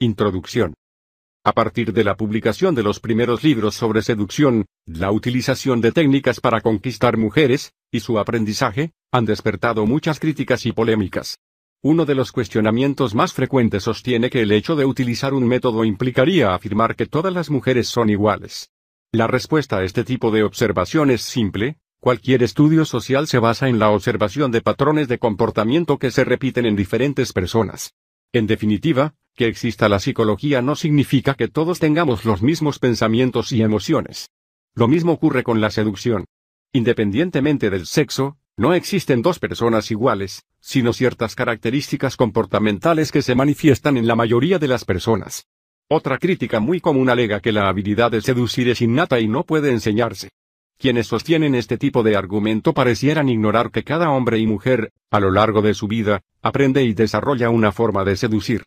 Introducción. A partir de la publicación de los primeros libros sobre seducción, la utilización de técnicas para conquistar mujeres, y su aprendizaje, han despertado muchas críticas y polémicas. Uno de los cuestionamientos más frecuentes sostiene que el hecho de utilizar un método implicaría afirmar que todas las mujeres son iguales. La respuesta a este tipo de observación es simple, cualquier estudio social se basa en la observación de patrones de comportamiento que se repiten en diferentes personas. En definitiva, que exista la psicología no significa que todos tengamos los mismos pensamientos y emociones. Lo mismo ocurre con la seducción. Independientemente del sexo, no existen dos personas iguales, sino ciertas características comportamentales que se manifiestan en la mayoría de las personas. Otra crítica muy común alega que la habilidad de seducir es innata y no puede enseñarse. Quienes sostienen este tipo de argumento parecieran ignorar que cada hombre y mujer, a lo largo de su vida, aprende y desarrolla una forma de seducir.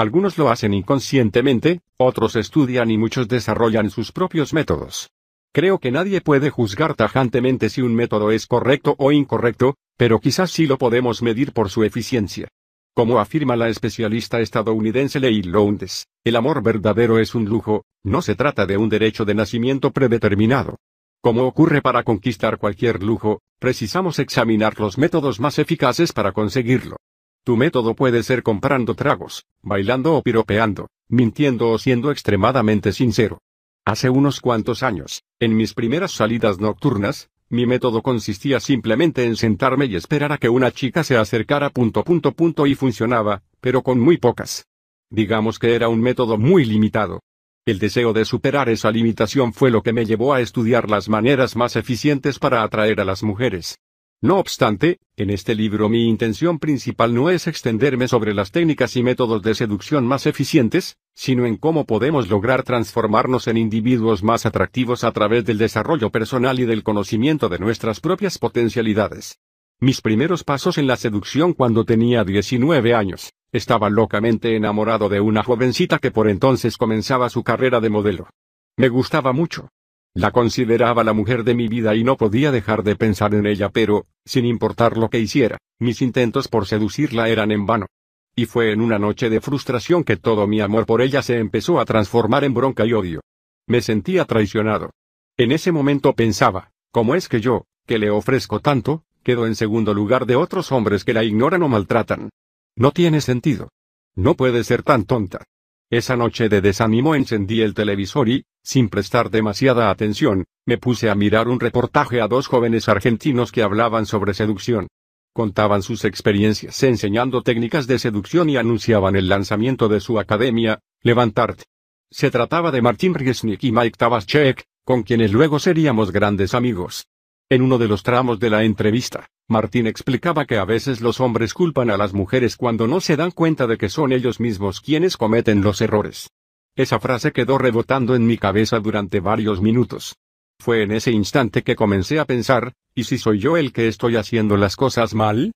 Algunos lo hacen inconscientemente, otros estudian y muchos desarrollan sus propios métodos. Creo que nadie puede juzgar tajantemente si un método es correcto o incorrecto, pero quizás sí lo podemos medir por su eficiencia. Como afirma la especialista estadounidense Leigh Lowndes, el amor verdadero es un lujo, no se trata de un derecho de nacimiento predeterminado. Como ocurre para conquistar cualquier lujo, precisamos examinar los métodos más eficaces para conseguirlo. Tu método puede ser comprando tragos, bailando o piropeando, mintiendo o siendo extremadamente sincero. Hace unos cuantos años, en mis primeras salidas nocturnas, mi método consistía simplemente en sentarme y esperar a que una chica se acercara punto punto punto y funcionaba, pero con muy pocas. Digamos que era un método muy limitado. El deseo de superar esa limitación fue lo que me llevó a estudiar las maneras más eficientes para atraer a las mujeres. No obstante, en este libro mi intención principal no es extenderme sobre las técnicas y métodos de seducción más eficientes, sino en cómo podemos lograr transformarnos en individuos más atractivos a través del desarrollo personal y del conocimiento de nuestras propias potencialidades. Mis primeros pasos en la seducción cuando tenía 19 años, estaba locamente enamorado de una jovencita que por entonces comenzaba su carrera de modelo. Me gustaba mucho, la consideraba la mujer de mi vida y no podía dejar de pensar en ella, pero, sin importar lo que hiciera, mis intentos por seducirla eran en vano. Y fue en una noche de frustración que todo mi amor por ella se empezó a transformar en bronca y odio. Me sentía traicionado. En ese momento pensaba, ¿cómo es que yo, que le ofrezco tanto, quedo en segundo lugar de otros hombres que la ignoran o maltratan? No tiene sentido. No puede ser tan tonta. Esa noche de desánimo encendí el televisor y, sin prestar demasiada atención, me puse a mirar un reportaje a dos jóvenes argentinos que hablaban sobre seducción. Contaban sus experiencias enseñando técnicas de seducción y anunciaban el lanzamiento de su academia, Levantarte. Se trataba de Martín Riesnik y Mike Tabaschek, con quienes luego seríamos grandes amigos. En uno de los tramos de la entrevista, Martín explicaba que a veces los hombres culpan a las mujeres cuando no se dan cuenta de que son ellos mismos quienes cometen los errores. Esa frase quedó rebotando en mi cabeza durante varios minutos. Fue en ese instante que comencé a pensar, ¿y si soy yo el que estoy haciendo las cosas mal?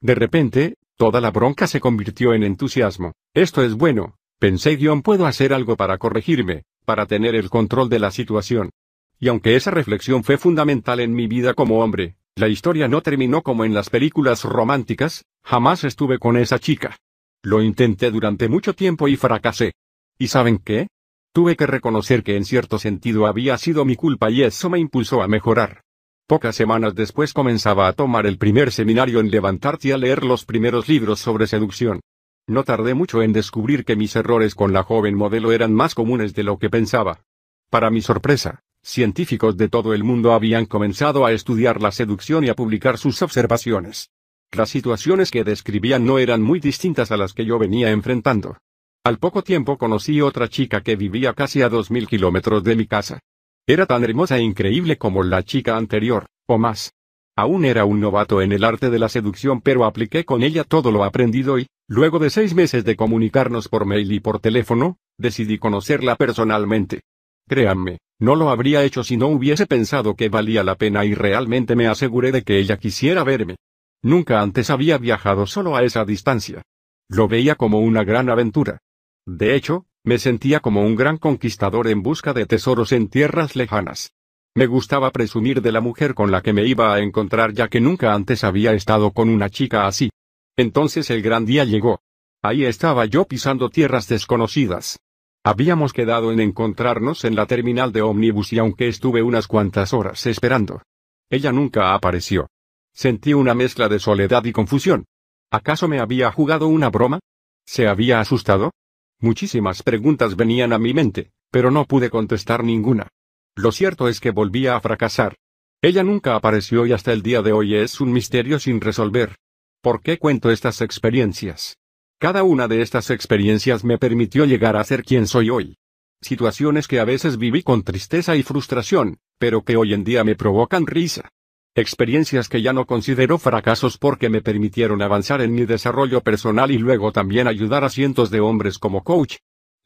De repente, toda la bronca se convirtió en entusiasmo. Esto es bueno, pensé guion puedo hacer algo para corregirme, para tener el control de la situación. Y aunque esa reflexión fue fundamental en mi vida como hombre, la historia no terminó como en las películas románticas, jamás estuve con esa chica. Lo intenté durante mucho tiempo y fracasé. ¿Y saben qué? Tuve que reconocer que en cierto sentido había sido mi culpa y eso me impulsó a mejorar. Pocas semanas después comenzaba a tomar el primer seminario en levantarte y a leer los primeros libros sobre seducción. No tardé mucho en descubrir que mis errores con la joven modelo eran más comunes de lo que pensaba. Para mi sorpresa, científicos de todo el mundo habían comenzado a estudiar la seducción y a publicar sus observaciones. Las situaciones que describían no eran muy distintas a las que yo venía enfrentando. Al poco tiempo conocí otra chica que vivía casi a dos mil kilómetros de mi casa. Era tan hermosa e increíble como la chica anterior, o más. Aún era un novato en el arte de la seducción pero apliqué con ella todo lo aprendido y, luego de seis meses de comunicarnos por mail y por teléfono, decidí conocerla personalmente. Créanme, no lo habría hecho si no hubiese pensado que valía la pena y realmente me aseguré de que ella quisiera verme. Nunca antes había viajado solo a esa distancia. Lo veía como una gran aventura. De hecho, me sentía como un gran conquistador en busca de tesoros en tierras lejanas. Me gustaba presumir de la mujer con la que me iba a encontrar ya que nunca antes había estado con una chica así. Entonces el gran día llegó. Ahí estaba yo pisando tierras desconocidas. Habíamos quedado en encontrarnos en la terminal de ómnibus y aunque estuve unas cuantas horas esperando, ella nunca apareció. Sentí una mezcla de soledad y confusión. ¿Acaso me había jugado una broma? ¿Se había asustado? Muchísimas preguntas venían a mi mente, pero no pude contestar ninguna. Lo cierto es que volvía a fracasar. Ella nunca apareció y hasta el día de hoy es un misterio sin resolver. ¿Por qué cuento estas experiencias? Cada una de estas experiencias me permitió llegar a ser quien soy hoy. Situaciones que a veces viví con tristeza y frustración, pero que hoy en día me provocan risa. Experiencias que ya no considero fracasos porque me permitieron avanzar en mi desarrollo personal y luego también ayudar a cientos de hombres como coach.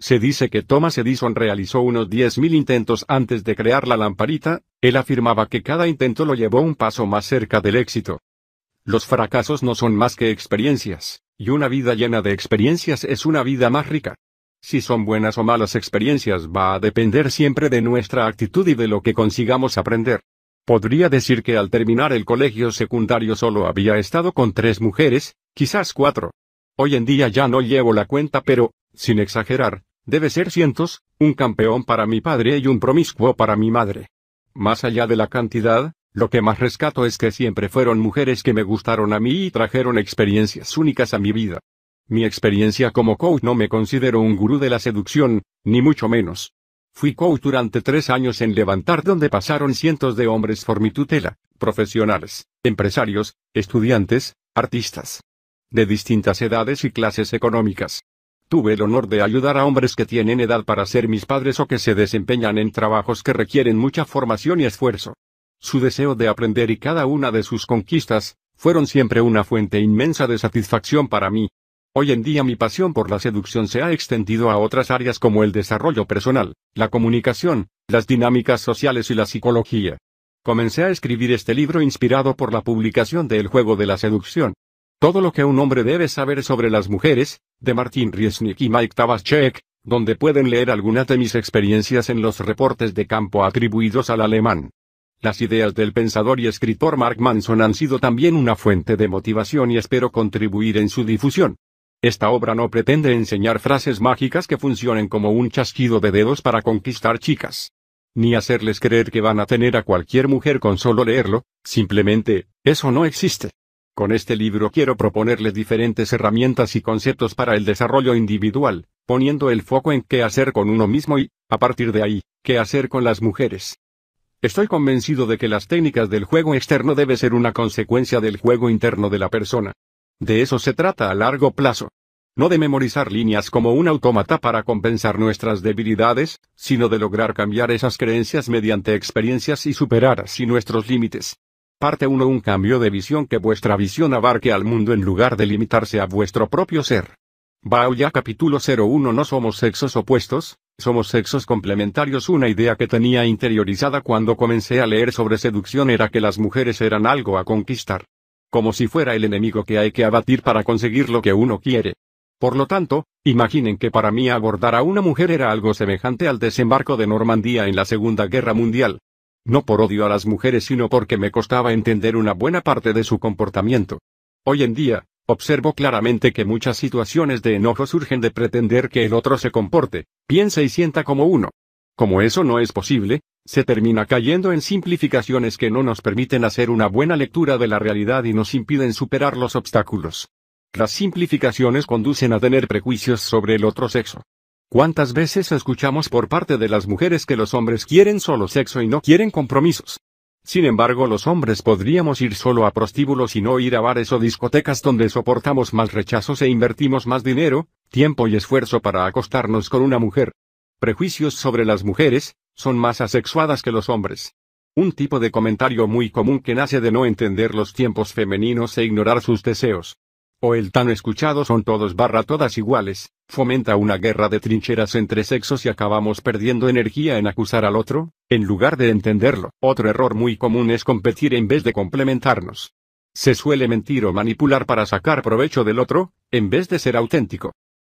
Se dice que Thomas Edison realizó unos 10.000 intentos antes de crear la lamparita, él afirmaba que cada intento lo llevó un paso más cerca del éxito. Los fracasos no son más que experiencias, y una vida llena de experiencias es una vida más rica. Si son buenas o malas experiencias va a depender siempre de nuestra actitud y de lo que consigamos aprender. Podría decir que al terminar el colegio secundario solo había estado con tres mujeres, quizás cuatro. Hoy en día ya no llevo la cuenta pero, sin exagerar, debe ser cientos, un campeón para mi padre y un promiscuo para mi madre. Más allá de la cantidad, lo que más rescato es que siempre fueron mujeres que me gustaron a mí y trajeron experiencias únicas a mi vida. Mi experiencia como coach no me considero un gurú de la seducción, ni mucho menos. Fui coach durante tres años en Levantar donde pasaron cientos de hombres por mi tutela, profesionales, empresarios, estudiantes, artistas. De distintas edades y clases económicas. Tuve el honor de ayudar a hombres que tienen edad para ser mis padres o que se desempeñan en trabajos que requieren mucha formación y esfuerzo. Su deseo de aprender y cada una de sus conquistas, fueron siempre una fuente inmensa de satisfacción para mí. Hoy en día mi pasión por la seducción se ha extendido a otras áreas como el desarrollo personal, la comunicación, las dinámicas sociales y la psicología. Comencé a escribir este libro inspirado por la publicación de El juego de la seducción. Todo lo que un hombre debe saber sobre las mujeres, de Martin Riesnik y Mike Tabaschek, donde pueden leer algunas de mis experiencias en los reportes de campo atribuidos al alemán. Las ideas del pensador y escritor Mark Manson han sido también una fuente de motivación y espero contribuir en su difusión. Esta obra no pretende enseñar frases mágicas que funcionen como un chasquido de dedos para conquistar chicas. Ni hacerles creer que van a tener a cualquier mujer con solo leerlo, simplemente, eso no existe. Con este libro quiero proponerles diferentes herramientas y conceptos para el desarrollo individual, poniendo el foco en qué hacer con uno mismo y, a partir de ahí, qué hacer con las mujeres. Estoy convencido de que las técnicas del juego externo debe ser una consecuencia del juego interno de la persona. De eso se trata a largo plazo. No de memorizar líneas como un autómata para compensar nuestras debilidades, sino de lograr cambiar esas creencias mediante experiencias y superar así nuestros límites. Parte 1 Un cambio de visión que vuestra visión abarque al mundo en lugar de limitarse a vuestro propio ser. Bauya capítulo 01 No somos sexos opuestos, somos sexos complementarios. Una idea que tenía interiorizada cuando comencé a leer sobre seducción era que las mujeres eran algo a conquistar. Como si fuera el enemigo que hay que abatir para conseguir lo que uno quiere. Por lo tanto, imaginen que para mí abordar a una mujer era algo semejante al desembarco de Normandía en la Segunda Guerra Mundial. No por odio a las mujeres sino porque me costaba entender una buena parte de su comportamiento. Hoy en día, Observo claramente que muchas situaciones de enojo surgen de pretender que el otro se comporte, piense y sienta como uno. Como eso no es posible, se termina cayendo en simplificaciones que no nos permiten hacer una buena lectura de la realidad y nos impiden superar los obstáculos. Las simplificaciones conducen a tener prejuicios sobre el otro sexo. ¿Cuántas veces escuchamos por parte de las mujeres que los hombres quieren solo sexo y no quieren compromisos? Sin embargo, los hombres podríamos ir solo a prostíbulos y no ir a bares o discotecas donde soportamos más rechazos e invertimos más dinero, tiempo y esfuerzo para acostarnos con una mujer. Prejuicios sobre las mujeres, son más asexuadas que los hombres. Un tipo de comentario muy común que nace de no entender los tiempos femeninos e ignorar sus deseos o el tan escuchado son todos barra todas iguales, fomenta una guerra de trincheras entre sexos y acabamos perdiendo energía en acusar al otro, en lugar de entenderlo. Otro error muy común es competir en vez de complementarnos. Se suele mentir o manipular para sacar provecho del otro, en vez de ser auténtico.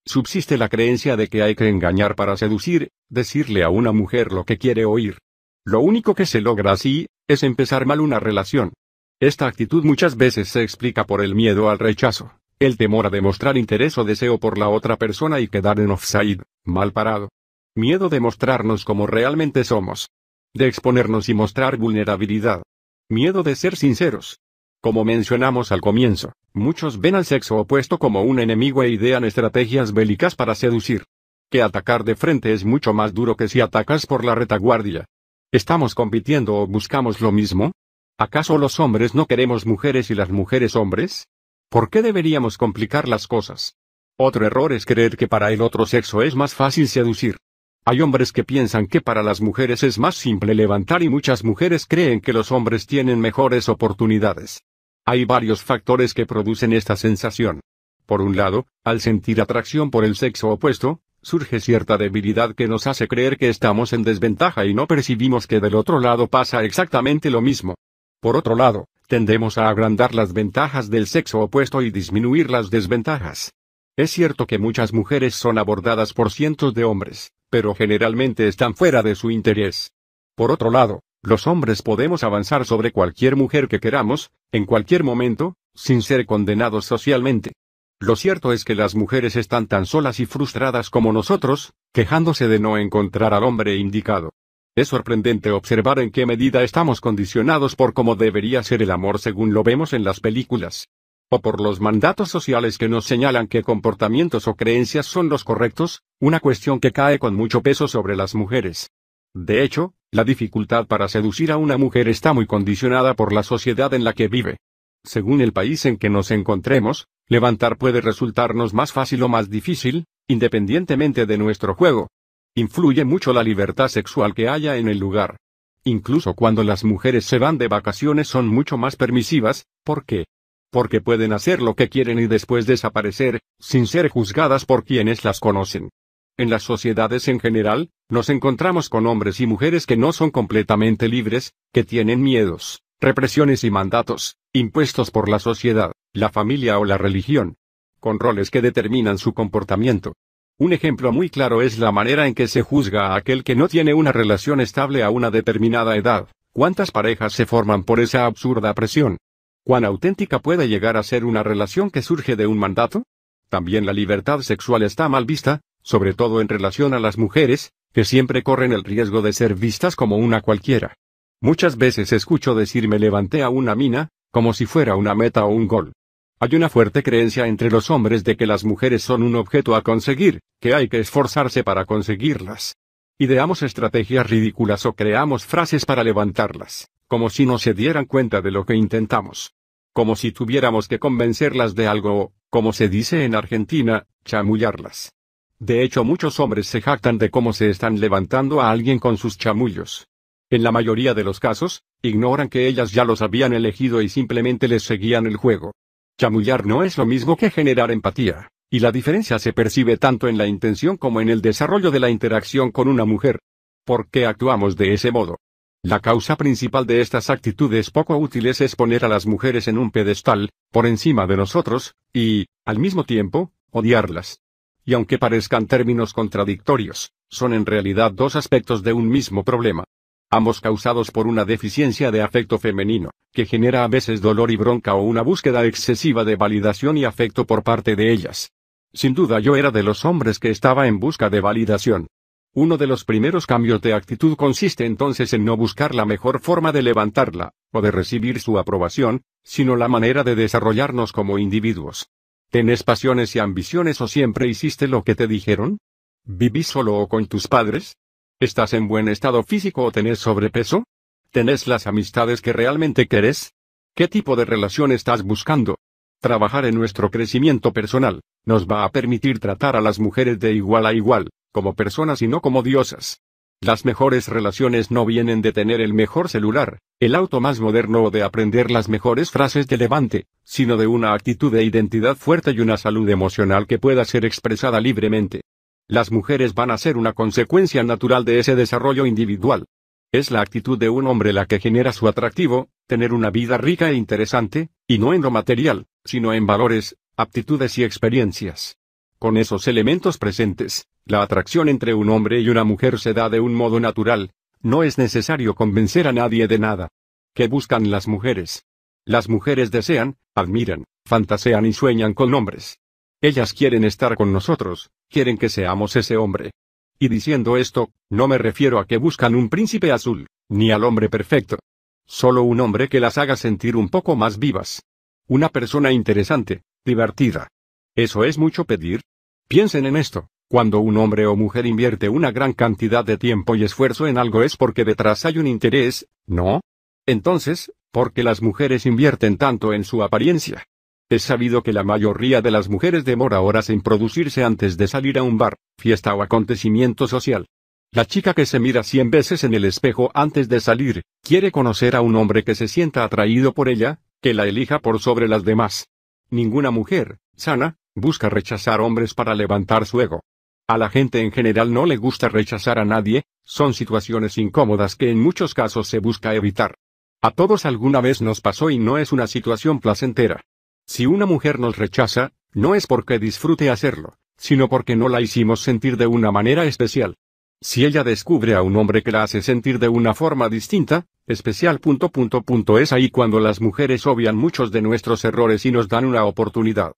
Subsiste la creencia de que hay que engañar para seducir, decirle a una mujer lo que quiere oír. Lo único que se logra así, es empezar mal una relación. Esta actitud muchas veces se explica por el miedo al rechazo, El temor a demostrar interés o deseo por la otra persona y quedar en offside, mal parado. Miedo de mostrarnos como realmente somos. De exponernos y mostrar vulnerabilidad. Miedo de ser sinceros. Como mencionamos al comienzo, muchos ven al sexo opuesto como un enemigo e idean estrategias bélicas para seducir. Que atacar de frente es mucho más duro que si atacas por la retaguardia. ¿Estamos compitiendo o buscamos lo mismo? ¿Acaso los hombres no queremos mujeres y las mujeres hombres? ¿Por qué deberíamos complicar las cosas? Otro error es creer que para el otro sexo es más fácil seducir. Hay hombres que piensan que para las mujeres es más simple levantar y muchas mujeres creen que los hombres tienen mejores oportunidades. Hay varios factores que producen esta sensación. Por un lado, al sentir atracción por el sexo opuesto, surge cierta debilidad que nos hace creer que estamos en desventaja y no percibimos que del otro lado pasa exactamente lo mismo. Por otro lado, tendemos a agrandar las ventajas del sexo opuesto y disminuir las desventajas. Es cierto que muchas mujeres son abordadas por cientos de hombres, pero generalmente están fuera de su interés. Por otro lado, los hombres podemos avanzar sobre cualquier mujer que queramos, en cualquier momento, sin ser condenados socialmente. Lo cierto es que las mujeres están tan solas y frustradas como nosotros, quejándose de no encontrar al hombre indicado. Es sorprendente observar en qué medida estamos condicionados por cómo debería ser el amor según lo vemos en las películas. O por los mandatos sociales que nos señalan qué comportamientos o creencias son los correctos, una cuestión que cae con mucho peso sobre las mujeres. De hecho, la dificultad para seducir a una mujer está muy condicionada por la sociedad en la que vive. Según el país en que nos encontremos, levantar puede resultarnos más fácil o más difícil, independientemente de nuestro juego. Influye mucho la libertad sexual que haya en el lugar. Incluso cuando las mujeres se van de vacaciones son mucho más permisivas, ¿por qué? Porque pueden hacer lo que quieren y después desaparecer, sin ser juzgadas por quienes las conocen. En las sociedades en general, nos encontramos con hombres y mujeres que no son completamente libres, que tienen miedos, represiones y mandatos, impuestos por la sociedad, la familia o la religión, con roles que determinan su comportamiento. Un ejemplo muy claro es la manera en que se juzga a aquel que no tiene una relación estable a una determinada edad. ¿Cuántas parejas se forman por esa absurda presión? ¿Cuán auténtica puede llegar a ser una relación que surge de un mandato? También la libertad sexual está mal vista, sobre todo en relación a las mujeres, que siempre corren el riesgo de ser vistas como una cualquiera. Muchas veces escucho decir me levanté a una mina, como si fuera una meta o un gol. Hay una fuerte creencia entre los hombres de que las mujeres son un objeto a conseguir, que hay que esforzarse para conseguirlas. Ideamos estrategias ridículas o creamos frases para levantarlas, como si no se dieran cuenta de lo que intentamos. Como si tuviéramos que convencerlas de algo o, como se dice en Argentina, chamullarlas. De hecho muchos hombres se jactan de cómo se están levantando a alguien con sus chamullos. En la mayoría de los casos, ignoran que ellas ya los habían elegido y simplemente les seguían el juego. Chamullar no es lo mismo que generar empatía, y la diferencia se percibe tanto en la intención como en el desarrollo de la interacción con una mujer. ¿Por qué actuamos de ese modo? La causa principal de estas actitudes poco útiles es poner a las mujeres en un pedestal, por encima de nosotros, y, al mismo tiempo, odiarlas y aunque parezcan términos contradictorios, son en realidad dos aspectos de un mismo problema. Ambos causados por una deficiencia de afecto femenino, que genera a veces dolor y bronca o una búsqueda excesiva de validación y afecto por parte de ellas. Sin duda yo era de los hombres que estaba en busca de validación. Uno de los primeros cambios de actitud consiste entonces en no buscar la mejor forma de levantarla, o de recibir su aprobación, sino la manera de desarrollarnos como individuos. ¿Tenés pasiones y ambiciones o siempre hiciste lo que te dijeron? ¿Vivís solo o con tus padres? ¿Estás en buen estado físico o tenés sobrepeso? ¿Tenés las amistades que realmente querés? ¿Qué tipo de relación estás buscando? Trabajar en nuestro crecimiento personal, nos va a permitir tratar a las mujeres de igual a igual, como personas y no como diosas. Las mejores relaciones no vienen de tener el mejor celular, el auto más moderno o de aprender las mejores frases de levante, sino de una actitud de identidad fuerte y una salud emocional que pueda ser expresada libremente. Las mujeres van a ser una consecuencia natural de ese desarrollo individual. Es la actitud de un hombre la que genera su atractivo, tener una vida rica e interesante, y no en lo material, sino en valores, aptitudes y experiencias. Con esos elementos presentes, la atracción entre un hombre y una mujer se da de un modo natural, no es necesario convencer a nadie de nada. ¿Qué buscan las mujeres? Las mujeres desean, admiran, fantasean y sueñan con hombres. Ellas quieren estar con nosotros, quieren que seamos ese hombre. Y diciendo esto, no me refiero a que buscan un príncipe azul, ni al hombre perfecto. Solo un hombre que las haga sentir un poco más vivas. Una persona interesante, divertida. ¿Eso es mucho pedir? Piensen en esto. Cuando un hombre o mujer invierte una gran cantidad de tiempo y esfuerzo en algo es porque detrás hay un interés, ¿no? Entonces, ¿por qué las mujeres invierten tanto en su apariencia? Es sabido que la mayoría de las mujeres demora horas en producirse antes de salir a un bar, fiesta o acontecimiento social. La chica que se mira cien veces en el espejo antes de salir, quiere conocer a un hombre que se sienta atraído por ella, que la elija por sobre las demás. Ninguna mujer, sana, busca rechazar hombres para levantar su ego. A la gente en general no le gusta rechazar a nadie, son situaciones incómodas que en muchos casos se busca evitar. A todos alguna vez nos pasó y no es una situación placentera. Si una mujer nos rechaza, no es porque disfrute hacerlo, sino porque no la hicimos sentir de una manera especial. Si ella descubre a un hombre que la hace sentir de una forma distinta, especial punto es ahí cuando las mujeres obvian muchos de nuestros errores y nos dan una oportunidad.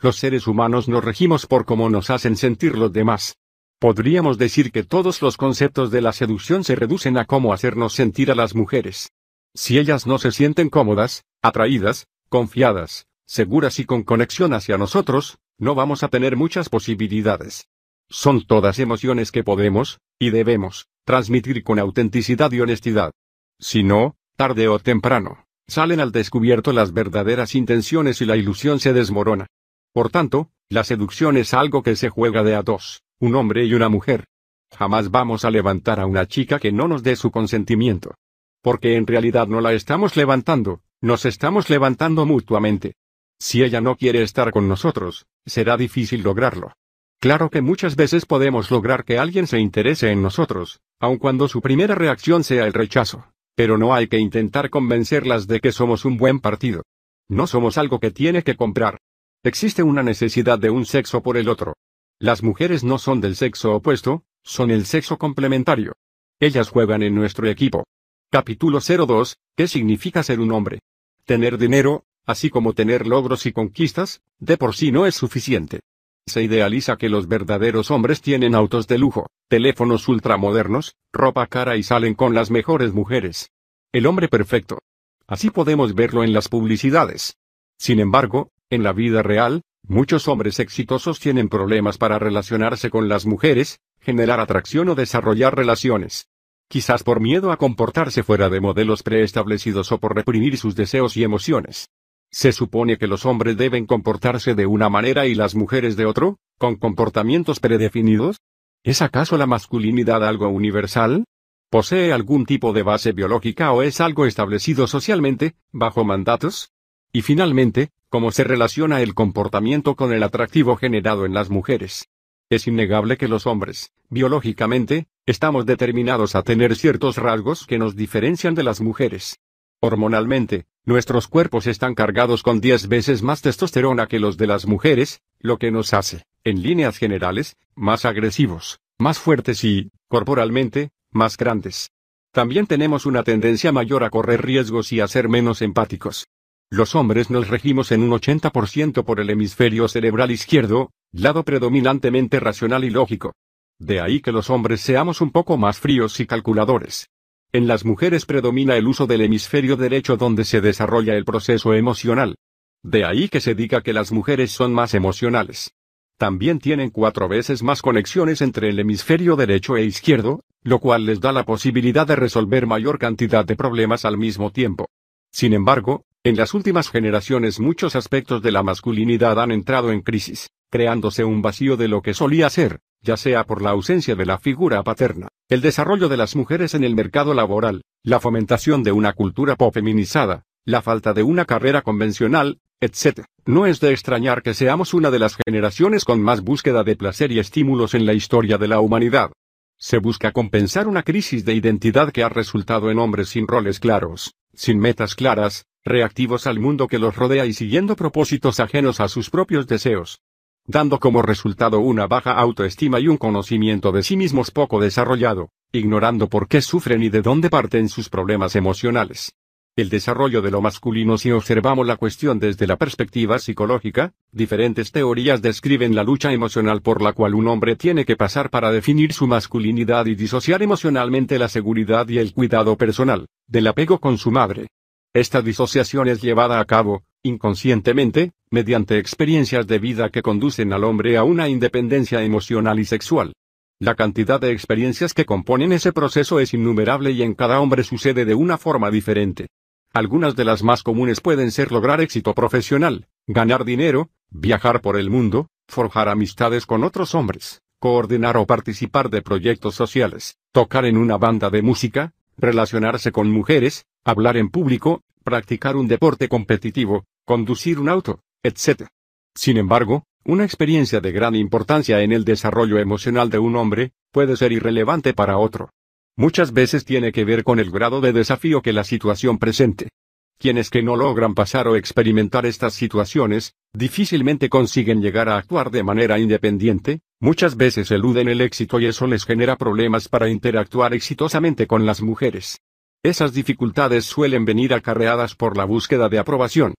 Los seres humanos nos regimos por cómo nos hacen sentir los demás. Podríamos decir que todos los conceptos de la seducción se reducen a cómo hacernos sentir a las mujeres. Si ellas no se sienten cómodas, atraídas, confiadas, seguras y con conexión hacia nosotros, no vamos a tener muchas posibilidades. Son todas emociones que podemos, y debemos, transmitir con autenticidad y honestidad. Si no, tarde o temprano, salen al descubierto las verdaderas intenciones y la ilusión se desmorona. Por tanto, la seducción es algo que se juega de a dos, un hombre y una mujer. Jamás vamos a levantar a una chica que no nos dé su consentimiento. Porque en realidad no la estamos levantando, nos estamos levantando mutuamente. Si ella no quiere estar con nosotros, será difícil lograrlo. Claro que muchas veces podemos lograr que alguien se interese en nosotros, aun cuando su primera reacción sea el rechazo. Pero no hay que intentar convencerlas de que somos un buen partido. No somos algo que tiene que comprar. Existe una necesidad de un sexo por el otro. Las mujeres no son del sexo opuesto, son el sexo complementario. Ellas juegan en nuestro equipo. Capítulo 02. ¿Qué significa ser un hombre? Tener dinero, así como tener logros y conquistas, de por sí no es suficiente. Se idealiza que los verdaderos hombres tienen autos de lujo, teléfonos ultramodernos, ropa cara y salen con las mejores mujeres. El hombre perfecto. Así podemos verlo en las publicidades. Sin embargo, en la vida real, muchos hombres exitosos tienen problemas para relacionarse con las mujeres, generar atracción o desarrollar relaciones. Quizás por miedo a comportarse fuera de modelos preestablecidos o por reprimir sus deseos y emociones. Se supone que los hombres deben comportarse de una manera y las mujeres de otro, con comportamientos predefinidos. ¿Es acaso la masculinidad algo universal? ¿Posee algún tipo de base biológica o es algo establecido socialmente, bajo mandatos? Y finalmente, ¿cómo se relaciona el comportamiento con el atractivo generado en las mujeres? Es innegable que los hombres, biológicamente, estamos determinados a tener ciertos rasgos que nos diferencian de las mujeres. Hormonalmente, nuestros cuerpos están cargados con 10 veces más testosterona que los de las mujeres, lo que nos hace, en líneas generales, más agresivos, más fuertes y, corporalmente, más grandes. También tenemos una tendencia mayor a correr riesgos y a ser menos empáticos. Los hombres nos regimos en un 80% por el hemisferio cerebral izquierdo, lado predominantemente racional y lógico. De ahí que los hombres seamos un poco más fríos y calculadores. En las mujeres predomina el uso del hemisferio derecho donde se desarrolla el proceso emocional. De ahí que se diga que las mujeres son más emocionales. También tienen cuatro veces más conexiones entre el hemisferio derecho e izquierdo, lo cual les da la posibilidad de resolver mayor cantidad de problemas al mismo tiempo. Sin embargo, en las últimas generaciones muchos aspectos de la masculinidad han entrado en crisis, creándose un vacío de lo que solía ser, ya sea por la ausencia de la figura paterna, el desarrollo de las mujeres en el mercado laboral, la fomentación de una cultura pop feminizada, la falta de una carrera convencional, etc. No es de extrañar que seamos una de las generaciones con más búsqueda de placer y estímulos en la historia de la humanidad. Se busca compensar una crisis de identidad que ha resultado en hombres sin roles claros, sin metas claras, reactivos al mundo que los rodea y siguiendo propósitos ajenos a sus propios deseos dando como resultado una baja autoestima y un conocimiento de sí mismos poco desarrollado, ignorando por qué sufren y de dónde parten sus problemas emocionales. El desarrollo de lo masculino Si observamos la cuestión desde la perspectiva psicológica, diferentes teorías describen la lucha emocional por la cual un hombre tiene que pasar para definir su masculinidad y disociar emocionalmente la seguridad y el cuidado personal, del apego con su madre. Esta disociación es llevada a cabo, inconscientemente, mediante experiencias de vida que conducen al hombre a una independencia emocional y sexual. La cantidad de experiencias que componen ese proceso es innumerable y en cada hombre sucede de una forma diferente. Algunas de las más comunes pueden ser lograr éxito profesional, ganar dinero, viajar por el mundo, forjar amistades con otros hombres, coordinar o participar de proyectos sociales, tocar en una banda de música, relacionarse con mujeres, hablar en público, practicar un deporte competitivo, conducir un auto, etc. Sin embargo, una experiencia de gran importancia en el desarrollo emocional de un hombre, puede ser irrelevante para otro. Muchas veces tiene que ver con el grado de desafío que la situación presente. Quienes que no logran pasar o experimentar estas situaciones, difícilmente consiguen llegar a actuar de manera independiente, muchas veces eluden el éxito y eso les genera problemas para interactuar exitosamente con las mujeres. Esas dificultades suelen venir acarreadas por la búsqueda de aprobación.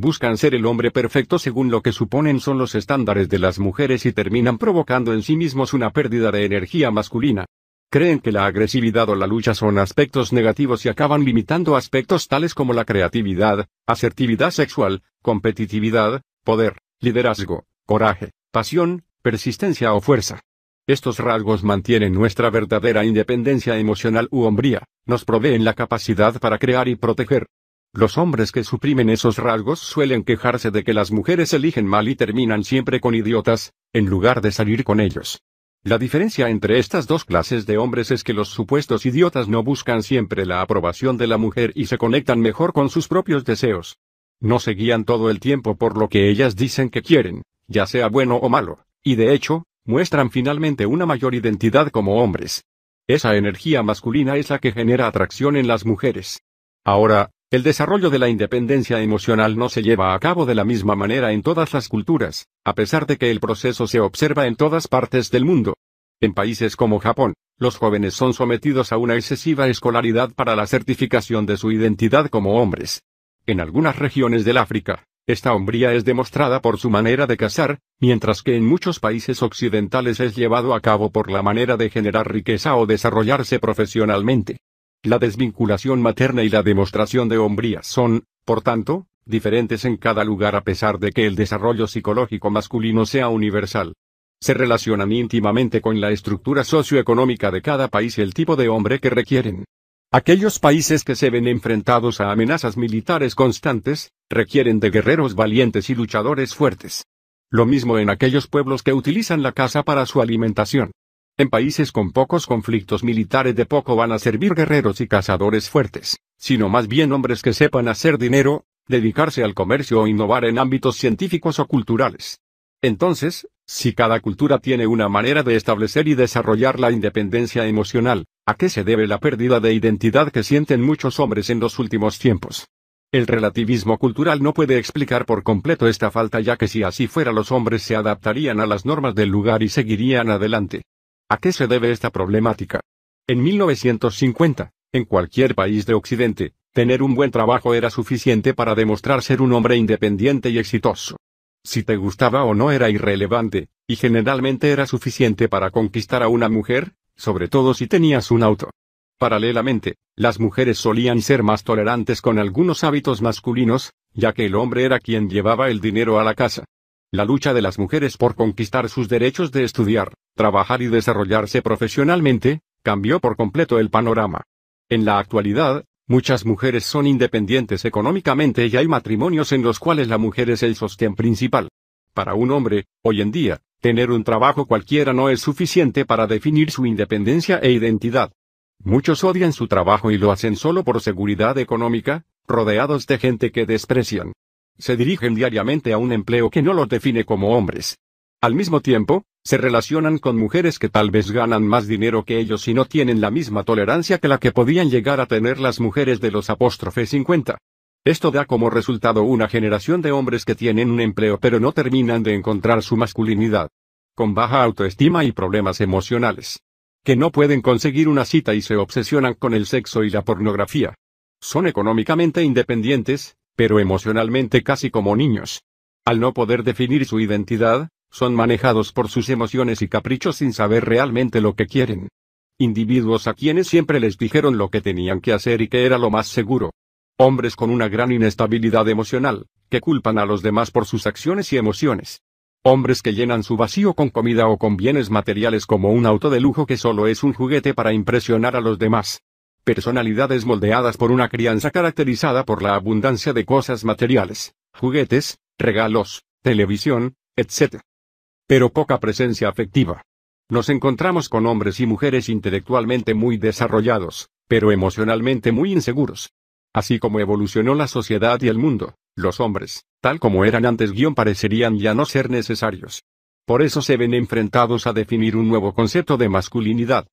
Buscan ser el hombre perfecto según lo que suponen son los estándares de las mujeres y terminan provocando en sí mismos una pérdida de energía masculina. Creen que la agresividad o la lucha son aspectos negativos y acaban limitando aspectos tales como la creatividad, asertividad sexual, competitividad, poder, liderazgo, coraje, pasión, persistencia o fuerza. Estos rasgos mantienen nuestra verdadera independencia emocional u hombría, nos proveen la capacidad para crear y proteger. Los hombres que suprimen esos rasgos suelen quejarse de que las mujeres eligen mal y terminan siempre con idiotas, en lugar de salir con ellos. La diferencia entre estas dos clases de hombres es que los supuestos idiotas no buscan siempre la aprobación de la mujer y se conectan mejor con sus propios deseos. No se guían todo el tiempo por lo que ellas dicen que quieren, ya sea bueno o malo, y de hecho, muestran finalmente una mayor identidad como hombres. Esa energía masculina es la que genera atracción en las mujeres. Ahora, el desarrollo de la independencia emocional no se lleva a cabo de la misma manera en todas las culturas, a pesar de que el proceso se observa en todas partes del mundo. En países como Japón, los jóvenes son sometidos a una excesiva escolaridad para la certificación de su identidad como hombres. En algunas regiones del África, esta hombría es demostrada por su manera de casar, mientras que en muchos países occidentales es llevado a cabo por la manera de generar riqueza o desarrollarse profesionalmente. La desvinculación materna y la demostración de hombría son, por tanto, diferentes en cada lugar a pesar de que el desarrollo psicológico masculino sea universal. Se relacionan íntimamente con la estructura socioeconómica de cada país y el tipo de hombre que requieren. Aquellos países que se ven enfrentados a amenazas militares constantes, requieren de guerreros valientes y luchadores fuertes. Lo mismo en aquellos pueblos que utilizan la caza para su alimentación. En países con pocos conflictos militares de poco van a servir guerreros y cazadores fuertes, sino más bien hombres que sepan hacer dinero, dedicarse al comercio o innovar en ámbitos científicos o culturales. Entonces, si cada cultura tiene una manera de establecer y desarrollar la independencia emocional, ¿a qué se debe la pérdida de identidad que sienten muchos hombres en los últimos tiempos? El relativismo cultural no puede explicar por completo esta falta ya que si así fuera los hombres se adaptarían a las normas del lugar y seguirían adelante. ¿A qué se debe esta problemática? En 1950, en cualquier país de Occidente, tener un buen trabajo era suficiente para demostrar ser un hombre independiente y exitoso. Si te gustaba o no era irrelevante, y generalmente era suficiente para conquistar a una mujer, sobre todo si tenías un auto. Paralelamente, las mujeres solían ser más tolerantes con algunos hábitos masculinos, ya que el hombre era quien llevaba el dinero a la casa. La lucha de las mujeres por conquistar sus derechos de estudiar, trabajar y desarrollarse profesionalmente, cambió por completo el panorama. En la actualidad, muchas mujeres son independientes económicamente y hay matrimonios en los cuales la mujer es el sostén principal. Para un hombre, hoy en día, tener un trabajo cualquiera no es suficiente para definir su independencia e identidad. Muchos odian su trabajo y lo hacen solo por seguridad económica, rodeados de gente que desprecian se dirigen diariamente a un empleo que no los define como hombres. Al mismo tiempo, se relacionan con mujeres que tal vez ganan más dinero que ellos y no tienen la misma tolerancia que la que podían llegar a tener las mujeres de los apóstrofes 50. Esto da como resultado una generación de hombres que tienen un empleo pero no terminan de encontrar su masculinidad. Con baja autoestima y problemas emocionales. Que no pueden conseguir una cita y se obsesionan con el sexo y la pornografía. Son económicamente independientes, pero emocionalmente casi como niños. Al no poder definir su identidad, son manejados por sus emociones y caprichos sin saber realmente lo que quieren. Individuos a quienes siempre les dijeron lo que tenían que hacer y que era lo más seguro. Hombres con una gran inestabilidad emocional, que culpan a los demás por sus acciones y emociones. Hombres que llenan su vacío con comida o con bienes materiales como un auto de lujo que solo es un juguete para impresionar a los demás. Personalidades moldeadas por una crianza caracterizada por la abundancia de cosas materiales, juguetes, regalos, televisión, etc pero poca presencia afectiva. Nos encontramos con hombres y mujeres intelectualmente muy desarrollados, pero emocionalmente muy inseguros. Así como evolucionó la sociedad y el mundo, los hombres, tal como eran antes guion parecerían ya no ser necesarios. Por eso se ven enfrentados a definir un nuevo concepto de masculinidad.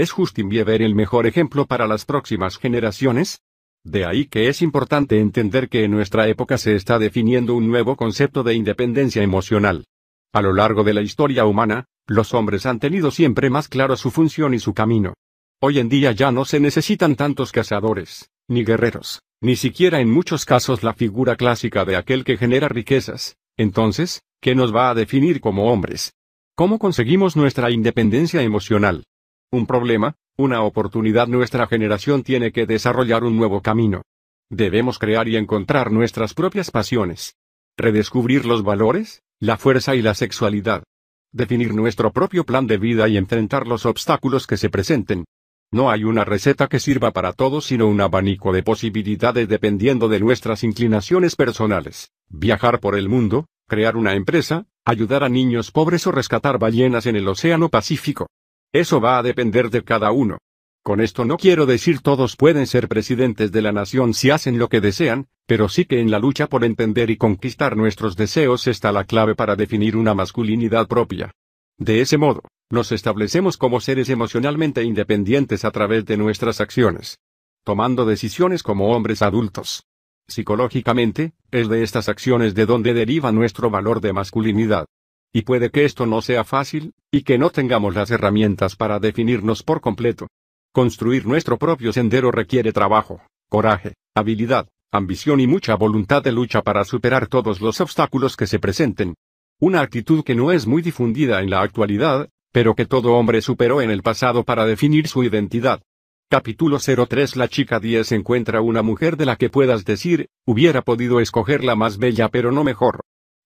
¿Es Justin Bieber el mejor ejemplo para las próximas generaciones? De ahí que es importante entender que en nuestra época se está definiendo un nuevo concepto de independencia emocional. A lo largo de la historia humana, los hombres han tenido siempre más claro su función y su camino. Hoy en día ya no se necesitan tantos cazadores, ni guerreros, ni siquiera en muchos casos la figura clásica de aquel que genera riquezas. Entonces, ¿qué nos va a definir como hombres? ¿Cómo conseguimos nuestra independencia emocional? Un problema, una oportunidad nuestra generación tiene que desarrollar un nuevo camino. Debemos crear y encontrar nuestras propias pasiones. Redescubrir los valores, la fuerza y la sexualidad. Definir nuestro propio plan de vida y enfrentar los obstáculos que se presenten. No hay una receta que sirva para todos sino un abanico de posibilidades dependiendo de nuestras inclinaciones personales. Viajar por el mundo, crear una empresa, ayudar a niños pobres o rescatar ballenas en el Océano Pacífico. Eso va a depender de cada uno. Con esto no quiero decir todos pueden ser presidentes de la nación si hacen lo que desean, pero sí que en la lucha por entender y conquistar nuestros deseos está la clave para definir una masculinidad propia. De ese modo, nos establecemos como seres emocionalmente independientes a través de nuestras acciones. Tomando decisiones como hombres adultos. Psicológicamente, es de estas acciones de donde deriva nuestro valor de masculinidad. Y puede que esto no sea fácil, y que no tengamos las herramientas para definirnos por completo. Construir nuestro propio sendero requiere trabajo, coraje, habilidad, ambición y mucha voluntad de lucha para superar todos los obstáculos que se presenten. Una actitud que no es muy difundida en la actualidad, pero que todo hombre superó en el pasado para definir su identidad. Capítulo 03 La chica 10 encuentra una mujer de la que puedas decir, hubiera podido escoger la más bella pero no mejor.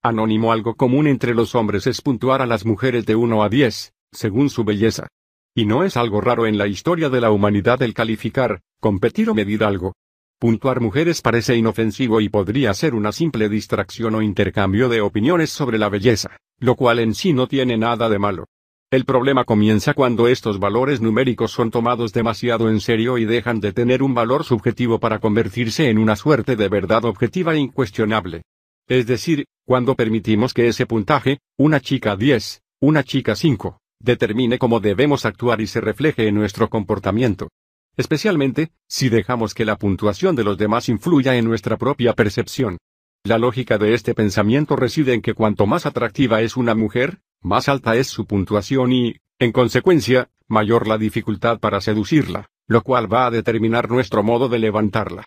Anónimo algo común entre los hombres es puntuar a las mujeres de 1 a 10, según su belleza. Y no es algo raro en la historia de la humanidad el calificar, competir o medir algo. Puntuar mujeres parece inofensivo y podría ser una simple distracción o intercambio de opiniones sobre la belleza, lo cual en sí no tiene nada de malo. El problema comienza cuando estos valores numéricos son tomados demasiado en serio y dejan de tener un valor subjetivo para convertirse en una suerte de verdad objetiva e incuestionable. Es decir, cuando permitimos que ese puntaje, una chica 10, una chica 5, determine cómo debemos actuar y se refleje en nuestro comportamiento. Especialmente, si dejamos que la puntuación de los demás influya en nuestra propia percepción. La lógica de este pensamiento reside en que cuanto más atractiva es una mujer, más alta es su puntuación y, en consecuencia, mayor la dificultad para seducirla, lo cual va a determinar nuestro modo de levantarla.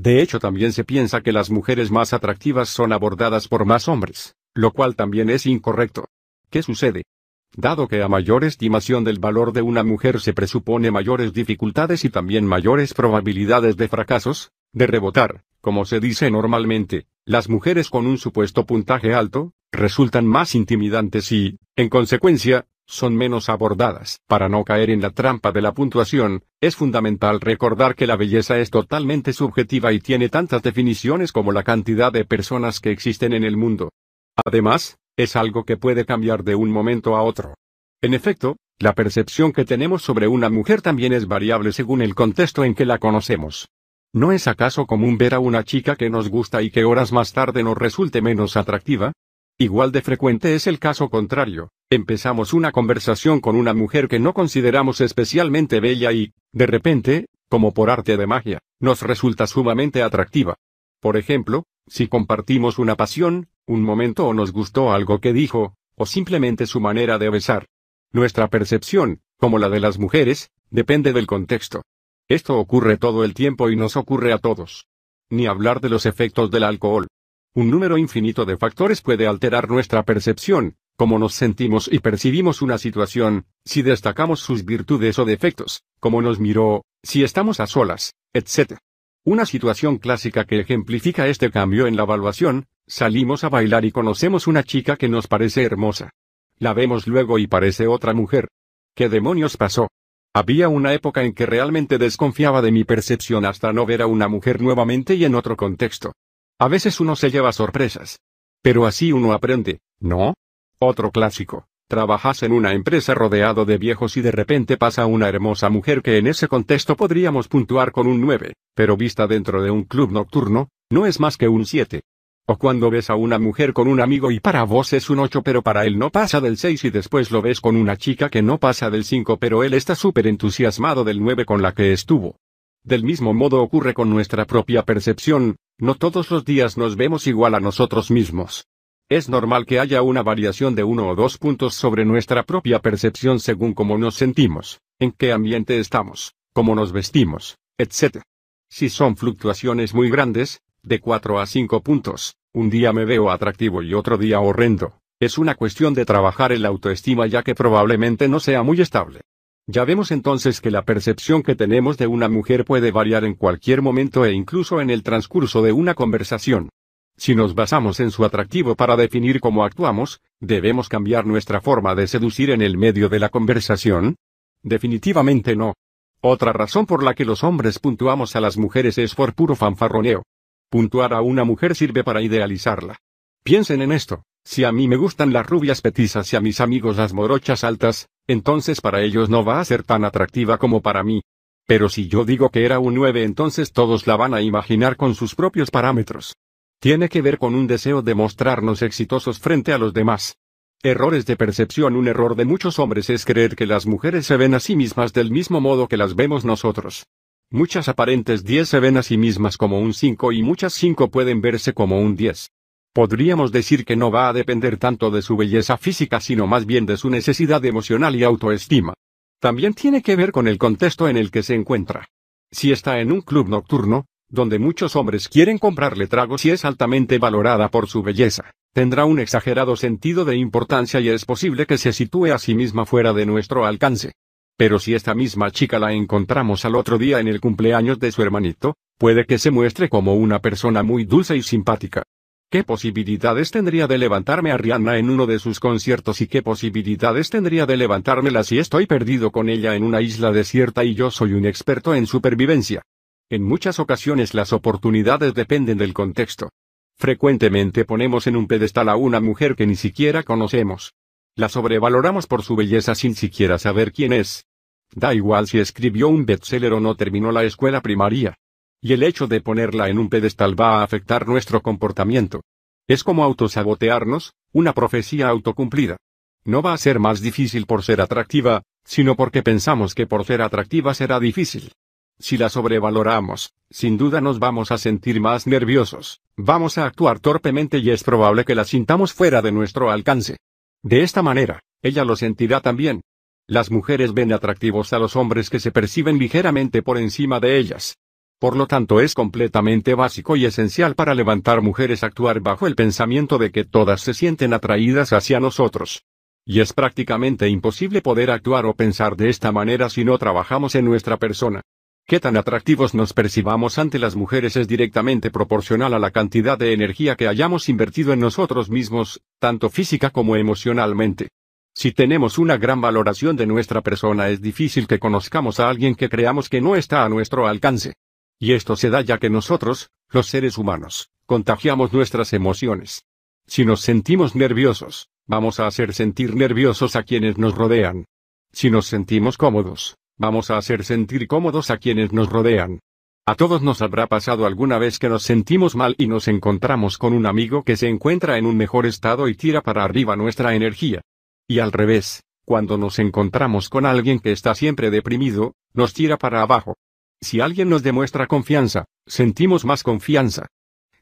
De hecho, también se piensa que las mujeres más atractivas son abordadas por más hombres, lo cual también es incorrecto. ¿Qué sucede? Dado que a mayor estimación del valor de una mujer se presupone mayores dificultades y también mayores probabilidades de fracasos, de rebotar, como se dice normalmente, las mujeres con un supuesto puntaje alto, resultan más intimidantes y, en consecuencia, son menos abordadas. Para no caer en la trampa de la puntuación, es fundamental recordar que la belleza es totalmente subjetiva y tiene tantas definiciones como la cantidad de personas que existen en el mundo. Además, es algo que puede cambiar de un momento a otro. En efecto, la percepción que tenemos sobre una mujer también es variable según el contexto en que la conocemos. ¿No es acaso común ver a una chica que nos gusta y que horas más tarde nos resulte menos atractiva? Igual de frecuente es el caso contrario. Empezamos una conversación con una mujer que no consideramos especialmente bella y, de repente, como por arte de magia, nos resulta sumamente atractiva. Por ejemplo, si compartimos una pasión, un momento o nos gustó algo que dijo, o simplemente su manera de besar. Nuestra percepción, como la de las mujeres, depende del contexto. Esto ocurre todo el tiempo y nos ocurre a todos. Ni hablar de los efectos del alcohol. Un número infinito de factores puede alterar nuestra percepción, cómo nos sentimos y percibimos una situación, si destacamos sus virtudes o defectos, cómo nos miró, si estamos a solas, etc. Una situación clásica que ejemplifica este cambio en la evaluación, salimos a bailar y conocemos una chica que nos parece hermosa. La vemos luego y parece otra mujer. ¿Qué demonios pasó? Había una época en que realmente desconfiaba de mi percepción hasta no ver a una mujer nuevamente y en otro contexto. A veces uno se lleva sorpresas. Pero así uno aprende, ¿no? Otro clásico. Trabajas en una empresa rodeado de viejos y de repente pasa una hermosa mujer que en ese contexto podríamos puntuar con un 9, pero vista dentro de un club nocturno, no es más que un 7. O cuando ves a una mujer con un amigo y para vos es un 8 pero para él no pasa del 6 y después lo ves con una chica que no pasa del 5 pero él está súper entusiasmado del 9 con la que estuvo. Del mismo modo ocurre con nuestra propia percepción, no todos los días nos vemos igual a nosotros mismos. Es normal que haya una variación de uno o dos puntos sobre nuestra propia percepción según cómo nos sentimos, en qué ambiente estamos, cómo nos vestimos, etc. Si son fluctuaciones muy grandes, de 4 a 5 puntos, un día me veo atractivo y otro día horrendo. Es una cuestión de trabajar en la autoestima ya que probablemente no sea muy estable. Ya vemos entonces que la percepción que tenemos de una mujer puede variar en cualquier momento e incluso en el transcurso de una conversación. Si nos basamos en su atractivo para definir cómo actuamos, ¿debemos cambiar nuestra forma de seducir en el medio de la conversación? Definitivamente no. Otra razón por la que los hombres puntuamos a las mujeres es por puro fanfarroneo. Puntuar a una mujer sirve para idealizarla. Piensen en esto, si a mí me gustan las rubias petizas y a mis amigos las morochas altas, entonces para ellos no va a ser tan atractiva como para mí. Pero si yo digo que era un 9 entonces todos la van a imaginar con sus propios parámetros. Tiene que ver con un deseo de mostrarnos exitosos frente a los demás. Errores de percepción Un error de muchos hombres es creer que las mujeres se ven a sí mismas del mismo modo que las vemos nosotros. Muchas aparentes 10 se ven a sí mismas como un 5 y muchas 5 pueden verse como un 10. Podríamos decir que no va a depender tanto de su belleza física sino más bien de su necesidad emocional y autoestima. También tiene que ver con el contexto en el que se encuentra. Si está en un club nocturno, donde muchos hombres quieren comprarle tragos y es altamente valorada por su belleza, tendrá un exagerado sentido de importancia y es posible que se sitúe a sí misma fuera de nuestro alcance. Pero si esta misma chica la encontramos al otro día en el cumpleaños de su hermanito, puede que se muestre como una persona muy dulce y simpática. ¿Qué posibilidades tendría de levantarme a Rihanna en uno de sus conciertos y qué posibilidades tendría de levantármela si estoy perdido con ella en una isla desierta y yo soy un experto en supervivencia? En muchas ocasiones las oportunidades dependen del contexto. Frecuentemente ponemos en un pedestal a una mujer que ni siquiera conocemos. La sobrevaloramos por su belleza sin siquiera saber quién es. Da igual si escribió un bestseller o no terminó la escuela primaria. Y el hecho de ponerla en un pedestal va a afectar nuestro comportamiento. Es como autosabotearnos, una profecía autocumplida. No va a ser más difícil por ser atractiva, sino porque pensamos que por ser atractiva será difícil. Si la sobrevaloramos, sin duda nos vamos a sentir más nerviosos, vamos a actuar torpemente y es probable que la sintamos fuera de nuestro alcance. De esta manera, ella lo sentirá también. Las mujeres ven atractivos a los hombres que se perciben ligeramente por encima de ellas. Por lo tanto es completamente básico y esencial para levantar mujeres actuar bajo el pensamiento de que todas se sienten atraídas hacia nosotros. Y es prácticamente imposible poder actuar o pensar de esta manera si no trabajamos en nuestra persona. Qué tan atractivos nos percibamos ante las mujeres es directamente proporcional a la cantidad de energía que hayamos invertido en nosotros mismos, tanto física como emocionalmente. Si tenemos una gran valoración de nuestra persona es difícil que conozcamos a alguien que creamos que no está a nuestro alcance. Y esto se da ya que nosotros, los seres humanos, contagiamos nuestras emociones. Si nos sentimos nerviosos, vamos a hacer sentir nerviosos a quienes nos rodean. Si nos sentimos cómodos, Vamos a hacer sentir cómodos a quienes nos rodean. A todos nos habrá pasado alguna vez que nos sentimos mal y nos encontramos con un amigo que se encuentra en un mejor estado y tira para arriba nuestra energía. Y al revés, cuando nos encontramos con alguien que está siempre deprimido, nos tira para abajo. Si alguien nos demuestra confianza, sentimos más confianza.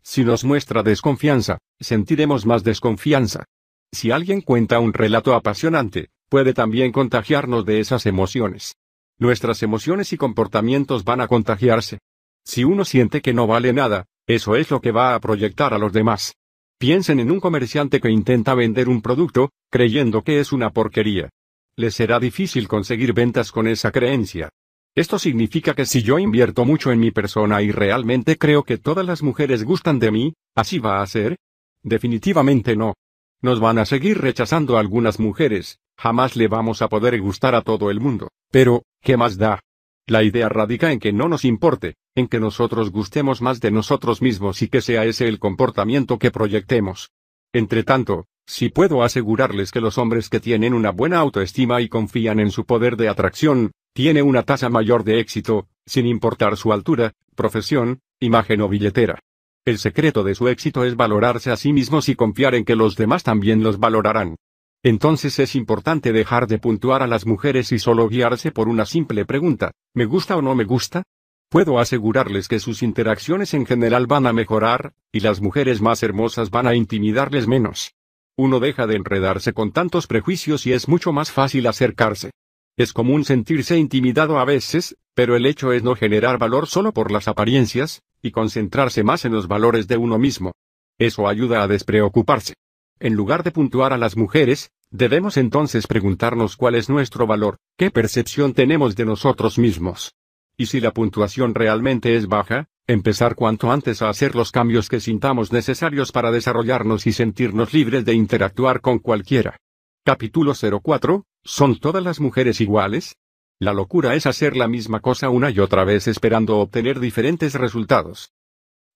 Si nos muestra desconfianza, sentiremos más desconfianza. Si alguien cuenta un relato apasionante, puede también contagiarnos de esas emociones. Nuestras emociones y comportamientos van a contagiarse. Si uno siente que no vale nada, eso es lo que va a proyectar a los demás. Piensen en un comerciante que intenta vender un producto, creyendo que es una porquería. Les será difícil conseguir ventas con esa creencia. Esto significa que si yo invierto mucho en mi persona y realmente creo que todas las mujeres gustan de mí, ¿así va a ser? Definitivamente no. Nos van a seguir rechazando algunas mujeres, jamás le vamos a poder gustar a todo el mundo. Pero, ¿qué más da? La idea radica en que no nos importe, en que nosotros gustemos más de nosotros mismos y que sea ese el comportamiento que proyectemos. Entre tanto, si puedo asegurarles que los hombres que tienen una buena autoestima y confían en su poder de atracción, tiene una tasa mayor de éxito, sin importar su altura, profesión, imagen o billetera. El secreto de su éxito es valorarse a sí mismos y confiar en que los demás también los valorarán. Entonces es importante dejar de puntuar a las mujeres y solo guiarse por una simple pregunta, ¿me gusta o no me gusta? Puedo asegurarles que sus interacciones en general van a mejorar, y las mujeres más hermosas van a intimidarles menos. Uno deja de enredarse con tantos prejuicios y es mucho más fácil acercarse. Es común sentirse intimidado a veces, pero el hecho es no generar valor solo por las apariencias, y concentrarse más en los valores de uno mismo. Eso ayuda a despreocuparse. En lugar de puntuar a las mujeres, debemos entonces preguntarnos cuál es nuestro valor, qué percepción tenemos de nosotros mismos. Y si la puntuación realmente es baja, empezar cuanto antes a hacer los cambios que sintamos necesarios para desarrollarnos y sentirnos libres de interactuar con cualquiera. Capítulo 04. ¿Son todas las mujeres iguales? La locura es hacer la misma cosa una y otra vez esperando obtener diferentes resultados.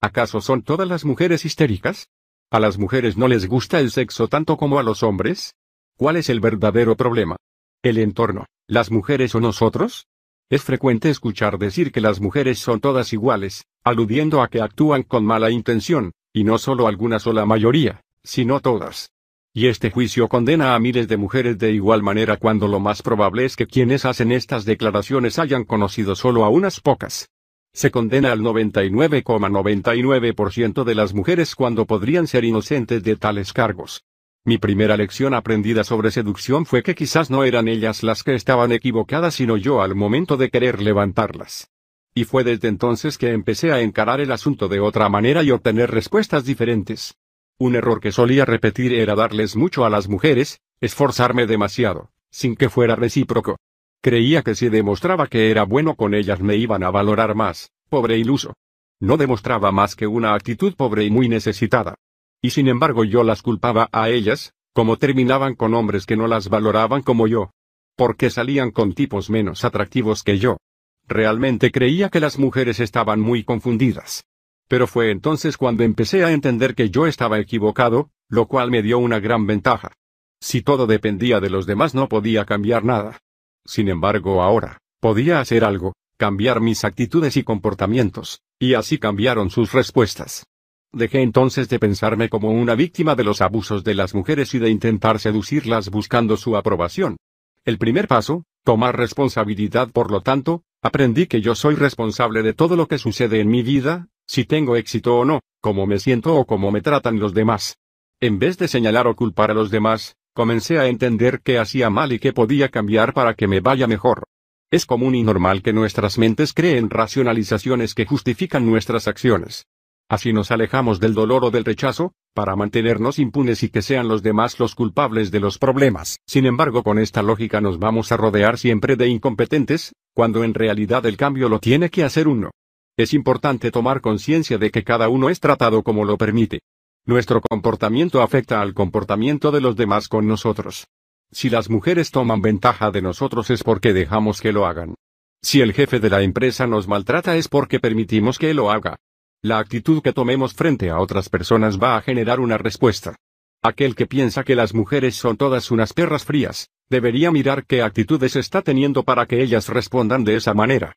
¿Acaso son todas las mujeres histéricas? ¿A las mujeres no les gusta el sexo tanto como a los hombres? ¿Cuál es el verdadero problema? ¿El entorno, las mujeres o nosotros? Es frecuente escuchar decir que las mujeres son todas iguales, aludiendo a que actúan con mala intención, y no solo algunas o la mayoría, sino todas. Y este juicio condena a miles de mujeres de igual manera cuando lo más probable es que quienes hacen estas declaraciones hayan conocido solo a unas pocas. Se condena al 99,99% de las mujeres cuando podrían ser inocentes de tales cargos. Mi primera lección aprendida sobre seducción fue que quizás no eran ellas las que estaban equivocadas sino yo al momento de querer levantarlas. Y fue desde entonces que empecé a encarar el asunto de otra manera y obtener respuestas diferentes. Un error que solía repetir era darles mucho a las mujeres, esforzarme demasiado, sin que fuera recíproco. Creía que si demostraba que era bueno con ellas me iban a valorar más, pobre iluso. No demostraba más que una actitud pobre y muy necesitada. Y sin embargo yo las culpaba a ellas, como terminaban con hombres que no las valoraban como yo. Porque salían con tipos menos atractivos que yo. Realmente creía que las mujeres estaban muy confundidas. Pero fue entonces cuando empecé a entender que yo estaba equivocado, lo cual me dio una gran ventaja. Si todo dependía de los demás no podía cambiar nada. Sin embargo ahora, podía hacer algo, cambiar mis actitudes y comportamientos, y así cambiaron sus respuestas. Dejé entonces de pensarme como una víctima de los abusos de las mujeres y de intentar seducirlas buscando su aprobación. El primer paso, tomar responsabilidad por lo tanto, aprendí que yo soy responsable de todo lo que sucede en mi vida, si tengo éxito o no, cómo me siento o cómo me tratan los demás. En vez de señalar o culpar a los demás, comencé a entender qué hacía mal y qué podía cambiar para que me vaya mejor. Es común y normal que nuestras mentes creen racionalizaciones que justifican nuestras acciones. Así nos alejamos del dolor o del rechazo, para mantenernos impunes y que sean los demás los culpables de los problemas. Sin embargo, con esta lógica nos vamos a rodear siempre de incompetentes, cuando en realidad el cambio lo tiene que hacer uno. Es importante tomar conciencia de que cada uno es tratado como lo permite. Nuestro comportamiento afecta al comportamiento de los demás con nosotros. Si las mujeres toman ventaja de nosotros es porque dejamos que lo hagan. Si el jefe de la empresa nos maltrata es porque permitimos que lo haga. La actitud que tomemos frente a otras personas va a generar una respuesta. Aquel que piensa que las mujeres son todas unas perras frías, debería mirar qué actitudes está teniendo para que ellas respondan de esa manera.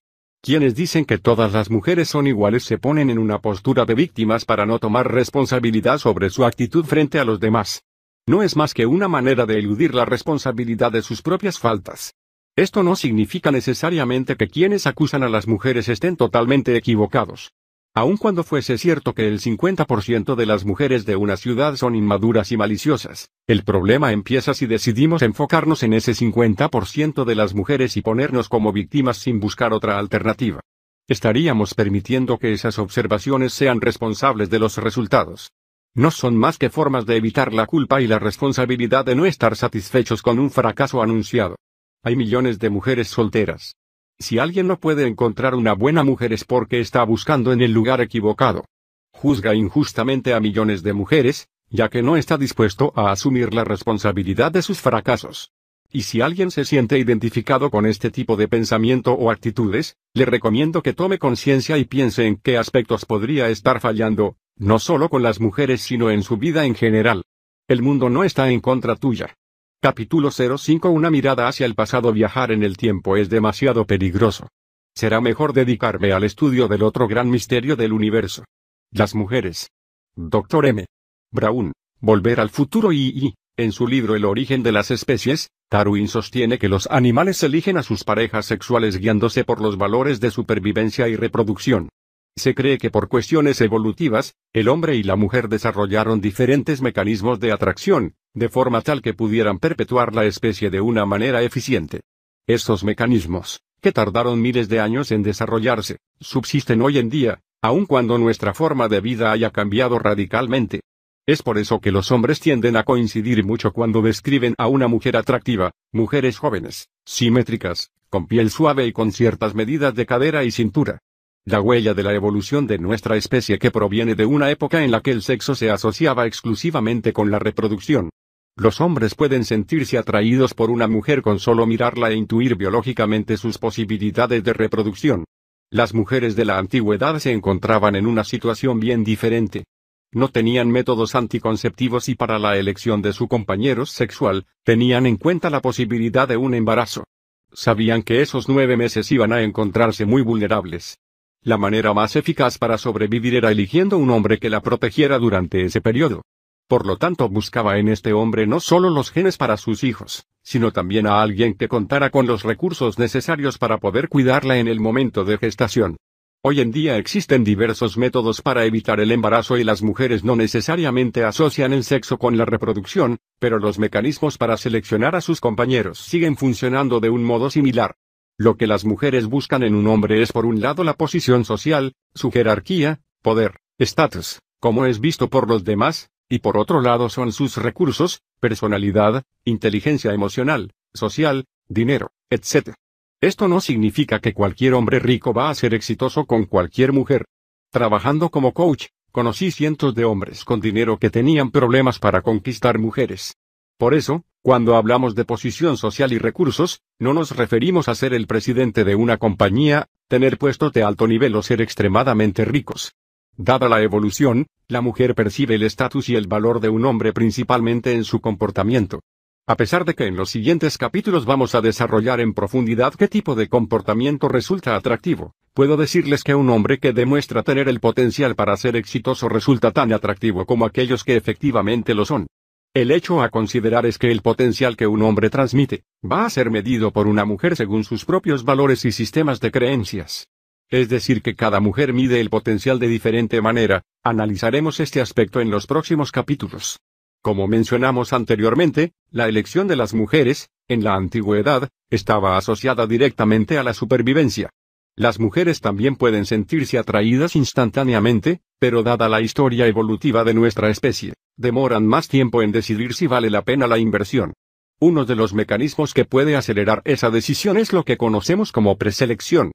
Quienes dicen que todas las mujeres son iguales se ponen en una postura de víctimas para no tomar responsabilidad sobre su actitud frente a los demás. No es más que una manera de eludir la responsabilidad de sus propias faltas. Esto no significa necesariamente que quienes acusan a las mujeres estén totalmente equivocados. Aun cuando fuese cierto que el 50% de las mujeres de una ciudad son inmaduras y maliciosas, el problema empieza si decidimos enfocarnos en ese 50% de las mujeres y ponernos como víctimas sin buscar otra alternativa. Estaríamos permitiendo que esas observaciones sean responsables de los resultados. No son más que formas de evitar la culpa y la responsabilidad de no estar satisfechos con un fracaso anunciado. Hay millones de mujeres solteras, si alguien no puede encontrar una buena mujer es porque está buscando en el lugar equivocado. Juzga injustamente a millones de mujeres, ya que no está dispuesto a asumir la responsabilidad de sus fracasos. Y si alguien se siente identificado con este tipo de pensamiento o actitudes, le recomiendo que tome conciencia y piense en qué aspectos podría estar fallando, no solo con las mujeres sino en su vida en general. El mundo no está en contra tuya. Capítulo 05 Una mirada hacia el pasado Viajar en el tiempo es demasiado peligroso. Será mejor dedicarme al estudio del otro gran misterio del universo. Las mujeres. Dr. M. Brown. Volver al futuro y, y, en su libro El origen de las especies, Darwin sostiene que los animales eligen a sus parejas sexuales guiándose por los valores de supervivencia y reproducción. Se cree que por cuestiones evolutivas, el hombre y la mujer desarrollaron diferentes mecanismos de atracción, de forma tal que pudieran perpetuar la especie de una manera eficiente. Estos mecanismos, que tardaron miles de años en desarrollarse, subsisten hoy en día, aun cuando nuestra forma de vida haya cambiado radicalmente. Es por eso que los hombres tienden a coincidir mucho cuando describen a una mujer atractiva, mujeres jóvenes, simétricas, con piel suave y con ciertas medidas de cadera y cintura. La huella de la evolución de nuestra especie que proviene de una época en la que el sexo se asociaba exclusivamente con la reproducción. Los hombres pueden sentirse atraídos por una mujer con solo mirarla e intuir biológicamente sus posibilidades de reproducción. Las mujeres de la antigüedad se encontraban en una situación bien diferente. No tenían métodos anticonceptivos y para la elección de su compañero sexual, tenían en cuenta la posibilidad de un embarazo. Sabían que esos nueve meses iban a encontrarse muy vulnerables. La manera más eficaz para sobrevivir era eligiendo un hombre que la protegiera durante ese periodo. Por lo tanto buscaba en este hombre no solo los genes para sus hijos, sino también a alguien que contara con los recursos necesarios para poder cuidarla en el momento de gestación. Hoy en día existen diversos métodos para evitar el embarazo y las mujeres no necesariamente asocian el sexo con la reproducción, pero los mecanismos para seleccionar a sus compañeros siguen funcionando de un modo similar. Lo que las mujeres buscan en un hombre es por un lado la posición social, su jerarquía, poder, estatus, como es visto por los demás, y por otro lado son sus recursos, personalidad, inteligencia emocional, social, dinero, etc. Esto no significa que cualquier hombre rico va a ser exitoso con cualquier mujer. Trabajando como coach, conocí cientos de hombres con dinero que tenían problemas para conquistar mujeres. Por eso, cuando hablamos de posición social y recursos, no nos referimos a ser el presidente de una compañía, tener puestos de alto nivel o ser extremadamente ricos. Dada la evolución, la mujer percibe el estatus y el valor de un hombre principalmente en su comportamiento. A pesar de que en los siguientes capítulos vamos a desarrollar en profundidad qué tipo de comportamiento resulta atractivo, puedo decirles que un hombre que demuestra tener el potencial para ser exitoso resulta tan atractivo como aquellos que efectivamente lo son. El hecho a considerar es que el potencial que un hombre transmite, va a ser medido por una mujer según sus propios valores y sistemas de creencias. Es decir, que cada mujer mide el potencial de diferente manera, analizaremos este aspecto en los próximos capítulos. Como mencionamos anteriormente, la elección de las mujeres, en la antigüedad, estaba asociada directamente a la supervivencia. Las mujeres también pueden sentirse atraídas instantáneamente, pero dada la historia evolutiva de nuestra especie, demoran más tiempo en decidir si vale la pena la inversión. Uno de los mecanismos que puede acelerar esa decisión es lo que conocemos como preselección.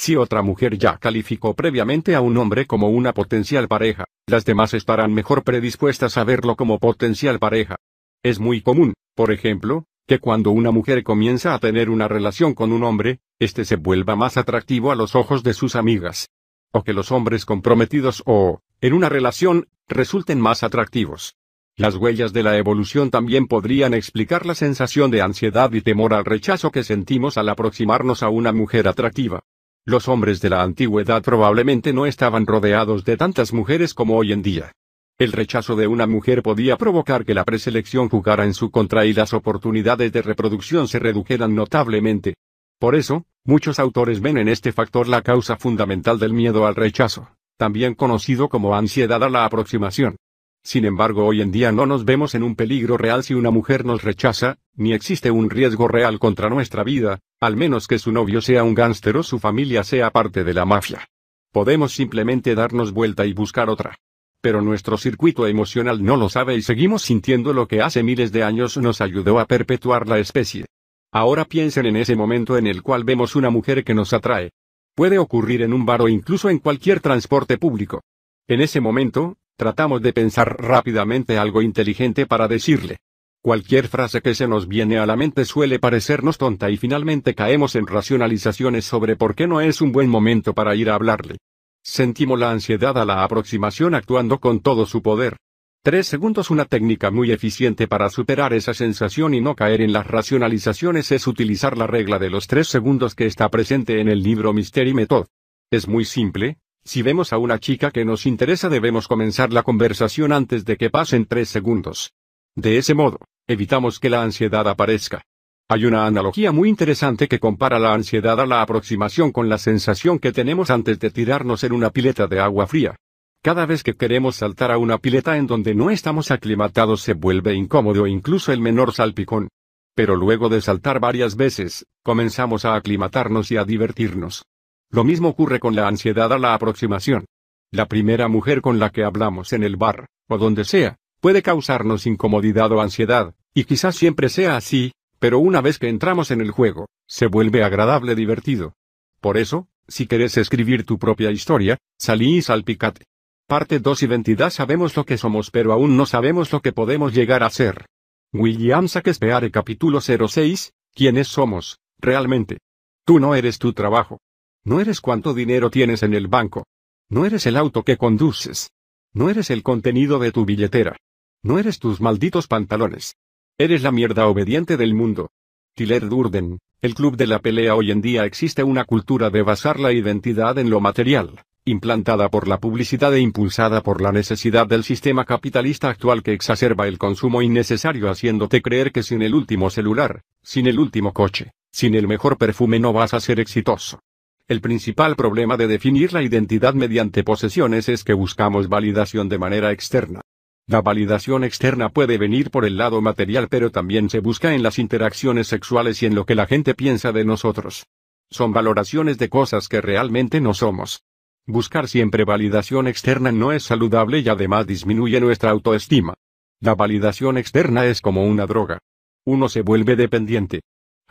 Si otra mujer ya calificó previamente a un hombre como una potencial pareja, las demás estarán mejor predispuestas a verlo como potencial pareja. Es muy común, por ejemplo, que cuando una mujer comienza a tener una relación con un hombre, éste se vuelva más atractivo a los ojos de sus amigas. O que los hombres comprometidos o, en una relación, resulten más atractivos. Las huellas de la evolución también podrían explicar la sensación de ansiedad y temor al rechazo que sentimos al aproximarnos a una mujer atractiva. Los hombres de la antigüedad probablemente no estaban rodeados de tantas mujeres como hoy en día. El rechazo de una mujer podía provocar que la preselección jugara en su contra y las oportunidades de reproducción se redujeran notablemente. Por eso, muchos autores ven en este factor la causa fundamental del miedo al rechazo. también conocido como ansiedad a la aproximación. Sin embargo, hoy en día no nos vemos en un peligro real si una mujer nos rechaza, ni existe un riesgo real contra nuestra vida, al menos que su novio sea un gángster o su familia sea parte de la mafia. Podemos simplemente darnos vuelta y buscar otra. Pero nuestro circuito emocional no lo sabe y seguimos sintiendo lo que hace miles de años nos ayudó a perpetuar la especie. Ahora piensen en ese momento en el cual vemos una mujer que nos atrae. Puede ocurrir en un bar o incluso en cualquier transporte público. En ese momento, tratamos de pensar rápidamente algo inteligente para decirle. Cualquier frase que se nos viene a la mente suele parecernos tonta y finalmente caemos en racionalizaciones sobre por qué no es un buen momento para ir a hablarle. Sentimos la ansiedad a la aproximación actuando con todo su poder. Tres segundos Una técnica muy eficiente para superar esa sensación y no caer en las racionalizaciones es utilizar la regla de los tres segundos que está presente en el libro Mystery Method. Es muy simple, si vemos a una chica que nos interesa debemos comenzar la conversación antes de que pasen tres segundos. De ese modo, evitamos que la ansiedad aparezca. Hay una analogía muy interesante que compara la ansiedad a la aproximación con la sensación que tenemos antes de tirarnos en una pileta de agua fría. Cada vez que queremos saltar a una pileta en donde no estamos aclimatados se vuelve incómodo incluso el menor salpicón. Pero luego de saltar varias veces, comenzamos a aclimatarnos y a divertirnos. Lo mismo ocurre con la ansiedad a la aproximación. La primera mujer con la que hablamos en el bar, o donde sea, puede causarnos incomodidad o ansiedad, y quizás siempre sea así, pero una vez que entramos en el juego, se vuelve agradable divertido. Por eso, si querés escribir tu propia historia, salí y salpicate. Parte 2 Identidad Sabemos lo que somos pero aún no sabemos lo que podemos llegar a ser. William Shakespeare capítulo 06, ¿quiénes somos, realmente? Tú no eres tu trabajo. No eres cuánto dinero tienes en el banco. No eres el auto que conduces. No eres el contenido de tu billetera. No eres tus malditos pantalones. Eres la mierda obediente del mundo. Tiller Durden, el club de la pelea hoy en día existe una cultura de basar la identidad en lo material implantada por la publicidad e impulsada por la necesidad del sistema capitalista actual que exacerba el consumo innecesario haciéndote creer que sin el último celular, sin el último coche, sin el mejor perfume no vas a ser exitoso. El principal problema de definir la identidad mediante posesiones es que buscamos validación de manera externa. La validación externa puede venir por el lado material pero también se busca en las interacciones sexuales y en lo que la gente piensa de nosotros. Son valoraciones de cosas que realmente no somos. Buscar siempre validación externa no es saludable y además disminuye nuestra autoestima. La validación externa es como una droga. Uno se vuelve dependiente.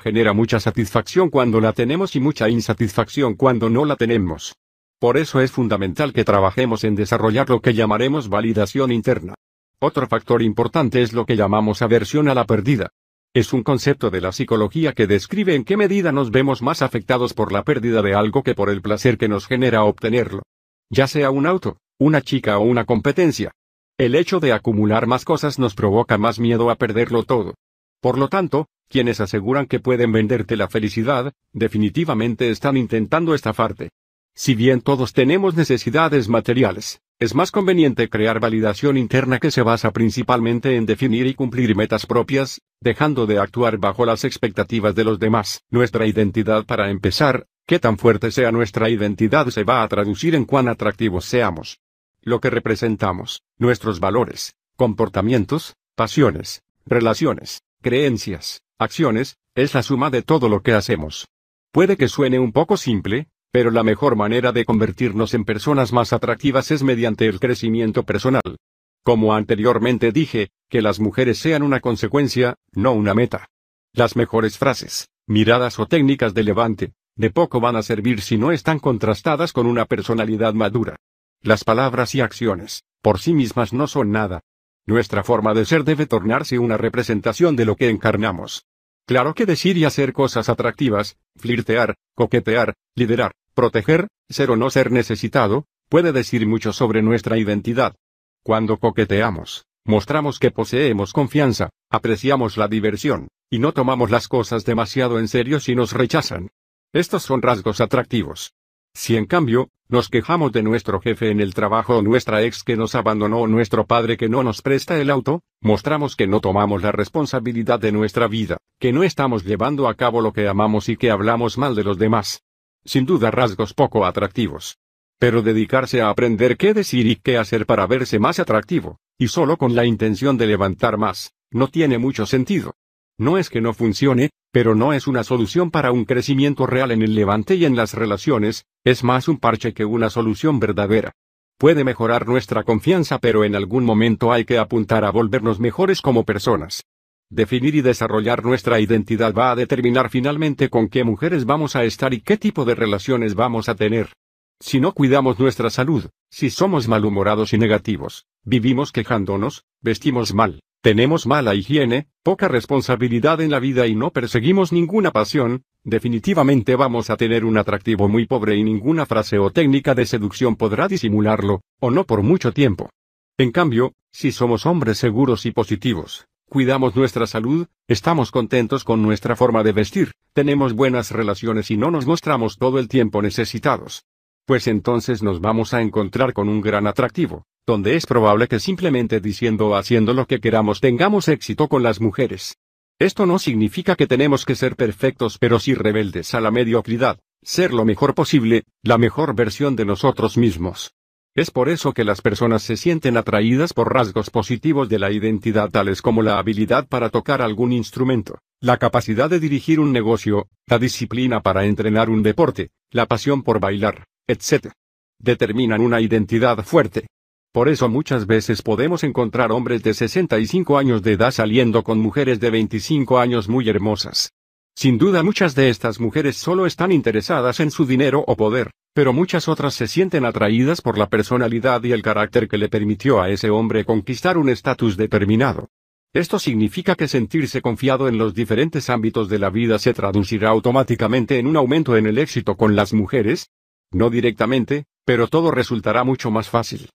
Genera mucha satisfacción cuando la tenemos y mucha insatisfacción cuando no la tenemos. Por eso es fundamental que trabajemos en desarrollar lo que llamaremos validación interna. Otro factor importante es lo que llamamos aversión a la pérdida. Es un concepto de la psicología que describe en qué medida nos vemos más afectados por la pérdida de algo que por el placer que nos genera obtenerlo. Ya sea un auto, una chica o una competencia. El hecho de acumular más cosas nos provoca más miedo a perderlo todo. Por lo tanto, quienes aseguran que pueden venderte la felicidad, definitivamente están intentando estafarte. Si bien todos tenemos necesidades materiales, es más conveniente crear validación interna que se basa principalmente en definir y cumplir metas propias, dejando de actuar bajo las expectativas de los demás. Nuestra identidad para empezar, qué tan fuerte sea nuestra identidad se va a traducir en cuán atractivos seamos. Lo que representamos, nuestros valores, comportamientos, pasiones, relaciones, creencias, acciones, es la suma de todo lo que hacemos. Puede que suene un poco simple, pero la mejor manera de convertirnos en personas más atractivas es mediante el crecimiento personal. Como anteriormente dije, que las mujeres sean una consecuencia, no una meta. Las mejores frases, miradas o técnicas de levante, de poco van a servir si no están contrastadas con una personalidad madura. Las palabras y acciones, por sí mismas no son nada. Nuestra forma de ser debe tornarse una representación de lo que encarnamos. Claro que decir y hacer cosas atractivas, flirtear, coquetear, liderar, proteger, ser o no ser necesitado, puede decir mucho sobre nuestra identidad. Cuando coqueteamos, mostramos que poseemos confianza, apreciamos la diversión, y no tomamos las cosas demasiado en serio si nos rechazan. Estos son rasgos atractivos. Si en cambio, nos quejamos de nuestro jefe en el trabajo o nuestra ex que nos abandonó o nuestro padre que no nos presta el auto, mostramos que no tomamos la responsabilidad de nuestra vida, que no estamos llevando a cabo lo que amamos y que hablamos mal de los demás. Sin duda rasgos poco atractivos. Pero dedicarse a aprender qué decir y qué hacer para verse más atractivo, y solo con la intención de levantar más, no tiene mucho sentido. No es que no funcione, pero no es una solución para un crecimiento real en el levante y en las relaciones, es más un parche que una solución verdadera. Puede mejorar nuestra confianza pero en algún momento hay que apuntar a volvernos mejores como personas. Definir y desarrollar nuestra identidad va a determinar finalmente con qué mujeres vamos a estar y qué tipo de relaciones vamos a tener. Si no cuidamos nuestra salud, si somos malhumorados y negativos, vivimos quejándonos, vestimos mal, tenemos mala higiene, poca responsabilidad en la vida y no perseguimos ninguna pasión, definitivamente vamos a tener un atractivo muy pobre y ninguna frase o técnica de seducción podrá disimularlo, o no por mucho tiempo. En cambio, si somos hombres seguros y positivos, cuidamos nuestra salud, estamos contentos con nuestra forma de vestir, tenemos buenas relaciones y no nos mostramos todo el tiempo necesitados. Pues entonces nos vamos a encontrar con un gran atractivo, donde es probable que simplemente diciendo o haciendo lo que queramos tengamos éxito con las mujeres. Esto no significa que tenemos que ser perfectos pero sí rebeldes a la mediocridad, ser lo mejor posible, la mejor versión de nosotros mismos. Es por eso que las personas se sienten atraídas por rasgos positivos de la identidad tales como la habilidad para tocar algún instrumento, la capacidad de dirigir un negocio, la disciplina para entrenar un deporte, la pasión por bailar, etc. Determinan una identidad fuerte, por eso muchas veces podemos encontrar hombres de 65 años de edad saliendo con mujeres de 25 años muy hermosas. Sin duda muchas de estas mujeres solo están interesadas en su dinero o poder, pero muchas otras se sienten atraídas por la personalidad y el carácter que le permitió a ese hombre conquistar un estatus determinado. Esto significa que sentirse confiado en los diferentes ámbitos de la vida se traducirá automáticamente en un aumento en el éxito con las mujeres. No directamente, pero todo resultará mucho más fácil.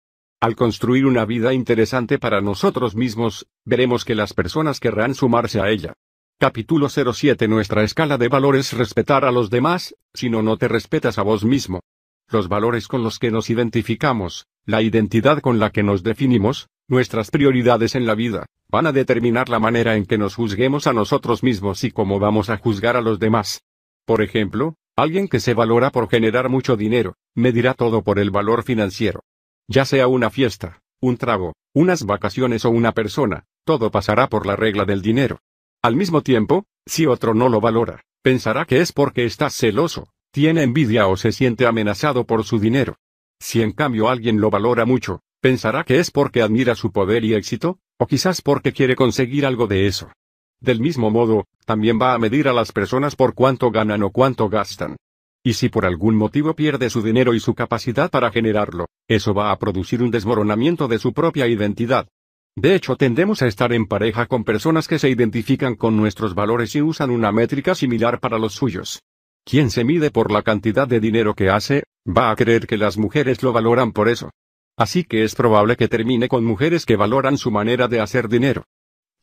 Al construir una vida interesante para nosotros mismos, veremos que las personas querrán sumarse a ella. Capítulo 07 Nuestra escala de valores respetar a los demás, si no no te respetas a vos mismo. Los valores con los que nos identificamos, la identidad con la que nos definimos, nuestras prioridades en la vida, van a determinar la manera en que nos juzguemos a nosotros mismos y cómo vamos a juzgar a los demás. Por ejemplo, alguien que se valora por generar mucho dinero, medirá todo por el valor financiero. Ya sea una fiesta, un trago, unas vacaciones o una persona, todo pasará por la regla del dinero. Al mismo tiempo, si otro no lo valora, pensará que es porque está celoso, tiene envidia o se siente amenazado por su dinero. Si en cambio alguien lo valora mucho, pensará que es porque admira su poder y éxito, o quizás porque quiere conseguir algo de eso. Del mismo modo, también va a medir a las personas por cuánto ganan o cuánto gastan. Y si por algún motivo pierde su dinero y su capacidad para generarlo, eso va a producir un desmoronamiento de su propia identidad. De hecho, tendemos a estar en pareja con personas que se identifican con nuestros valores y usan una métrica similar para los suyos. Quien se mide por la cantidad de dinero que hace, va a creer que las mujeres lo valoran por eso. Así que es probable que termine con mujeres que valoran su manera de hacer dinero.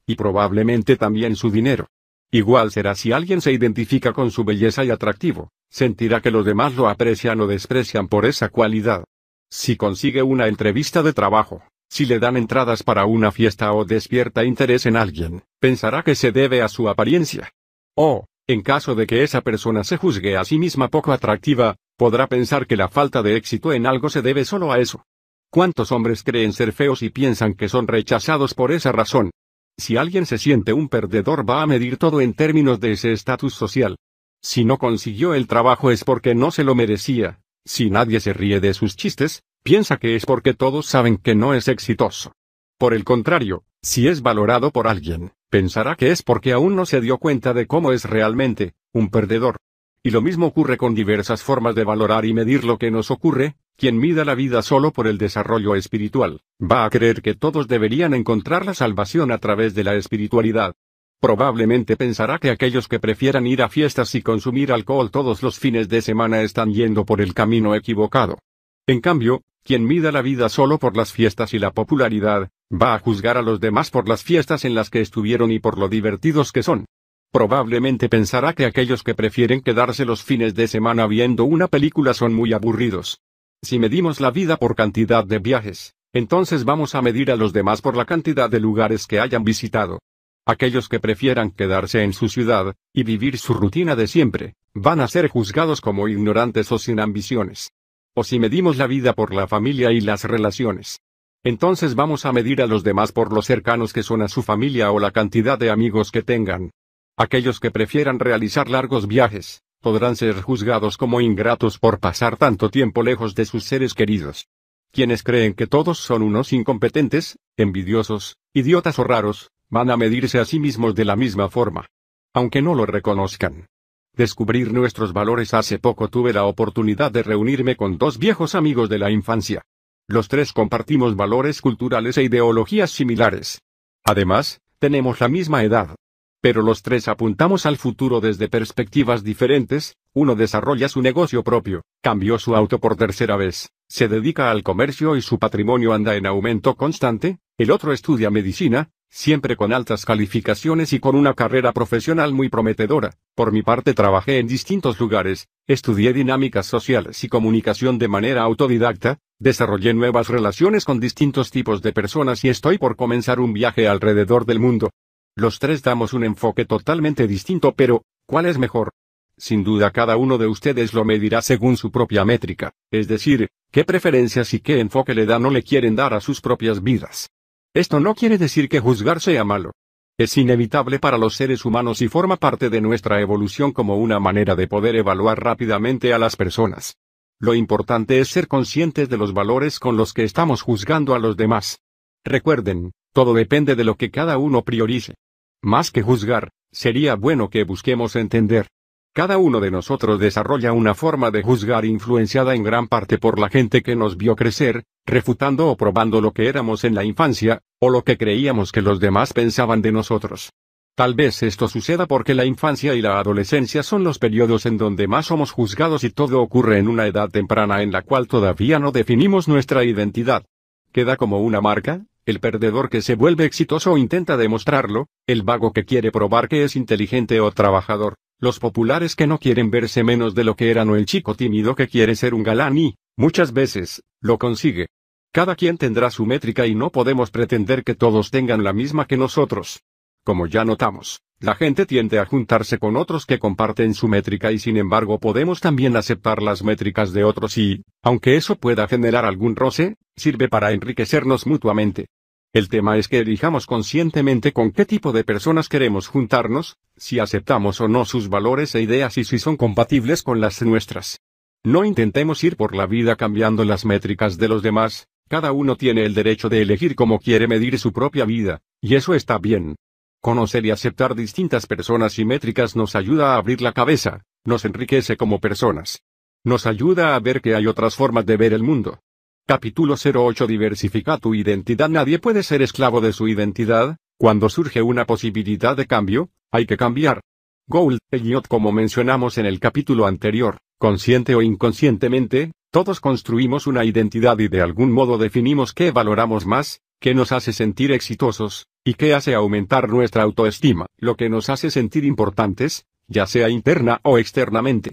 Y probablemente también su dinero. Igual será si alguien se identifica con su belleza y atractivo, sentirá que los demás lo aprecian o desprecian por esa cualidad. Si consigue una entrevista de trabajo, si le dan entradas para una fiesta o despierta interés en alguien, pensará que se debe a su apariencia. O, en caso de que esa persona se juzgue a sí misma poco atractiva, podrá pensar que la falta de éxito en algo se debe solo a eso. ¿Cuántos hombres creen ser feos y piensan que son rechazados por esa razón? Si alguien se siente un perdedor va a medir todo en términos de ese estatus social. Si no consiguió el trabajo es porque no se lo merecía. Si nadie se ríe de sus chistes, piensa que es porque todos saben que no es exitoso. Por el contrario, si es valorado por alguien, pensará que es porque aún no se dio cuenta de cómo es realmente, un perdedor. Y lo mismo ocurre con diversas formas de valorar y medir lo que nos ocurre, quien mida la vida solo por el desarrollo espiritual, va a creer que todos deberían encontrar la salvación a través de la espiritualidad. Probablemente pensará que aquellos que prefieran ir a fiestas y consumir alcohol todos los fines de semana están yendo por el camino equivocado. En cambio, quien mida la vida solo por las fiestas y la popularidad, va a juzgar a los demás por las fiestas en las que estuvieron y por lo divertidos que son. Probablemente pensará que aquellos que prefieren quedarse los fines de semana viendo una película son muy aburridos. Si medimos la vida por cantidad de viajes, entonces vamos a medir a los demás por la cantidad de lugares que hayan visitado. Aquellos que prefieran quedarse en su ciudad, y vivir su rutina de siempre, van a ser juzgados como ignorantes o sin ambiciones. o si medimos la vida por la familia y las relaciones. Entonces vamos a medir a los demás por lo cercanos que son a su familia o la cantidad de amigos que tengan. Aquellos que prefieran realizar largos viajes, podrán ser juzgados como ingratos por pasar tanto tiempo lejos de sus seres queridos. Quienes creen que todos son unos incompetentes, envidiosos, idiotas o raros, van a medirse a sí mismos de la misma forma. Aunque no lo reconozcan. Descubrir nuestros valores hace poco tuve la oportunidad de reunirme con dos viejos amigos de la infancia. Los tres compartimos valores culturales e ideologías similares. Además, tenemos la misma edad. Pero los tres apuntamos al futuro desde perspectivas diferentes, uno desarrolla su negocio propio, cambió su auto por tercera vez, se dedica al comercio y su patrimonio anda en aumento constante, el otro estudia medicina, siempre con altas calificaciones y con una carrera profesional muy prometedora. Por mi parte trabajé en distintos lugares, estudié dinámicas sociales y comunicación de manera autodidacta, desarrollé nuevas relaciones con distintos tipos de personas y estoy por comenzar un viaje alrededor del mundo. Los tres damos un enfoque totalmente distinto, pero, ¿cuál es mejor? Sin duda cada uno de ustedes lo medirá según su propia métrica, es decir, qué preferencias y qué enfoque le dan o le quieren dar a sus propias vidas. Esto no quiere decir que juzgar sea malo. Es inevitable para los seres humanos y forma parte de nuestra evolución como una manera de poder evaluar rápidamente a las personas. Lo importante es ser conscientes de los valores con los que estamos juzgando a los demás. Recuerden, todo depende de lo que cada uno priorice. Más que juzgar, sería bueno que busquemos entender. Cada uno de nosotros desarrolla una forma de juzgar influenciada en gran parte por la gente que nos vio crecer, refutando o probando lo que éramos en la infancia, o lo que creíamos que los demás pensaban de nosotros. Tal vez esto suceda porque la infancia y la adolescencia son los periodos en donde más somos juzgados y todo ocurre en una edad temprana en la cual todavía no definimos nuestra identidad. Queda como una marca, el perdedor que se vuelve exitoso o intenta demostrarlo, el vago que quiere probar que es inteligente o trabajador, los populares que no quieren verse menos de lo que eran o el chico tímido que quiere ser un galán y, muchas veces, lo consigue. Cada quien tendrá su métrica y no podemos pretender que todos tengan la misma que nosotros. Como ya notamos, la gente tiende a juntarse con otros que comparten su métrica y sin embargo podemos también aceptar las métricas de otros y, aunque eso pueda generar algún roce, sirve para enriquecernos mutuamente. El tema es que elijamos conscientemente con qué tipo de personas queremos juntarnos, si aceptamos o no sus valores e ideas y si son compatibles con las nuestras. No intentemos ir por la vida cambiando las métricas de los demás, cada uno tiene el derecho de elegir cómo quiere medir su propia vida, y eso está bien. Conocer y aceptar distintas personas y métricas nos ayuda a abrir la cabeza, nos enriquece como personas. Nos ayuda a ver que hay otras formas de ver el mundo. Capítulo 08 Diversifica tu identidad Nadie puede ser esclavo de su identidad, cuando surge una posibilidad de cambio, hay que cambiar. Gould, Elliot como mencionamos en el capítulo anterior, consciente o inconscientemente, todos construimos una identidad y de algún modo definimos qué valoramos más, qué nos hace sentir exitosos, y qué hace aumentar nuestra autoestima, lo que nos hace sentir importantes, ya sea interna o externamente.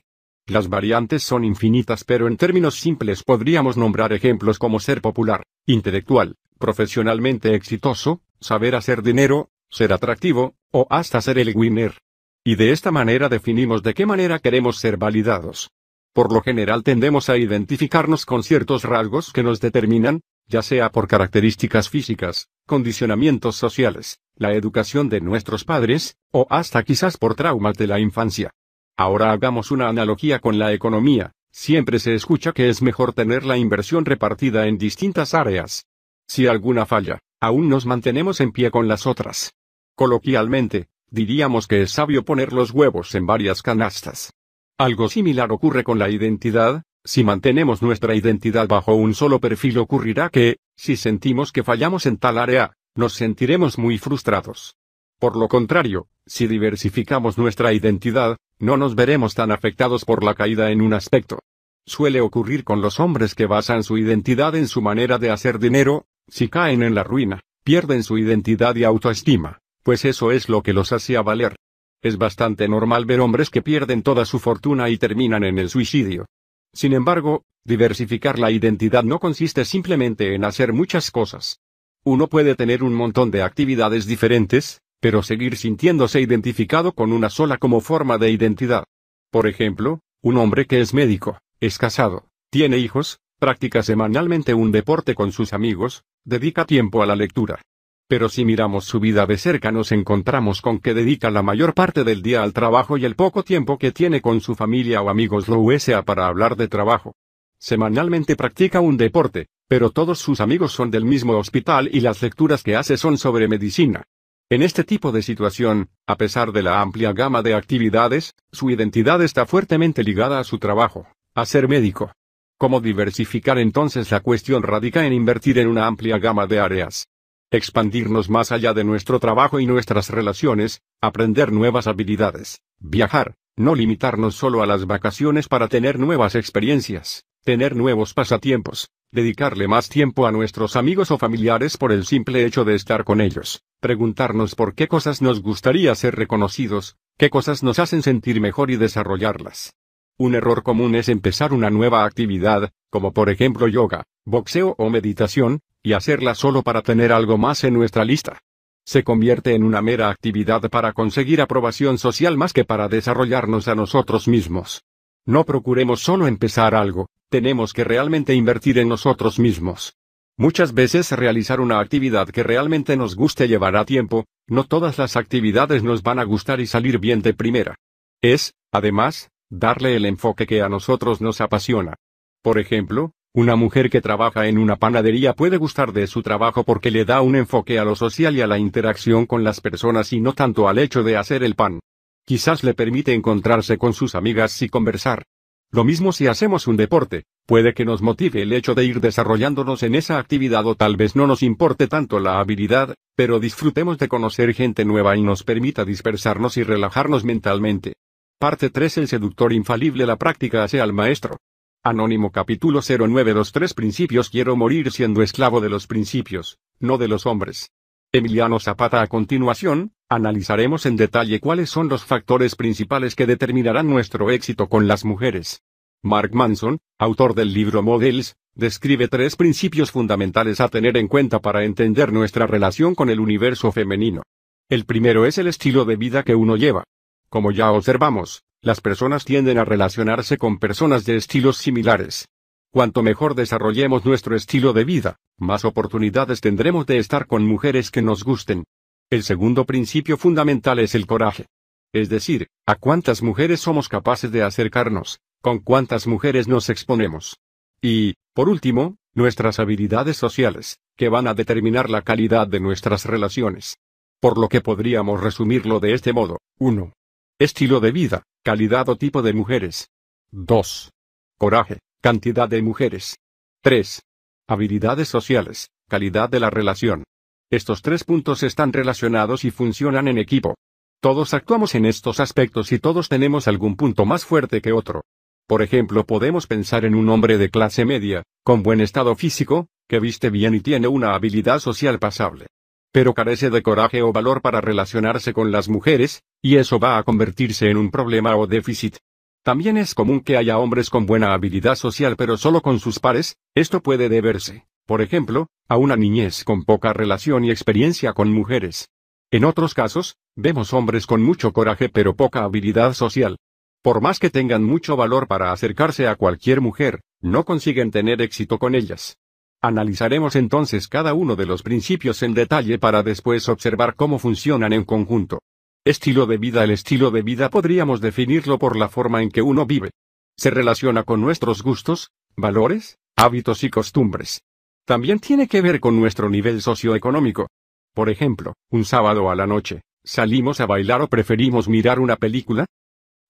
Las variantes son infinitas pero en términos simples podríamos nombrar ejemplos como ser popular, intelectual, profesionalmente exitoso, saber hacer dinero, ser atractivo, o hasta ser el winner. Y de esta manera definimos de qué manera queremos ser validados. Por lo general tendemos a identificarnos con ciertos rasgos que nos determinan, ya sea por características físicas, condicionamientos sociales, la educación de nuestros padres, o hasta quizás por traumas de la infancia. Ahora hagamos una analogía con la economía. Siempre se escucha que es mejor tener la inversión repartida en distintas áreas. Si alguna falla, aún nos mantenemos en pie con las otras. Coloquialmente, diríamos que es sabio poner los huevos en varias canastas. Algo similar ocurre con la identidad, si mantenemos nuestra identidad bajo un solo perfil ocurrirá que, si sentimos que fallamos en tal área, nos sentiremos muy frustrados. Por lo contrario, si diversificamos nuestra identidad, no nos veremos tan afectados por la caída en un aspecto. Suele ocurrir con los hombres que basan su identidad en su manera de hacer dinero, si caen en la ruina, pierden su identidad y autoestima, pues eso es lo que los hacía valer. Es bastante normal ver hombres que pierden toda su fortuna y terminan en el suicidio. Sin embargo, diversificar la identidad no consiste simplemente en hacer muchas cosas. Uno puede tener un montón de actividades diferentes, pero seguir sintiéndose identificado con una sola como forma de identidad. Por ejemplo, un hombre que es médico, es casado, Tiene hijos, practica semanalmente un deporte con sus amigos, dedica tiempo a la lectura. Pero si miramos su vida de cerca nos encontramos con que dedica la mayor parte del día al trabajo y el poco tiempo que tiene con su familia o amigos lo usa para hablar de trabajo. Semanalmente practica un deporte, pero todos sus amigos son del mismo hospital y las lecturas que hace son sobre medicina. En este tipo de situación, a pesar de la amplia gama de actividades, su identidad está fuertemente ligada a su trabajo, a ser médico. ¿Cómo diversificar entonces la cuestión radica en invertir en una amplia gama de áreas? expandirnos más allá de nuestro trabajo y nuestras relaciones, aprender nuevas habilidades, viajar, no limitarnos solo a las vacaciones para tener nuevas experiencias, tener nuevos pasatiempos, dedicarle más tiempo a nuestros amigos o familiares por el simple hecho de estar con ellos, preguntarnos por qué cosas nos gustaría ser reconocidos, qué cosas nos hacen sentir mejor y desarrollarlas. Un error común es empezar una nueva actividad, como por ejemplo yoga, boxeo o meditación, y hacerla solo para tener algo más en nuestra lista. Se convierte en una mera actividad para conseguir aprobación social más que para desarrollarnos a nosotros mismos. No procuremos solo empezar algo, tenemos que realmente invertir en nosotros mismos. Muchas veces realizar una actividad que realmente nos guste llevará tiempo, no todas las actividades nos van a gustar y salir bien de primera. Es, además, darle el enfoque que a nosotros nos apasiona. Por ejemplo, una mujer que trabaja en una panadería puede gustar de su trabajo porque le da un enfoque a lo social y a la interacción con las personas y no tanto al hecho de hacer el pan. Quizás le permite encontrarse con sus amigas y conversar. Lo mismo si hacemos un deporte, puede que nos motive el hecho de ir desarrollándonos en esa actividad o tal vez no nos importe tanto la habilidad, pero disfrutemos de conocer gente nueva y nos permita dispersarnos y relajarnos mentalmente. Parte 3 El seductor infalible La práctica hace al maestro. Anónimo capítulo 09 Los tres principios Quiero morir siendo esclavo de los principios, no de los hombres. Emiliano Zapata A continuación, analizaremos en detalle cuáles son los factores principales que determinarán nuestro éxito con las mujeres. Mark Manson, autor del libro Models, describe tres principios fundamentales a tener en cuenta para entender nuestra relación con el universo femenino. El primero es el estilo de vida que uno lleva. Como ya observamos, las personas tienden a relacionarse con personas de estilos similares. Cuanto mejor desarrollemos nuestro estilo de vida, más oportunidades tendremos de estar con mujeres que nos gusten. El segundo principio fundamental es el coraje. Es decir, a cuántas mujeres somos capaces de acercarnos, con cuántas mujeres nos exponemos. Y, por último, nuestras habilidades sociales, que van a determinar la calidad de nuestras relaciones. Por lo que podríamos resumirlo de este modo. 1. Estilo de vida, calidad o tipo de mujeres. 2. Coraje, cantidad de mujeres. 3. Habilidades sociales, calidad de la relación. Estos tres puntos están relacionados y funcionan en equipo. Todos actuamos en estos aspectos y todos tenemos algún punto más fuerte que otro. Por ejemplo, podemos pensar en un hombre de clase media, con buen estado físico, que viste bien y tiene una habilidad social pasable pero carece de coraje o valor para relacionarse con las mujeres, y eso va a convertirse en un problema o déficit. También es común que haya hombres con buena habilidad social pero solo con sus pares, esto puede deberse, por ejemplo, a una niñez con poca relación y experiencia con mujeres. En otros casos, vemos hombres con mucho coraje pero poca habilidad social. Por más que tengan mucho valor para acercarse a cualquier mujer, no consiguen tener éxito con ellas. Analizaremos entonces cada uno de los principios en detalle para después observar cómo funcionan en conjunto. Estilo de vida El estilo de vida podríamos definirlo por la forma en que uno vive. Se relaciona con nuestros gustos, valores, hábitos y costumbres. También tiene que ver con nuestro nivel socioeconómico. Por ejemplo, un sábado a la noche, ¿salimos a bailar o preferimos mirar una película?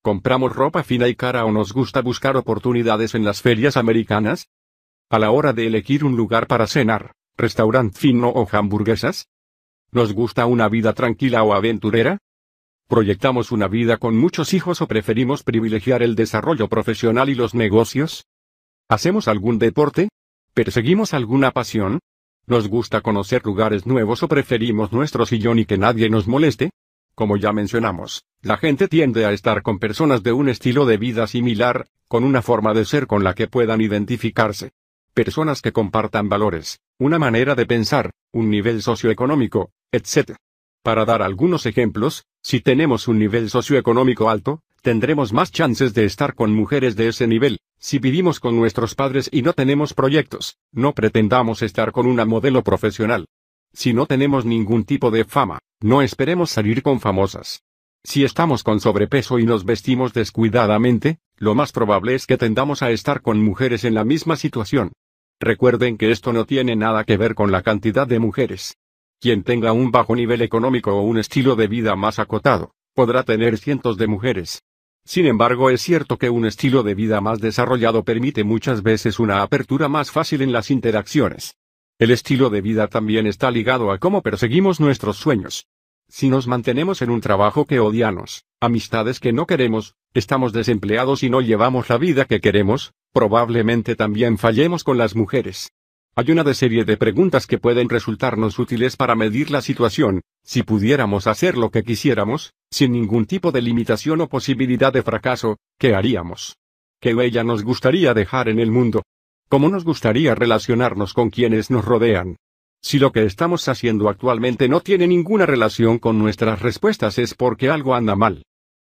¿Compramos ropa fina y cara o nos gusta buscar oportunidades en las ferias americanas? A la hora de elegir un lugar para cenar, restaurante fino o hamburguesas? ¿Nos gusta una vida tranquila o aventurera? ¿Proyectamos una vida con muchos hijos o preferimos privilegiar el desarrollo profesional y los negocios? ¿Hacemos algún deporte? ¿Perseguimos alguna pasión? ¿Nos gusta conocer lugares nuevos o preferimos nuestro sillón y que nadie nos moleste? Como ya mencionamos, la gente tiende a estar con personas de un estilo de vida similar, con una forma de ser con la que puedan identificarse personas que compartan valores, una manera de pensar, un nivel socioeconómico, etc. Para dar algunos ejemplos, si tenemos un nivel socioeconómico alto, tendremos más chances de estar con mujeres de ese nivel. Si vivimos con nuestros padres y no tenemos proyectos, no pretendamos estar con una modelo profesional. Si no tenemos ningún tipo de fama, no esperemos salir con famosas. Si estamos con sobrepeso y nos vestimos descuidadamente, lo más probable es que tendamos a estar con mujeres en la misma situación. Recuerden que esto no tiene nada que ver con la cantidad de mujeres. Quien tenga un bajo nivel económico o un estilo de vida más acotado, podrá tener cientos de mujeres. Sin embargo, es cierto que un estilo de vida más desarrollado permite muchas veces una apertura más fácil en las interacciones. El estilo de vida también está ligado a cómo perseguimos nuestros sueños. Si nos mantenemos en un trabajo que odiamos, amistades que no queremos, estamos desempleados y no llevamos la vida que queremos, probablemente también fallemos con las mujeres. Hay una serie de preguntas que pueden resultarnos útiles para medir la situación, si pudiéramos hacer lo que quisiéramos, sin ningún tipo de limitación o posibilidad de fracaso, ¿qué haríamos? ¿Qué huella nos gustaría dejar en el mundo? ¿Cómo nos gustaría relacionarnos con quienes nos rodean? Si lo que estamos haciendo actualmente no tiene ninguna relación con nuestras respuestas es porque algo anda mal.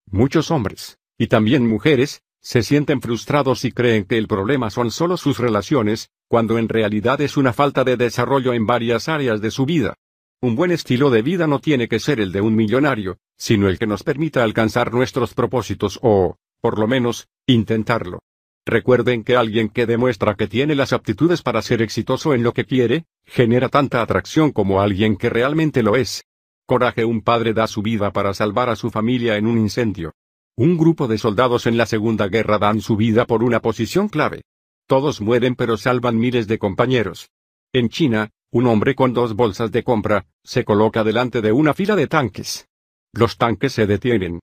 Muchos hombres, y también mujeres, se sienten frustrados y creen que el problema son solo sus relaciones, cuando en realidad es una falta de desarrollo en varias áreas de su vida. Un buen estilo de vida no tiene que ser el de un millonario, sino el que nos permita alcanzar nuestros propósitos o, por lo menos, intentarlo. Recuerden que alguien que demuestra que tiene las aptitudes para ser exitoso en lo que quiere, genera tanta atracción como alguien que realmente lo es. Coraje un padre da su vida para salvar a su familia en un incendio. Un grupo de soldados en la Segunda Guerra dan su vida por una posición clave. Todos mueren pero salvan miles de compañeros. En China, un hombre con dos bolsas de compra, se coloca delante de una fila de tanques. Los tanques se detienen.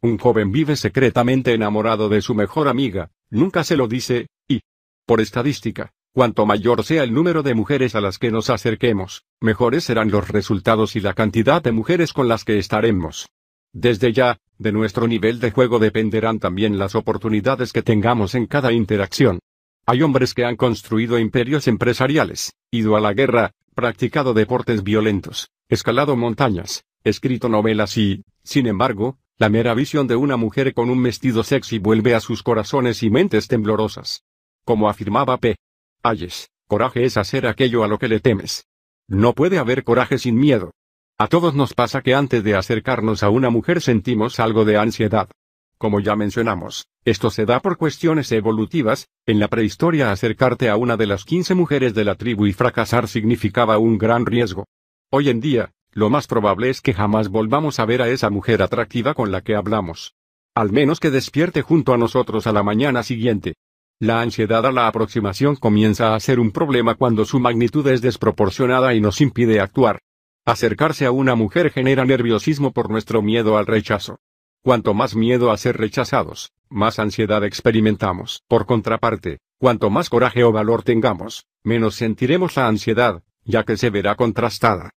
Un joven vive secretamente enamorado de su mejor amiga, nunca se lo dice, y, por estadística, cuanto mayor sea el número de mujeres a las que nos acerquemos, mejores serán los resultados y la cantidad de mujeres con las que estaremos. Desde ya, de nuestro nivel de juego dependerán también las oportunidades que tengamos en cada interacción. Hay hombres que han construido imperios empresariales, ido a la guerra, practicado deportes violentos, escalado montañas, escrito novelas y, sin embargo, la mera visión de una mujer con un vestido sexy vuelve a sus corazones y mentes temblorosas. Como afirmaba P. Ayes, coraje es hacer aquello a lo que le temes. No puede haber coraje sin miedo. A todos nos pasa que antes de acercarnos a una mujer sentimos algo de ansiedad. Como ya mencionamos, esto se da por cuestiones evolutivas, en la prehistoria acercarte a una de las 15 mujeres de la tribu y fracasar significaba un gran riesgo. Hoy en día, lo más probable es que jamás volvamos a ver a esa mujer atractiva con la que hablamos. Al menos que despierte junto a nosotros a la mañana siguiente. La ansiedad a la aproximación comienza a ser un problema cuando su magnitud es desproporcionada y nos impide actuar. Acercarse a una mujer genera nerviosismo por nuestro miedo al rechazo. Cuanto más miedo a ser rechazados, más ansiedad experimentamos. Por contraparte, cuanto más coraje o valor tengamos, menos sentiremos la ansiedad, ya que se verá contrastada.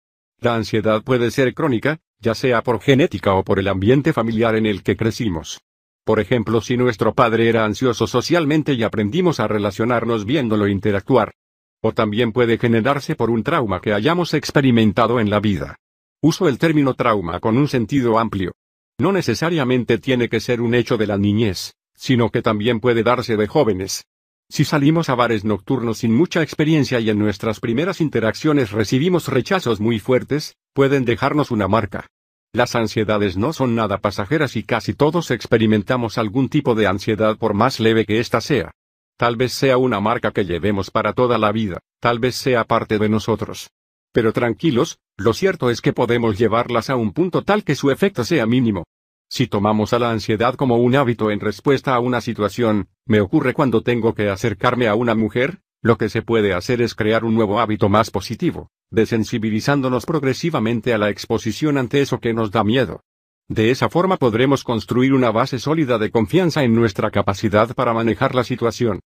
La ansiedad puede ser crónica, ya sea por genética o por el ambiente familiar en el que crecimos. Por ejemplo, si nuestro padre era ansioso socialmente y aprendimos a relacionarnos viéndolo interactuar. O también puede generarse por un trauma que hayamos experimentado en la vida. Uso el término trauma con un sentido amplio. No necesariamente tiene que ser un hecho de la niñez, sino que también puede darse de jóvenes, si salimos a bares nocturnos sin mucha experiencia y en nuestras primeras interacciones recibimos rechazos muy fuertes, pueden dejarnos una marca. Las ansiedades no son nada pasajeras y casi todos experimentamos algún tipo de ansiedad por más leve que ésta sea. Tal vez sea una marca que llevemos para toda la vida, tal vez sea parte de nosotros. Pero tranquilos, lo cierto es que podemos llevarlas a un punto tal que su efecto sea mínimo. Si tomamos a la ansiedad como un hábito en respuesta a una situación, me ocurre cuando tengo que acercarme a una mujer, lo que se puede hacer es crear un nuevo hábito más positivo, desensibilizándonos progresivamente a la exposición ante eso que nos da miedo. De esa forma podremos construir una base sólida de confianza en nuestra capacidad para manejar la situación.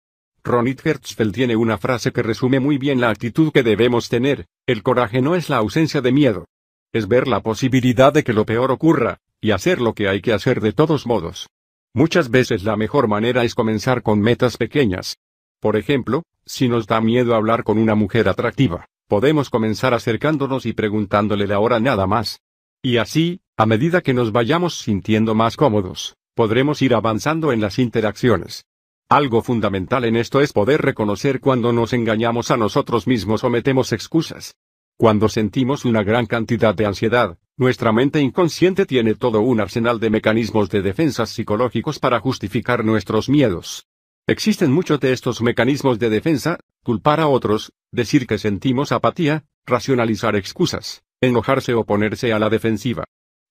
Ronit Hertzfeld tiene una frase que resume muy bien la actitud que debemos tener, el coraje no es la ausencia de miedo. Es ver la posibilidad de que lo peor ocurra, y hacer lo que hay que hacer de todos modos. Muchas veces la mejor manera es comenzar con metas pequeñas. Por ejemplo, si nos da miedo hablar con una mujer atractiva, podemos comenzar acercándonos y preguntándole la hora nada más. Y así, a medida que nos vayamos sintiendo más cómodos, podremos ir avanzando en las interacciones. Algo fundamental en esto es poder reconocer cuando nos engañamos a nosotros mismos o metemos excusas. Cuando sentimos una gran cantidad de ansiedad, nuestra mente inconsciente tiene todo un arsenal de mecanismos de defensas psicológicos para justificar nuestros miedos. Existen muchos de estos mecanismos de defensa, culpar a otros, decir que sentimos apatía, racionalizar excusas, enojarse o ponerse a la defensiva.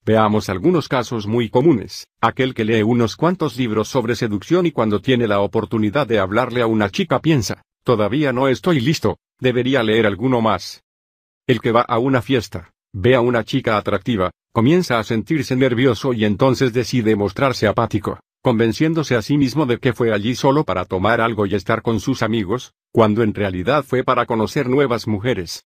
Veamos algunos casos muy comunes. Aquel que lee unos cuantos libros sobre seducción y cuando tiene la oportunidad de hablarle a una chica piensa, todavía no estoy listo, debería leer alguno más. El que va a una fiesta, ve a una chica atractiva, comienza a sentirse nervioso y entonces decide mostrarse apático, convenciéndose a sí mismo de que fue allí solo para tomar algo y estar con sus amigos, cuando en realidad fue para conocer nuevas mujeres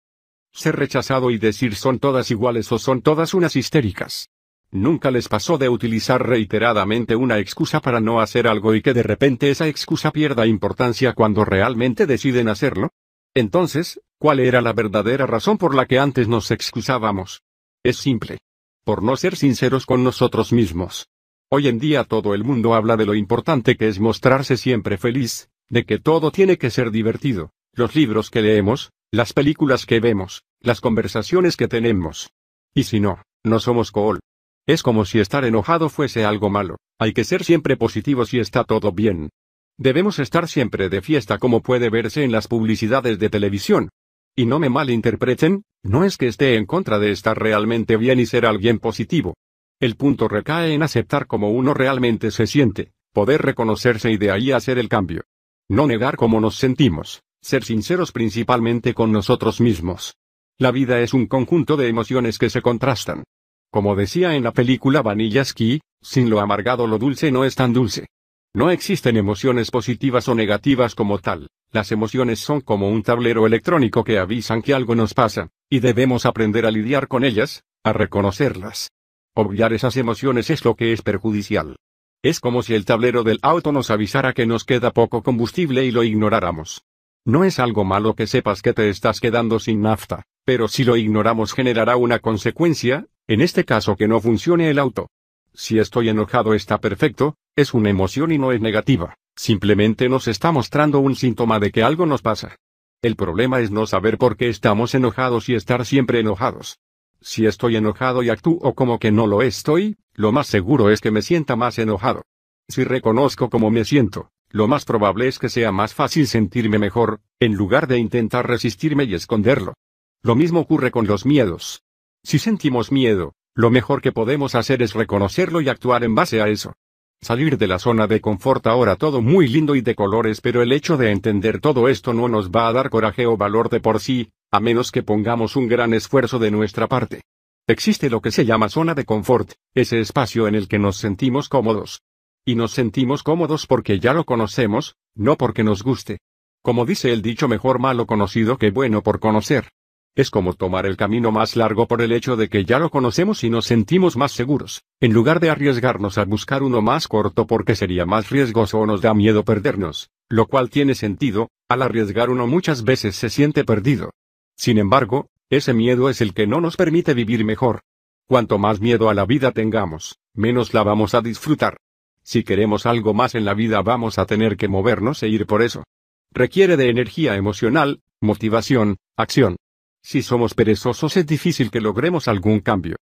ser rechazado y decir son todas iguales o son todas unas histéricas. Nunca les pasó de utilizar reiteradamente una excusa para no hacer algo y que de repente esa excusa pierda importancia cuando realmente deciden hacerlo. Entonces, ¿cuál era la verdadera razón por la que antes nos excusábamos? Es simple. Por no ser sinceros con nosotros mismos. Hoy en día todo el mundo habla de lo importante que es mostrarse siempre feliz, de que todo tiene que ser divertido. Los libros que leemos, las películas que vemos, las conversaciones que tenemos. Y si no, no somos cool. Es como si estar enojado fuese algo malo, hay que ser siempre positivos y está todo bien. Debemos estar siempre de fiesta como puede verse en las publicidades de televisión. Y no me malinterpreten, no es que esté en contra de estar realmente bien y ser alguien positivo. El punto recae en aceptar como uno realmente se siente, poder reconocerse y de ahí hacer el cambio. No negar cómo nos sentimos, ser sinceros principalmente con nosotros mismos. La vida es un conjunto de emociones que se contrastan. Como decía en la película Vanilla Ski, sin lo amargado lo dulce no es tan dulce. No existen emociones positivas o negativas como tal, las emociones son como un tablero electrónico que avisan que algo nos pasa, y debemos aprender a lidiar con ellas, a reconocerlas. Obviar esas emociones es lo que es perjudicial. Es como si el tablero del auto nos avisara que nos queda poco combustible y lo ignoráramos. No es algo malo que sepas que te estás quedando sin nafta, pero si lo ignoramos generará una consecuencia, en este caso que no funcione el auto. Si estoy enojado está perfecto, es una emoción y no es negativa, simplemente nos está mostrando un síntoma de que algo nos pasa. El problema es no saber por qué estamos enojados y estar siempre enojados. Si estoy enojado y actúo como que no lo estoy, lo más seguro es que me sienta más enojado. Si reconozco cómo me siento, lo más probable es que sea más fácil sentirme mejor, en lugar de intentar resistirme y esconderlo. Lo mismo ocurre con los miedos. Si sentimos miedo, lo mejor que podemos hacer es reconocerlo y actuar en base a eso. Salir de la zona de confort ahora todo muy lindo y de colores pero el hecho de entender todo esto no nos va a dar coraje o valor de por sí, a menos que pongamos un gran esfuerzo de nuestra parte. Existe lo que se llama zona de confort, ese espacio en el que nos sentimos cómodos, y nos sentimos cómodos porque ya lo conocemos, no porque nos guste. Como dice el dicho mejor malo conocido que bueno por conocer. Es como tomar el camino más largo por el hecho de que ya lo conocemos y nos sentimos más seguros, en lugar de arriesgarnos a buscar uno más corto porque sería más riesgoso o nos da miedo perdernos, lo cual tiene sentido, al arriesgar uno muchas veces se siente perdido. Sin embargo, ese miedo es el que no nos permite vivir mejor. Cuanto más miedo a la vida tengamos, menos la vamos a disfrutar. Si queremos algo más en la vida vamos a tener que movernos e ir por eso. Requiere de energía emocional, motivación, acción. Si somos perezosos es difícil que logremos algún cambio.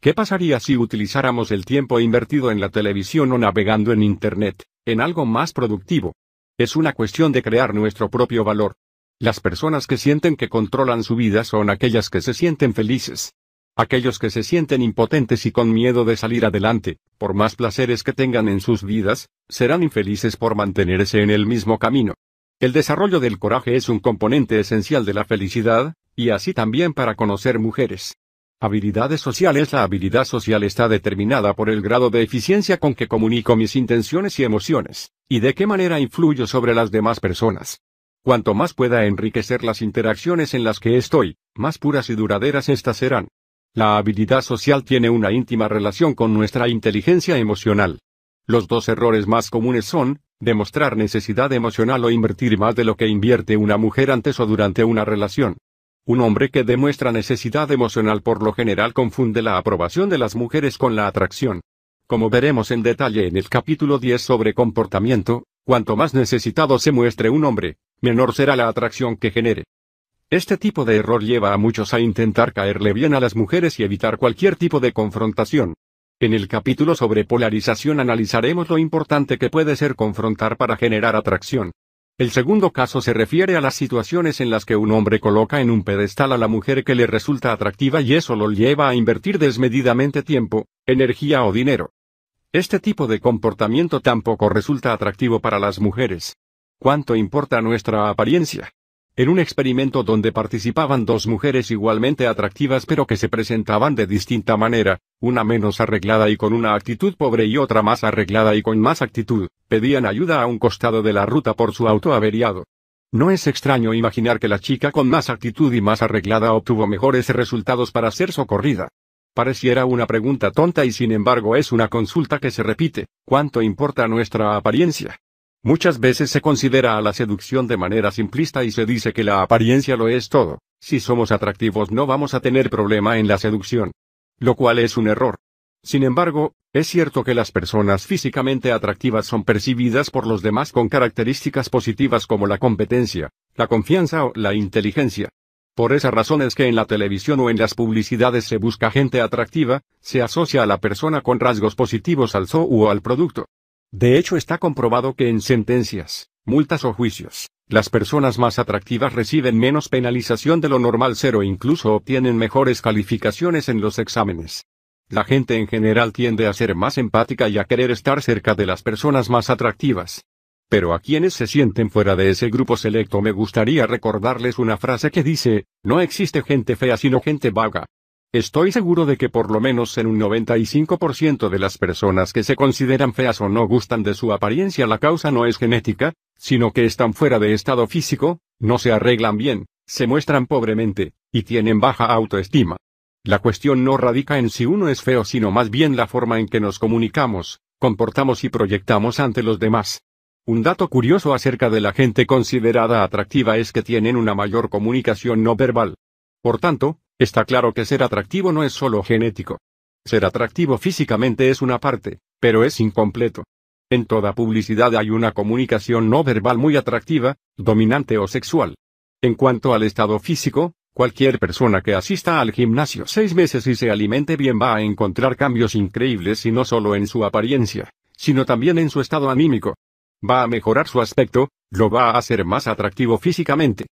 ¿Qué pasaría si utilizáramos el tiempo invertido en la televisión o navegando en Internet, en algo más productivo? Es una cuestión de crear nuestro propio valor. Las personas que sienten que controlan su vida son aquellas que se sienten felices. Aquellos que se sienten impotentes y con miedo de salir adelante, por más placeres que tengan en sus vidas, serán infelices por mantenerse en el mismo camino. El desarrollo del coraje es un componente esencial de la felicidad, y así también para conocer mujeres. Habilidades sociales La habilidad social está determinada por el grado de eficiencia con que comunico mis intenciones y emociones, y de qué manera influyo sobre las demás personas. Cuanto más pueda enriquecer las interacciones en las que estoy, más puras y duraderas éstas serán. La habilidad social tiene una íntima relación con nuestra inteligencia emocional. Los dos errores más comunes son, demostrar necesidad emocional o invertir más de lo que invierte una mujer antes o durante una relación. Un hombre que demuestra necesidad emocional por lo general confunde la aprobación de las mujeres con la atracción. Como veremos en detalle en el capítulo 10 sobre comportamiento, cuanto más necesitado se muestre un hombre, menor será la atracción que genere. Este tipo de error lleva a muchos a intentar caerle bien a las mujeres y evitar cualquier tipo de confrontación. En el capítulo sobre polarización analizaremos lo importante que puede ser confrontar para generar atracción. El segundo caso se refiere a las situaciones en las que un hombre coloca en un pedestal a la mujer que le resulta atractiva y eso lo lleva a invertir desmedidamente tiempo, energía o dinero. Este tipo de comportamiento tampoco resulta atractivo para las mujeres. ¿Cuánto importa nuestra apariencia? En un experimento donde participaban dos mujeres igualmente atractivas pero que se presentaban de distinta manera, una menos arreglada y con una actitud pobre y otra más arreglada y con más actitud, pedían ayuda a un costado de la ruta por su auto averiado. No es extraño imaginar que la chica con más actitud y más arreglada obtuvo mejores resultados para ser socorrida. Pareciera una pregunta tonta y sin embargo es una consulta que se repite, ¿cuánto importa nuestra apariencia? Muchas veces se considera a la seducción de manera simplista y se dice que la apariencia lo es todo. Si somos atractivos no vamos a tener problema en la seducción. Lo cual es un error. Sin embargo, es cierto que las personas físicamente atractivas son percibidas por los demás con características positivas como la competencia, la confianza o la inteligencia. Por esa razón es que en la televisión o en las publicidades se busca gente atractiva, se asocia a la persona con rasgos positivos al show o al producto. De hecho está comprobado que en sentencias, multas o juicios, las personas más atractivas reciben menos penalización de lo normal cero e incluso obtienen mejores calificaciones en los exámenes. La gente en general tiende a ser más empática y a querer estar cerca de las personas más atractivas. Pero a quienes se sienten fuera de ese grupo selecto me gustaría recordarles una frase que dice, no existe gente fea sino gente vaga. Estoy seguro de que por lo menos en un 95% de las personas que se consideran feas o no gustan de su apariencia la causa no es genética, sino que están fuera de estado físico, no se arreglan bien, se muestran pobremente, y tienen baja autoestima. La cuestión no radica en si uno es feo sino más bien la forma en que nos comunicamos, comportamos y proyectamos ante los demás. Un dato curioso acerca de la gente considerada atractiva es que tienen una mayor comunicación no verbal. Por tanto, Está claro que ser atractivo no es solo genético. Ser atractivo físicamente es una parte, pero es incompleto. En toda publicidad hay una comunicación no verbal muy atractiva, dominante o sexual. En cuanto al estado físico, cualquier persona que asista al gimnasio seis meses y se alimente bien va a encontrar cambios increíbles y no solo en su apariencia, sino también en su estado anímico. Va a mejorar su aspecto, lo va a hacer más atractivo físicamente.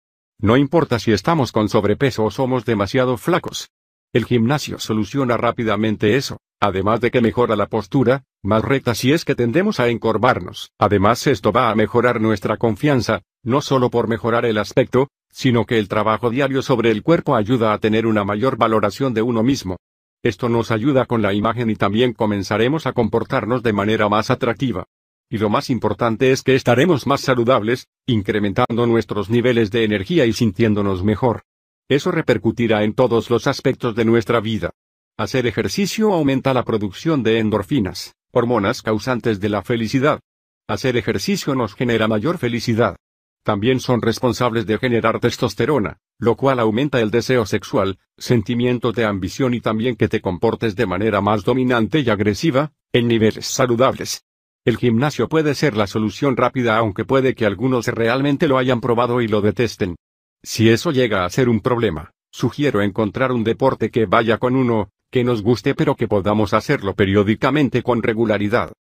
No importa si estamos con sobrepeso o somos demasiado flacos. El gimnasio soluciona rápidamente eso, además de que mejora la postura, más recta si es que tendemos a encorvarnos. Además esto va a mejorar nuestra confianza, no solo por mejorar el aspecto, sino que el trabajo diario sobre el cuerpo ayuda a tener una mayor valoración de uno mismo. Esto nos ayuda con la imagen y también comenzaremos a comportarnos de manera más atractiva. Y lo más importante es que estaremos más saludables, incrementando nuestros niveles de energía y sintiéndonos mejor. Eso repercutirá en todos los aspectos de nuestra vida. Hacer ejercicio aumenta la producción de endorfinas, hormonas causantes de la felicidad. Hacer ejercicio nos genera mayor felicidad. También son responsables de generar testosterona, lo cual aumenta el deseo sexual, sentimiento de ambición y también que te comportes de manera más dominante y agresiva, en niveles saludables. El gimnasio puede ser la solución rápida aunque puede que algunos realmente lo hayan probado y lo detesten. Si eso llega a ser un problema, sugiero encontrar un deporte que vaya con uno, que nos guste pero que podamos hacerlo periódicamente con regularidad.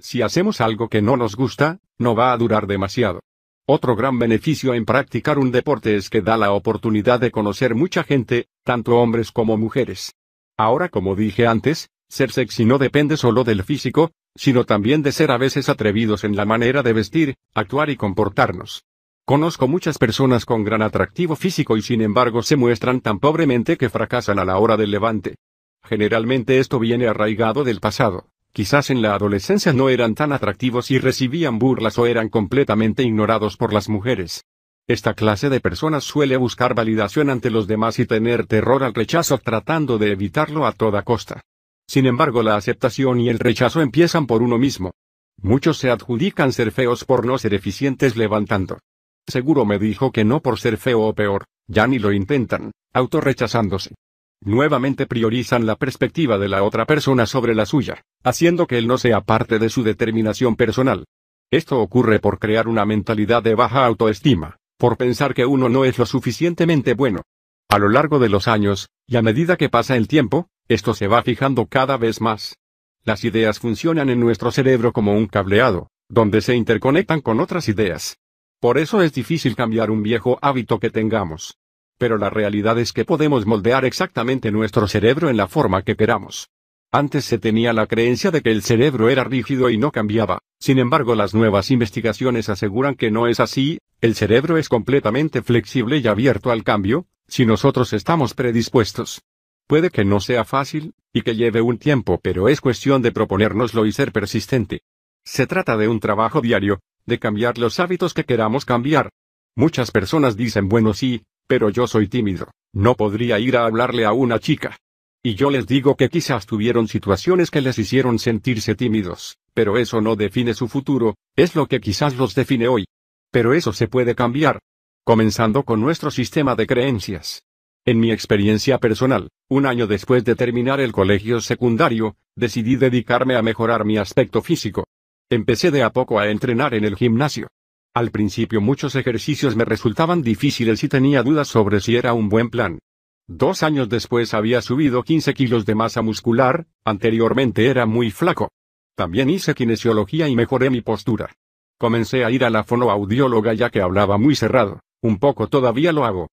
Si hacemos algo que no nos gusta, no va a durar demasiado. Otro gran beneficio en practicar un deporte es que da la oportunidad de conocer mucha gente, tanto hombres como mujeres. Ahora como dije antes, ser sexy no depende solo del físico, sino también de ser a veces atrevidos en la manera de vestir, actuar y comportarnos. Conozco muchas personas con gran atractivo físico y sin embargo se muestran tan pobremente que fracasan a la hora del levante. Generalmente esto viene arraigado del pasado. Quizás en la adolescencia no eran tan atractivos y recibían burlas o eran completamente ignorados por las mujeres. Esta clase de personas suele buscar validación ante los demás y tener terror al rechazo tratando de evitarlo a toda costa. Sin embargo, la aceptación y el rechazo empiezan por uno mismo. Muchos se adjudican ser feos por no ser eficientes levantando. Seguro me dijo que no por ser feo o peor, ya ni lo intentan, autorrechazándose. nuevamente priorizan la perspectiva de la otra persona sobre la suya, haciendo que él no sea parte de su determinación personal. Esto ocurre por crear una mentalidad de baja autoestima, por pensar que uno no es lo suficientemente bueno. A lo largo de los años, y a medida que pasa el tiempo, esto se va fijando cada vez más. Las ideas funcionan en nuestro cerebro como un cableado, donde se interconectan con otras ideas. Por eso es difícil cambiar un viejo hábito que tengamos. Pero la realidad es que podemos moldear exactamente nuestro cerebro en la forma que queramos. Antes se tenía la creencia de que el cerebro era rígido y no cambiaba, sin embargo las nuevas investigaciones aseguran que no es así, el cerebro es completamente flexible y abierto al cambio, si nosotros estamos predispuestos. Puede que no sea fácil, y que lleve un tiempo, pero es cuestión de proponérnoslo y ser persistente. Se trata de un trabajo diario, de cambiar los hábitos que queramos cambiar. Muchas personas dicen bueno sí, pero yo soy tímido, no podría ir a hablarle a una chica. Y yo les digo que quizás tuvieron situaciones que les hicieron sentirse tímidos, pero eso no define su futuro, es lo que quizás los define hoy. Pero eso se puede cambiar. Comenzando con nuestro sistema de creencias. En mi experiencia personal, un año después de terminar el colegio secundario, decidí dedicarme a mejorar mi aspecto físico. Empecé de a poco a entrenar en el gimnasio. Al principio muchos ejercicios me resultaban difíciles y tenía dudas sobre si era un buen plan. Dos años después había subido 15 kilos de masa muscular, anteriormente era muy flaco. También hice kinesiología y mejoré mi postura. Comencé a ir a la fonoaudióloga ya que hablaba muy cerrado, un poco todavía lo hago.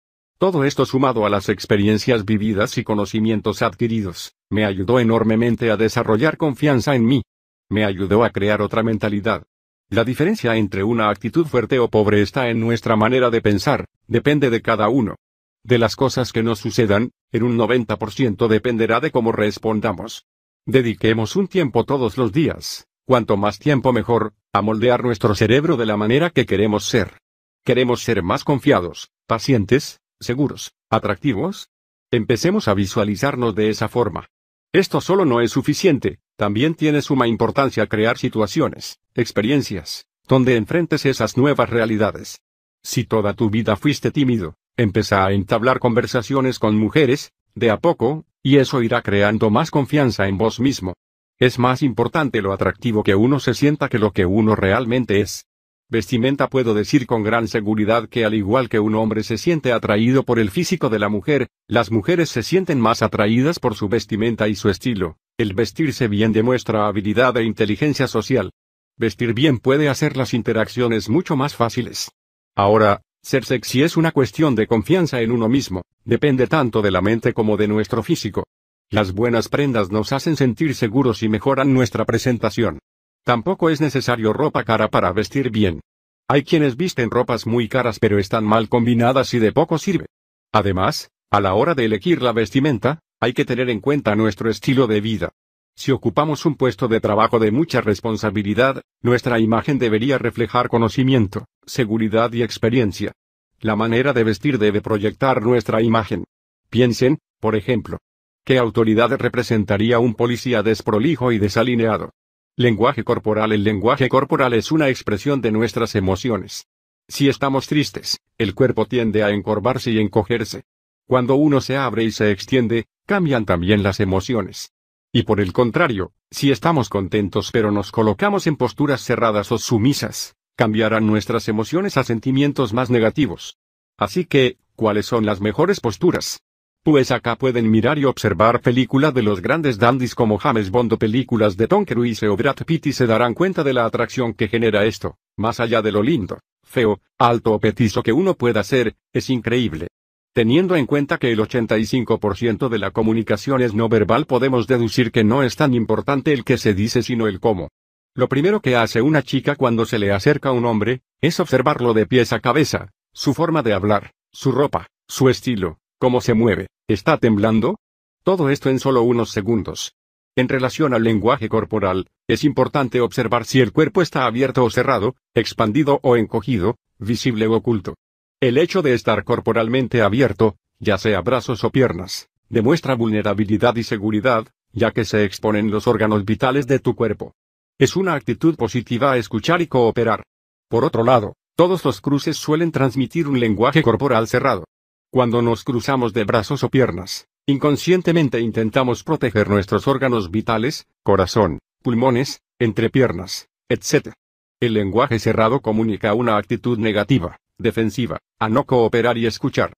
Todo esto sumado a las experiencias vividas y conocimientos adquiridos, me ayudó enormemente a desarrollar confianza en mí. Me ayudó a crear otra mentalidad, la diferencia entre una actitud fuerte o pobre está en nuestra manera de pensar, depende de cada uno. De las cosas que nos sucedan, en un 90% dependerá de cómo respondamos. Dediquemos un tiempo todos los días, cuanto más tiempo mejor, a moldear nuestro cerebro de la manera que queremos ser. ¿Queremos ser más confiados, pacientes, seguros, atractivos? Empecemos a visualizarnos de esa forma. Esto solo no es suficiente, también tiene suma importancia crear situaciones, experiencias, donde enfrentes esas nuevas realidades. Si toda tu vida fuiste tímido, empieza a entablar conversaciones con mujeres, de a poco, y eso irá creando más confianza en vos mismo. Es más importante lo atractivo que uno se sienta que lo que uno realmente es. Vestimenta puedo decir con gran seguridad que al igual que un hombre se siente atraído por el físico de la mujer, las mujeres se sienten más atraídas por su vestimenta y su estilo. El vestirse bien demuestra habilidad e inteligencia social. Vestir bien puede hacer las interacciones mucho más fáciles. Ahora, ser sexy es una cuestión de confianza en uno mismo, depende tanto de la mente como de nuestro físico. Las buenas prendas nos hacen sentir seguros y mejoran nuestra presentación. Tampoco es necesario ropa cara para vestir bien. Hay quienes visten ropas muy caras pero están mal combinadas y de poco sirve. Además, a la hora de elegir la vestimenta, hay que tener en cuenta nuestro estilo de vida. Si ocupamos un puesto de trabajo de mucha responsabilidad, nuestra imagen debería reflejar conocimiento, seguridad y experiencia. La manera de vestir debe proyectar nuestra imagen. Piensen, por ejemplo, ¿qué autoridad representaría un policía desprolijo y desalineado? Lenguaje corporal El lenguaje corporal es una expresión de nuestras emociones. Si estamos tristes, el cuerpo tiende a encorvarse y encogerse. Cuando uno se abre y se extiende, cambian también las emociones. Y por el contrario, si estamos contentos pero nos colocamos en posturas cerradas o sumisas, cambiarán nuestras emociones a sentimientos más negativos. Así que, ¿cuáles son las mejores posturas? Pues acá pueden mirar y observar películas de los grandes dandies como James Bond o películas de Tom Cruise o Brad Pitt y se darán cuenta de la atracción que genera esto, más allá de lo lindo, feo, alto o petizo que uno pueda ser, es increíble. Teniendo en cuenta que el 85% de la comunicación es no verbal podemos deducir que no es tan importante el que se dice sino el cómo. Lo primero que hace una chica cuando se le acerca a un hombre, es observarlo de pies a cabeza, su forma de hablar, su ropa, su estilo, ¿Cómo se mueve? ¿Está temblando? Todo esto en solo unos segundos. En relación al lenguaje corporal, es importante observar si el cuerpo está abierto o cerrado, expandido o encogido, visible o oculto. El hecho de estar corporalmente abierto, ya sea brazos o piernas, demuestra vulnerabilidad y seguridad, ya que se exponen los órganos vitales de tu cuerpo. Es una actitud positiva escuchar y cooperar. Por otro lado, todos los cruces suelen transmitir un lenguaje corporal cerrado. Cuando nos cruzamos de brazos o piernas, Inconscientemente intentamos proteger nuestros órganos vitales, corazón, pulmones, entrepiernas, etc. El lenguaje cerrado comunica una actitud negativa, defensiva, a no cooperar y escuchar.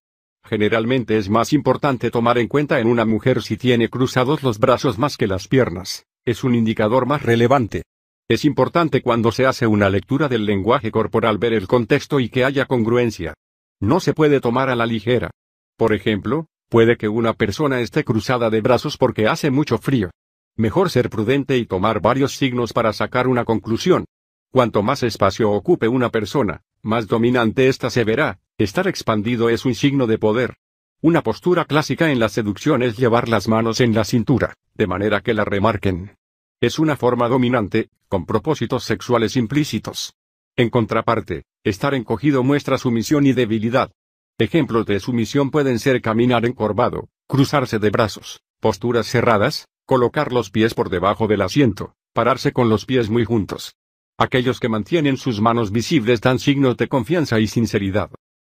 Generalmente es más importante tomar en cuenta en una mujer si tiene cruzados los brazos más que las piernas, es un indicador más relevante. Es importante cuando se hace una lectura del lenguaje corporal ver el contexto y que haya congruencia. No se puede tomar a la ligera. Por ejemplo, puede que una persona esté cruzada de brazos porque hace mucho frío. Mejor ser prudente y tomar varios signos para sacar una conclusión. Cuanto más espacio ocupe una persona, más dominante ésta se verá, estar expandido es un signo de poder. Una postura clásica en la seducción es llevar las manos en la cintura, de manera que la remarquen. Es una forma dominante, con propósitos sexuales implícitos. En contraparte, estar encogido muestra sumisión y debilidad. Ejemplos de sumisión pueden ser caminar encorvado, cruzarse de brazos, posturas cerradas, colocar los pies por debajo del asiento, pararse con los pies muy juntos, Aquellos que mantienen sus manos visibles dan signos de confianza y sinceridad.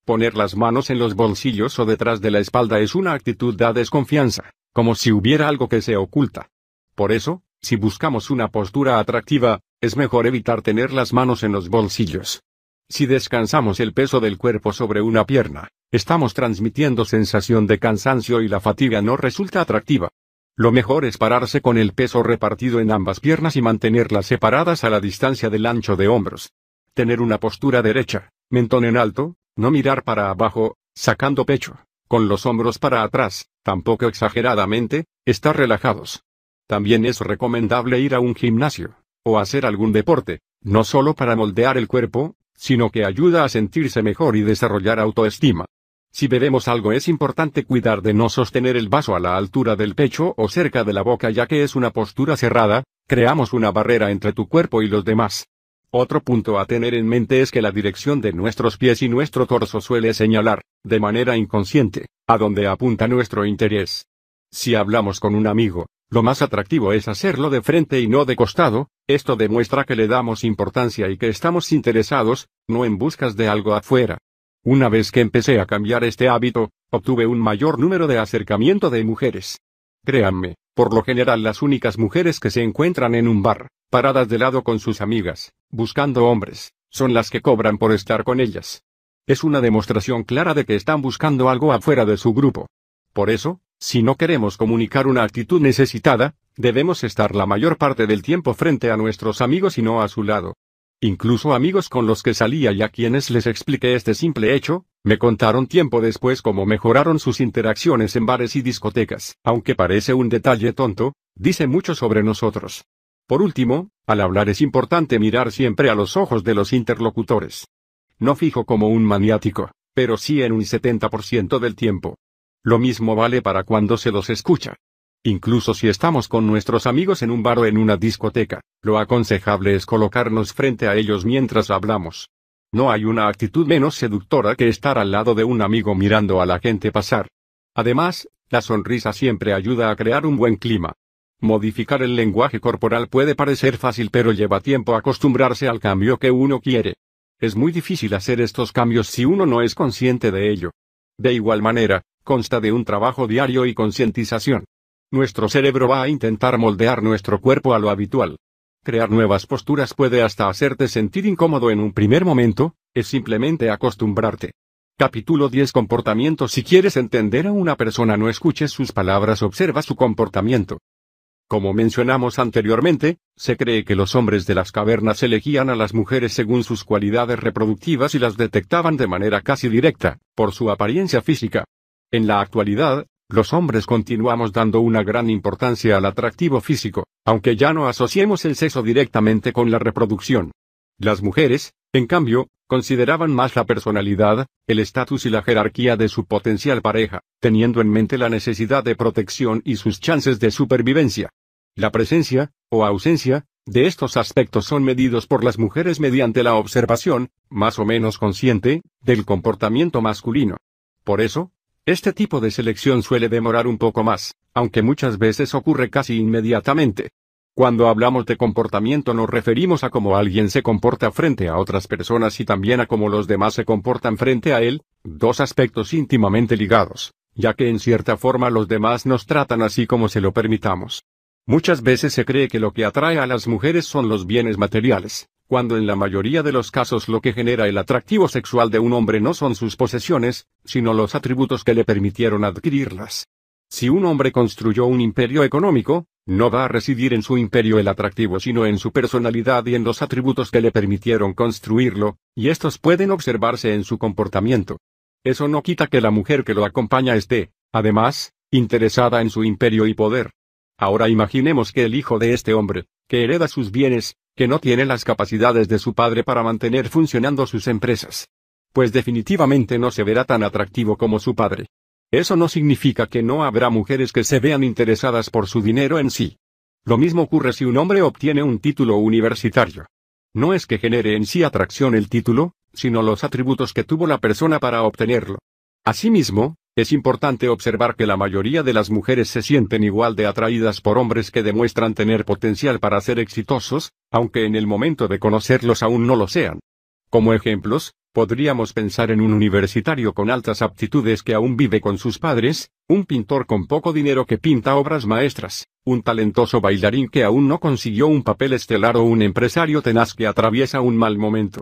Poner las manos en los bolsillos o detrás de la espalda es una actitud de desconfianza, como si hubiera algo que se oculta. Por eso, si buscamos una postura atractiva, es mejor evitar tener las manos en los bolsillos. Si descansamos el peso del cuerpo sobre una pierna, estamos transmitiendo sensación de cansancio y la fatiga no resulta atractiva. Lo mejor es pararse con el peso repartido en ambas piernas y mantenerlas separadas a la distancia del ancho de hombros. Tener una postura derecha, mentón en alto, no mirar para abajo, sacando pecho, con los hombros para atrás, tampoco exageradamente, estar relajados. También es recomendable ir a un gimnasio, o hacer algún deporte, no solo para moldear el cuerpo, sino que ayuda a sentirse mejor y desarrollar autoestima. Si bebemos algo es importante cuidar de no sostener el vaso a la altura del pecho o cerca de la boca ya que es una postura cerrada, creamos una barrera entre tu cuerpo y los demás. Otro punto a tener en mente es que la dirección de nuestros pies y nuestro torso suele señalar, de manera inconsciente, a dónde apunta nuestro interés. Si hablamos con un amigo, lo más atractivo es hacerlo de frente y no de costado, esto demuestra que le damos importancia y que estamos interesados, no en buscas de algo afuera. Una vez que empecé a cambiar este hábito, obtuve un mayor número de acercamiento de mujeres. Créanme, por lo general las únicas mujeres que se encuentran en un bar, paradas de lado con sus amigas, buscando hombres, son las que cobran por estar con ellas. Es una demostración clara de que están buscando algo afuera de su grupo. Por eso, si no queremos comunicar una actitud necesitada, debemos estar la mayor parte del tiempo frente a nuestros amigos y no a su lado. Incluso amigos con los que salía y a quienes les expliqué este simple hecho, me contaron tiempo después cómo mejoraron sus interacciones en bares y discotecas. Aunque parece un detalle tonto, dice mucho sobre nosotros. Por último, al hablar es importante mirar siempre a los ojos de los interlocutores. No fijo como un maniático, pero sí en un 70% del tiempo. Lo mismo vale para cuando se los escucha. Incluso si estamos con nuestros amigos en un bar o en una discoteca, lo aconsejable es colocarnos frente a ellos mientras hablamos. No hay una actitud menos seductora que estar al lado de un amigo mirando a la gente pasar. Además, la sonrisa siempre ayuda a crear un buen clima. Modificar el lenguaje corporal puede parecer fácil pero lleva tiempo acostumbrarse al cambio que uno quiere. Es muy difícil hacer estos cambios si uno no es consciente de ello. De igual manera, consta de un trabajo diario y concientización. Nuestro cerebro va a intentar moldear nuestro cuerpo a lo habitual. Crear nuevas posturas puede hasta hacerte sentir incómodo en un primer momento, es simplemente acostumbrarte. Capítulo 10 Comportamiento Si quieres entender a una persona no escuches sus palabras, observa su comportamiento. Como mencionamos anteriormente, se cree que los hombres de las cavernas elegían a las mujeres según sus cualidades reproductivas y las detectaban de manera casi directa, por su apariencia física. En la actualidad, los hombres continuamos dando una gran importancia al atractivo físico, aunque ya no asociemos el sexo directamente con la reproducción. Las mujeres, en cambio, consideraban más la personalidad, el estatus y la jerarquía de su potencial pareja, teniendo en mente la necesidad de protección y sus chances de supervivencia. La presencia, o ausencia, de estos aspectos son medidos por las mujeres mediante la observación, más o menos consciente, del comportamiento masculino. Por eso, este tipo de selección suele demorar un poco más, aunque muchas veces ocurre casi inmediatamente. Cuando hablamos de comportamiento nos referimos a cómo alguien se comporta frente a otras personas y también a cómo los demás se comportan frente a él, dos aspectos íntimamente ligados. ya que en cierta forma los demás nos tratan así como se lo permitamos. Muchas veces se cree que lo que atrae a las mujeres son los bienes materiales, cuando en la mayoría de los casos lo que genera el atractivo sexual de un hombre no son sus posesiones, sino los atributos que le permitieron adquirirlas. Si un hombre construyó un imperio económico, no va a residir en su imperio el atractivo sino en su personalidad y en los atributos que le permitieron construirlo, y estos pueden observarse en su comportamiento. Eso no quita que la mujer que lo acompaña esté, además, interesada en su imperio y poder. Ahora imaginemos que el hijo de este hombre, que hereda sus bienes, que no tiene las capacidades de su padre para mantener funcionando sus empresas. Pues definitivamente no se verá tan atractivo como su padre. Eso no significa que no habrá mujeres que se vean interesadas por su dinero en sí. Lo mismo ocurre si un hombre obtiene un título universitario. No es que genere en sí atracción el título, sino los atributos que tuvo la persona para obtenerlo. Asimismo, es importante observar que la mayoría de las mujeres se sienten igual de atraídas por hombres que demuestran tener potencial para ser exitosos, aunque en el momento de conocerlos aún no lo sean. Como ejemplos, podríamos pensar en un universitario con altas aptitudes que aún vive con sus padres, un pintor con poco dinero que pinta obras maestras, un talentoso bailarín que aún no consiguió un papel estelar o un empresario tenaz que atraviesa un mal momento.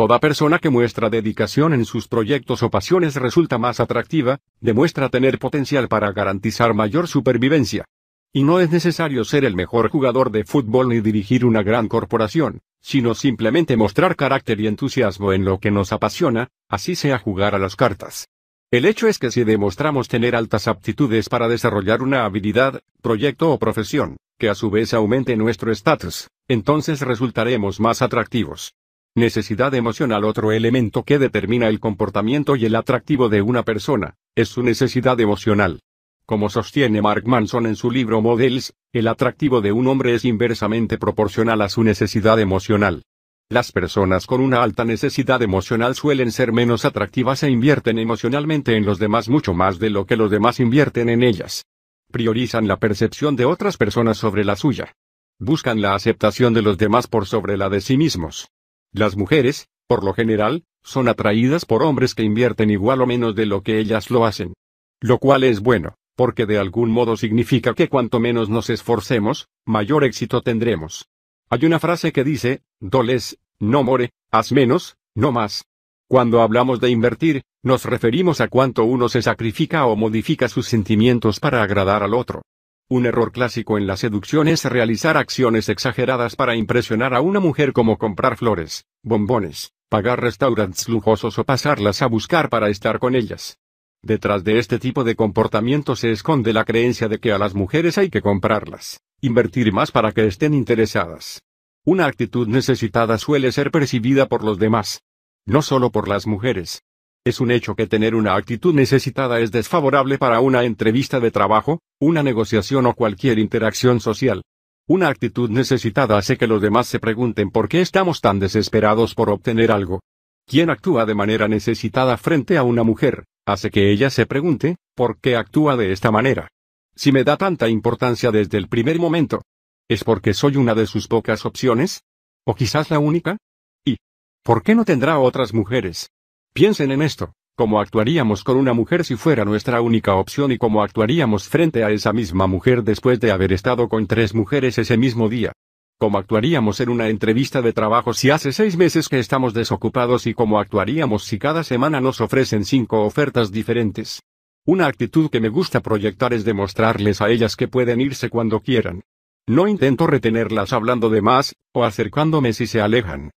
Toda persona que muestra dedicación en sus proyectos o pasiones resulta más atractiva, demuestra tener potencial para garantizar mayor supervivencia. Y no es necesario ser el mejor jugador de fútbol ni dirigir una gran corporación, sino simplemente mostrar carácter y entusiasmo en lo que nos apasiona, así sea jugar a las cartas. El hecho es que si demostramos tener altas aptitudes para desarrollar una habilidad, proyecto o profesión, que a su vez aumente nuestro estatus, entonces resultaremos más atractivos. Necesidad emocional Otro elemento que determina el comportamiento y el atractivo de una persona, es su necesidad emocional. Como sostiene Mark Manson en su libro Models, el atractivo de un hombre es inversamente proporcional a su necesidad emocional. Las personas con una alta necesidad emocional suelen ser menos atractivas e invierten emocionalmente en los demás mucho más de lo que los demás invierten en ellas. Priorizan la percepción de otras personas sobre la suya. Buscan la aceptación de los demás por sobre la de sí mismos. Las mujeres, por lo general, son atraídas por hombres que invierten igual o menos de lo que ellas lo hacen. Lo cual es bueno, porque de algún modo significa que cuanto menos nos esforcemos, mayor éxito tendremos. Hay una frase que dice, doles, no more, haz menos, no más. Cuando hablamos de invertir, nos referimos a cuánto uno se sacrifica o modifica sus sentimientos para agradar al otro. Un error clásico en la seducción es realizar acciones exageradas para impresionar a una mujer como comprar flores, bombones, pagar restaurantes lujosos o pasarlas a buscar para estar con ellas. Detrás de este tipo de comportamiento se esconde la creencia de que a las mujeres hay que comprarlas, invertir más para que estén interesadas. Una actitud necesitada suele ser percibida por los demás. No solo por las mujeres, es un hecho que tener una actitud necesitada es desfavorable para una entrevista de trabajo, una negociación o cualquier interacción social. Una actitud necesitada hace que los demás se pregunten por qué estamos tan desesperados por obtener algo. Quien actúa de manera necesitada frente a una mujer, hace que ella se pregunte, ¿por qué actúa de esta manera? Si me da tanta importancia desde el primer momento, ¿es porque soy una de sus pocas opciones? ¿O quizás la única? ¿Y por qué no tendrá otras mujeres? Piensen en esto, cómo actuaríamos con una mujer si fuera nuestra única opción y cómo actuaríamos frente a esa misma mujer después de haber estado con tres mujeres ese mismo día. Cómo actuaríamos en una entrevista de trabajo si hace seis meses que estamos desocupados y cómo actuaríamos si cada semana nos ofrecen cinco ofertas diferentes. Una actitud que me gusta proyectar es demostrarles a ellas que pueden irse cuando quieran. No intento retenerlas hablando de más, o acercándome si se alejan.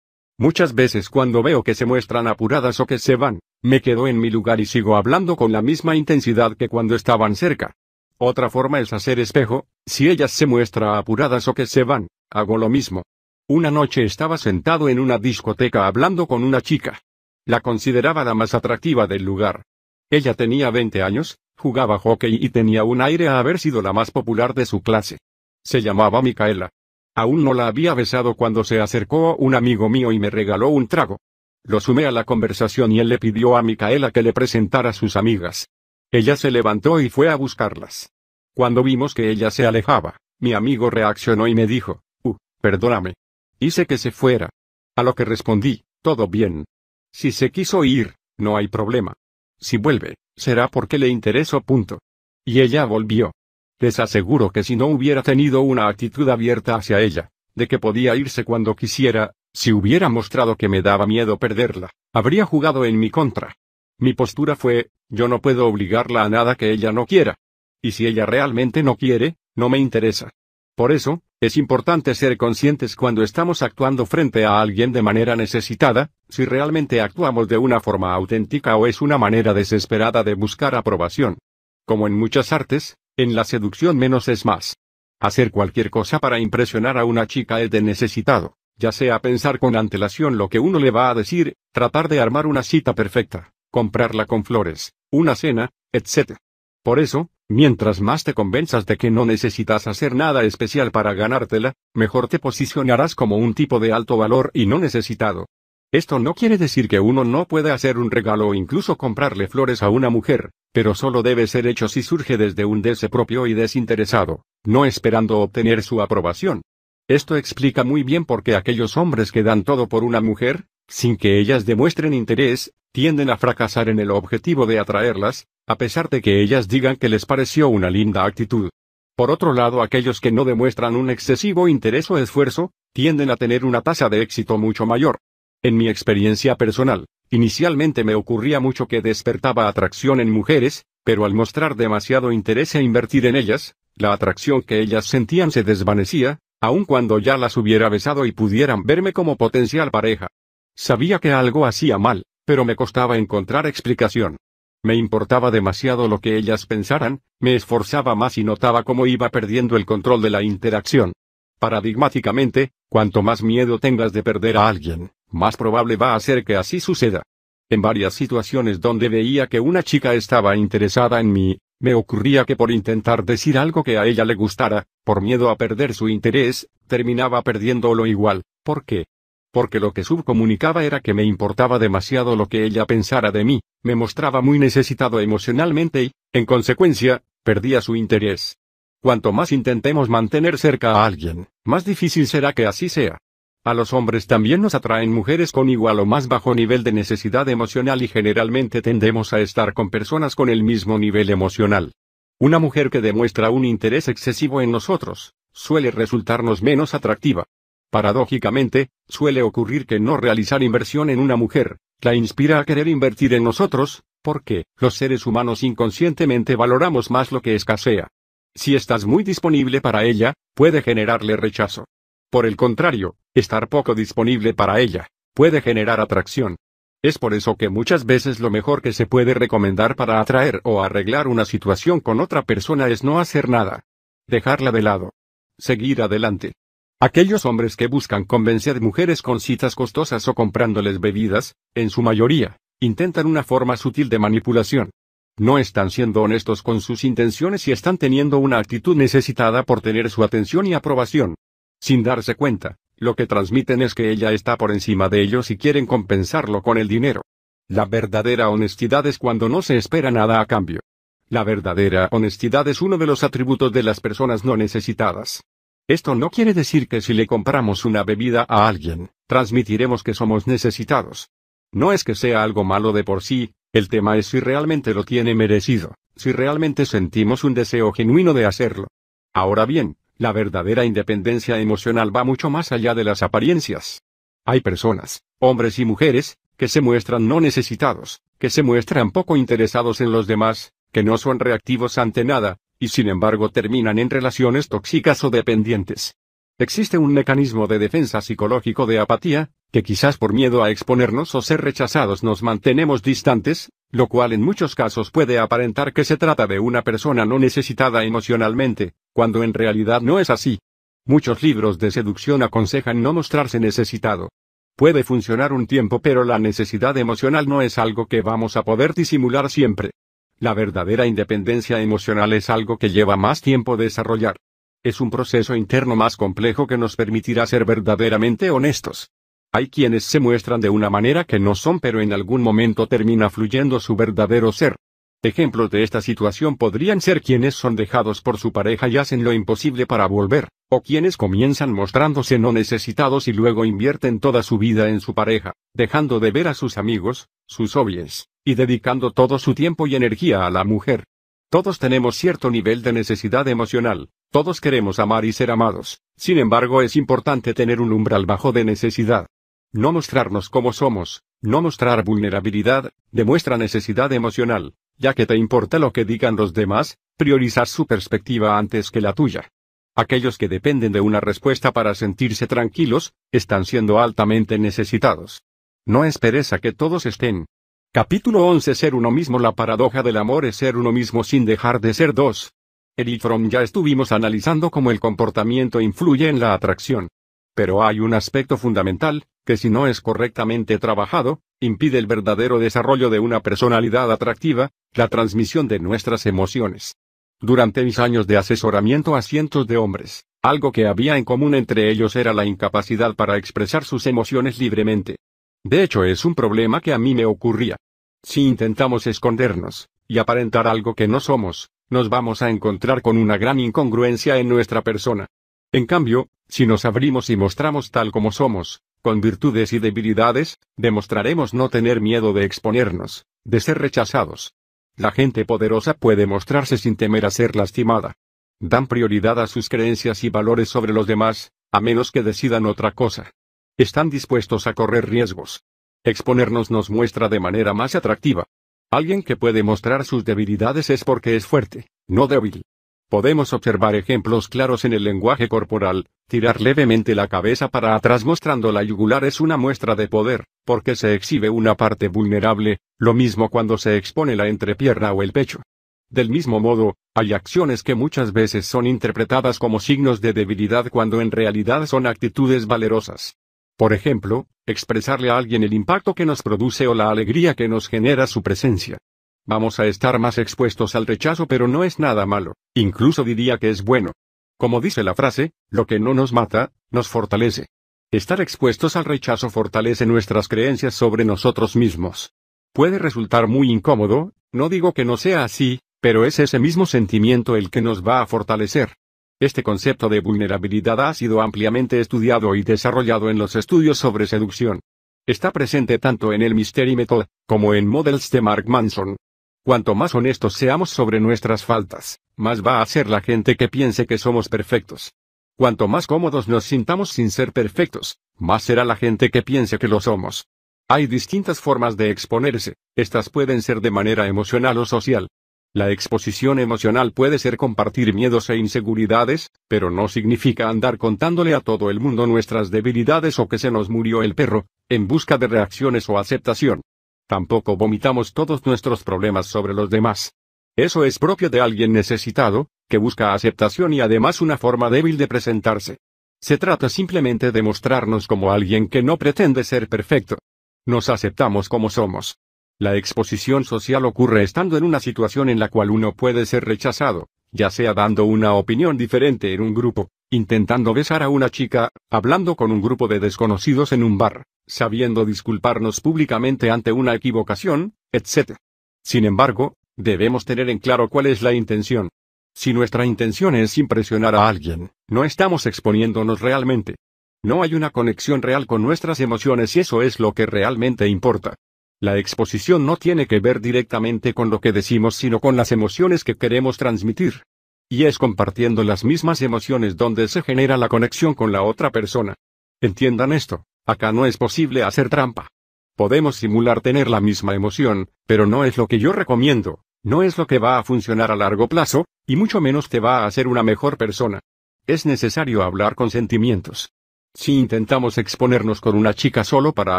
Muchas veces cuando veo que se muestran apuradas o que se van, me quedo en mi lugar y sigo hablando con la misma intensidad que cuando estaban cerca. Otra forma es hacer espejo, si ellas se muestran apuradas o que se van, hago lo mismo. Una noche estaba sentado en una discoteca hablando con una chica. La consideraba la más atractiva del lugar. Ella tenía 20 años, jugaba hockey y tenía un aire a haber sido la más popular de su clase. Se llamaba Micaela. Aún no la había besado cuando se acercó un amigo mío y me regaló un trago. Lo sumé a la conversación y él le pidió a Micaela que le presentara a sus amigas. Ella se levantó y fue a buscarlas. Cuando vimos que ella se alejaba, mi amigo reaccionó y me dijo, uh, perdóname. Hice que se fuera. A lo que respondí, todo bien. Si se quiso ir, no hay problema. Si vuelve, Será porque le intereso. Punto. Y ella volvió. Les aseguro que si no hubiera tenido una actitud abierta hacia ella, de que podía irse cuando quisiera, si hubiera mostrado que me daba miedo perderla, habría jugado en mi contra. Mi postura fue, yo no puedo obligarla a nada que ella no quiera. Y si ella realmente no quiere, no me interesa. Por eso, es importante ser conscientes cuando estamos actuando frente a alguien de manera necesitada, si realmente actuamos de una forma auténtica o es una manera desesperada de buscar aprobación. Como en muchas artes, en la seducción menos es más. Hacer cualquier cosa para impresionar a una chica es de necesitado, ya sea pensar con antelación lo que uno le va a decir, tratar de armar una cita perfecta, comprarla con flores, una cena, etc. Por eso, mientras más te convenzas de que no necesitas hacer nada especial para ganártela, mejor te posicionarás como un tipo de alto valor y no necesitado. Esto no quiere decir que uno no pueda hacer un regalo o incluso comprarle flores a una mujer, pero solo debe ser hecho si surge desde un deseo propio y desinteresado, no esperando obtener su aprobación. Esto explica muy bien por qué aquellos hombres que dan todo por una mujer, sin que ellas demuestren interés, tienden a fracasar en el objetivo de atraerlas, a pesar de que ellas digan que les pareció una linda actitud. Por otro lado, aquellos que no demuestran un excesivo interés o esfuerzo, tienden a tener una tasa de éxito mucho mayor. En mi experiencia personal, inicialmente me ocurría mucho que despertaba atracción en mujeres, pero al mostrar demasiado interés e invertir en ellas, la atracción que ellas sentían se desvanecía, aun cuando ya las hubiera besado y pudieran verme como potencial pareja. Sabía que algo hacía mal, pero me costaba encontrar explicación. Me importaba demasiado lo que ellas pensaran, me esforzaba más y notaba cómo iba perdiendo el control de la interacción. Paradigmáticamente, cuanto más miedo tengas de perder a alguien, más probable va a ser que así suceda. En varias situaciones donde veía que una chica estaba interesada en mí, me ocurría que por intentar decir algo que a ella le gustara, por miedo a perder su interés, terminaba perdiéndolo igual. ¿Por qué? Porque lo que subcomunicaba era que me importaba demasiado lo que ella pensara de mí, me mostraba muy necesitado emocionalmente y, en consecuencia, perdía su interés. Cuanto más intentemos mantener cerca a alguien, más difícil será que así sea. A los hombres también nos atraen mujeres con igual o más bajo nivel de necesidad emocional y generalmente tendemos a estar con personas con el mismo nivel emocional. Una mujer que demuestra un interés excesivo en nosotros, suele resultarnos menos atractiva. Paradójicamente, suele ocurrir que no realizar inversión en una mujer, la inspira a querer invertir en nosotros, porque, los seres humanos inconscientemente valoramos más lo que escasea. Si estás muy disponible para ella, puede generarle rechazo. Por el contrario, estar poco disponible para ella, puede generar atracción. Es por eso que muchas veces lo mejor que se puede recomendar para atraer o arreglar una situación con otra persona es no hacer nada. Dejarla de lado. Seguir adelante. Aquellos hombres que buscan convencer mujeres con citas costosas o comprándoles bebidas, en su mayoría, intentan una forma sutil de manipulación. No están siendo honestos con sus intenciones y están teniendo una actitud necesitada por tener su atención y aprobación. Sin darse cuenta, lo que transmiten es que ella está por encima de ellos y quieren compensarlo con el dinero. La verdadera honestidad es cuando no se espera nada a cambio. La verdadera honestidad es uno de los atributos de las personas no necesitadas. Esto no quiere decir que si le compramos una bebida a alguien, transmitiremos que somos necesitados. No es que sea algo malo de por sí, el tema es si realmente lo tiene merecido, si realmente sentimos un deseo genuino de hacerlo. Ahora bien, la verdadera independencia emocional va mucho más allá de las apariencias. Hay personas, hombres y mujeres, que se muestran no necesitados, que se muestran poco interesados en los demás, que no son reactivos ante nada, y sin embargo terminan en relaciones tóxicas o dependientes. Existe un mecanismo de defensa psicológico de apatía, que quizás por miedo a exponernos o ser rechazados nos mantenemos distantes, lo cual en muchos casos puede aparentar que se trata de una persona no necesitada emocionalmente, cuando en realidad no es así. Muchos libros de seducción aconsejan no mostrarse necesitado. Puede funcionar un tiempo pero la necesidad emocional no es algo que vamos a poder disimular siempre. La verdadera independencia emocional es algo que lleva más tiempo desarrollar. Es un proceso interno más complejo que nos permitirá ser verdaderamente honestos. Hay quienes se muestran de una manera que no son pero en algún momento termina fluyendo su verdadero ser. Ejemplos de esta situación podrían ser quienes son dejados por su pareja y hacen lo imposible para volver, o quienes comienzan mostrándose no necesitados y luego invierten toda su vida en su pareja, dejando de ver a sus amigos, sus hobbies, y dedicando todo su tiempo y energía a la mujer. Todos tenemos cierto nivel de necesidad emocional, todos queremos amar y ser amados, sin embargo es importante tener un umbral bajo de necesidad. No mostrarnos como somos, no mostrar vulnerabilidad, demuestra necesidad emocional, ya que te importa lo que digan los demás, priorizar su perspectiva antes que la tuya. Aquellos que dependen de una respuesta para sentirse tranquilos, están siendo altamente necesitados. No esperes a que todos estén. Capítulo 11 Ser uno mismo La paradoja del amor es ser uno mismo sin dejar de ser dos. Eric Fromm ya estuvimos analizando cómo el comportamiento influye en la atracción. Pero hay un aspecto fundamental, que si no es correctamente trabajado, impide el verdadero desarrollo de una personalidad atractiva, la transmisión de nuestras emociones. Durante mis años de asesoramiento a cientos de hombres, algo que había en común entre ellos era la incapacidad para expresar sus emociones libremente. De hecho es un problema que a mí me ocurría. Si intentamos escondernos, y aparentar algo que no somos, nos vamos a encontrar con una gran incongruencia en nuestra persona. En cambio, si nos abrimos y mostramos tal como somos, con virtudes y debilidades, demostraremos no tener miedo de exponernos, de ser rechazados. La gente poderosa puede mostrarse sin temer a ser lastimada. Dan prioridad a sus creencias y valores sobre los demás, a menos que decidan otra cosa. Están dispuestos a correr riesgos. Exponernos nos muestra de manera más atractiva. Alguien que puede mostrar sus debilidades es porque es fuerte, no débil. Podemos observar ejemplos claros en el lenguaje corporal, tirar levemente la cabeza para atrás mostrando la yugular es una muestra de poder, porque se exhibe una parte vulnerable, lo mismo cuando se expone la entrepierna o el pecho. Del mismo modo, hay acciones que muchas veces son interpretadas como signos de debilidad cuando en realidad son actitudes valerosas. Por ejemplo, expresarle a alguien el impacto que nos produce o la alegría que nos genera su presencia. Vamos a estar más expuestos al rechazo pero no es nada malo, incluso diría que es bueno. Como dice la frase, lo que no nos mata, nos fortalece. Estar expuestos al rechazo fortalece nuestras creencias sobre nosotros mismos. Puede resultar muy incómodo, no digo que no sea así, pero es ese mismo sentimiento el que nos va a fortalecer. Este concepto de vulnerabilidad ha sido ampliamente estudiado y desarrollado en los estudios sobre seducción. Está presente tanto en el Mystery Method, como en Models de Mark Manson. Cuanto más honestos seamos sobre nuestras faltas, más va a ser la gente que piense que somos perfectos. Cuanto más cómodos nos sintamos sin ser perfectos, más será la gente que piense que lo somos. Hay distintas formas de exponerse, estas pueden ser de manera emocional o social. La exposición emocional puede ser compartir miedos e inseguridades, pero no significa andar contándole a todo el mundo nuestras debilidades o que se nos murió el perro, en busca de reacciones o aceptación. Tampoco vomitamos todos nuestros problemas sobre los demás. Eso es propio de alguien necesitado, que busca aceptación y además una forma débil de presentarse. Se trata simplemente de mostrarnos como alguien que no pretende ser perfecto. Nos aceptamos como somos. La exposición social ocurre estando en una situación en la cual uno puede ser rechazado, ya sea dando una opinión diferente en un grupo, intentando besar a una chica, hablando con un grupo de desconocidos en un bar, sabiendo disculparnos públicamente ante una equivocación, etc. Sin embargo, debemos tener en claro cuál es la intención. Si nuestra intención es impresionar a alguien, no estamos exponiéndonos realmente. No hay una conexión real con nuestras emociones y eso es lo que realmente importa. La exposición no tiene que ver directamente con lo que decimos sino con las emociones que queremos transmitir. Y es compartiendo las mismas emociones donde se genera la conexión con la otra persona. Entiendan esto. Acá no es posible hacer trampa. Podemos simular tener la misma emoción, pero no es lo que yo recomiendo, no es lo que va a funcionar a largo plazo, y mucho menos te va a hacer una mejor persona. Es necesario hablar con sentimientos. Si intentamos exponernos con una chica solo para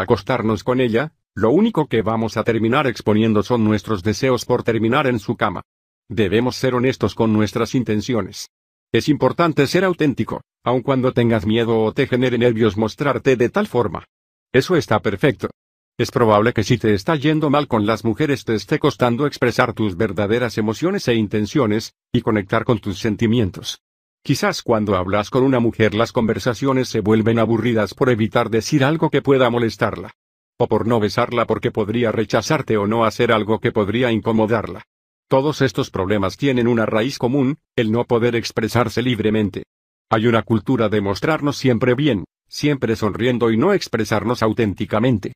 acostarnos con ella, lo único que vamos a terminar exponiendo son nuestros deseos por terminar en su cama. Debemos ser honestos con nuestras intenciones. Es importante ser auténtico, aun cuando tengas miedo o te genere nervios mostrarte de tal forma. Eso está perfecto. Es probable que si te está yendo mal con las mujeres te esté costando expresar tus verdaderas emociones e intenciones, y conectar con tus sentimientos. Quizás cuando hablas con una mujer las conversaciones se vuelven aburridas por evitar decir algo que pueda molestarla. O por no besarla porque podría rechazarte o no hacer algo que podría incomodarla. Todos estos problemas tienen una raíz común, el no poder expresarse libremente. Hay una cultura de mostrarnos siempre bien, siempre sonriendo y no expresarnos auténticamente.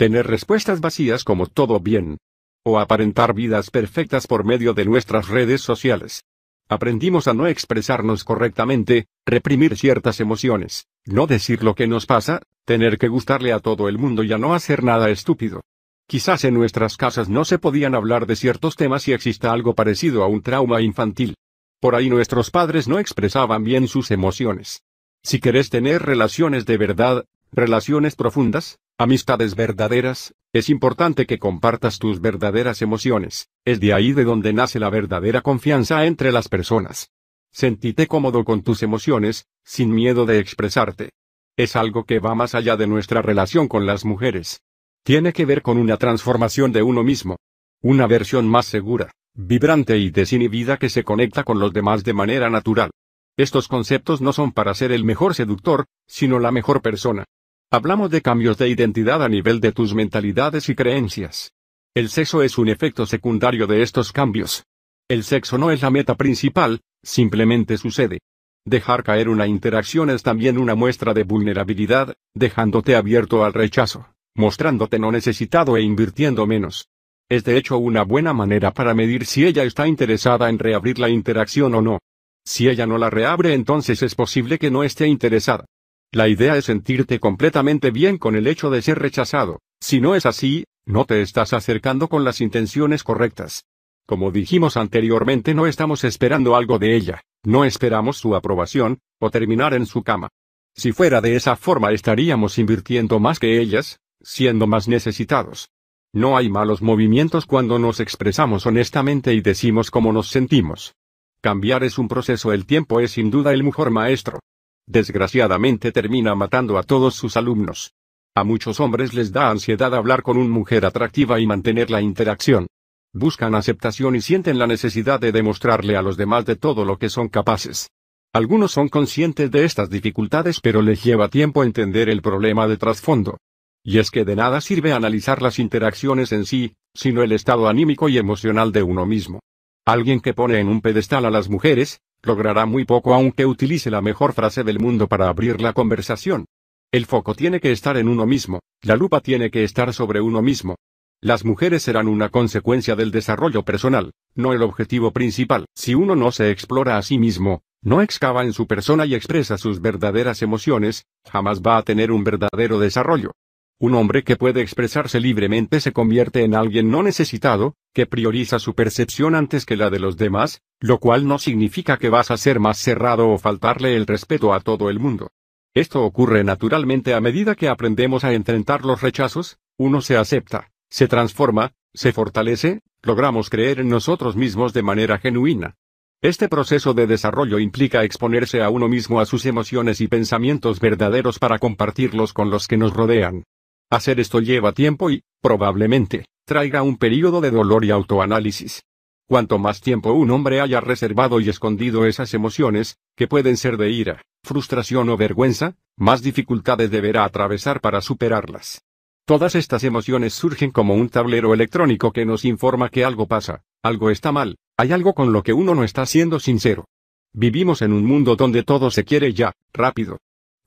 Tener respuestas vacías como todo bien. O aparentar vidas perfectas por medio de nuestras redes sociales. Aprendimos a no expresarnos correctamente, reprimir ciertas emociones, no decir lo que nos pasa, tener que gustarle a todo el mundo y a no hacer nada estúpido. Quizás en nuestras casas no se podían hablar de ciertos temas y exista algo parecido a un trauma infantil. Por ahí nuestros padres no expresaban bien sus emociones. Si querés tener relaciones de verdad, relaciones profundas, amistades verdaderas, es importante que compartas tus verdaderas emociones, es de ahí de donde nace la verdadera confianza entre las personas. Sentíte cómodo con tus emociones, sin miedo de expresarte. Es algo que va más allá de nuestra relación con las mujeres. Tiene que ver con una transformación de uno mismo. Una versión más segura, vibrante y desinhibida que se conecta con los demás de manera natural. Estos conceptos no son para ser el mejor seductor, sino la mejor persona. Hablamos de cambios de identidad a nivel de tus mentalidades y creencias. El sexo es un efecto secundario de estos cambios. El sexo no es la meta principal, simplemente sucede. Dejar caer una interacción es también una muestra de vulnerabilidad, dejándote abierto al rechazo mostrándote no necesitado e invirtiendo menos. Es de hecho una buena manera para medir si ella está interesada en reabrir la interacción o no. Si ella no la reabre entonces es posible que no esté interesada. La idea es sentirte completamente bien con el hecho de ser rechazado. Si no es así, no te estás acercando con las intenciones correctas. Como dijimos anteriormente no estamos esperando algo de ella, no esperamos su aprobación, o terminar en su cama. Si fuera de esa forma estaríamos invirtiendo más que ellas, siendo más necesitados. No hay malos movimientos cuando nos expresamos honestamente y decimos cómo nos sentimos. Cambiar es un proceso, el tiempo es sin duda el mejor maestro. Desgraciadamente termina matando a todos sus alumnos. A muchos hombres les da ansiedad hablar con una mujer atractiva y mantener la interacción. Buscan aceptación y sienten la necesidad de demostrarle a los demás de todo lo que son capaces. Algunos son conscientes de estas dificultades pero les lleva tiempo entender el problema de trasfondo. Y es que de nada sirve analizar las interacciones en sí, sino el estado anímico y emocional de uno mismo. Alguien que pone en un pedestal a las mujeres, logrará muy poco aunque utilice la mejor frase del mundo para abrir la conversación. El foco tiene que estar en uno mismo, la lupa tiene que estar sobre uno mismo. Las mujeres serán una consecuencia del desarrollo personal, no el objetivo principal. Si uno no se explora a sí mismo, no excava en su persona y expresa sus verdaderas emociones, jamás va a tener un verdadero desarrollo. Un hombre que puede expresarse libremente se convierte en alguien no necesitado, que prioriza su percepción antes que la de los demás, lo cual no significa que vas a ser más cerrado o faltarle el respeto a todo el mundo. Esto ocurre naturalmente a medida que aprendemos a enfrentar los rechazos, uno se acepta, se transforma, se fortalece, logramos creer en nosotros mismos de manera genuina. Este proceso de desarrollo implica exponerse a uno mismo a sus emociones y pensamientos verdaderos para compartirlos con los que nos rodean. Hacer esto lleva tiempo y, probablemente, traiga un período de dolor y autoanálisis. Cuanto más tiempo un hombre haya reservado y escondido esas emociones, que pueden ser de ira, frustración o vergüenza, más dificultades deberá atravesar para superarlas. Todas estas emociones surgen como un tablero electrónico que nos informa que algo pasa, algo está mal, hay algo con lo que uno no está siendo sincero. Vivimos en un mundo donde todo se quiere ya, rápido,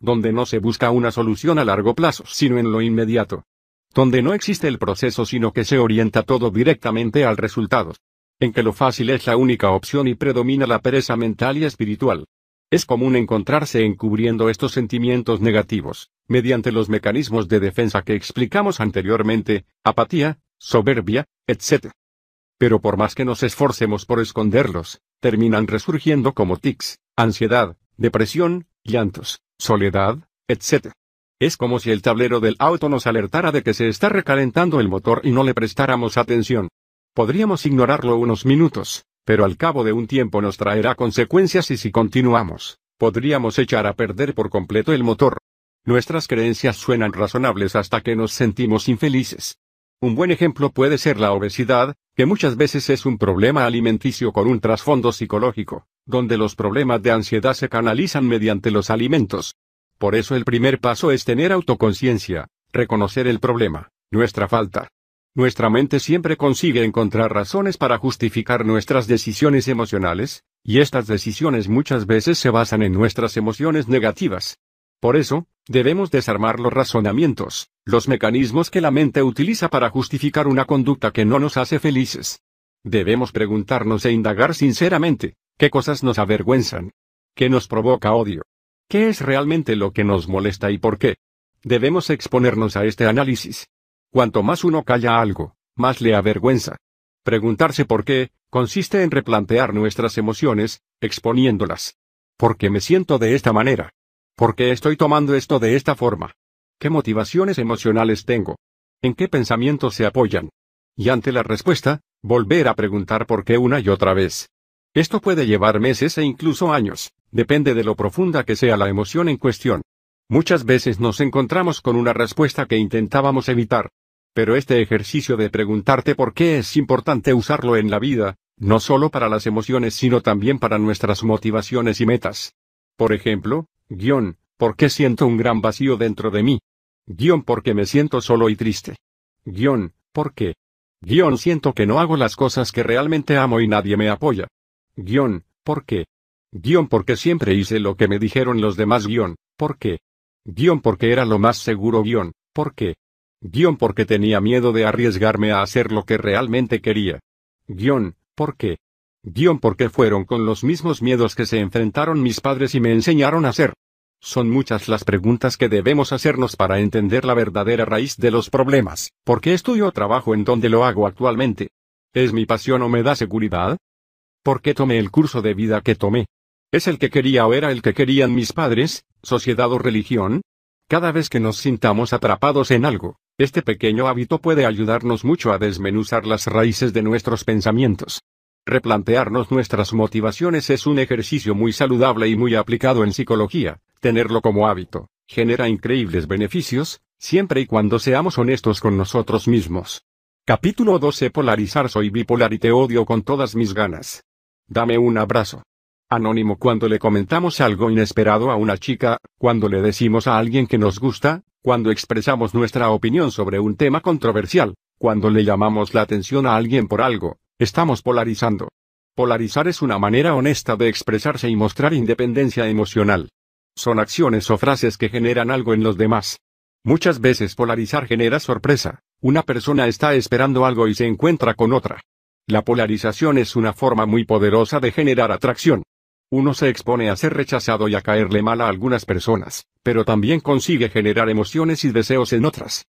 donde no se busca una solución a largo plazo, sino en lo inmediato. Donde no existe el proceso, sino que se orienta todo directamente al resultado. En que lo fácil es la única opción y predomina la pereza mental y espiritual. Es común encontrarse encubriendo estos sentimientos negativos, mediante los mecanismos de defensa que explicamos anteriormente, apatía, soberbia, etc. Pero por más que nos esforcemos por esconderlos, terminan resurgiendo como tics, ansiedad, depresión, llantos, soledad, etc. Es como si el tablero del auto nos alertara de que se está recalentando el motor y no le prestáramos atención. Podríamos ignorarlo unos minutos, pero al cabo de un tiempo nos traerá consecuencias y si continuamos, podríamos echar a perder por completo el motor. Nuestras creencias suenan razonables hasta que nos sentimos infelices. Un buen ejemplo puede ser la obesidad, que muchas veces es un problema alimenticio con un trasfondo psicológico donde los problemas de ansiedad se canalizan mediante los alimentos. Por eso el primer paso es tener autoconciencia, reconocer el problema, nuestra falta. Nuestra mente siempre consigue encontrar razones para justificar nuestras decisiones emocionales, y estas decisiones muchas veces se basan en nuestras emociones negativas. Por eso, debemos desarmar los razonamientos, los mecanismos que la mente utiliza para justificar una conducta que no nos hace felices. Debemos preguntarnos e indagar sinceramente, ¿qué cosas nos avergüenzan? ¿Qué nos provoca odio? ¿Qué es realmente lo que nos molesta y por qué? Debemos exponernos a este análisis. Cuanto más uno calla algo, más le avergüenza. Preguntarse por qué, consiste en replantear nuestras emociones, exponiéndolas. ¿Por qué me siento de esta manera? ¿Por qué estoy tomando esto de esta forma? ¿Qué motivaciones emocionales tengo? ¿En qué pensamientos se apoyan? Y ante la respuesta, volver a preguntar por qué una y otra vez. Esto puede llevar meses e incluso años, depende de lo profunda que sea la emoción en cuestión. Muchas veces nos encontramos con una respuesta que intentábamos evitar. Pero este ejercicio de preguntarte por qué es importante usarlo en la vida, no solo para las emociones sino también para nuestras motivaciones y metas. Por ejemplo, guion, ¿por qué siento un gran vacío dentro de mí? Guión porque me siento solo y triste. Guión, ¿por qué? Guión siento que no hago las cosas que realmente amo y nadie me apoya. Guión, ¿por qué? Guión porque siempre hice lo que me dijeron los demás. Guión, ¿por qué? Guión porque era lo más seguro. Guión, ¿por qué? Guión porque tenía miedo de arriesgarme a hacer lo que realmente quería. Guión, ¿por qué? Guión porque fueron con los mismos miedos que se enfrentaron mis padres y me enseñaron a hacer. Son muchas las preguntas que debemos hacernos para entender la verdadera raíz de los problemas. ¿Por qué estudio o trabajo en donde lo hago actualmente? ¿Es mi pasión o me da seguridad? ¿Por qué tomé el curso de vida que tomé? ¿Es el que quería o era el que querían mis padres, sociedad o religión? Cada vez que nos sintamos atrapados en algo, este pequeño hábito puede ayudarnos mucho a desmenuzar las raíces de nuestros pensamientos. Replantearnos nuestras motivaciones es un ejercicio muy saludable y muy aplicado en psicología, Tenerlo como hábito, genera increíbles beneficios, siempre y cuando seamos honestos con nosotros mismos. Capítulo 12 Polarizar Soy bipolar y te odio con todas mis ganas. Dame un abrazo. Anónimo cuando le comentamos algo inesperado a una chica, cuando le decimos a alguien que nos gusta, cuando expresamos nuestra opinión sobre un tema controversial, cuando le llamamos la atención a alguien por algo, estamos polarizando. Polarizar es una manera honesta de expresarse y mostrar independencia emocional. Son acciones o frases que generan algo en los demás. Muchas veces polarizar genera sorpresa. Una persona está esperando algo y se encuentra con otra. La polarización es una forma muy poderosa de generar atracción. Uno se expone a ser rechazado y a caerle mal a algunas personas, pero también consigue generar emociones y deseos en otras.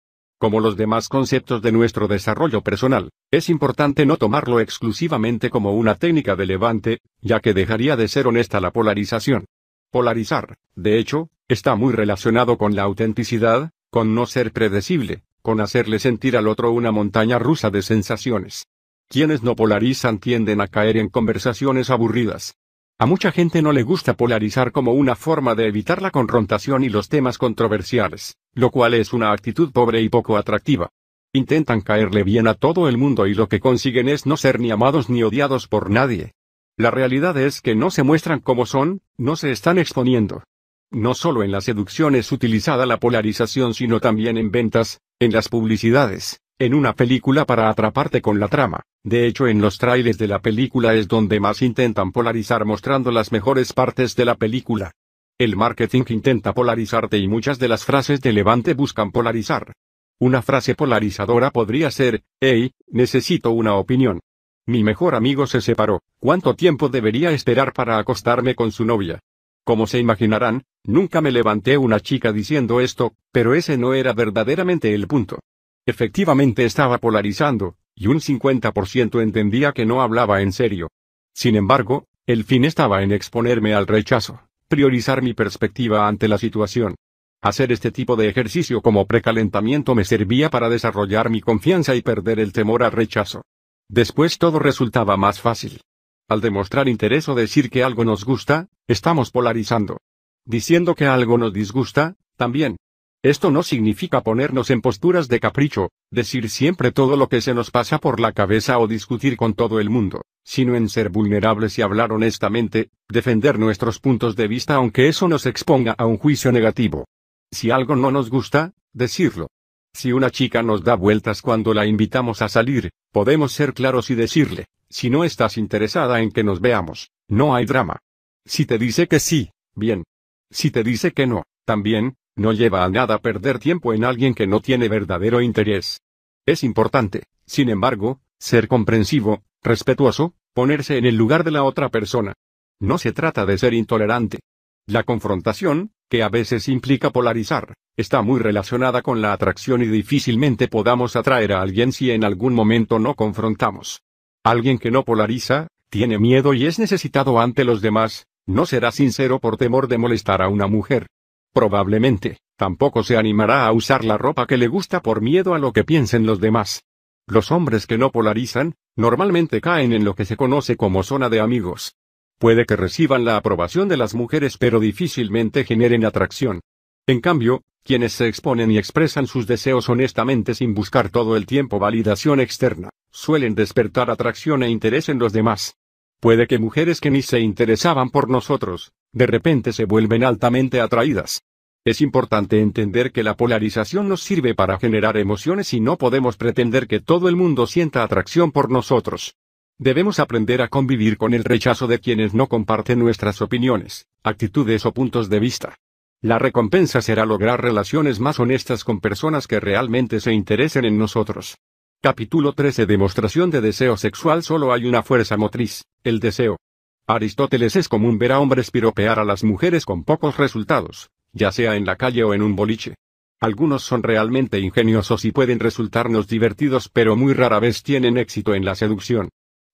Como los demás conceptos de nuestro desarrollo personal, es importante no tomarlo exclusivamente como una técnica de levante, ya que dejaría de ser honesta la polarización. Polarizar, de hecho, está muy relacionado con la autenticidad, con no ser predecible, con hacerle sentir al otro una montaña rusa de sensaciones. Quienes no polarizan tienden a caer en conversaciones aburridas. A mucha gente no le gusta polarizar como una forma de evitar la confrontación y los temas controversiales, lo cual es una actitud pobre y poco atractiva. Intentan caerle bien a todo el mundo y lo que consiguen es no ser ni amados ni odiados por nadie. La realidad es que no se muestran como son, no se están exponiendo. No solo en la seducción es utilizada la polarización sino también en ventas, en las publicidades, en una película para atraparte con la trama. De hecho en los trailers de la película es donde más intentan polarizar mostrando las mejores partes de la película. El marketing intenta polarizarte y muchas de las frases de Levante buscan polarizar. Una frase polarizadora podría ser, hey, necesito una opinión. Mi mejor amigo se separó. ¿Cuánto tiempo debería esperar para acostarme con su novia? Como se imaginarán, nunca me levanté una chica diciendo esto, pero ese no era verdaderamente el punto. Efectivamente estaba polarizando, y un 50% entendía que no hablaba en serio. Sin embargo, el fin estaba en exponerme al rechazo, priorizar mi perspectiva ante la situación. Hacer este tipo de ejercicio como precalentamiento me servía para desarrollar mi confianza y perder el temor al rechazo. Después todo resultaba más fácil. Al demostrar interés o decir que algo nos gusta, estamos polarizando. Diciendo que algo nos disgusta, también. Esto no significa ponernos en posturas de capricho, decir siempre todo lo que se nos pasa por la cabeza o discutir con todo el mundo, sino en ser vulnerables y hablar honestamente, defender nuestros puntos de vista aunque eso nos exponga a un juicio negativo. Si algo no nos gusta, decirlo. Si una chica nos da vueltas cuando la invitamos a salir, podemos ser claros y decirle, si no estás interesada en que nos veamos, no hay drama. Si te dice que sí, bien. Si te dice que no, también, no lleva a nada perder tiempo en alguien que no tiene verdadero interés. Es importante, sin embargo, ser comprensivo, respetuoso, ponerse en el lugar de la otra persona. No se trata de ser intolerante. La confrontación, que a veces implica polarizar, está muy relacionada con la atracción y difícilmente podamos atraer a alguien si en algún momento no confrontamos. Alguien que no polariza, tiene miedo y es necesitado ante los demás, no será sincero por temor de molestar a una mujer. Probablemente, tampoco se animará a usar la ropa que le gusta por miedo a lo que piensen los demás. Los hombres que no polarizan, normalmente caen en lo que se conoce como zona de amigos. Puede que reciban la aprobación de las mujeres pero difícilmente generen atracción. En cambio, quienes se exponen y expresan sus deseos honestamente sin buscar todo el tiempo validación externa, suelen despertar atracción e interés en los demás. Puede que mujeres que ni se interesaban por nosotros, de repente se vuelven altamente atraídas. Es importante entender que la polarización nos sirve para generar emociones y no podemos pretender que todo el mundo sienta atracción por nosotros. Debemos aprender a convivir con el rechazo de quienes no comparten nuestras opiniones, actitudes o puntos de vista. La recompensa será lograr relaciones más honestas con personas que realmente se interesen en nosotros. Capítulo 13 Demostración de deseo sexual Solo hay una fuerza motriz, el deseo. Aristóteles es común ver a hombres piropear a las mujeres con pocos resultados, ya sea en la calle o en un boliche. Algunos son realmente ingeniosos y pueden resultarnos divertidos pero muy rara vez tienen éxito en la seducción.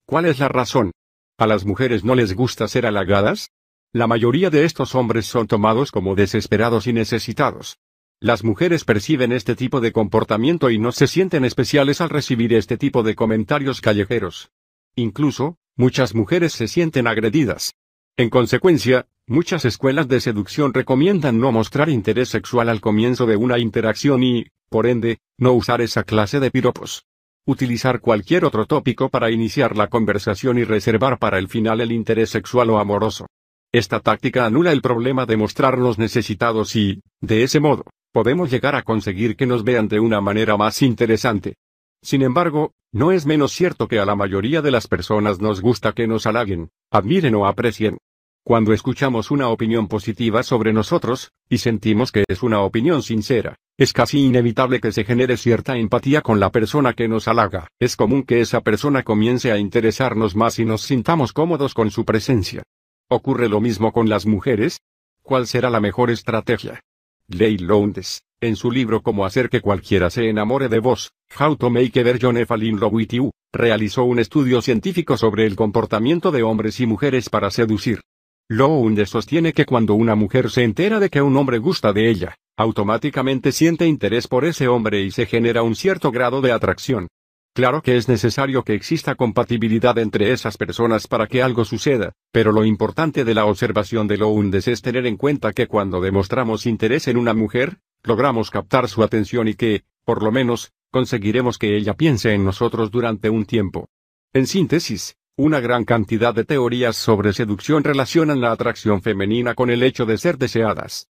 ¿Cuál es la razón? ¿A las mujeres no les gusta ser halagadas? La mayoría de estos hombres son tomados como desesperados y necesitados. Las mujeres perciben este tipo de comportamiento y no se sienten especiales al recibir este tipo de comentarios callejeros. Incluso, muchas mujeres se sienten agredidas. En consecuencia, muchas escuelas de seducción recomiendan no mostrar interés sexual al comienzo de una interacción y, por ende, no usar esa clase de piropos. Utilizar cualquier otro tópico para iniciar la conversación y reservar para el final el interés sexual o amoroso. Esta táctica anula el problema de mostrarnos necesitados y, de ese modo, podemos llegar a conseguir que nos vean de una manera más interesante. Sin embargo, no es menos cierto que a la mayoría de las personas nos gusta que nos halaguen, admiren o aprecien. Cuando escuchamos una opinión positiva sobre nosotros, y sentimos que es una opinión sincera, es casi inevitable que se genere cierta empatía con la persona que nos halaga. Es común que esa persona comience a interesarnos más y nos sintamos cómodos con su presencia. ¿Ocurre lo mismo con las mujeres? ¿Cuál será la mejor estrategia? Leigh Lowndes, en su libro Cómo hacer que cualquiera se enamore de vos, How to Make Virgin Fall in Love with You, realizó un estudio científico sobre el comportamiento de hombres y mujeres para seducir. Lowndes sostiene que cuando una mujer se entera de que un hombre gusta de ella, automáticamente siente interés por ese hombre y se genera un cierto grado de atracción. Claro que es necesario que exista compatibilidad entre esas personas para que algo suceda, pero lo importante de la observación de Lowndes es tener en cuenta que cuando demostramos interés en una mujer, logramos captar su atención y que, por lo menos, conseguiremos que ella piense en nosotros durante un tiempo. En síntesis, una gran cantidad de teorías sobre seducción relacionan la atracción femenina con el hecho de ser deseadas.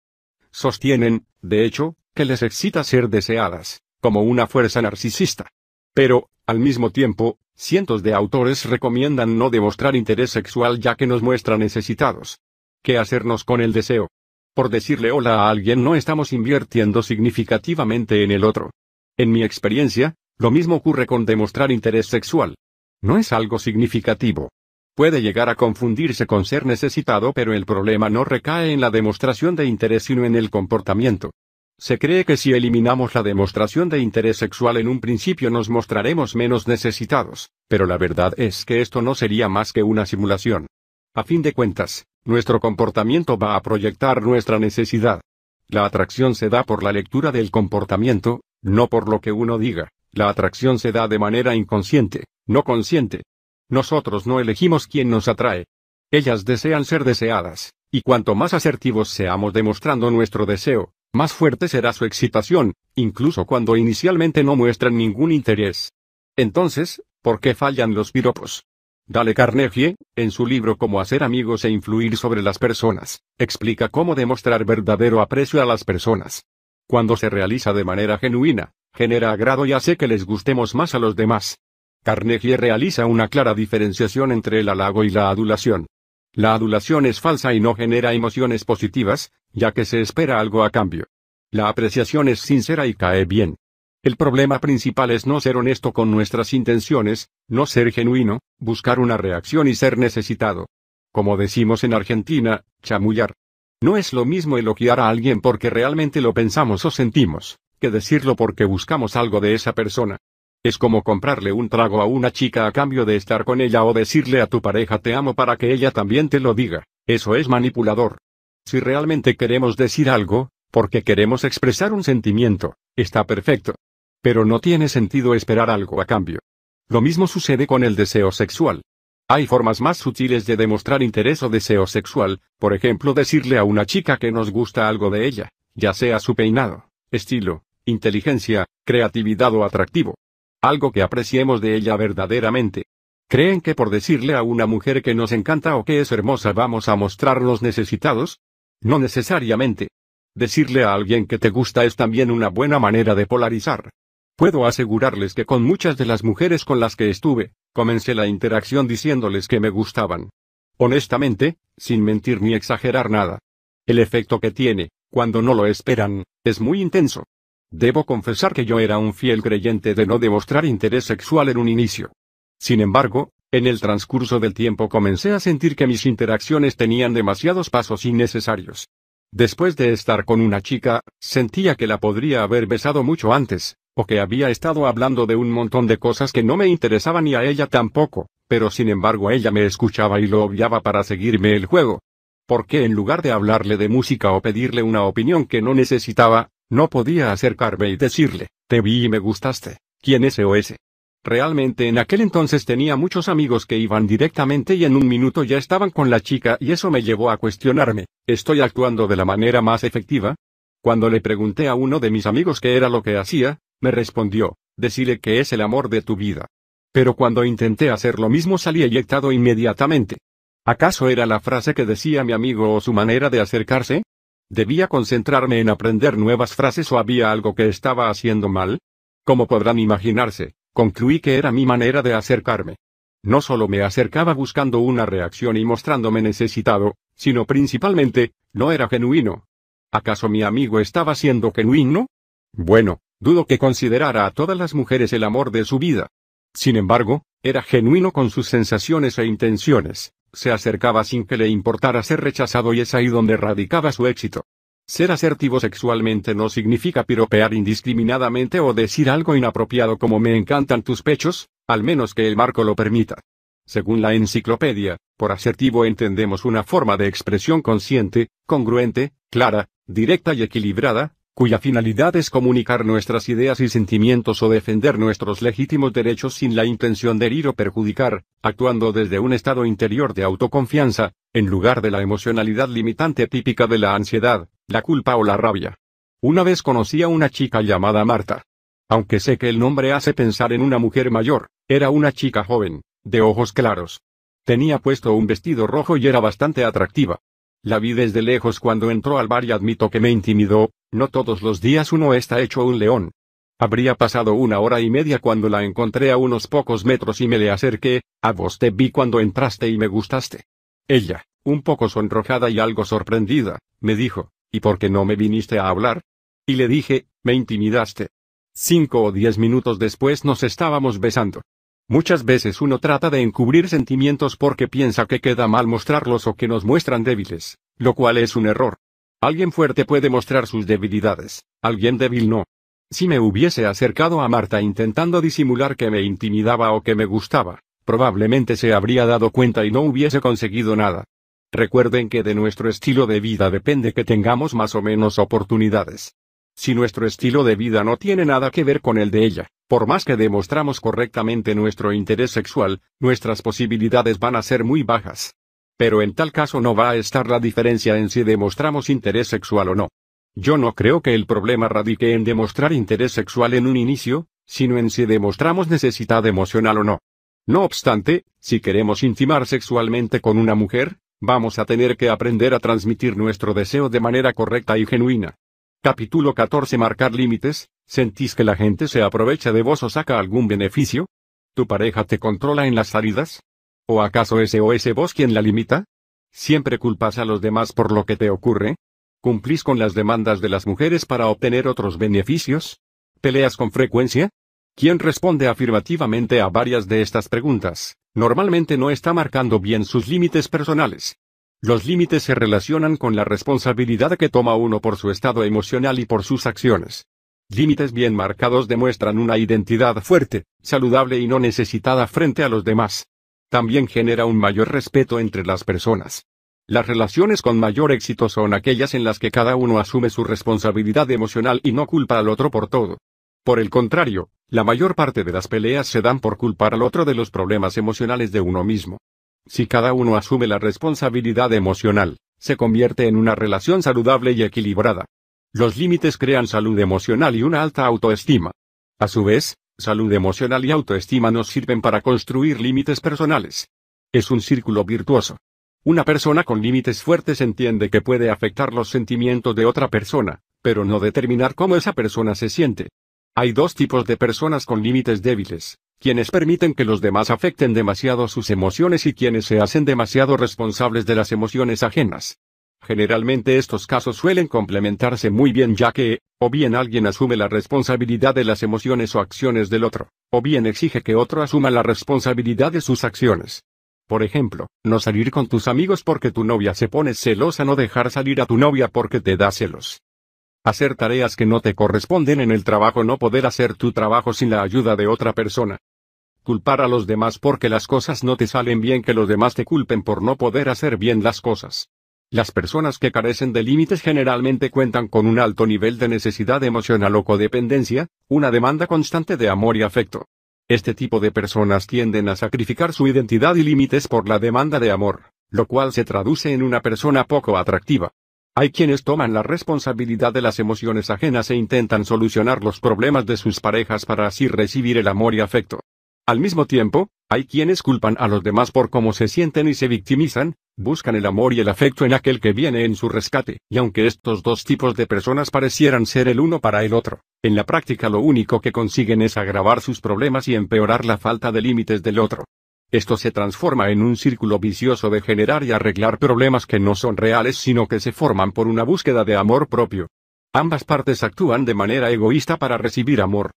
Sostienen, de hecho, que les excita ser deseadas, como una fuerza narcisista. Pero, al mismo tiempo, cientos de autores recomiendan no demostrar interés sexual ya que nos muestra necesitados. ¿Qué hacernos con el deseo? Por decirle hola a alguien no estamos invirtiendo significativamente en el otro. En mi experiencia, lo mismo ocurre con demostrar interés sexual. No es algo significativo. Puede llegar a confundirse con ser necesitado pero el problema no recae en la demostración de interés sino en el comportamiento. Se cree que si eliminamos la demostración de interés sexual en un principio nos mostraremos menos necesitados, pero la verdad es que esto no sería más que una simulación. A fin de cuentas, nuestro comportamiento va a proyectar nuestra necesidad. La atracción se da por la lectura del comportamiento, no por lo que uno diga. La atracción se da de manera inconsciente, no consciente. Nosotros no elegimos quién nos atrae. Ellas desean ser deseadas, y cuanto más asertivos seamos demostrando nuestro deseo, más fuerte será su excitación, incluso cuando inicialmente no muestran ningún interés. Entonces, ¿por qué fallan los piropos? Dale Carnegie, en su libro Cómo hacer amigos e influir sobre las personas, explica cómo demostrar verdadero aprecio a las personas. Cuando se realiza de manera genuina, genera agrado y hace que les gustemos más a los demás. Carnegie realiza una clara diferenciación entre el halago y la adulación. La adulación es falsa y no genera emociones positivas, ya que se espera algo a cambio. La apreciación es sincera y cae bien. El problema principal es no ser honesto con nuestras intenciones, no ser genuino, buscar una reacción y ser necesitado. Como decimos en Argentina, chamullar. No es lo mismo elogiar a alguien porque realmente lo pensamos o sentimos, que decirlo porque buscamos algo de esa persona. Es como comprarle un trago a una chica a cambio de estar con ella o decirle a tu pareja te amo para que ella también te lo diga. Eso es manipulador. Si realmente queremos decir algo, porque queremos expresar un sentimiento, está perfecto. Pero no tiene sentido esperar algo a cambio. Lo mismo sucede con el deseo sexual. Hay formas más sutiles de demostrar interés o deseo sexual, por ejemplo decirle a una chica que nos gusta algo de ella, ya sea su peinado, estilo, inteligencia, creatividad o atractivo. Algo que apreciemos de ella verdaderamente. ¿Creen que por decirle a una mujer que nos encanta o que es hermosa vamos a mostrarnos necesitados? No necesariamente. Decirle a alguien que te gusta es también una buena manera de polarizar. Puedo asegurarles que con muchas de las mujeres con las que estuve, comencé la interacción diciéndoles que me gustaban. Honestamente, sin mentir ni exagerar nada. El efecto que tiene, cuando no lo esperan, es muy intenso. Debo confesar que yo era un fiel creyente de no demostrar interés sexual en un inicio. Sin embargo, en el transcurso del tiempo comencé a sentir que mis interacciones tenían demasiados pasos innecesarios. Después de estar con una chica, sentía que la podría haber besado mucho antes, o que había estado hablando de un montón de cosas que no me interesaban y a ella tampoco, pero sin embargo ella me escuchaba y lo obviaba para seguirme el juego. ¿Por qué en lugar de hablarle de música o pedirle una opinión que no necesitaba, no podía acercarme y decirle, te vi y me gustaste, ¿quién es ese? Realmente en aquel entonces tenía muchos amigos que iban directamente y en un minuto ya estaban con la chica y eso me llevó a cuestionarme, ¿estoy actuando de la manera más efectiva? Cuando le pregunté a uno de mis amigos qué era lo que hacía, me respondió, decirle que es el amor de tu vida. Pero cuando intenté hacer lo mismo salí eyectado inmediatamente. ¿Acaso era la frase que decía mi amigo o su manera de acercarse? ¿Debía concentrarme en aprender nuevas frases o había algo que estaba haciendo mal? Como podrán imaginarse, Concluí que era mi manera de acercarme. No solo me acercaba buscando una reacción y mostrándome necesitado, sino principalmente, no era genuino. ¿Acaso mi amigo estaba siendo genuino? Bueno, dudo que considerara a todas las mujeres el amor de su vida. Sin embargo, era genuino con sus sensaciones e intenciones, se acercaba sin que le importara ser rechazado y es ahí donde radicaba su éxito. Ser asertivo sexualmente no significa piropear indiscriminadamente o decir algo inapropiado como me encantan tus pechos, al menos que el marco lo permita. Según la enciclopedia, por asertivo entendemos una forma de expresión consciente, congruente, clara, directa y equilibrada, cuya finalidad es comunicar nuestras ideas y sentimientos o defender nuestros legítimos derechos sin la intención de herir o perjudicar, actuando desde un estado interior de autoconfianza, en lugar de la emocionalidad limitante típica de la ansiedad, la culpa o la rabia. Una vez conocí a una chica llamada Marta. Aunque sé que el nombre hace pensar en una mujer mayor, era una chica joven, de ojos claros. Tenía puesto un vestido rojo y era bastante atractiva. La vi desde lejos cuando entró al bar y admito que me intimidó, no todos los días uno está hecho un león. Habría pasado una hora y media cuando la encontré a unos pocos metros y me le acerqué, a vos te vi cuando entraste y me gustaste. Ella, un poco sonrojada y algo sorprendida, me dijo, ¿y por qué no me viniste a hablar? Y le dije, me intimidaste. Cinco o diez minutos después nos estábamos besando. Muchas veces uno trata de encubrir sentimientos porque piensa que queda mal mostrarlos o que nos muestran débiles, lo cual es un error. Alguien fuerte puede mostrar sus debilidades, alguien débil no. Si me hubiese acercado a Marta intentando disimular que me intimidaba o que me gustaba, probablemente se habría dado cuenta y no hubiese conseguido nada. Recuerden que de nuestro estilo de vida depende que tengamos más o menos oportunidades. Si nuestro estilo de vida no tiene nada que ver con el de ella, por más que demostramos correctamente nuestro interés sexual, nuestras posibilidades van a ser muy bajas. Pero en tal caso no va a estar la diferencia en si demostramos interés sexual o no. Yo no creo que el problema radique en demostrar interés sexual en un inicio, sino en si demostramos necesidad emocional o no. No obstante, si queremos intimar sexualmente con una mujer, vamos a tener que aprender a transmitir nuestro deseo de manera correcta y genuina. Capítulo 14 Marcar límites, ¿Sentís que la gente se aprovecha de vos o saca algún beneficio? ¿Tu pareja te controla en las salidas? ¿O acaso ese o ese vos quien la limita? ¿Siempre culpas a los demás por lo que te ocurre? ¿Cumplís con las demandas de las mujeres para obtener otros beneficios? ¿Peleas con frecuencia? Quien responde afirmativamente a varias de estas preguntas, normalmente no está marcando bien sus límites personales. Los límites se relacionan con la responsabilidad que toma uno por su estado emocional y por sus acciones. Límites bien marcados demuestran una identidad fuerte, saludable y no necesitada frente a los demás. También genera un mayor respeto entre las personas. Las relaciones con mayor éxito son aquellas en las que cada uno asume su responsabilidad emocional y no culpa al otro por todo. Por el contrario, la mayor parte de las peleas se dan por culpar al otro de los problemas emocionales de uno mismo. Si cada uno asume la responsabilidad emocional, se convierte en una relación saludable y equilibrada. Los límites crean salud emocional y una alta autoestima. A su vez, salud emocional y autoestima nos sirven para construir límites personales. Es un círculo virtuoso. Una persona con límites fuertes entiende que puede afectar los sentimientos de otra persona, pero no determinar cómo esa persona se siente. Hay dos tipos de personas con límites débiles, quienes permiten que los demás afecten demasiado sus emociones y quienes se hacen demasiado responsables de las emociones ajenas. Generalmente estos casos suelen complementarse muy bien ya que, o bien alguien asume la responsabilidad de las emociones o acciones del otro, o bien exige que otro asuma la responsabilidad de sus acciones. Por ejemplo, no salir con tus amigos porque tu novia se pone celosa, no dejar salir a tu novia porque te da celos. Hacer tareas que no te corresponden en el trabajo, no poder hacer tu trabajo sin la ayuda de otra persona. Culpar a los demás porque las cosas no te salen bien, que los demás te culpen por no poder hacer bien las cosas. Las personas que carecen de límites generalmente cuentan con un alto nivel de necesidad emocional o codependencia, una demanda constante de amor y afecto. Este tipo de personas tienden a sacrificar su identidad y límites por la demanda de amor, lo cual se traduce en una persona poco atractiva. Hay quienes toman la responsabilidad de las emociones ajenas e intentan solucionar los problemas de sus parejas para así recibir el amor y afecto. Al mismo tiempo, hay quienes culpan a los demás por cómo se sienten y se victimizan, buscan el amor y el afecto en aquel que viene en su rescate, y aunque estos dos tipos de personas parecieran ser el uno para el otro, en la práctica lo único que consiguen es agravar sus problemas y empeorar la falta de límites del otro. Esto se transforma en un círculo vicioso de generar y arreglar problemas que no son reales sino que se forman por una búsqueda de amor propio. Ambas partes actúan de manera egoísta para recibir amor.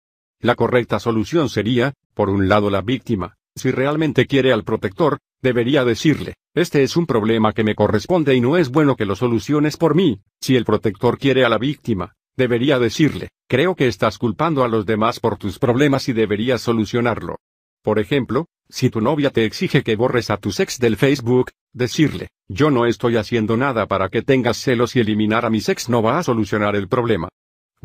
La correcta solución sería, por un lado la víctima, si realmente quiere al protector, debería decirle, este es un problema que me corresponde y no es bueno que lo soluciones por mí, si el protector quiere a la víctima, debería decirle, creo que estás culpando a los demás por tus problemas y deberías solucionarlo. Por ejemplo, si tu novia te exige que borres a tu ex del Facebook, decirle, yo no estoy haciendo nada para que tengas celos y eliminar a mi ex no va a solucionar el problema.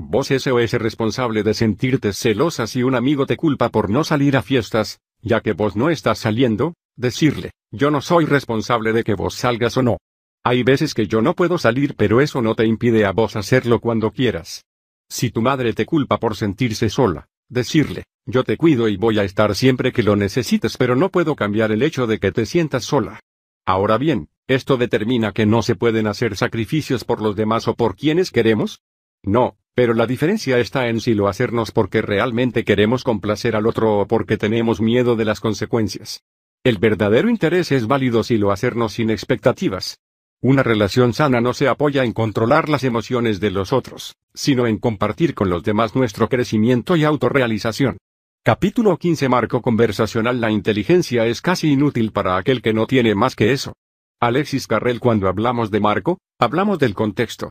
Vos SOS responsable de sentirte celosa si un amigo te culpa por no salir a fiestas, ya que vos no estás saliendo, decirle, yo no soy responsable de que vos salgas o no. Hay veces que yo no puedo salir pero eso no te impide a vos hacerlo cuando quieras. Si tu madre te culpa por sentirse sola, decirle, yo te cuido y voy a estar siempre que lo necesites pero no puedo cambiar el hecho de que te sientas sola. Ahora bien, ¿esto determina que no se pueden hacer sacrificios por los demás o por quienes queremos? No, pero la diferencia está en si lo hacernos porque realmente queremos complacer al otro o porque tenemos miedo de las consecuencias. El verdadero interés es válido si lo hacernos sin expectativas. Una relación sana no se apoya en controlar las emociones de los otros, sino en compartir con los demás nuestro crecimiento y autorrealización. Capítulo 15 Marco conversacional La inteligencia es casi inútil para aquel que no tiene más que eso. Alexis Carrel Cuando hablamos de Marco, hablamos del contexto.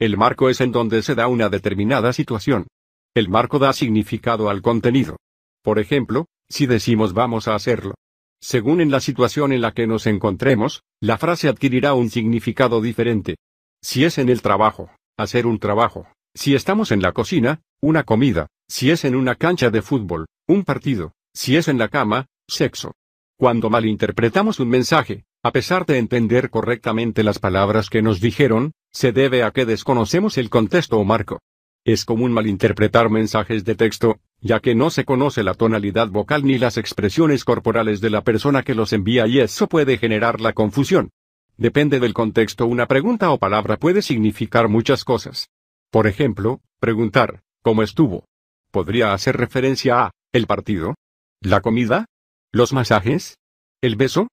El marco es en donde se da una determinada situación. El marco da significado al contenido. Por ejemplo, si decimos vamos a hacerlo. Según en la situación en la que nos encontremos, la frase adquirirá un significado diferente. Si es en el trabajo, hacer un trabajo. Si estamos en la cocina, una comida. Si es en una cancha de fútbol, un partido. Si es en la cama, sexo. Cuando malinterpretamos un mensaje, a pesar de entender correctamente las palabras que nos dijeron, se debe a que desconocemos el contexto o marco. Es común malinterpretar mensajes de texto, ya que no se conoce la tonalidad vocal ni las expresiones corporales de la persona que los envía y eso puede generar la confusión. Depende del contexto, una pregunta o palabra puede significar muchas cosas. Por ejemplo, preguntar, ¿cómo estuvo? podría hacer referencia a, el partido, la comida, los masajes, el beso.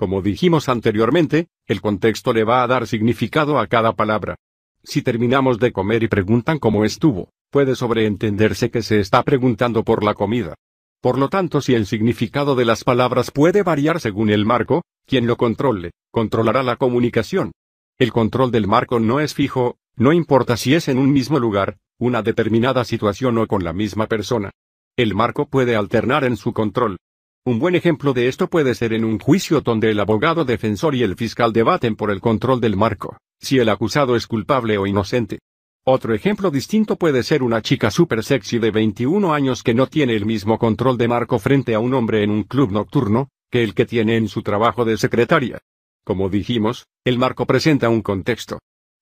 Como dijimos anteriormente, el contexto le va a dar significado a cada palabra. Si terminamos de comer y preguntan cómo estuvo, puede sobreentenderse que se está preguntando por la comida. Por lo tanto, si el significado de las palabras puede variar según el marco, quien lo controle, controlará la comunicación. El control del marco no es fijo, no importa si es en un mismo lugar, una determinada situación o con la misma persona. El marco puede alternar en su control. Un buen ejemplo de esto puede ser en un juicio donde el abogado defensor y el fiscal debaten por el control del marco, si el acusado es culpable o inocente. Otro ejemplo distinto puede ser una chica super sexy de 21 años que no tiene el mismo control de marco frente a un hombre en un club nocturno, que el que tiene en su trabajo de secretaria. Como dijimos, el marco presenta un contexto.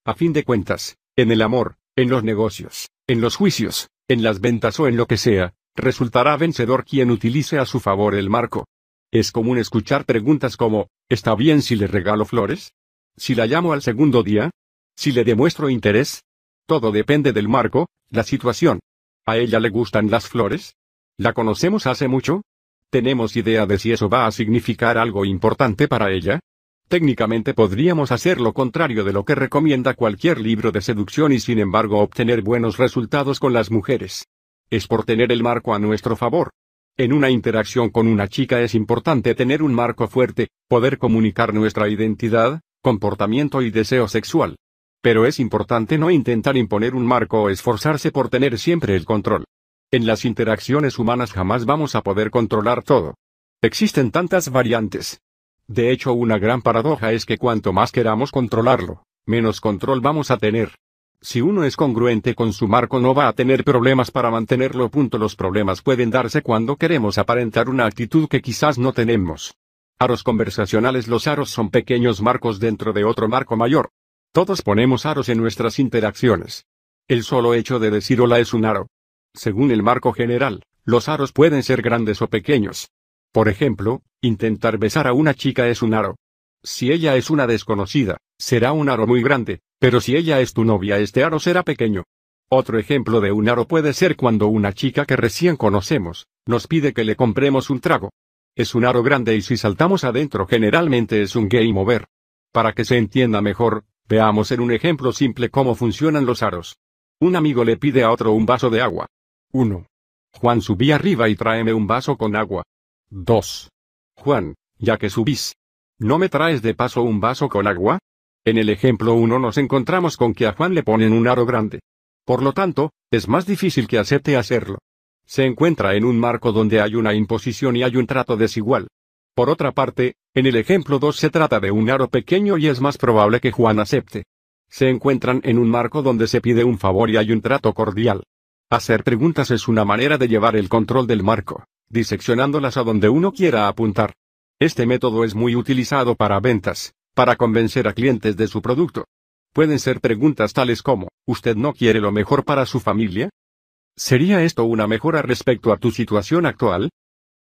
A fin de cuentas, en el amor, en los negocios, en los juicios, en las ventas o en lo que sea, resultará vencedor quien utilice a su favor el marco. Es común escuchar preguntas como, ¿está bien si le regalo flores? ¿Si la llamo al segundo día? ¿Si le demuestro interés? Todo depende del marco, la situación. ¿A ella le gustan las flores? ¿La conocemos hace mucho? ¿Tenemos idea de si eso va a significar algo importante para ella? Técnicamente podríamos hacer lo contrario de lo que recomienda cualquier libro de seducción y sin embargo obtener buenos resultados con las mujeres es por tener el marco a nuestro favor. En una interacción con una chica es importante tener un marco fuerte, poder comunicar nuestra identidad, comportamiento y deseo sexual. Pero es importante no intentar imponer un marco o esforzarse por tener siempre el control. En las interacciones humanas jamás vamos a poder controlar todo. Existen tantas variantes. De hecho, una gran paradoja es que cuanto más queramos controlarlo, menos control vamos a tener. Si uno es congruente con su marco no va a tener problemas para mantenerlo. Los problemas pueden darse cuando queremos aparentar una actitud que quizás no tenemos. Aros conversacionales Los aros son pequeños marcos dentro de otro marco mayor. Todos ponemos aros en nuestras interacciones. El solo hecho de decir hola es un aro. Según el marco general, los aros pueden ser grandes o pequeños. Por ejemplo, intentar besar a una chica es un aro. Si ella es una desconocida, será un aro muy grande, pero si ella es tu novia este aro será pequeño. Otro ejemplo de un aro puede ser cuando una chica que recién conocemos, nos pide que le compremos un trago. Es un aro grande y si saltamos adentro generalmente es un game over. Para que se entienda mejor, veamos en un ejemplo simple cómo funcionan los aros. Un amigo le pide a otro un vaso de agua. 1. Juan subí arriba y tráeme un vaso con agua. 2. Juan, ya que subís. ¿No me traes de paso un vaso con agua? En el ejemplo 1 nos encontramos con que a Juan le ponen un aro grande. Por lo tanto, es más difícil que acepte hacerlo. Se encuentra en un marco donde hay una imposición y hay un trato desigual. Por otra parte, en el ejemplo 2 se trata de un aro pequeño y es más probable que Juan acepte. Se encuentran en un marco donde se pide un favor y hay un trato cordial. Hacer preguntas es una manera de llevar el control del marco, diseccionándolas a donde uno quiera apuntar. Este método es muy utilizado para ventas, para convencer a clientes de su producto. Pueden ser preguntas tales como, ¿usted no quiere lo mejor para su familia? ¿Sería esto una mejora respecto a tu situación actual?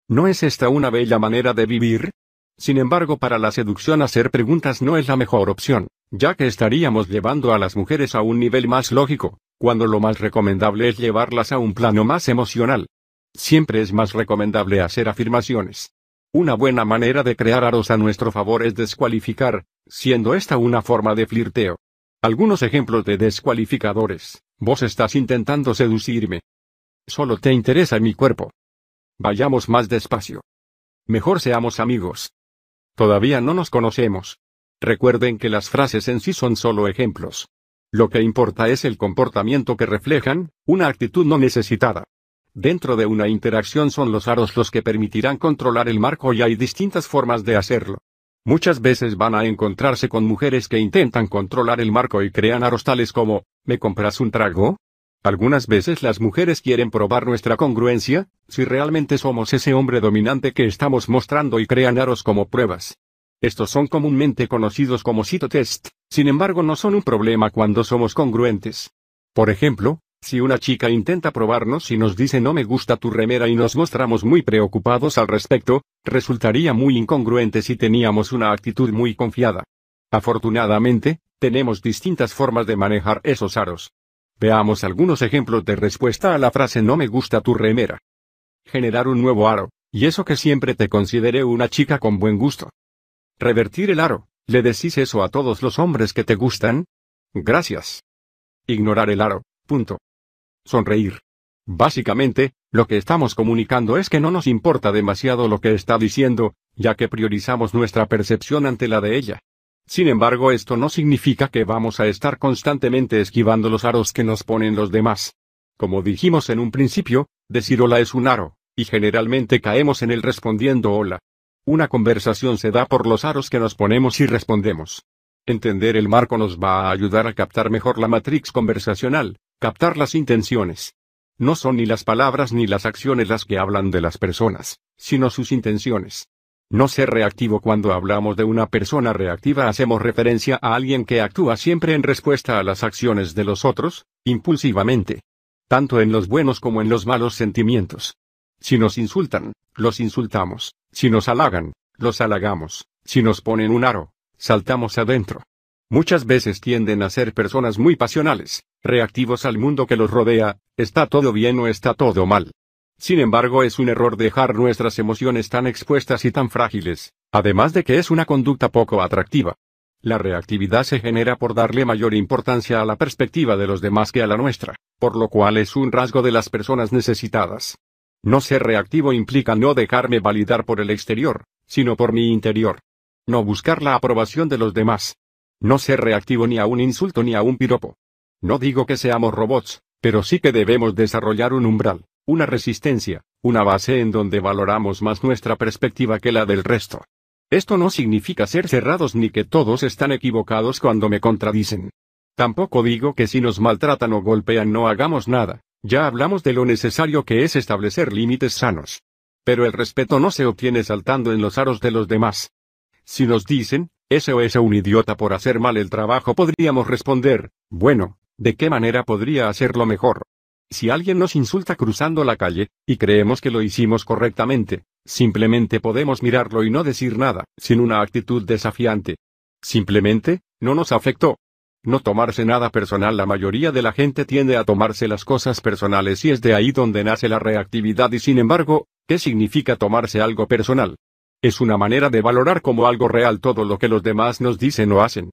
¿No es esta una bella manera de vivir? Sin embargo, para la seducción hacer preguntas no es la mejor opción, ya que estaríamos llevando a las mujeres a un nivel más lógico, cuando lo más recomendable es llevarlas a un plano más emocional. Siempre es más recomendable hacer afirmaciones. Una buena manera de crear aros a nuestro favor es descualificar, siendo esta una forma de flirteo. Algunos ejemplos de descualificadores. Vos estás intentando seducirme. Solo te interesa mi cuerpo. Vayamos más despacio. Mejor seamos amigos. Todavía no nos conocemos. Recuerden que las frases en sí son solo ejemplos. Lo que importa es el comportamiento que reflejan, una actitud no necesitada. Dentro de una interacción son los aros los que permitirán controlar el marco y hay distintas formas de hacerlo. Muchas veces van a encontrarse con mujeres que intentan controlar el marco y crean aros tales como, ¿me compras un trago? Algunas veces las mujeres quieren probar nuestra congruencia, si realmente somos ese hombre dominante que estamos mostrando y crean aros como pruebas. Estos son comúnmente conocidos como citotest, sin embargo no son un problema cuando somos congruentes. Por ejemplo, si una chica intenta probarnos y nos dice no me gusta tu remera y nos mostramos muy preocupados al respecto, resultaría muy incongruente si teníamos una actitud muy confiada. Afortunadamente, tenemos distintas formas de manejar esos aros. Veamos algunos ejemplos de respuesta a la frase no me gusta tu remera. Generar un nuevo aro, y eso que siempre te consideré una chica con buen gusto. Revertir el aro, ¿le decís eso a todos los hombres que te gustan? Gracias. Ignorar el aro, punto. Sonreír. Básicamente, lo que estamos comunicando es que no nos importa demasiado lo que está diciendo, ya que priorizamos nuestra percepción ante la de ella. Sin embargo, esto no significa que vamos a estar constantemente esquivando los aros que nos ponen los demás. Como dijimos en un principio, decir hola es un aro, y generalmente caemos en el respondiendo hola. Una conversación se da por los aros que nos ponemos y respondemos. Entender el marco nos va a ayudar a captar mejor la matrix conversacional, captar las intenciones. No son ni las palabras ni las acciones las que hablan de las personas, sino sus intenciones. No ser reactivo cuando hablamos de una persona reactiva hacemos referencia a alguien que actúa siempre en respuesta a las acciones de los otros, impulsivamente. Tanto en los buenos como en los malos sentimientos. Si nos insultan, los insultamos. Si nos halagan, los halagamos. Si nos ponen un aro, saltamos adentro. Muchas veces tienden a ser personas muy pasionales, reactivos al mundo que los rodea, está todo bien o está todo mal. Sin embargo, es un error dejar nuestras emociones tan expuestas y tan frágiles, además de que es una conducta poco atractiva. La reactividad se genera por darle mayor importancia a la perspectiva de los demás que a la nuestra, por lo cual es un rasgo de las personas necesitadas. No ser reactivo implica no dejarme validar por el exterior, sino por mi interior. No buscar la aprobación de los demás. No ser reactivo ni a un insulto ni a un piropo. No digo que seamos robots, pero sí que debemos desarrollar un umbral una resistencia, una base en donde valoramos más nuestra perspectiva que la del resto. Esto no significa ser cerrados ni que todos están equivocados cuando me contradicen. Tampoco digo que si nos maltratan o golpean no hagamos nada, ya hablamos de lo necesario que es establecer límites sanos. Pero el respeto no se obtiene saltando en los aros de los demás. Si nos dicen, ese o ese un idiota por hacer mal el trabajo podríamos responder, bueno, ¿de qué manera podría hacerlo mejor? Si alguien nos insulta cruzando la calle, y creemos que lo hicimos correctamente, simplemente podemos mirarlo y no decir nada, sin una actitud desafiante. Simplemente, no nos afectó. No tomarse nada personal. La mayoría de la gente tiende a tomarse las cosas personales y es de ahí donde nace la reactividad y sin embargo, ¿qué significa tomarse algo personal? Es una manera de valorar como algo real todo lo que los demás nos dicen o hacen.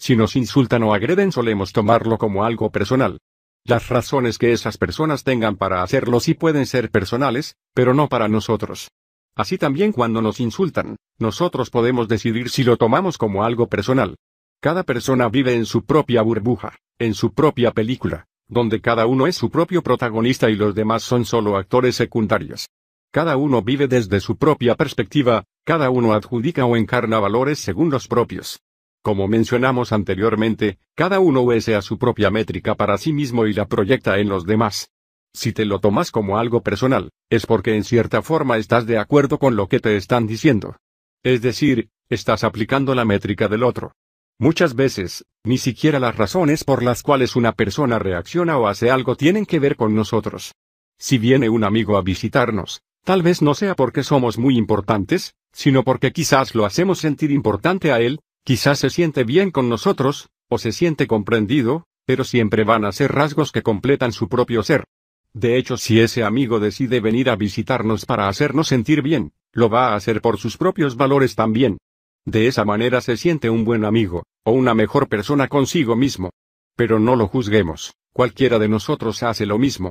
Si nos insultan o agreden solemos tomarlo como algo personal. Las razones que esas personas tengan para hacerlo sí pueden ser personales, pero no para nosotros. Así también cuando nos insultan, nosotros podemos decidir si lo tomamos como algo personal. Cada persona vive en su propia burbuja, en su propia película, donde cada uno es su propio protagonista y los demás son solo actores secundarios. Cada uno vive desde su propia perspectiva, cada uno adjudica o encarna valores según los propios. Como mencionamos anteriormente, cada uno usa su propia métrica para sí mismo y la proyecta en los demás. Si te lo tomas como algo personal, es porque en cierta forma estás de acuerdo con lo que te están diciendo. Es decir, estás aplicando la métrica del otro. Muchas veces, ni siquiera las razones por las cuales una persona reacciona o hace algo tienen que ver con nosotros. Si viene un amigo a visitarnos, tal vez no sea porque somos muy importantes, sino porque quizás lo hacemos sentir importante a él, Quizás se siente bien con nosotros, o se siente comprendido, pero siempre van a ser rasgos que completan su propio ser. De hecho, si ese amigo decide venir a visitarnos para hacernos sentir bien, lo va a hacer por sus propios valores también. De esa manera se siente un buen amigo, o una mejor persona consigo mismo. Pero no lo juzguemos, cualquiera de nosotros hace lo mismo.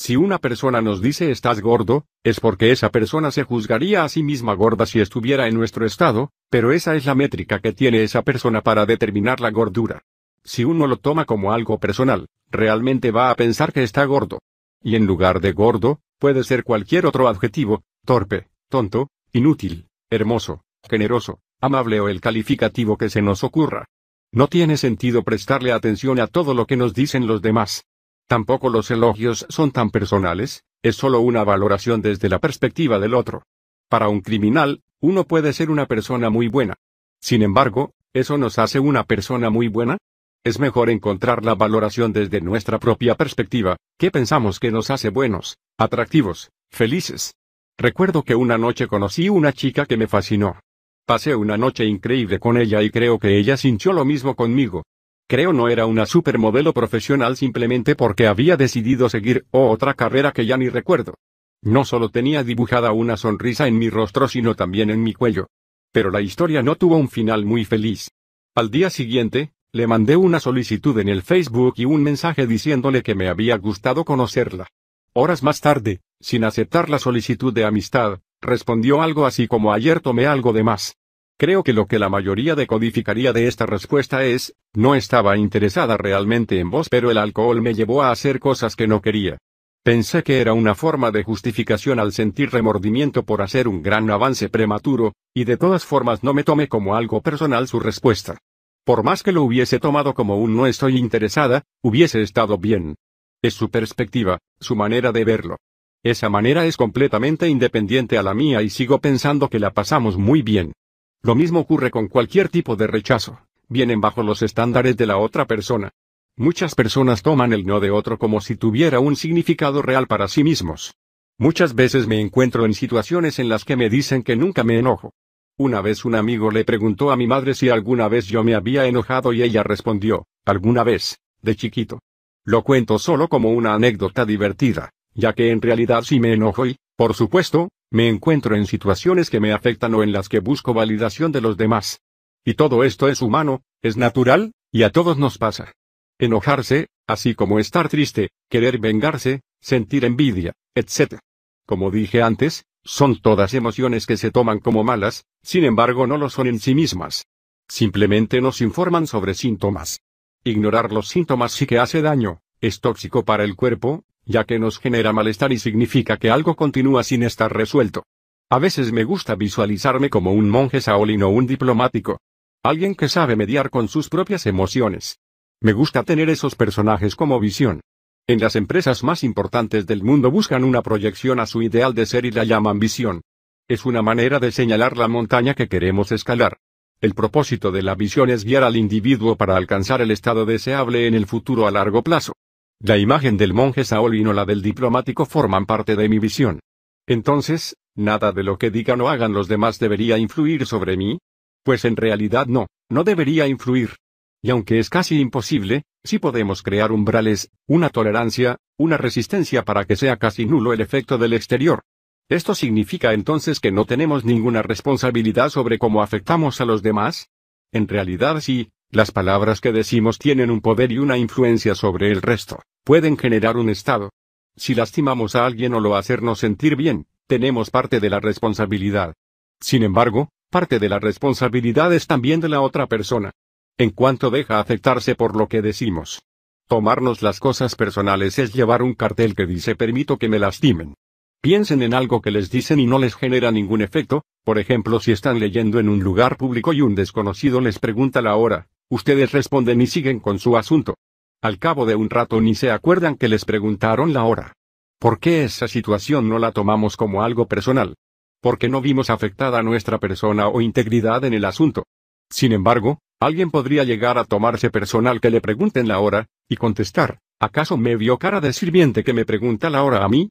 Si una persona nos dice estás gordo, es porque esa persona se juzgaría a sí misma gorda si estuviera en nuestro estado, pero esa es la métrica que tiene esa persona para determinar la gordura. Si uno lo toma como algo personal, realmente va a pensar que está gordo. Y en lugar de gordo, puede ser cualquier otro adjetivo, torpe, tonto, inútil, hermoso, generoso, amable o el calificativo que se nos ocurra. No tiene sentido prestarle atención a todo lo que nos dicen los demás. Tampoco los elogios son tan personales, es solo una valoración desde la perspectiva del otro. Para un criminal, uno puede ser una persona muy buena. Sin embargo, ¿eso nos hace una persona muy buena? Es mejor encontrar la valoración desde nuestra propia perspectiva, ¿qué pensamos que nos hace buenos, atractivos, felices? Recuerdo que una noche conocí una chica que me fascinó. Pasé una noche increíble con ella y creo que ella sintió lo mismo conmigo. Creo no era una supermodelo profesional simplemente porque había decidido seguir otra carrera que ya ni recuerdo. No solo tenía dibujada una sonrisa en mi rostro sino también en mi cuello. Pero la historia no tuvo un final muy feliz. Al día siguiente, le mandé una solicitud en el Facebook y un mensaje diciéndole que me había gustado conocerla. Horas más tarde, sin aceptar la solicitud de amistad, respondió algo así como ayer tomé algo de más. Creo que lo que la mayoría decodificaría de esta respuesta es, no estaba interesada realmente en vos pero el alcohol me llevó a hacer cosas que no quería. Pensé que era una forma de justificación al sentir remordimiento por hacer un gran avance prematuro, y de todas formas no me tomé como algo personal su respuesta. Por más que lo hubiese tomado como un no estoy interesada, hubiese estado bien. Es su perspectiva, su manera de verlo. Esa manera es completamente independiente a la mía y sigo pensando que la pasamos muy bien. Lo mismo ocurre con cualquier tipo de rechazo. Vienen bajo los estándares de la otra persona. Muchas personas toman el no de otro como si tuviera un significado real para sí mismos. Muchas veces me encuentro en situaciones en las que me dicen que nunca me enojo. Una vez un amigo le preguntó a mi madre si alguna vez yo me había enojado y ella respondió, alguna vez, de chiquito. Lo cuento solo como una anécdota divertida, ya que en realidad sí me enojo y, por supuesto, me encuentro en situaciones que me afectan o en las que busco validación de los demás. Y todo esto es humano, es natural, y a todos nos pasa. Enojarse, así como estar triste, querer vengarse, sentir envidia, etc. Como dije antes, son todas emociones que se toman como malas, sin embargo no lo son en sí mismas. Simplemente nos informan sobre síntomas. Ignorar los síntomas sí que hace daño, es tóxico para el cuerpo, ya que nos genera malestar y significa que algo continúa sin estar resuelto. A veces me gusta visualizarme como un monje Shaolin o un diplomático. Alguien que sabe mediar con sus propias emociones. Me gusta tener esos personajes como visión. En las empresas más importantes del mundo buscan una proyección a su ideal de ser y la llaman visión. Es una manera de señalar la montaña que queremos escalar. El propósito de la visión es guiar al individuo para alcanzar el estado deseable en el futuro a largo plazo. La imagen del monje Shaolin o la del diplomático forman parte de mi visión. Entonces, ¿nada de lo que digan o hagan los demás debería influir sobre mí? Pues en realidad no, no debería influir. Y aunque es casi imposible, sí podemos crear umbrales, una tolerancia, una resistencia para que sea casi nulo el efecto del exterior. ¿Esto significa entonces que no tenemos ninguna responsabilidad sobre cómo afectamos a los demás? En realidad sí, las palabras que decimos tienen un poder y una influencia sobre el resto pueden generar un estado. Si lastimamos a alguien o lo hacernos sentir bien, tenemos parte de la responsabilidad. Sin embargo, parte de la responsabilidad es también de la otra persona. En cuanto deja afectarse por lo que decimos. Tomarnos las cosas personales es llevar un cartel que dice permito que me lastimen. Piensen en algo que les dicen y no les genera ningún efecto, por ejemplo si están leyendo en un lugar público y un desconocido les pregunta la hora, ustedes responden y siguen con su asunto. Al cabo de un rato ni se acuerdan que les preguntaron la hora. ¿Por qué esa situación no la tomamos como algo personal? Porque no vimos afectada nuestra persona o integridad en el asunto. Sin embargo, alguien podría llegar a tomarse personal que le pregunten la hora, y contestar, ¿acaso me vio cara de sirviente que me pregunta la hora a mí?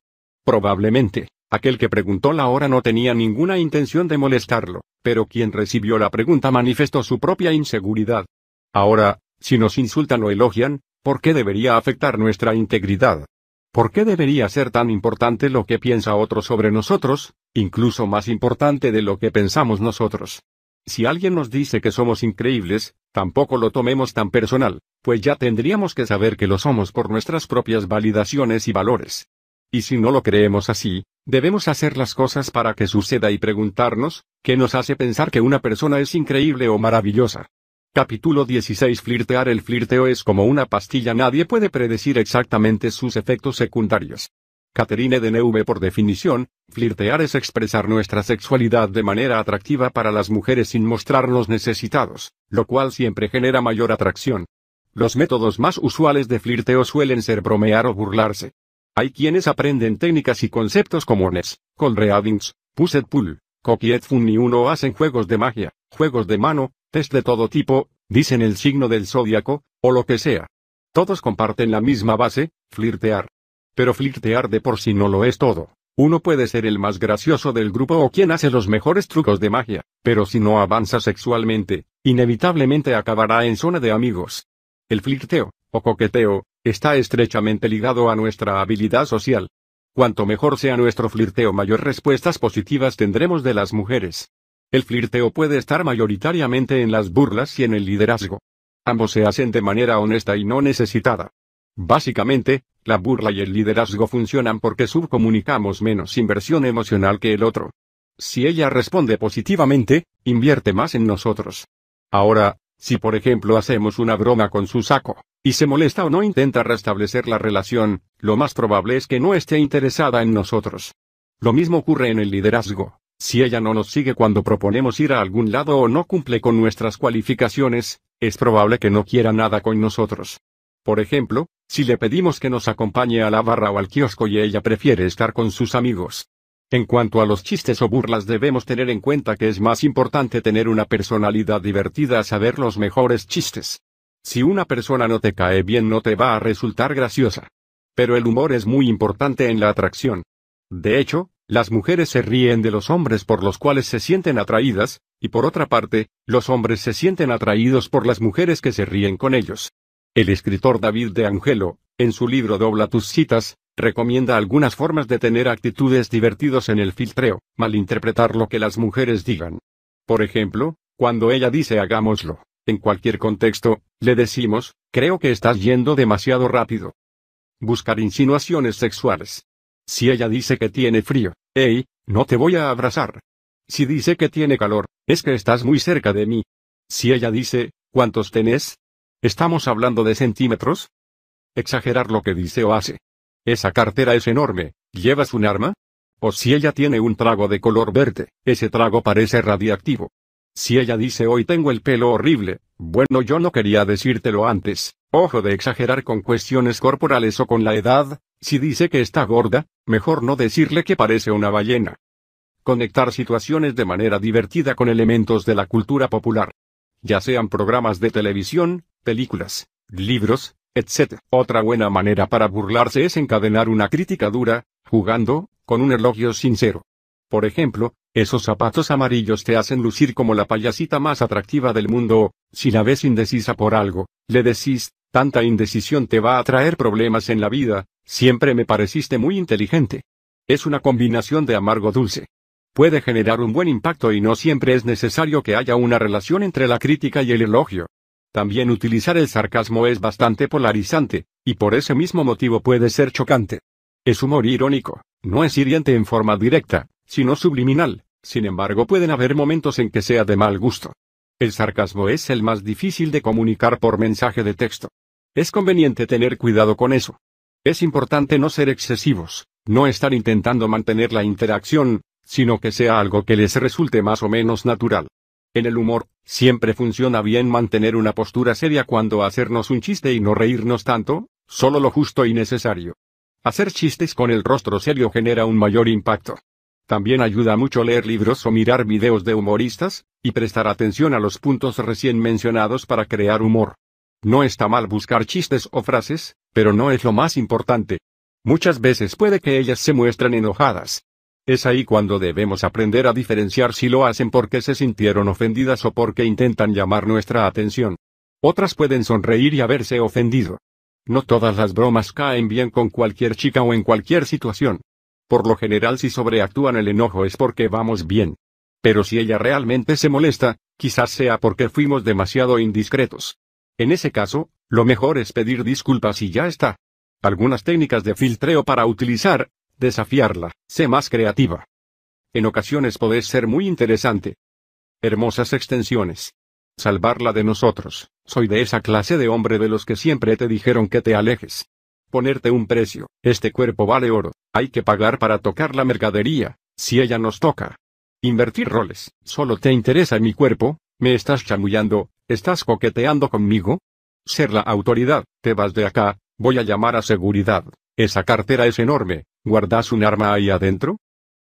Probablemente, aquel que preguntó la hora no tenía ninguna intención de molestarlo, pero quien recibió la pregunta manifestó su propia inseguridad. Ahora, si nos insultan o elogian, ¿Por qué debería afectar nuestra integridad? ¿Por qué debería ser tan importante lo que piensa otro sobre nosotros, incluso más importante de lo que pensamos nosotros? Si alguien nos dice que somos increíbles, tampoco lo tomemos tan personal, pues ya tendríamos que saber que lo somos por nuestras propias validaciones y valores. Y si no lo creemos así, debemos hacer las cosas para que suceda y preguntarnos, ¿qué nos hace pensar que una persona es increíble o maravillosa? Capítulo 16 Flirtear El flirteo es como una pastilla nadie puede predecir exactamente sus efectos secundarios. Catherine Deneuve por definición, flirtear es expresar nuestra sexualidad de manera atractiva para las mujeres sin mostrarnos necesitados, lo cual siempre genera mayor atracción. Los métodos más usuales de flirteo suelen ser bromear o burlarse. Hay quienes aprenden técnicas y conceptos como Nes, readings, Pusset Pull, Coquette Fun y uno hacen juegos de magia, juegos de mano, test de todo tipo, dicen el signo del zodiaco, o lo que sea. Todos comparten la misma base, flirtear. Pero flirtear de por sí no lo es todo. Uno puede ser el más gracioso del grupo o quien hace los mejores trucos de magia, pero si no avanza sexualmente, inevitablemente acabará en zona de amigos. El flirteo, o coqueteo, está estrechamente ligado a nuestra habilidad social. Cuanto mejor sea nuestro flirteo, mayor respuestas positivas tendremos de las mujeres. El flirteo puede estar mayoritariamente en las burlas y en el liderazgo. Ambos se hacen de manera honesta y no necesitada. Básicamente, la burla y el liderazgo funcionan porque subcomunicamos menos inversión emocional que el otro. Si ella responde positivamente, invierte más en nosotros. Ahora, si por ejemplo hacemos una broma con su saco, y se molesta o no intenta restablecer la relación, lo más probable es que no esté interesada en nosotros. Lo mismo ocurre en el liderazgo. Si ella no nos sigue cuando proponemos ir a algún lado o no cumple con nuestras cualificaciones, es probable que no quiera nada con nosotros. Por ejemplo, si le pedimos que nos acompañe a la barra o al kiosco y ella prefiere estar con sus amigos. En cuanto a los chistes o burlas debemos tener en cuenta que es más importante tener una personalidad divertida a saber los mejores chistes. Si una persona no te cae bien no te va a resultar graciosa. Pero el humor es muy importante en la atracción. De hecho, las mujeres se ríen de los hombres por los cuales se sienten atraídas, y por otra parte, los hombres se sienten atraídos por las mujeres que se ríen con ellos. El escritor David de Angelo, en su libro Dobla tus citas, recomienda algunas formas de tener actitudes divertidos en el filtreo, malinterpretar lo que las mujeres digan. Por ejemplo, cuando ella dice hagámoslo, en cualquier contexto, le decimos, creo que estás yendo demasiado rápido. Buscar insinuaciones sexuales. Si ella dice que tiene frío, hey, no te voy a abrazar. Si dice que tiene calor, es que estás muy cerca de mí. Si ella dice, ¿cuántos tenés? ¿Estamos hablando de centímetros? Exagerar lo que dice o hace. Esa cartera es enorme, ¿llevas un arma? O si ella tiene un trago de color verde, ese trago parece radiactivo. Si ella dice hoy tengo el pelo horrible, bueno yo no quería decírtelo antes, ojo de exagerar con cuestiones corporales o con la edad, si dice que está gorda, mejor no decirle que parece una ballena. Conectar situaciones de manera divertida con elementos de la cultura popular. Ya sean programas de televisión, películas, libros, etc. Otra buena manera para burlarse es encadenar una crítica dura, jugando, con un elogio sincero. Por ejemplo, esos zapatos amarillos te hacen lucir como la payasita más atractiva del mundo si la ves indecisa por algo, le decís, tanta indecisión te va a traer problemas en la vida, siempre me pareciste muy inteligente. Es una combinación de amargo dulce. Puede generar un buen impacto y no siempre es necesario que haya una relación entre la crítica y el elogio. También utilizar el sarcasmo es bastante polarizante, y por ese mismo motivo puede ser chocante. Es humor irónico, no es hiriente en forma directa, sino subliminal, sin embargo pueden haber momentos en que sea de mal gusto. El sarcasmo es el más difícil de comunicar por mensaje de texto. Es conveniente tener cuidado con eso. Es importante no ser excesivos, no estar intentando mantener la interacción, sino que sea algo que les resulte más o menos natural. En el humor, siempre funciona bien mantener una postura seria cuando hacernos un chiste y no reírnos tanto, solo lo justo y necesario. Hacer chistes con el rostro serio genera un mayor impacto. También ayuda mucho leer libros o mirar videos de humoristas, y prestar atención a los puntos recién mencionados para crear humor. No está mal buscar chistes o frases, pero no es lo más importante. Muchas veces puede que ellas se muestren enojadas. Es ahí cuando debemos aprender a diferenciar si lo hacen porque se sintieron ofendidas o porque intentan llamar nuestra atención. Otras pueden sonreír y haberse ofendido. No todas las bromas caen bien con cualquier chica o en cualquier situación. Por lo general si sobreactúan el enojo es porque vamos bien. Pero si ella realmente se molesta, quizás sea porque fuimos demasiado indiscretos. En ese caso, lo mejor es pedir disculpas y ya está. Algunas técnicas de filtreo para utilizar, desafiarla, sé más creativa. En ocasiones podés ser muy interesante. Hermosas extensiones. Salvarla de nosotros, soy de esa clase de hombre de los que siempre te dijeron que te alejes ponerte un precio. Este cuerpo vale oro, hay que pagar para tocar la mercadería, si ella nos toca. Invertir roles, solo te interesa mi cuerpo, me estás chamullando, estás coqueteando conmigo. Ser la autoridad, te vas de acá, voy a llamar a seguridad, esa cartera es enorme, ¿guardas un arma ahí adentro?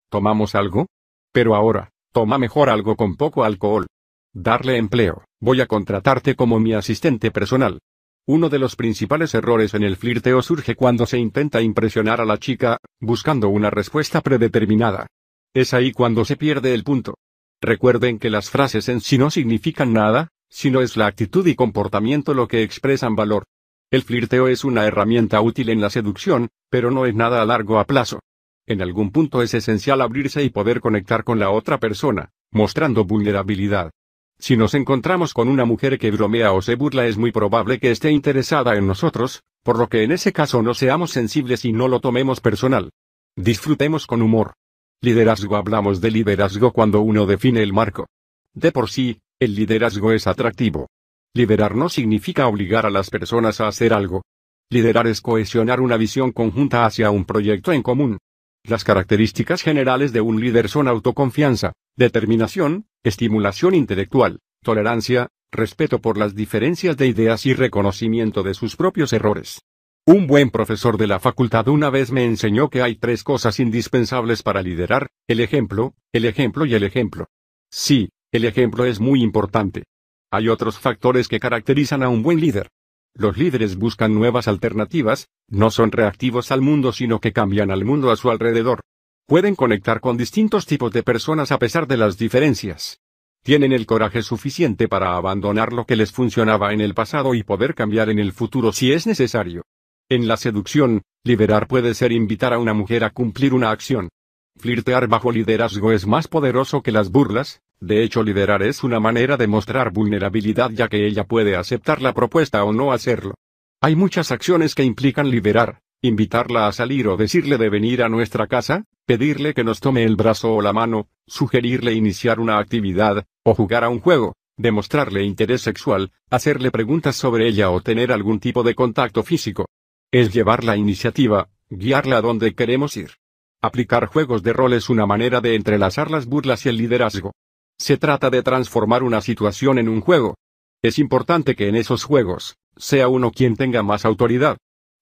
¿Tomamos algo? Pero ahora, toma mejor algo con poco alcohol. Darle empleo, voy a contratarte como mi asistente personal, uno de los principales errores en el flirteo surge cuando se intenta impresionar a la chica, buscando una respuesta predeterminada. Es ahí cuando se pierde el punto. Recuerden que las frases en sí no significan nada, sino es la actitud y comportamiento lo que expresan valor. El flirteo es una herramienta útil en la seducción, pero no es nada a largo a plazo. En algún punto es esencial abrirse y poder conectar con la otra persona, mostrando vulnerabilidad. Si nos encontramos con una mujer que bromea o se burla es muy probable que esté interesada en nosotros, por lo que en ese caso no seamos sensibles y no lo tomemos personal. Disfrutemos con humor. Liderazgo Hablamos de liderazgo cuando uno define el marco. De por sí, el liderazgo es atractivo. Liderar no significa obligar a las personas a hacer algo. Liderar es cohesionar una visión conjunta hacia un proyecto en común. Las características generales de un líder son autoconfianza, determinación, estimulación intelectual, tolerancia, respeto por las diferencias de ideas y reconocimiento de sus propios errores. Un buen profesor de la facultad una vez me enseñó que hay tres cosas indispensables para liderar, el ejemplo, el ejemplo y el ejemplo. Sí, el ejemplo es muy importante. Hay otros factores que caracterizan a un buen líder. Los líderes buscan nuevas alternativas, no son reactivos al mundo sino que cambian al mundo a su alrededor. Pueden conectar con distintos tipos de personas a pesar de las diferencias. Tienen el coraje suficiente para abandonar lo que les funcionaba en el pasado y poder cambiar en el futuro si es necesario. En la seducción, liberar puede ser invitar a una mujer a cumplir una acción. Flirtear bajo liderazgo es más poderoso que las burlas, de hecho liderar es una manera de mostrar vulnerabilidad ya que ella puede aceptar la propuesta o no hacerlo. Hay muchas acciones que implican liberar, invitarla a salir o decirle de venir a nuestra casa, pedirle que nos tome el brazo o la mano, sugerirle iniciar una actividad, o jugar a un juego, demostrarle interés sexual, hacerle preguntas sobre ella o tener algún tipo de contacto físico es llevar la iniciativa, guiarla a donde queremos ir. Aplicar juegos de rol es una manera de entrelazar las burlas y el liderazgo. Se trata de transformar una situación en un juego. Es importante que en esos juegos, sea uno quien tenga más autoridad.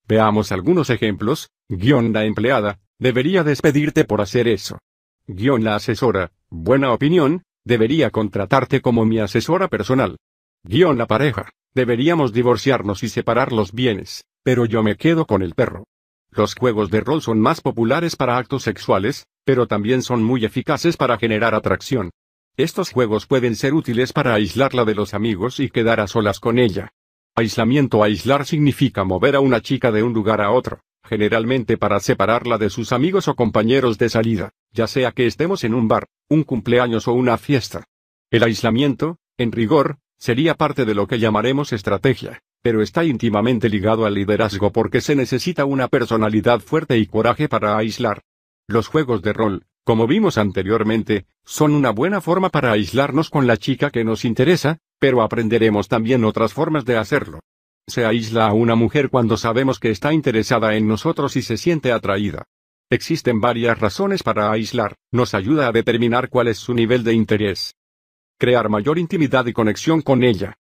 Veamos algunos ejemplos, guion la empleada, debería despedirte por hacer eso. Guión la asesora, buena opinión, debería contratarte como mi asesora personal. Guión la pareja, deberíamos divorciarnos y separar los bienes pero yo me quedo con el perro. Los juegos de rol son más populares para actos sexuales, pero también son muy eficaces para generar atracción. Estos juegos pueden ser útiles para aislarla de los amigos y quedar a solas con ella. Aislamiento aislar significa mover a una chica de un lugar a otro, generalmente para separarla de sus amigos o compañeros de salida, ya sea que estemos en un bar, un cumpleaños o una fiesta. El aislamiento, en rigor, sería parte de lo que llamaremos estrategia pero está íntimamente ligado al liderazgo porque se necesita una personalidad fuerte y coraje para aislar. Los juegos de rol, como vimos anteriormente, son una buena forma para aislarnos con la chica que nos interesa, pero aprenderemos también otras formas de hacerlo. Se aísla a una mujer cuando sabemos que está interesada en nosotros y se siente atraída. Existen varias razones para aislar, nos ayuda a determinar cuál es su nivel de interés. Crear mayor intimidad y conexión con ella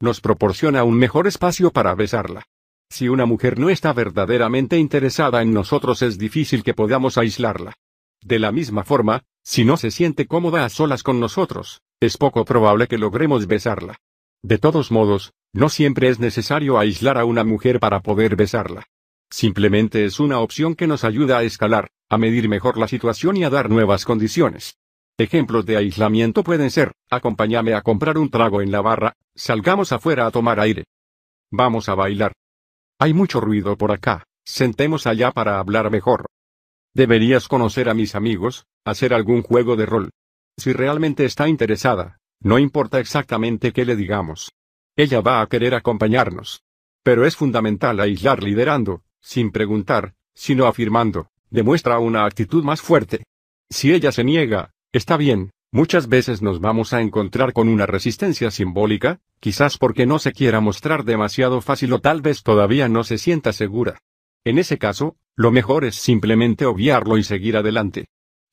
nos proporciona un mejor espacio para besarla. Si una mujer no está verdaderamente interesada en nosotros es difícil que podamos aislarla. De la misma forma, si no se siente cómoda a solas con nosotros, es poco probable que logremos besarla. De todos modos, no siempre es necesario aislar a una mujer para poder besarla. Simplemente es una opción que nos ayuda a escalar, a medir mejor la situación y a dar nuevas condiciones. Ejemplos de aislamiento pueden ser, acompáñame a comprar un trago en la barra, salgamos afuera a tomar aire. Vamos a bailar. Hay mucho ruido por acá, sentemos allá para hablar mejor. Deberías conocer a mis amigos, hacer algún juego de rol. Si realmente está interesada, no importa exactamente qué le digamos. Ella va a querer acompañarnos. Pero es fundamental aislar liderando, sin preguntar, sino afirmando, demuestra una actitud más fuerte. Si ella se niega, Está bien, muchas veces nos vamos a encontrar con una resistencia simbólica, quizás porque no se quiera mostrar demasiado fácil o tal vez todavía no se sienta segura. En ese caso, lo mejor es simplemente obviarlo y seguir adelante.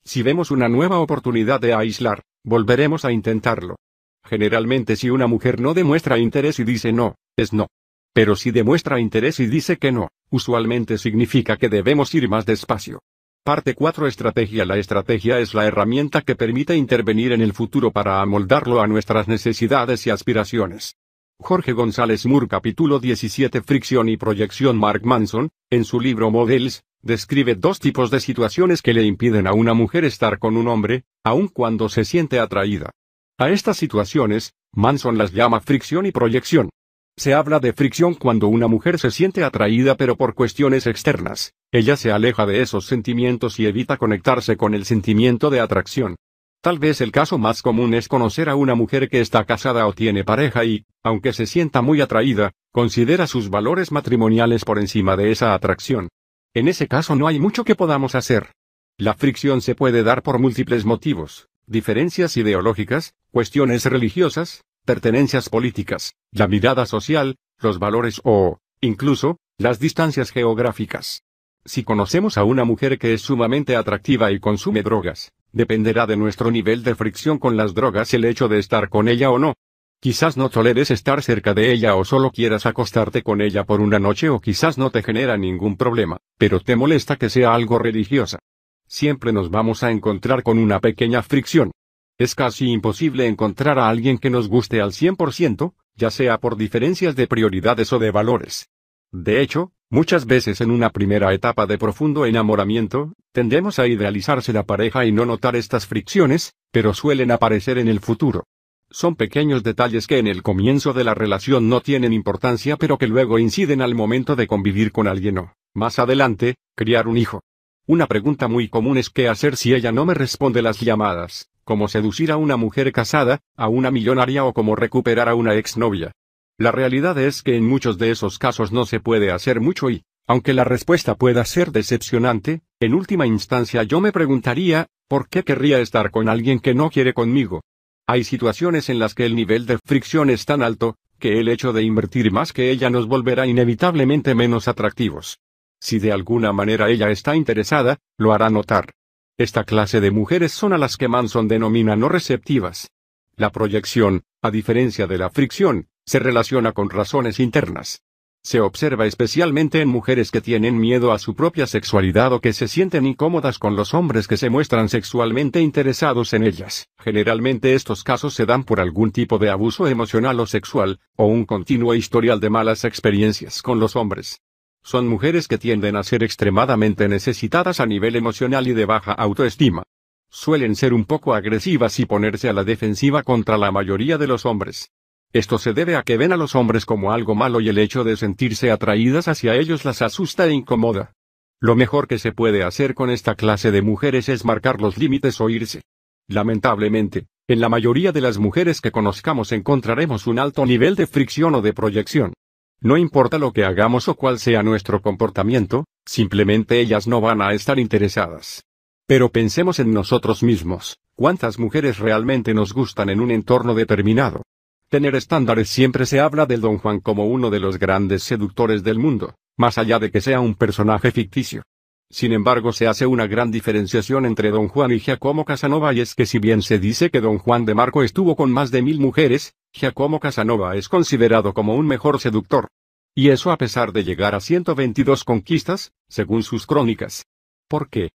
Si vemos una nueva oportunidad de aislar, volveremos a intentarlo. Generalmente si una mujer no demuestra interés y dice no, es no. Pero si demuestra interés y dice que no, usualmente significa que debemos ir más despacio. Parte 4 Estrategia La estrategia es la herramienta que permite intervenir en el futuro para amoldarlo a nuestras necesidades y aspiraciones. Jorge González Moore Capítulo 17 Fricción y proyección Mark Manson, en su libro Models, describe dos tipos de situaciones que le impiden a una mujer estar con un hombre, aun cuando se siente atraída. A estas situaciones, Manson las llama fricción y proyección. Se habla de fricción cuando una mujer se siente atraída pero por cuestiones externas. Ella se aleja de esos sentimientos y evita conectarse con el sentimiento de atracción. Tal vez el caso más común es conocer a una mujer que está casada o tiene pareja y, aunque se sienta muy atraída, considera sus valores matrimoniales por encima de esa atracción. En ese caso no hay mucho que podamos hacer. La fricción se puede dar por múltiples motivos, diferencias ideológicas, cuestiones religiosas, pertenencias políticas, la mirada social, los valores o, incluso, las distancias geográficas. Si conocemos a una mujer que es sumamente atractiva y consume drogas, dependerá de nuestro nivel de fricción con las drogas el hecho de estar con ella o no. Quizás no toleres estar cerca de ella o solo quieras acostarte con ella por una noche o quizás no te genera ningún problema, pero te molesta que sea algo religiosa. Siempre nos vamos a encontrar con una pequeña fricción. Es casi imposible encontrar a alguien que nos guste al 100%, ya sea por diferencias de prioridades o de valores. De hecho, muchas veces en una primera etapa de profundo enamoramiento, tendemos a idealizarse la pareja y no notar estas fricciones, pero suelen aparecer en el futuro. Son pequeños detalles que en el comienzo de la relación no tienen importancia pero que luego inciden al momento de convivir con alguien o, más adelante, criar un hijo. Una pregunta muy común es qué hacer si ella no me responde las llamadas cómo seducir a una mujer casada, a una millonaria o cómo recuperar a una exnovia. La realidad es que en muchos de esos casos no se puede hacer mucho y, aunque la respuesta pueda ser decepcionante, en última instancia yo me preguntaría, ¿por qué querría estar con alguien que no quiere conmigo? Hay situaciones en las que el nivel de fricción es tan alto, que el hecho de invertir más que ella nos volverá inevitablemente menos atractivos. Si de alguna manera ella está interesada, lo hará notar. Esta clase de mujeres son a las que Manson denomina no receptivas. La proyección, a diferencia de la fricción, se relaciona con razones internas. Se observa especialmente en mujeres que tienen miedo a su propia sexualidad o que se sienten incómodas con los hombres que se muestran sexualmente interesados en ellas. Generalmente estos casos se dan por algún tipo de abuso emocional o sexual, o un continuo historial de malas experiencias con los hombres. Son mujeres que tienden a ser extremadamente necesitadas a nivel emocional y de baja autoestima. Suelen ser un poco agresivas y ponerse a la defensiva contra la mayoría de los hombres. Esto se debe a que ven a los hombres como algo malo y el hecho de sentirse atraídas hacia ellos las asusta e incomoda. Lo mejor que se puede hacer con esta clase de mujeres es marcar los límites o irse. Lamentablemente, en la mayoría de las mujeres que conozcamos encontraremos un alto nivel de fricción o de proyección. No importa lo que hagamos o cuál sea nuestro comportamiento, simplemente ellas no van a estar interesadas. Pero pensemos en nosotros mismos, ¿cuántas mujeres realmente nos gustan en un entorno determinado? Tener estándares siempre se habla del Don Juan como uno de los grandes seductores del mundo, más allá de que sea un personaje ficticio. Sin embargo, se hace una gran diferenciación entre Don Juan y Giacomo Casanova y es que si bien se dice que Don Juan de Marco estuvo con más de mil mujeres, Giacomo Casanova es considerado como un mejor seductor. Y eso a pesar de llegar a 122 conquistas, según sus crónicas. ¿Por qué?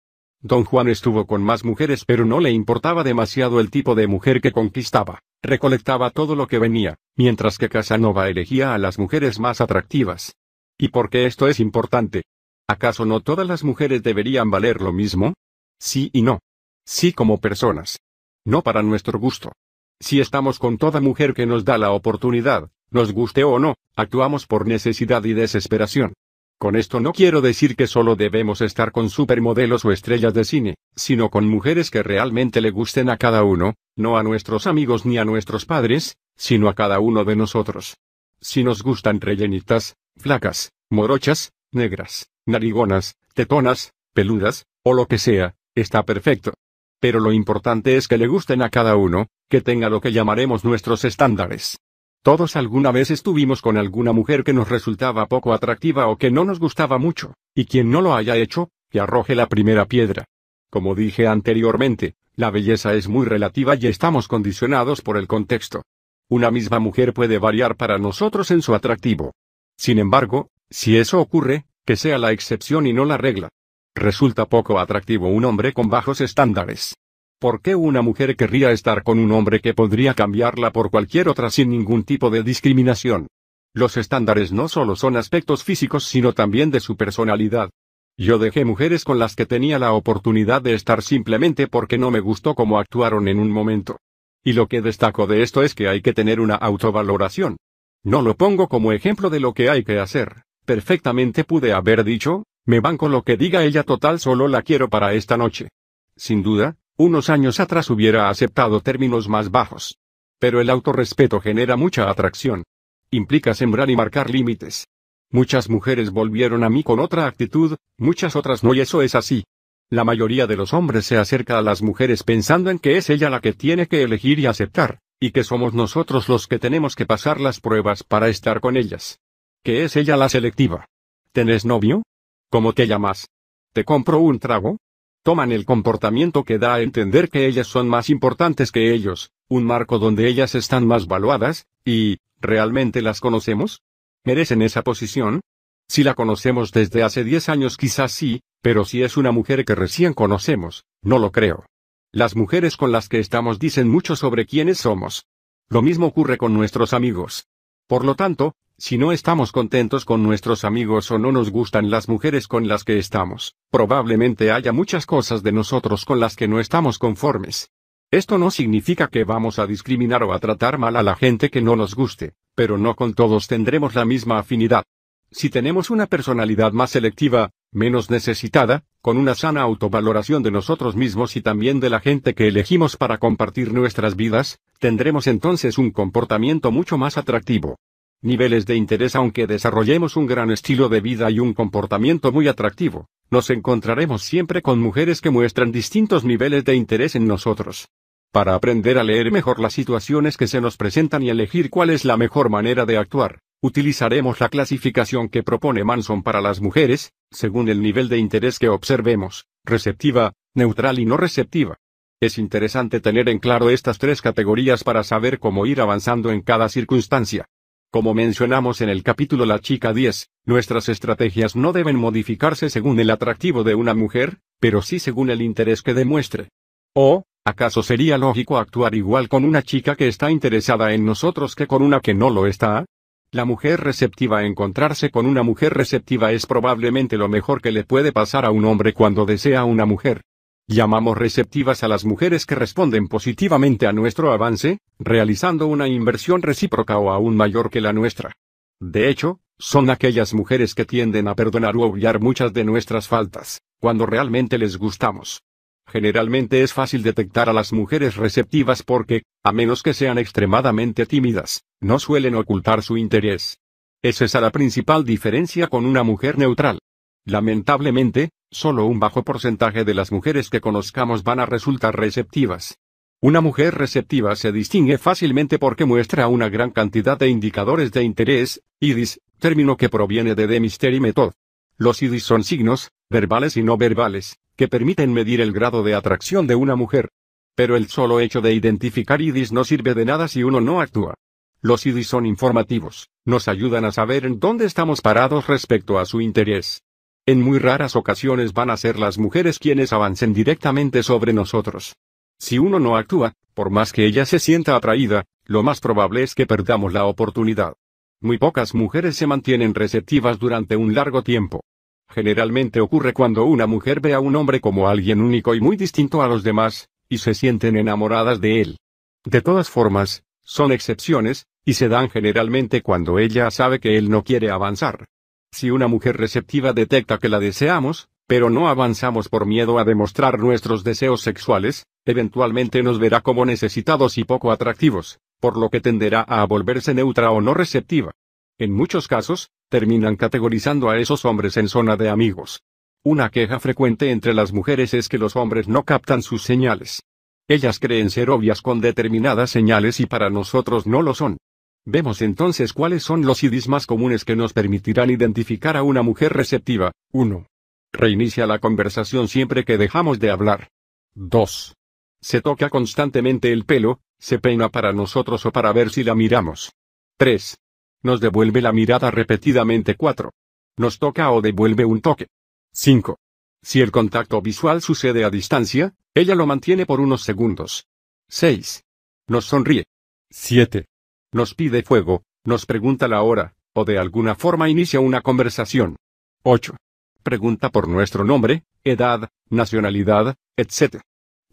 Don Juan estuvo con más mujeres pero no le importaba demasiado el tipo de mujer que conquistaba, recolectaba todo lo que venía, mientras que Casanova elegía a las mujeres más atractivas. ¿Y por qué esto es importante? ¿Acaso no todas las mujeres deberían valer lo mismo? Sí y no. Sí como personas. No para nuestro gusto. Si estamos con toda mujer que nos da la oportunidad, nos guste o no, actuamos por necesidad y desesperación. Con esto no quiero decir que solo debemos estar con supermodelos o estrellas de cine, sino con mujeres que realmente le gusten a cada uno, no a nuestros amigos ni a nuestros padres, sino a cada uno de nosotros. Si nos gustan rellenitas, flacas, morochas, negras, narigonas, tetonas, peludas, o lo que sea, está perfecto. Pero lo importante es que le gusten a cada uno, que tenga lo que llamaremos nuestros estándares. Todos alguna vez estuvimos con alguna mujer que nos resultaba poco atractiva o que no nos gustaba mucho, y quien no lo haya hecho, que arroje la primera piedra. Como dije anteriormente, la belleza es muy relativa y estamos condicionados por el contexto. Una misma mujer puede variar para nosotros en su atractivo. Sin embargo, si eso ocurre, que sea la excepción y no la regla. Resulta poco atractivo un hombre con bajos estándares. ¿Por qué una mujer querría estar con un hombre que podría cambiarla por cualquier otra sin ningún tipo de discriminación? Los estándares no solo son aspectos físicos sino también de su personalidad. Yo dejé mujeres con las que tenía la oportunidad de estar simplemente porque no me gustó cómo actuaron en un momento. Y lo que destaco de esto es que hay que tener una autovaloración. No lo pongo como ejemplo de lo que hay que hacer. Perfectamente pude haber dicho, me van con lo que diga ella total solo la quiero para esta noche. Sin duda, unos años atrás hubiera aceptado términos más bajos. Pero el autorrespeto genera mucha atracción. Implica sembrar y marcar límites. Muchas mujeres volvieron a mí con otra actitud, muchas otras no y eso es así. La mayoría de los hombres se acerca a las mujeres pensando en que es ella la que tiene que elegir y aceptar, y que somos nosotros los que tenemos que pasar las pruebas para estar con ellas. Que es ella la selectiva. ¿Tenés novio? ¿Cómo te llamas? ¿Te compro un trago? Toman el comportamiento que da a entender que ellas son más importantes que ellos, un marco donde ellas están más valuadas, y, ¿realmente las conocemos? ¿Merecen esa posición? Si la conocemos desde hace 10 años quizás sí, pero si es una mujer que recién conocemos, no lo creo. Las mujeres con las que estamos dicen mucho sobre quiénes somos. Lo mismo ocurre con nuestros amigos. Por lo tanto, si no estamos contentos con nuestros amigos o no nos gustan las mujeres con las que estamos, probablemente haya muchas cosas de nosotros con las que no estamos conformes. Esto no significa que vamos a discriminar o a tratar mal a la gente que no nos guste, pero no con todos tendremos la misma afinidad. Si tenemos una personalidad más selectiva, menos necesitada, con una sana autovaloración de nosotros mismos y también de la gente que elegimos para compartir nuestras vidas, tendremos entonces un comportamiento mucho más atractivo. Niveles de interés Aunque desarrollemos un gran estilo de vida y un comportamiento muy atractivo, nos encontraremos siempre con mujeres que muestran distintos niveles de interés en nosotros. Para aprender a leer mejor las situaciones que se nos presentan y elegir cuál es la mejor manera de actuar, Utilizaremos la clasificación que propone Manson para las mujeres, según el nivel de interés que observemos, receptiva, neutral y no receptiva. Es interesante tener en claro estas tres categorías para saber cómo ir avanzando en cada circunstancia. Como mencionamos en el capítulo La chica 10, nuestras estrategias no deben modificarse según el atractivo de una mujer, pero sí según el interés que demuestre. ¿O, acaso sería lógico actuar igual con una chica que está interesada en nosotros que con una que no lo está? La mujer receptiva encontrarse con una mujer receptiva es probablemente lo mejor que le puede pasar a un hombre cuando desea una mujer. Llamamos receptivas a las mujeres que responden positivamente a nuestro avance, realizando una inversión recíproca o aún mayor que la nuestra. De hecho, son aquellas mujeres que tienden a perdonar o obviar muchas de nuestras faltas, cuando realmente les gustamos. Generalmente es fácil detectar a las mujeres receptivas porque, a menos que sean extremadamente tímidas, no suelen ocultar su interés. Es la principal diferencia con una mujer neutral. Lamentablemente, solo un bajo porcentaje de las mujeres que conozcamos van a resultar receptivas. Una mujer receptiva se distingue fácilmente porque muestra una gran cantidad de indicadores de interés, IDIS, término que proviene de The Mystery Method. Los IDIS son signos, verbales y no verbales, que permiten medir el grado de atracción de una mujer. Pero el solo hecho de identificar IDIS no sirve de nada si uno no actúa. Los IDIS son informativos, nos ayudan a saber en dónde estamos parados respecto a su interés. En muy raras ocasiones van a ser las mujeres quienes avancen directamente sobre nosotros. Si uno no actúa, por más que ella se sienta atraída, lo más probable es que perdamos la oportunidad. Muy pocas mujeres se mantienen receptivas durante un largo tiempo. Generalmente ocurre cuando una mujer ve a un hombre como alguien único y muy distinto a los demás, y se sienten enamoradas de él. De todas formas, son excepciones, y se dan generalmente cuando ella sabe que él no quiere avanzar. Si una mujer receptiva detecta que la deseamos, pero no avanzamos por miedo a demostrar nuestros deseos sexuales, eventualmente nos verá como necesitados y poco atractivos, por lo que tenderá a volverse neutra o no receptiva. En muchos casos, terminan categorizando a esos hombres en zona de amigos. Una queja frecuente entre las mujeres es que los hombres no captan sus señales. Ellas creen ser obvias con determinadas señales y para nosotros no lo son. Vemos entonces cuáles son los idis más comunes que nos permitirán identificar a una mujer receptiva. 1. Reinicia la conversación siempre que dejamos de hablar. 2. Se toca constantemente el pelo, se peina para nosotros o para ver si la miramos. 3. Nos devuelve la mirada repetidamente 4. Nos toca o devuelve un toque. 5. Si el contacto visual sucede a distancia, ella lo mantiene por unos segundos. 6. Nos sonríe. 7. Nos pide fuego, nos pregunta la hora, o de alguna forma inicia una conversación. 8. Pregunta por nuestro nombre, edad, nacionalidad, etc.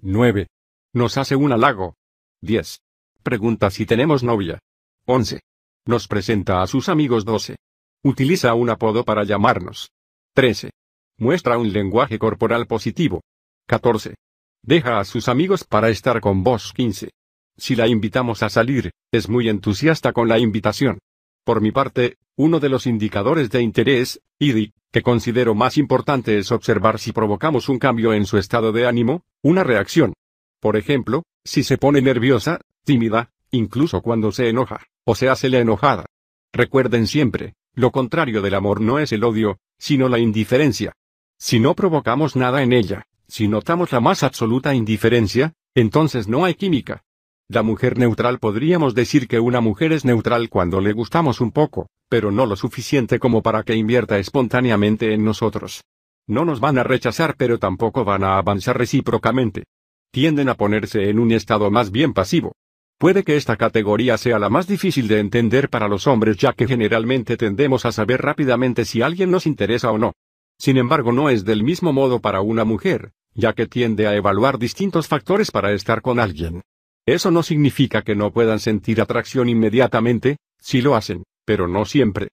9. Nos hace un halago. 10. Pregunta si tenemos novia. 11. Nos presenta a sus amigos 12. Utiliza un apodo para llamarnos. 13. Muestra un lenguaje corporal positivo. 14. Deja a sus amigos para estar con vos 15. Si la invitamos a salir, es muy entusiasta con la invitación. Por mi parte, uno de los indicadores de interés, IDI, que considero más importante es observar si provocamos un cambio en su estado de ánimo, una reacción. Por ejemplo, si se pone nerviosa, tímida, incluso cuando se enoja, o se hace la enojada. Recuerden siempre, lo contrario del amor no es el odio, sino la indiferencia. Si no provocamos nada en ella, si notamos la más absoluta indiferencia, entonces no hay química. La mujer neutral podríamos decir que una mujer es neutral cuando le gustamos un poco, pero no lo suficiente como para que invierta espontáneamente en nosotros. No nos van a rechazar pero tampoco van a avanzar recíprocamente. Tienden a ponerse en un estado más bien pasivo. Puede que esta categoría sea la más difícil de entender para los hombres ya que generalmente tendemos a saber rápidamente si alguien nos interesa o no. Sin embargo no es del mismo modo para una mujer, ya que tiende a evaluar distintos factores para estar con alguien. Eso no significa que no puedan sentir atracción inmediatamente, si lo hacen, pero no siempre.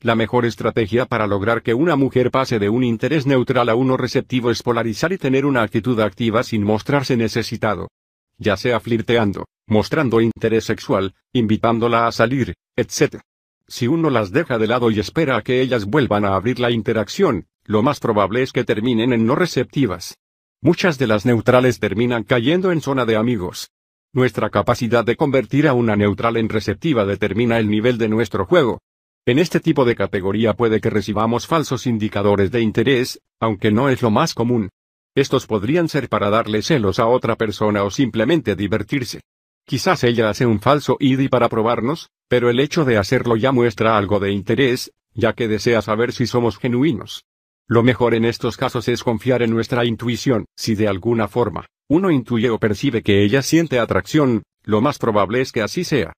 La mejor estrategia para lograr que una mujer pase de un interés neutral a uno receptivo es polarizar y tener una actitud activa sin mostrarse necesitado. Ya sea flirteando, mostrando interés sexual, invitándola a salir, etc. Si uno las deja de lado y espera a que ellas vuelvan a abrir la interacción, lo más probable es que terminen en no receptivas. Muchas de las neutrales terminan cayendo en zona de amigos. Nuestra capacidad de convertir a una neutral en receptiva determina el nivel de nuestro juego. En este tipo de categoría puede que recibamos falsos indicadores de interés, aunque no es lo más común. Estos podrían ser para darle celos a otra persona o simplemente divertirse. Quizás ella hace un falso ID para probarnos, pero el hecho de hacerlo ya muestra algo de interés, ya que desea saber si somos genuinos. Lo mejor en estos casos es confiar en nuestra intuición, si de alguna forma, uno intuye o percibe que ella siente atracción, lo más probable es que así sea.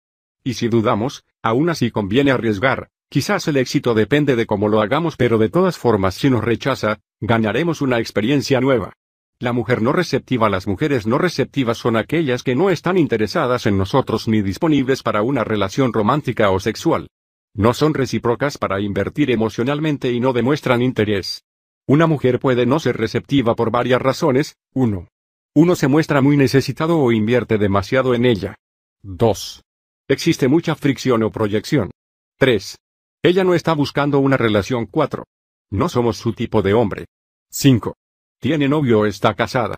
Y si dudamos, aún así conviene arriesgar, quizás el éxito depende de cómo lo hagamos pero de todas formas si nos rechaza, ganaremos una experiencia nueva. La mujer no receptiva Las mujeres no receptivas son aquellas que no están interesadas en nosotros ni disponibles para una relación romántica o sexual. No son recíprocas para invertir emocionalmente y no demuestran interés. Una mujer puede no ser receptiva por varias razones. 1. Uno se muestra muy necesitado o invierte demasiado en ella. 2. Existe mucha fricción o proyección. 3. Ella no está buscando una relación 4. No somos su tipo de hombre. 5. Tiene novio o está casada.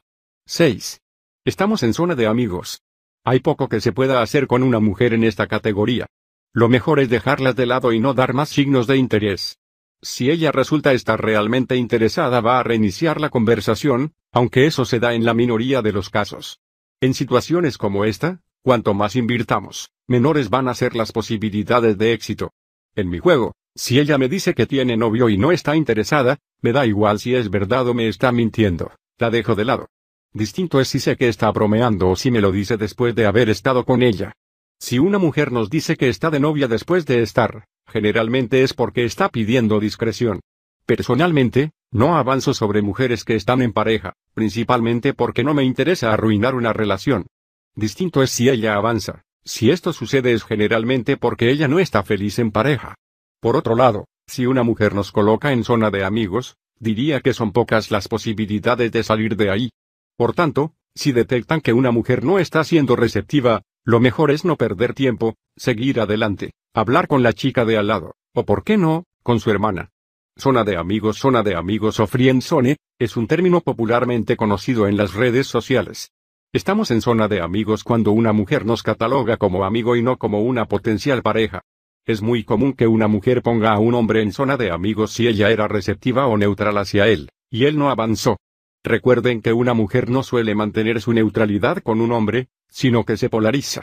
6. Estamos en zona de amigos. Hay poco que se pueda hacer con una mujer en esta categoría. Lo mejor es dejarlas de lado y no dar más signos de interés. Si ella resulta estar realmente interesada va a reiniciar la conversación, aunque eso se da en la minoría de los casos. En situaciones como esta, cuanto más invirtamos, menores van a ser las posibilidades de éxito. En mi juego, si ella me dice que tiene novio y no está interesada, me da igual si es verdad o me está mintiendo, la dejo de lado. Distinto es si sé que está bromeando o si me lo dice después de haber estado con ella. Si una mujer nos dice que está de novia después de estar, generalmente es porque está pidiendo discreción. Personalmente, no avanzo sobre mujeres que están en pareja, principalmente porque no me interesa arruinar una relación. Distinto es si ella avanza. Si esto sucede es generalmente porque ella no está feliz en pareja. Por otro lado, si una mujer nos coloca en zona de amigos, diría que son pocas las posibilidades de salir de ahí. Por tanto, si detectan que una mujer no está siendo receptiva, lo mejor es no perder tiempo, seguir adelante, hablar con la chica de al lado, o por qué no, con su hermana. Zona de amigos, zona de amigos o friendzone, es un término popularmente conocido en las redes sociales. Estamos en zona de amigos cuando una mujer nos cataloga como amigo y no como una potencial pareja. Es muy común que una mujer ponga a un hombre en zona de amigos si ella era receptiva o neutral hacia él, y él no avanzó. Recuerden que una mujer no suele mantener su neutralidad con un hombre, sino que se polariza.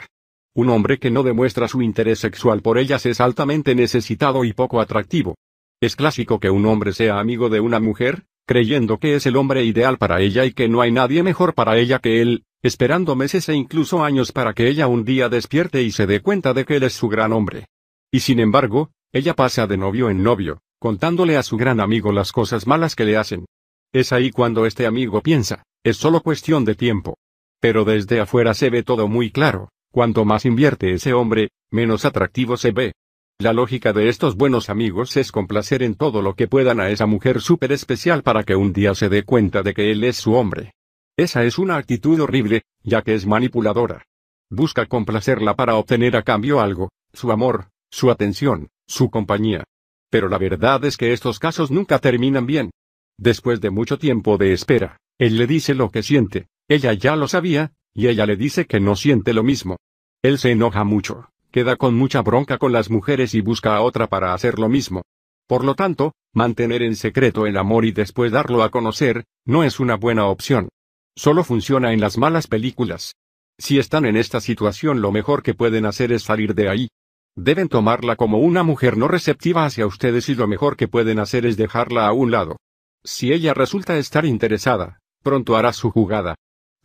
Un hombre que no demuestra su interés sexual por ellas es altamente necesitado y poco atractivo. Es clásico que un hombre sea amigo de una mujer, creyendo que es el hombre ideal para ella y que no hay nadie mejor para ella que él, esperando meses e incluso años para que ella un día despierte y se dé cuenta de que él es su gran hombre. Y sin embargo, ella pasa de novio en novio, contándole a su gran amigo las cosas malas que le hacen. Es ahí cuando este amigo piensa, es solo cuestión de tiempo. Pero desde afuera se ve todo muy claro, cuanto más invierte ese hombre, menos atractivo se ve. La lógica de estos buenos amigos es complacer en todo lo que puedan a esa mujer súper especial para que un día se dé cuenta de que él es su hombre. Esa es una actitud horrible, ya que es manipuladora. Busca complacerla para obtener a cambio algo, su amor, su atención, su compañía. Pero la verdad es que estos casos nunca terminan bien. Después de mucho tiempo de espera, él le dice lo que siente, ella ya lo sabía, y ella le dice que no siente lo mismo. Él se enoja mucho, queda con mucha bronca con las mujeres y busca a otra para hacer lo mismo. Por lo tanto, mantener en secreto el amor y después darlo a conocer, no es una buena opción. Solo funciona en las malas películas. Si están en esta situación lo mejor que pueden hacer es salir de ahí. Deben tomarla como una mujer no receptiva hacia ustedes y lo mejor que pueden hacer es dejarla a un lado. Si ella resulta estar interesada, pronto hará su jugada.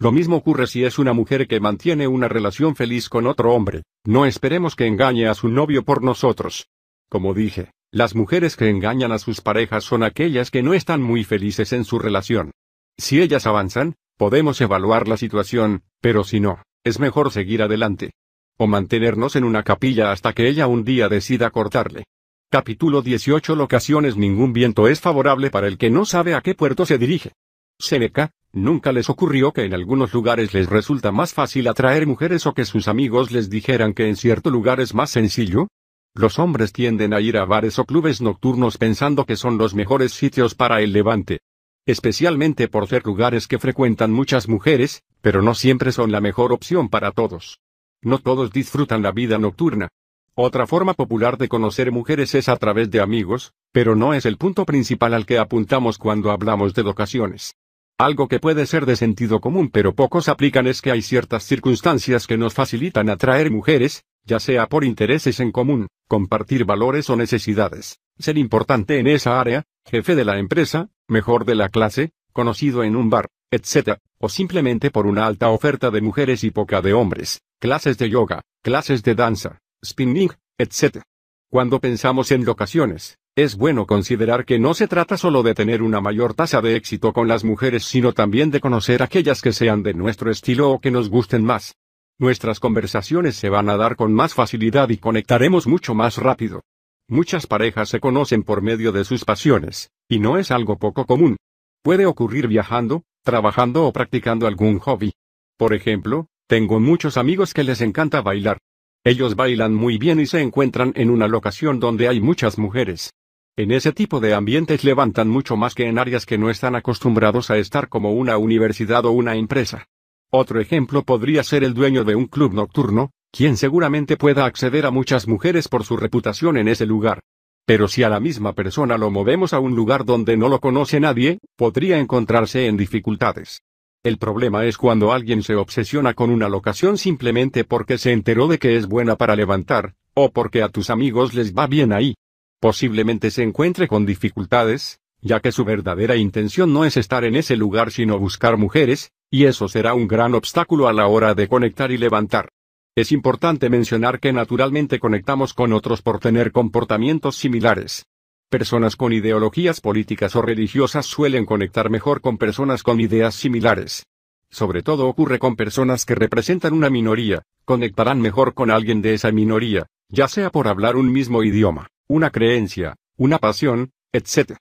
Lo mismo ocurre si es una mujer que mantiene una relación feliz con otro hombre, no esperemos que engañe a su novio por nosotros. Como dije, las mujeres que engañan a sus parejas son aquellas que no están muy felices en su relación. Si ellas avanzan, Podemos evaluar la situación, pero si no, es mejor seguir adelante. O mantenernos en una capilla hasta que ella un día decida cortarle. Capítulo 18 Locaciones Ningún viento es favorable para el que no sabe a qué puerto se dirige. Seneca, ¿nunca les ocurrió que en algunos lugares les resulta más fácil atraer mujeres o que sus amigos les dijeran que en cierto lugar es más sencillo? Los hombres tienden a ir a bares o clubes nocturnos pensando que son los mejores sitios para el levante especialmente por ser lugares que frecuentan muchas mujeres, pero no siempre son la mejor opción para todos. No todos disfrutan la vida nocturna. Otra forma popular de conocer mujeres es a través de amigos, pero no es el punto principal al que apuntamos cuando hablamos de locaciones. Algo que puede ser de sentido común pero pocos aplican es que hay ciertas circunstancias que nos facilitan atraer mujeres, ya sea por intereses en común, compartir valores o necesidades, ser importante en esa área, jefe de la empresa, mejor de la clase, conocido en un bar, etc., o simplemente por una alta oferta de mujeres y poca de hombres, clases de yoga, clases de danza, spinning, etc. Cuando pensamos en locaciones, es bueno considerar que no se trata solo de tener una mayor tasa de éxito con las mujeres, sino también de conocer aquellas que sean de nuestro estilo o que nos gusten más. Nuestras conversaciones se van a dar con más facilidad y conectaremos mucho más rápido. Muchas parejas se conocen por medio de sus pasiones, y no es algo poco común. Puede ocurrir viajando, trabajando o practicando algún hobby. Por ejemplo, tengo muchos amigos que les encanta bailar. Ellos bailan muy bien y se encuentran en una locación donde hay muchas mujeres. En ese tipo de ambientes levantan mucho más que en áreas que no están acostumbrados a estar como una universidad o una empresa. Otro ejemplo podría ser el dueño de un club nocturno, quien seguramente pueda acceder a muchas mujeres por su reputación en ese lugar. Pero si a la misma persona lo movemos a un lugar donde no lo conoce nadie, podría encontrarse en dificultades. El problema es cuando alguien se obsesiona con una locación simplemente porque se enteró de que es buena para levantar, o porque a tus amigos les va bien ahí. Posiblemente se encuentre con dificultades, ya que su verdadera intención no es estar en ese lugar sino buscar mujeres, y eso será un gran obstáculo a la hora de conectar y levantar. Es importante mencionar que naturalmente conectamos con otros por tener comportamientos similares. Personas con ideologías políticas o religiosas suelen conectar mejor con personas con ideas similares. Sobre todo ocurre con personas que representan una minoría, conectarán mejor con alguien de esa minoría, ya sea por hablar un mismo idioma, una creencia, una pasión, etc.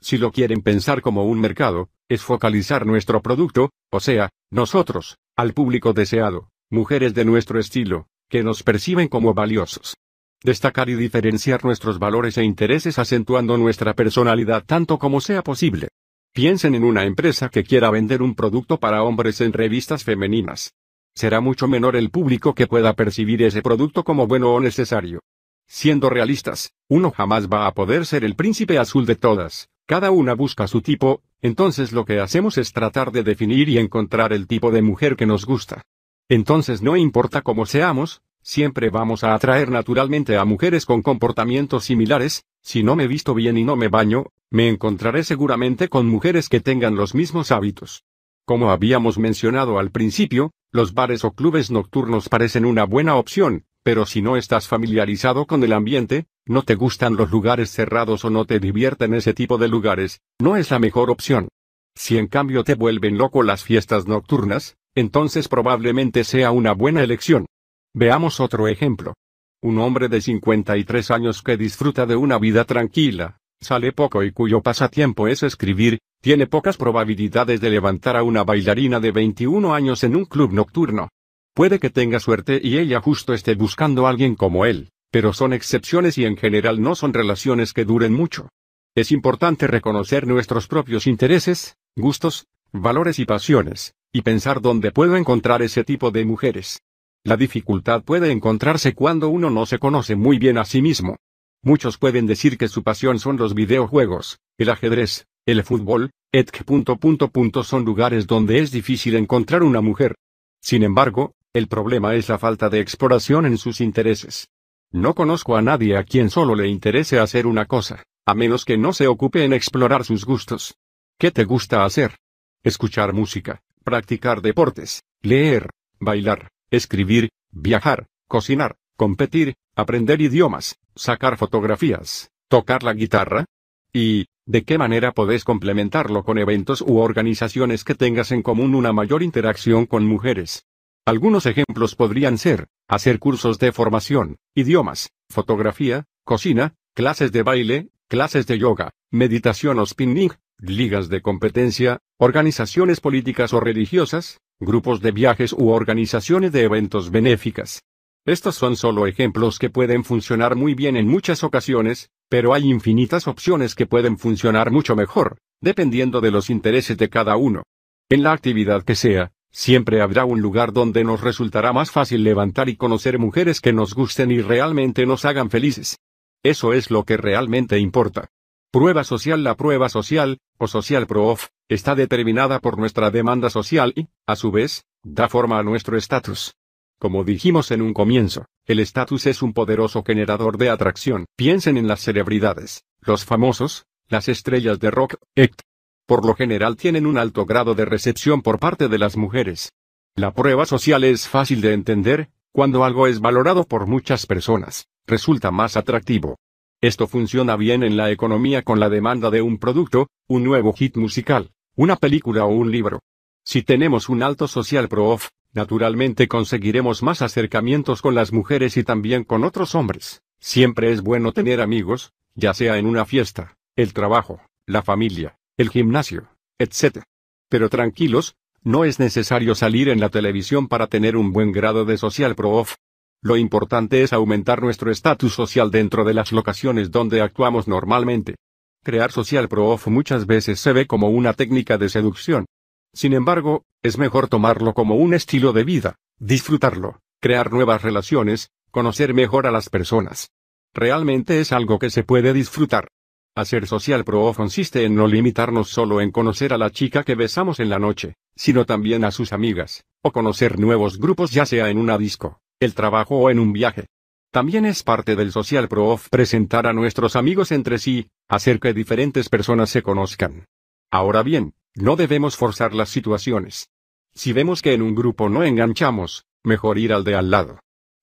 Si lo quieren pensar como un mercado, es focalizar nuestro producto, o sea, nosotros, al público deseado, mujeres de nuestro estilo, que nos perciben como valiosos. Destacar y diferenciar nuestros valores e intereses acentuando nuestra personalidad tanto como sea posible. Piensen en una empresa que quiera vender un producto para hombres en revistas femeninas. Será mucho menor el público que pueda percibir ese producto como bueno o necesario. Siendo realistas, uno jamás va a poder ser el príncipe azul de todas, cada una busca su tipo, entonces lo que hacemos es tratar de definir y encontrar el tipo de mujer que nos gusta. Entonces no importa cómo seamos, siempre vamos a atraer naturalmente a mujeres con comportamientos similares, si no me visto bien y no me baño, me encontraré seguramente con mujeres que tengan los mismos hábitos. Como habíamos mencionado al principio, los bares o clubes nocturnos parecen una buena opción, pero si no estás familiarizado con el ambiente, no te gustan los lugares cerrados o no te divierten ese tipo de lugares, no es la mejor opción. Si en cambio te vuelven loco las fiestas nocturnas, entonces probablemente sea una buena elección. Veamos otro ejemplo. Un hombre de 53 años que disfruta de una vida tranquila, sale poco y cuyo pasatiempo es escribir, tiene pocas probabilidades de levantar a una bailarina de 21 años en un club nocturno. Puede que tenga suerte y ella justo esté buscando a alguien como él, pero son excepciones y en general no son relaciones que duren mucho. Es importante reconocer nuestros propios intereses, gustos, valores y pasiones, y pensar dónde puedo encontrar ese tipo de mujeres. La dificultad puede encontrarse cuando uno no se conoce muy bien a sí mismo. Muchos pueden decir que su pasión son los videojuegos, el ajedrez, el fútbol, etc. Son lugares donde es difícil encontrar una mujer. Sin embargo, el problema es la falta de exploración en sus intereses. No conozco a nadie a quien solo le interese hacer una cosa, a menos que no se ocupe en explorar sus gustos. ¿Qué te gusta hacer? Escuchar música, practicar deportes, leer, bailar, escribir, viajar, cocinar, competir, aprender idiomas, sacar fotografías, tocar la guitarra. ¿Y, de qué manera podés complementarlo con eventos u organizaciones que tengas en común una mayor interacción con mujeres? Algunos ejemplos podrían ser, hacer cursos de formación, idiomas, fotografía, cocina, clases de baile, clases de yoga, meditación o spinning, ligas de competencia, organizaciones políticas o religiosas, grupos de viajes u organizaciones de eventos benéficas. Estos son solo ejemplos que pueden funcionar muy bien en muchas ocasiones, pero hay infinitas opciones que pueden funcionar mucho mejor, dependiendo de los intereses de cada uno. En la actividad que sea, Siempre habrá un lugar donde nos resultará más fácil levantar y conocer mujeres que nos gusten y realmente nos hagan felices. Eso es lo que realmente importa. Prueba social La prueba social, o social proof, está determinada por nuestra demanda social y, a su vez, da forma a nuestro estatus. Como dijimos en un comienzo, el estatus es un poderoso generador de atracción. Piensen en las celebridades, los famosos, las estrellas de rock, etc por lo general tienen un alto grado de recepción por parte de las mujeres. La prueba social es fácil de entender, cuando algo es valorado por muchas personas, resulta más atractivo. Esto funciona bien en la economía con la demanda de un producto, un nuevo hit musical, una película o un libro. Si tenemos un alto social pro-off, naturalmente conseguiremos más acercamientos con las mujeres y también con otros hombres. Siempre es bueno tener amigos, ya sea en una fiesta, el trabajo, la familia, el gimnasio, etc. Pero tranquilos, no es necesario salir en la televisión para tener un buen grado de social pro-off. Lo importante es aumentar nuestro estatus social dentro de las locaciones donde actuamos normalmente. Crear social pro-off muchas veces se ve como una técnica de seducción. Sin embargo, es mejor tomarlo como un estilo de vida, disfrutarlo, crear nuevas relaciones, conocer mejor a las personas. Realmente es algo que se puede disfrutar. Hacer social pro consiste en no limitarnos solo en conocer a la chica que besamos en la noche, sino también a sus amigas, o conocer nuevos grupos ya sea en una disco, el trabajo o en un viaje. También es parte del social pro presentar a nuestros amigos entre sí, hacer que diferentes personas se conozcan. Ahora bien, no debemos forzar las situaciones. Si vemos que en un grupo no enganchamos, mejor ir al de al lado.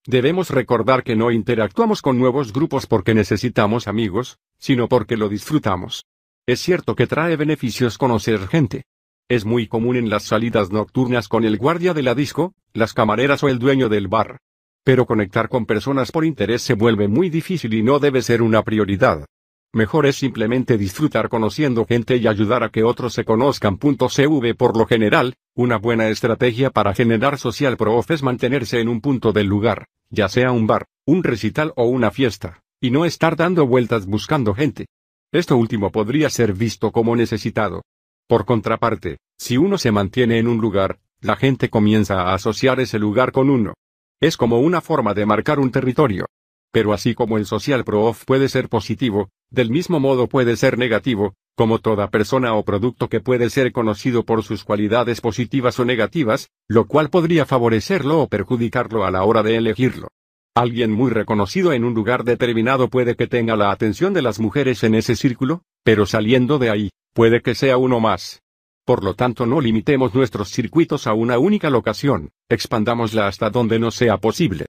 Debemos recordar que no interactuamos con nuevos grupos porque necesitamos amigos, sino porque lo disfrutamos. Es cierto que trae beneficios conocer gente. Es muy común en las salidas nocturnas con el guardia de la disco, las camareras o el dueño del bar. Pero conectar con personas por interés se vuelve muy difícil y no debe ser una prioridad. Mejor es simplemente disfrutar conociendo gente y ayudar a que otros se conozcan. CV por lo general, una buena estrategia para generar social proof es mantenerse en un punto del lugar, ya sea un bar, un recital o una fiesta, y no estar dando vueltas buscando gente. Esto último podría ser visto como necesitado. Por contraparte, si uno se mantiene en un lugar, la gente comienza a asociar ese lugar con uno. Es como una forma de marcar un territorio. Pero así como el social proof puede ser positivo, del mismo modo puede ser negativo, como toda persona o producto que puede ser conocido por sus cualidades positivas o negativas, lo cual podría favorecerlo o perjudicarlo a la hora de elegirlo. Alguien muy reconocido en un lugar determinado puede que tenga la atención de las mujeres en ese círculo, pero saliendo de ahí, puede que sea uno más. Por lo tanto no limitemos nuestros circuitos a una única locación, expandámosla hasta donde no sea posible.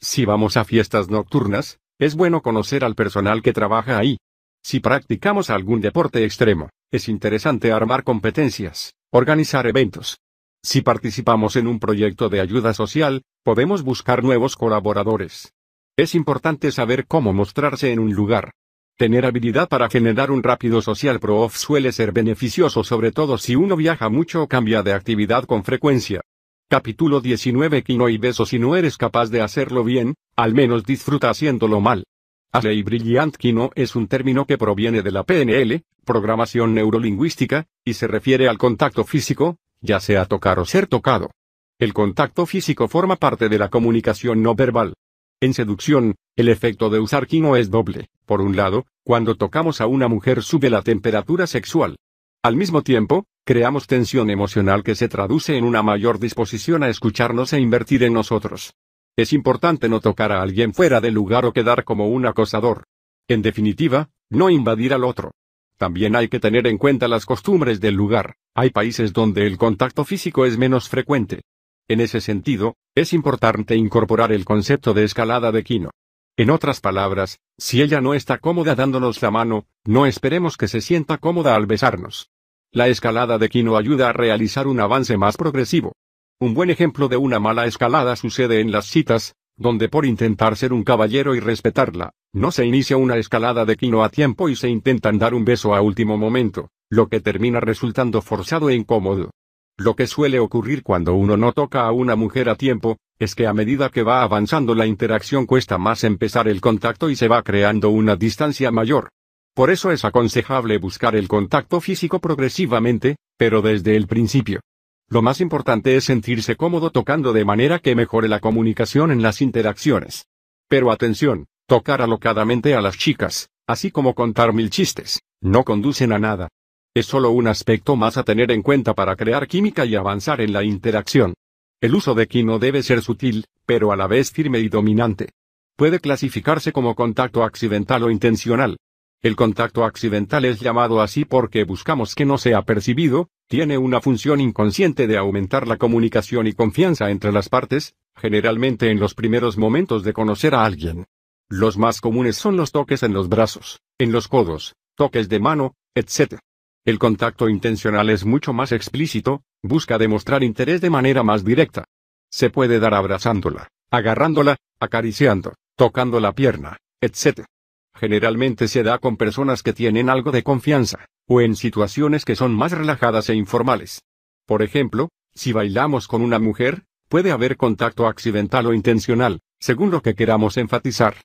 Si vamos a fiestas nocturnas, es bueno conocer al personal que trabaja ahí. Si practicamos algún deporte extremo, es interesante armar competencias, organizar eventos. Si participamos en un proyecto de ayuda social, podemos buscar nuevos colaboradores. Es importante saber cómo mostrarse en un lugar. Tener habilidad para generar un rápido social pro suele ser beneficioso sobre todo si uno viaja mucho o cambia de actividad con frecuencia. Capítulo 19 Kino y beso si no eres capaz de hacerlo bien, al menos disfruta haciéndolo mal. Ashley Brilliant Kino es un término que proviene de la PNL, programación neurolingüística, y se refiere al contacto físico, ya sea tocar o ser tocado. El contacto físico forma parte de la comunicación no verbal. En seducción, el efecto de usar quino es doble. Por un lado, cuando tocamos a una mujer sube la temperatura sexual. Al mismo tiempo, creamos tensión emocional que se traduce en una mayor disposición a escucharnos e invertir en nosotros. Es importante no tocar a alguien fuera del lugar o quedar como un acosador. En definitiva, no invadir al otro. También hay que tener en cuenta las costumbres del lugar. Hay países donde el contacto físico es menos frecuente. En ese sentido, es importante incorporar el concepto de escalada de Kino. En otras palabras, si ella no está cómoda dándonos la mano, no esperemos que se sienta cómoda al besarnos. La escalada de Kino ayuda a realizar un avance más progresivo. Un buen ejemplo de una mala escalada sucede en las citas, donde por intentar ser un caballero y respetarla, no se inicia una escalada de Kino a tiempo y se intentan dar un beso a último momento, lo que termina resultando forzado e incómodo. Lo que suele ocurrir cuando uno no toca a una mujer a tiempo, es que a medida que va avanzando la interacción cuesta más empezar el contacto y se va creando una distancia mayor. Por eso es aconsejable buscar el contacto físico progresivamente, pero desde el principio. Lo más importante es sentirse cómodo tocando de manera que mejore la comunicación en las interacciones. Pero atención, tocar alocadamente a las chicas, así como contar mil chistes, no conducen a nada es solo un aspecto más a tener en cuenta para crear química y avanzar en la interacción. El uso de quino debe ser sutil, pero a la vez firme y dominante. Puede clasificarse como contacto accidental o intencional. El contacto accidental es llamado así porque buscamos que no sea percibido, tiene una función inconsciente de aumentar la comunicación y confianza entre las partes, generalmente en los primeros momentos de conocer a alguien. Los más comunes son los toques en los brazos, en los codos, toques de mano, etc. El contacto intencional es mucho más explícito, busca demostrar interés de manera más directa. Se puede dar abrazándola, agarrándola, acariciando, tocando la pierna, etc. Generalmente se da con personas que tienen algo de confianza, o en situaciones que son más relajadas e informales. Por ejemplo, si bailamos con una mujer, puede haber contacto accidental o intencional, según lo que queramos enfatizar.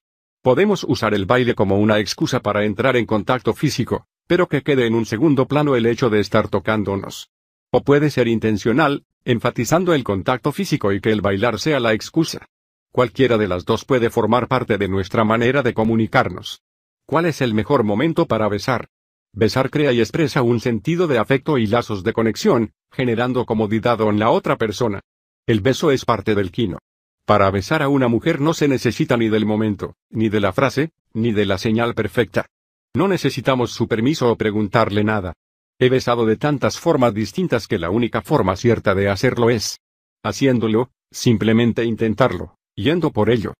Podemos usar el baile como una excusa para entrar en contacto físico, pero que quede en un segundo plano el hecho de estar tocándonos. O puede ser intencional, enfatizando el contacto físico y que el bailar sea la excusa. Cualquiera de las dos puede formar parte de nuestra manera de comunicarnos. ¿Cuál es el mejor momento para besar? Besar crea y expresa un sentido de afecto y lazos de conexión, generando comodidad en la otra persona. El beso es parte del quino. Para besar a una mujer no se necesita ni del momento, ni de la frase, ni de la señal perfecta. No necesitamos su permiso o preguntarle nada. He besado de tantas formas distintas que la única forma cierta de hacerlo es haciéndolo, simplemente intentarlo, yendo por ello.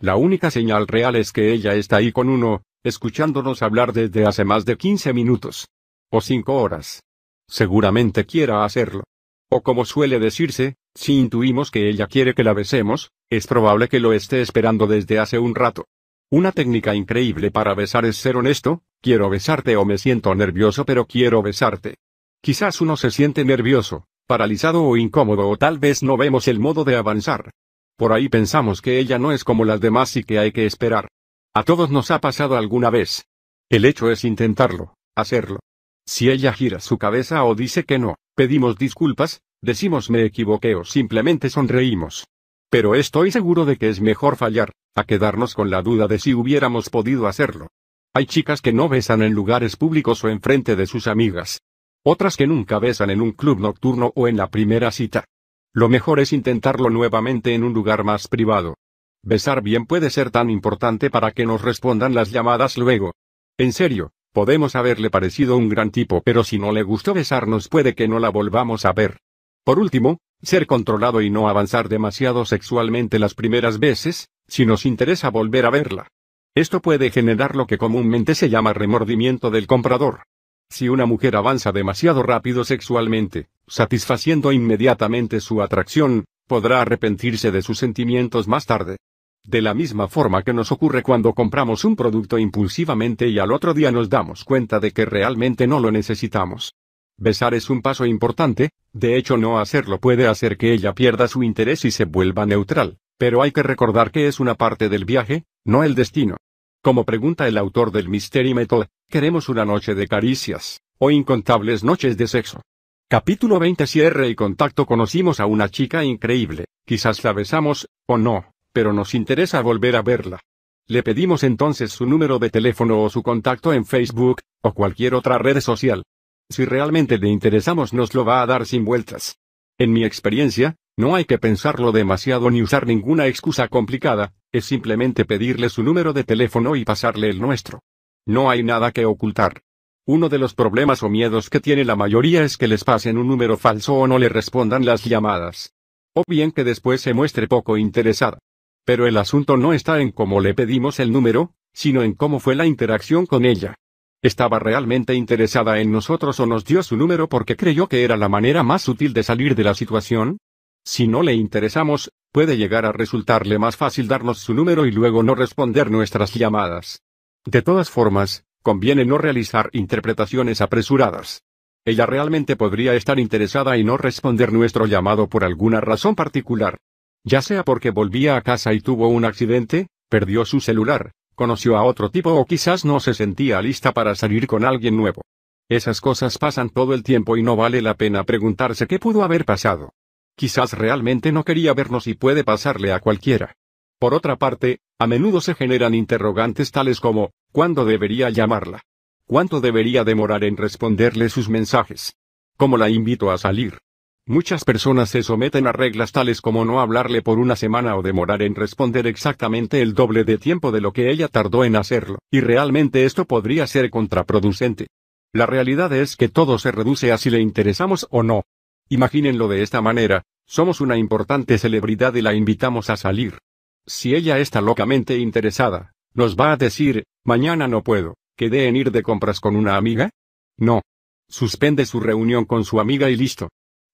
La única señal real es que ella está ahí con uno, escuchándonos hablar desde hace más de 15 minutos. O 5 horas. Seguramente quiera hacerlo. O como suele decirse, si intuimos que ella quiere que la besemos, es probable que lo esté esperando desde hace un rato. Una técnica increíble para besar es ser honesto, quiero besarte o me siento nervioso pero quiero besarte. Quizás uno se siente nervioso, paralizado o incómodo o tal vez no vemos el modo de avanzar. Por ahí pensamos que ella no es como las demás y que hay que esperar. A todos nos ha pasado alguna vez. El hecho es intentarlo, hacerlo. Si ella gira su cabeza o dice que no, pedimos disculpas, decimos me equivoqué o simplemente sonreímos. Pero estoy seguro de que es mejor fallar, a quedarnos con la duda de si hubiéramos podido hacerlo. Hay chicas que no besan en lugares públicos o en frente de sus amigas. Otras que nunca besan en un club nocturno o en la primera cita. Lo mejor es intentarlo nuevamente en un lugar más privado. Besar bien puede ser tan importante para que nos respondan las llamadas luego. En serio, podemos haberle parecido un gran tipo, pero si no le gustó besarnos puede que no la volvamos a ver. Por último, ser controlado y no avanzar demasiado sexualmente las primeras veces, si nos interesa volver a verla. Esto puede generar lo que comúnmente se llama remordimiento del comprador. Si una mujer avanza demasiado rápido sexualmente, satisfaciendo inmediatamente su atracción, podrá arrepentirse de sus sentimientos más tarde. De la misma forma que nos ocurre cuando compramos un producto impulsivamente y al otro día nos damos cuenta de que realmente no lo necesitamos. Besar es un paso importante, de hecho no hacerlo puede hacer que ella pierda su interés y se vuelva neutral, pero hay que recordar que es una parte del viaje, no el destino. Como pregunta el autor del Mystery Method, ¿queremos una noche de caricias, o incontables noches de sexo? Capítulo 20 Cierre y contacto Conocimos a una chica increíble, quizás la besamos, o no, pero nos interesa volver a verla. Le pedimos entonces su número de teléfono o su contacto en Facebook, o cualquier otra red social. Si realmente le interesamos nos lo va a dar sin vueltas. En mi experiencia, no hay que pensarlo demasiado ni usar ninguna excusa complicada, es simplemente pedirle su número de teléfono y pasarle el nuestro. No hay nada que ocultar. Uno de los problemas o miedos que tiene la mayoría es que les pasen un número falso o no le respondan las llamadas. O bien que después se muestre poco interesada. Pero el asunto no está en cómo le pedimos el número, sino en cómo fue la interacción con ella. ¿Estaba realmente interesada en nosotros o nos dio su número porque creyó que era la manera más útil de salir de la situación? Si no le interesamos, puede llegar a resultarle más fácil darnos su número y luego no responder nuestras llamadas. De todas formas, conviene no realizar interpretaciones apresuradas. Ella realmente podría estar interesada y no responder nuestro llamado por alguna razón particular. Ya sea porque volvía a casa y tuvo un accidente, perdió su celular, conoció a otro tipo o quizás no se sentía lista para salir con alguien nuevo. Esas cosas pasan todo el tiempo y no vale la pena preguntarse qué pudo haber pasado. Quizás realmente no quería vernos y puede pasarle a cualquiera. Por otra parte, a menudo se generan interrogantes tales como, ¿cuándo debería llamarla? ¿Cuánto debería demorar en responderle sus mensajes? ¿Cómo la invito a salir? Muchas personas se someten a reglas tales como no hablarle por una semana o demorar en responder exactamente el doble de tiempo de lo que ella tardó en hacerlo, y realmente esto podría ser contraproducente. La realidad es que todo se reduce a si le interesamos o no. Imagínenlo de esta manera, somos una importante celebridad y la invitamos a salir. Si ella está locamente interesada, ¿nos va a decir, mañana no puedo, quedé en ir de compras con una amiga? No. Suspende su reunión con su amiga y listo.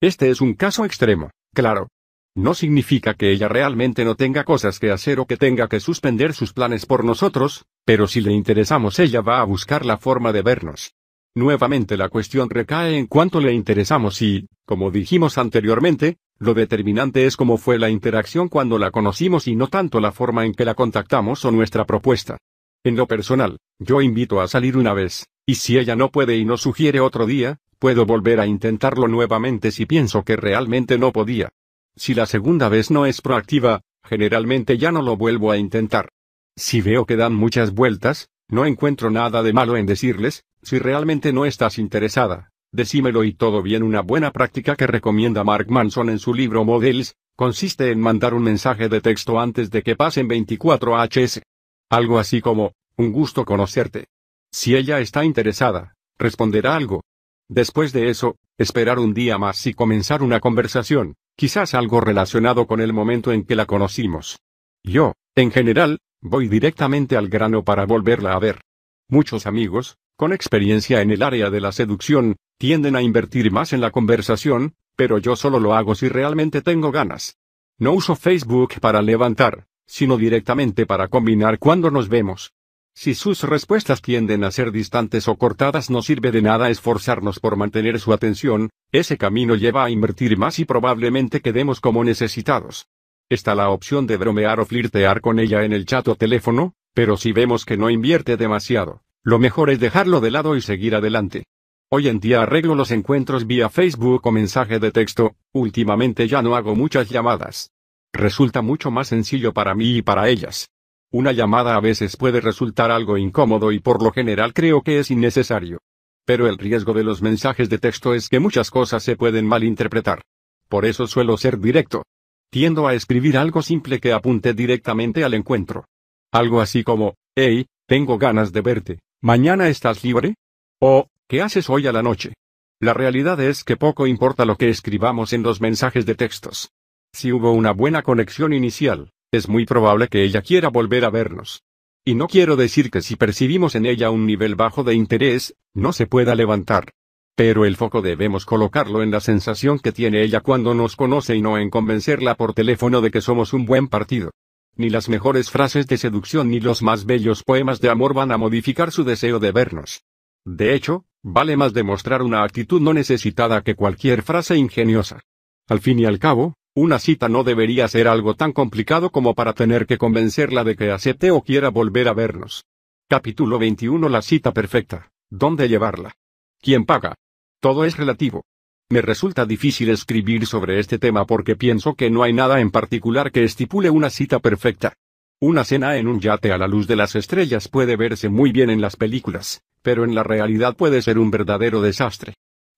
Este es un caso extremo, claro. No significa que ella realmente no tenga cosas que hacer o que tenga que suspender sus planes por nosotros, pero si le interesamos ella va a buscar la forma de vernos. Nuevamente la cuestión recae en cuánto le interesamos y, como dijimos anteriormente, lo determinante es cómo fue la interacción cuando la conocimos y no tanto la forma en que la contactamos o nuestra propuesta. En lo personal, yo invito a salir una vez, y si ella no puede y nos sugiere otro día, puedo volver a intentarlo nuevamente si pienso que realmente no podía. Si la segunda vez no es proactiva, generalmente ya no lo vuelvo a intentar. Si veo que dan muchas vueltas, no encuentro nada de malo en decirles, si realmente no estás interesada, decímelo y todo bien. Una buena práctica que recomienda Mark Manson en su libro Models, consiste en mandar un mensaje de texto antes de que pasen 24 hs. Algo así como, un gusto conocerte. Si ella está interesada, responderá algo. Después de eso, esperar un día más y comenzar una conversación, quizás algo relacionado con el momento en que la conocimos. Yo, en general, Voy directamente al grano para volverla a ver. Muchos amigos, con experiencia en el área de la seducción, tienden a invertir más en la conversación, pero yo solo lo hago si realmente tengo ganas. No uso Facebook para levantar, sino directamente para combinar cuando nos vemos. Si sus respuestas tienden a ser distantes o cortadas no sirve de nada esforzarnos por mantener su atención, ese camino lleva a invertir más y probablemente quedemos como necesitados. Está la opción de bromear o flirtear con ella en el chat o teléfono, pero si vemos que no invierte demasiado, lo mejor es dejarlo de lado y seguir adelante. Hoy en día arreglo los encuentros vía Facebook o mensaje de texto, últimamente ya no hago muchas llamadas. Resulta mucho más sencillo para mí y para ellas. Una llamada a veces puede resultar algo incómodo y por lo general creo que es innecesario. Pero el riesgo de los mensajes de texto es que muchas cosas se pueden malinterpretar. Por eso suelo ser directo. Tiendo a escribir algo simple que apunte directamente al encuentro. Algo así como, hey, tengo ganas de verte, ¿mañana estás libre? O, ¿qué haces hoy a la noche? La realidad es que poco importa lo que escribamos en los mensajes de textos. Si hubo una buena conexión inicial, es muy probable que ella quiera volver a vernos. Y no quiero decir que si percibimos en ella un nivel bajo de interés, no se pueda levantar. Pero el foco debemos colocarlo en la sensación que tiene ella cuando nos conoce y no en convencerla por teléfono de que somos un buen partido. Ni las mejores frases de seducción ni los más bellos poemas de amor van a modificar su deseo de vernos. De hecho, vale más demostrar una actitud no necesitada que cualquier frase ingeniosa. Al fin y al cabo, una cita no debería ser algo tan complicado como para tener que convencerla de que acepte o quiera volver a vernos. Capítulo 21 La cita perfecta. ¿Dónde llevarla? ¿Quién paga? Todo es relativo. Me resulta difícil escribir sobre este tema porque pienso que no hay nada en particular que estipule una cita perfecta. Una cena en un yate a la luz de las estrellas puede verse muy bien en las películas, pero en la realidad puede ser un verdadero desastre.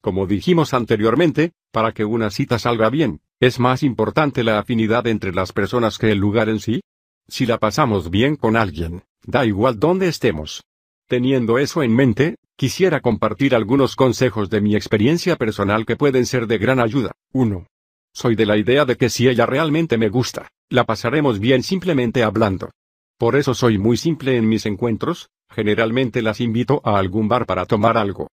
Como dijimos anteriormente, para que una cita salga bien, ¿es más importante la afinidad entre las personas que el lugar en sí? Si la pasamos bien con alguien, da igual dónde estemos. Teniendo eso en mente, Quisiera compartir algunos consejos de mi experiencia personal que pueden ser de gran ayuda. 1. Soy de la idea de que si ella realmente me gusta, la pasaremos bien simplemente hablando. Por eso soy muy simple en mis encuentros, generalmente las invito a algún bar para tomar algo.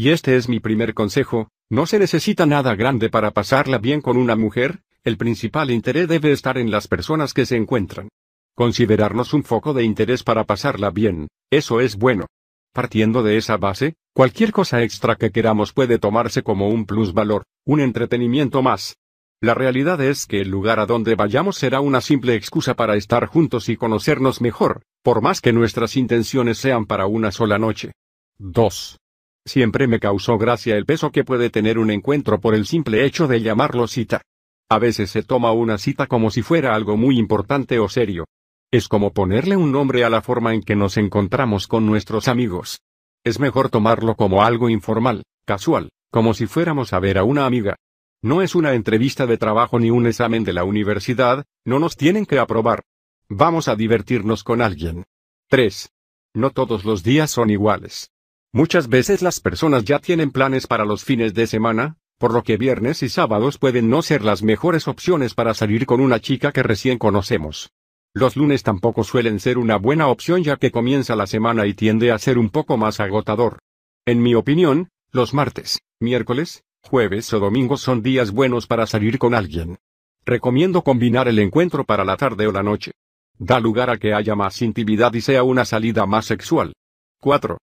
Y este es mi primer consejo, no se necesita nada grande para pasarla bien con una mujer, el principal interés debe estar en las personas que se encuentran. Considerarnos un foco de interés para pasarla bien, eso es bueno. Partiendo de esa base, cualquier cosa extra que queramos puede tomarse como un plusvalor, un entretenimiento más. La realidad es que el lugar a donde vayamos será una simple excusa para estar juntos y conocernos mejor, por más que nuestras intenciones sean para una sola noche. 2. Siempre me causó gracia el peso que puede tener un encuentro por el simple hecho de llamarlo cita. A veces se toma una cita como si fuera algo muy importante o serio, es como ponerle un nombre a la forma en que nos encontramos con nuestros amigos. Es mejor tomarlo como algo informal, casual, como si fuéramos a ver a una amiga. No es una entrevista de trabajo ni un examen de la universidad, no nos tienen que aprobar. Vamos a divertirnos con alguien. 3. No todos los días son iguales. Muchas veces las personas ya tienen planes para los fines de semana, por lo que viernes y sábados pueden no ser las mejores opciones para salir con una chica que recién conocemos. Los lunes tampoco suelen ser una buena opción ya que comienza la semana y tiende a ser un poco más agotador. En mi opinión, los martes, miércoles, jueves o domingos son días buenos para salir con alguien. Recomiendo combinar el encuentro para la tarde o la noche. Da lugar a que haya más intimidad y sea una salida más sexual. 4.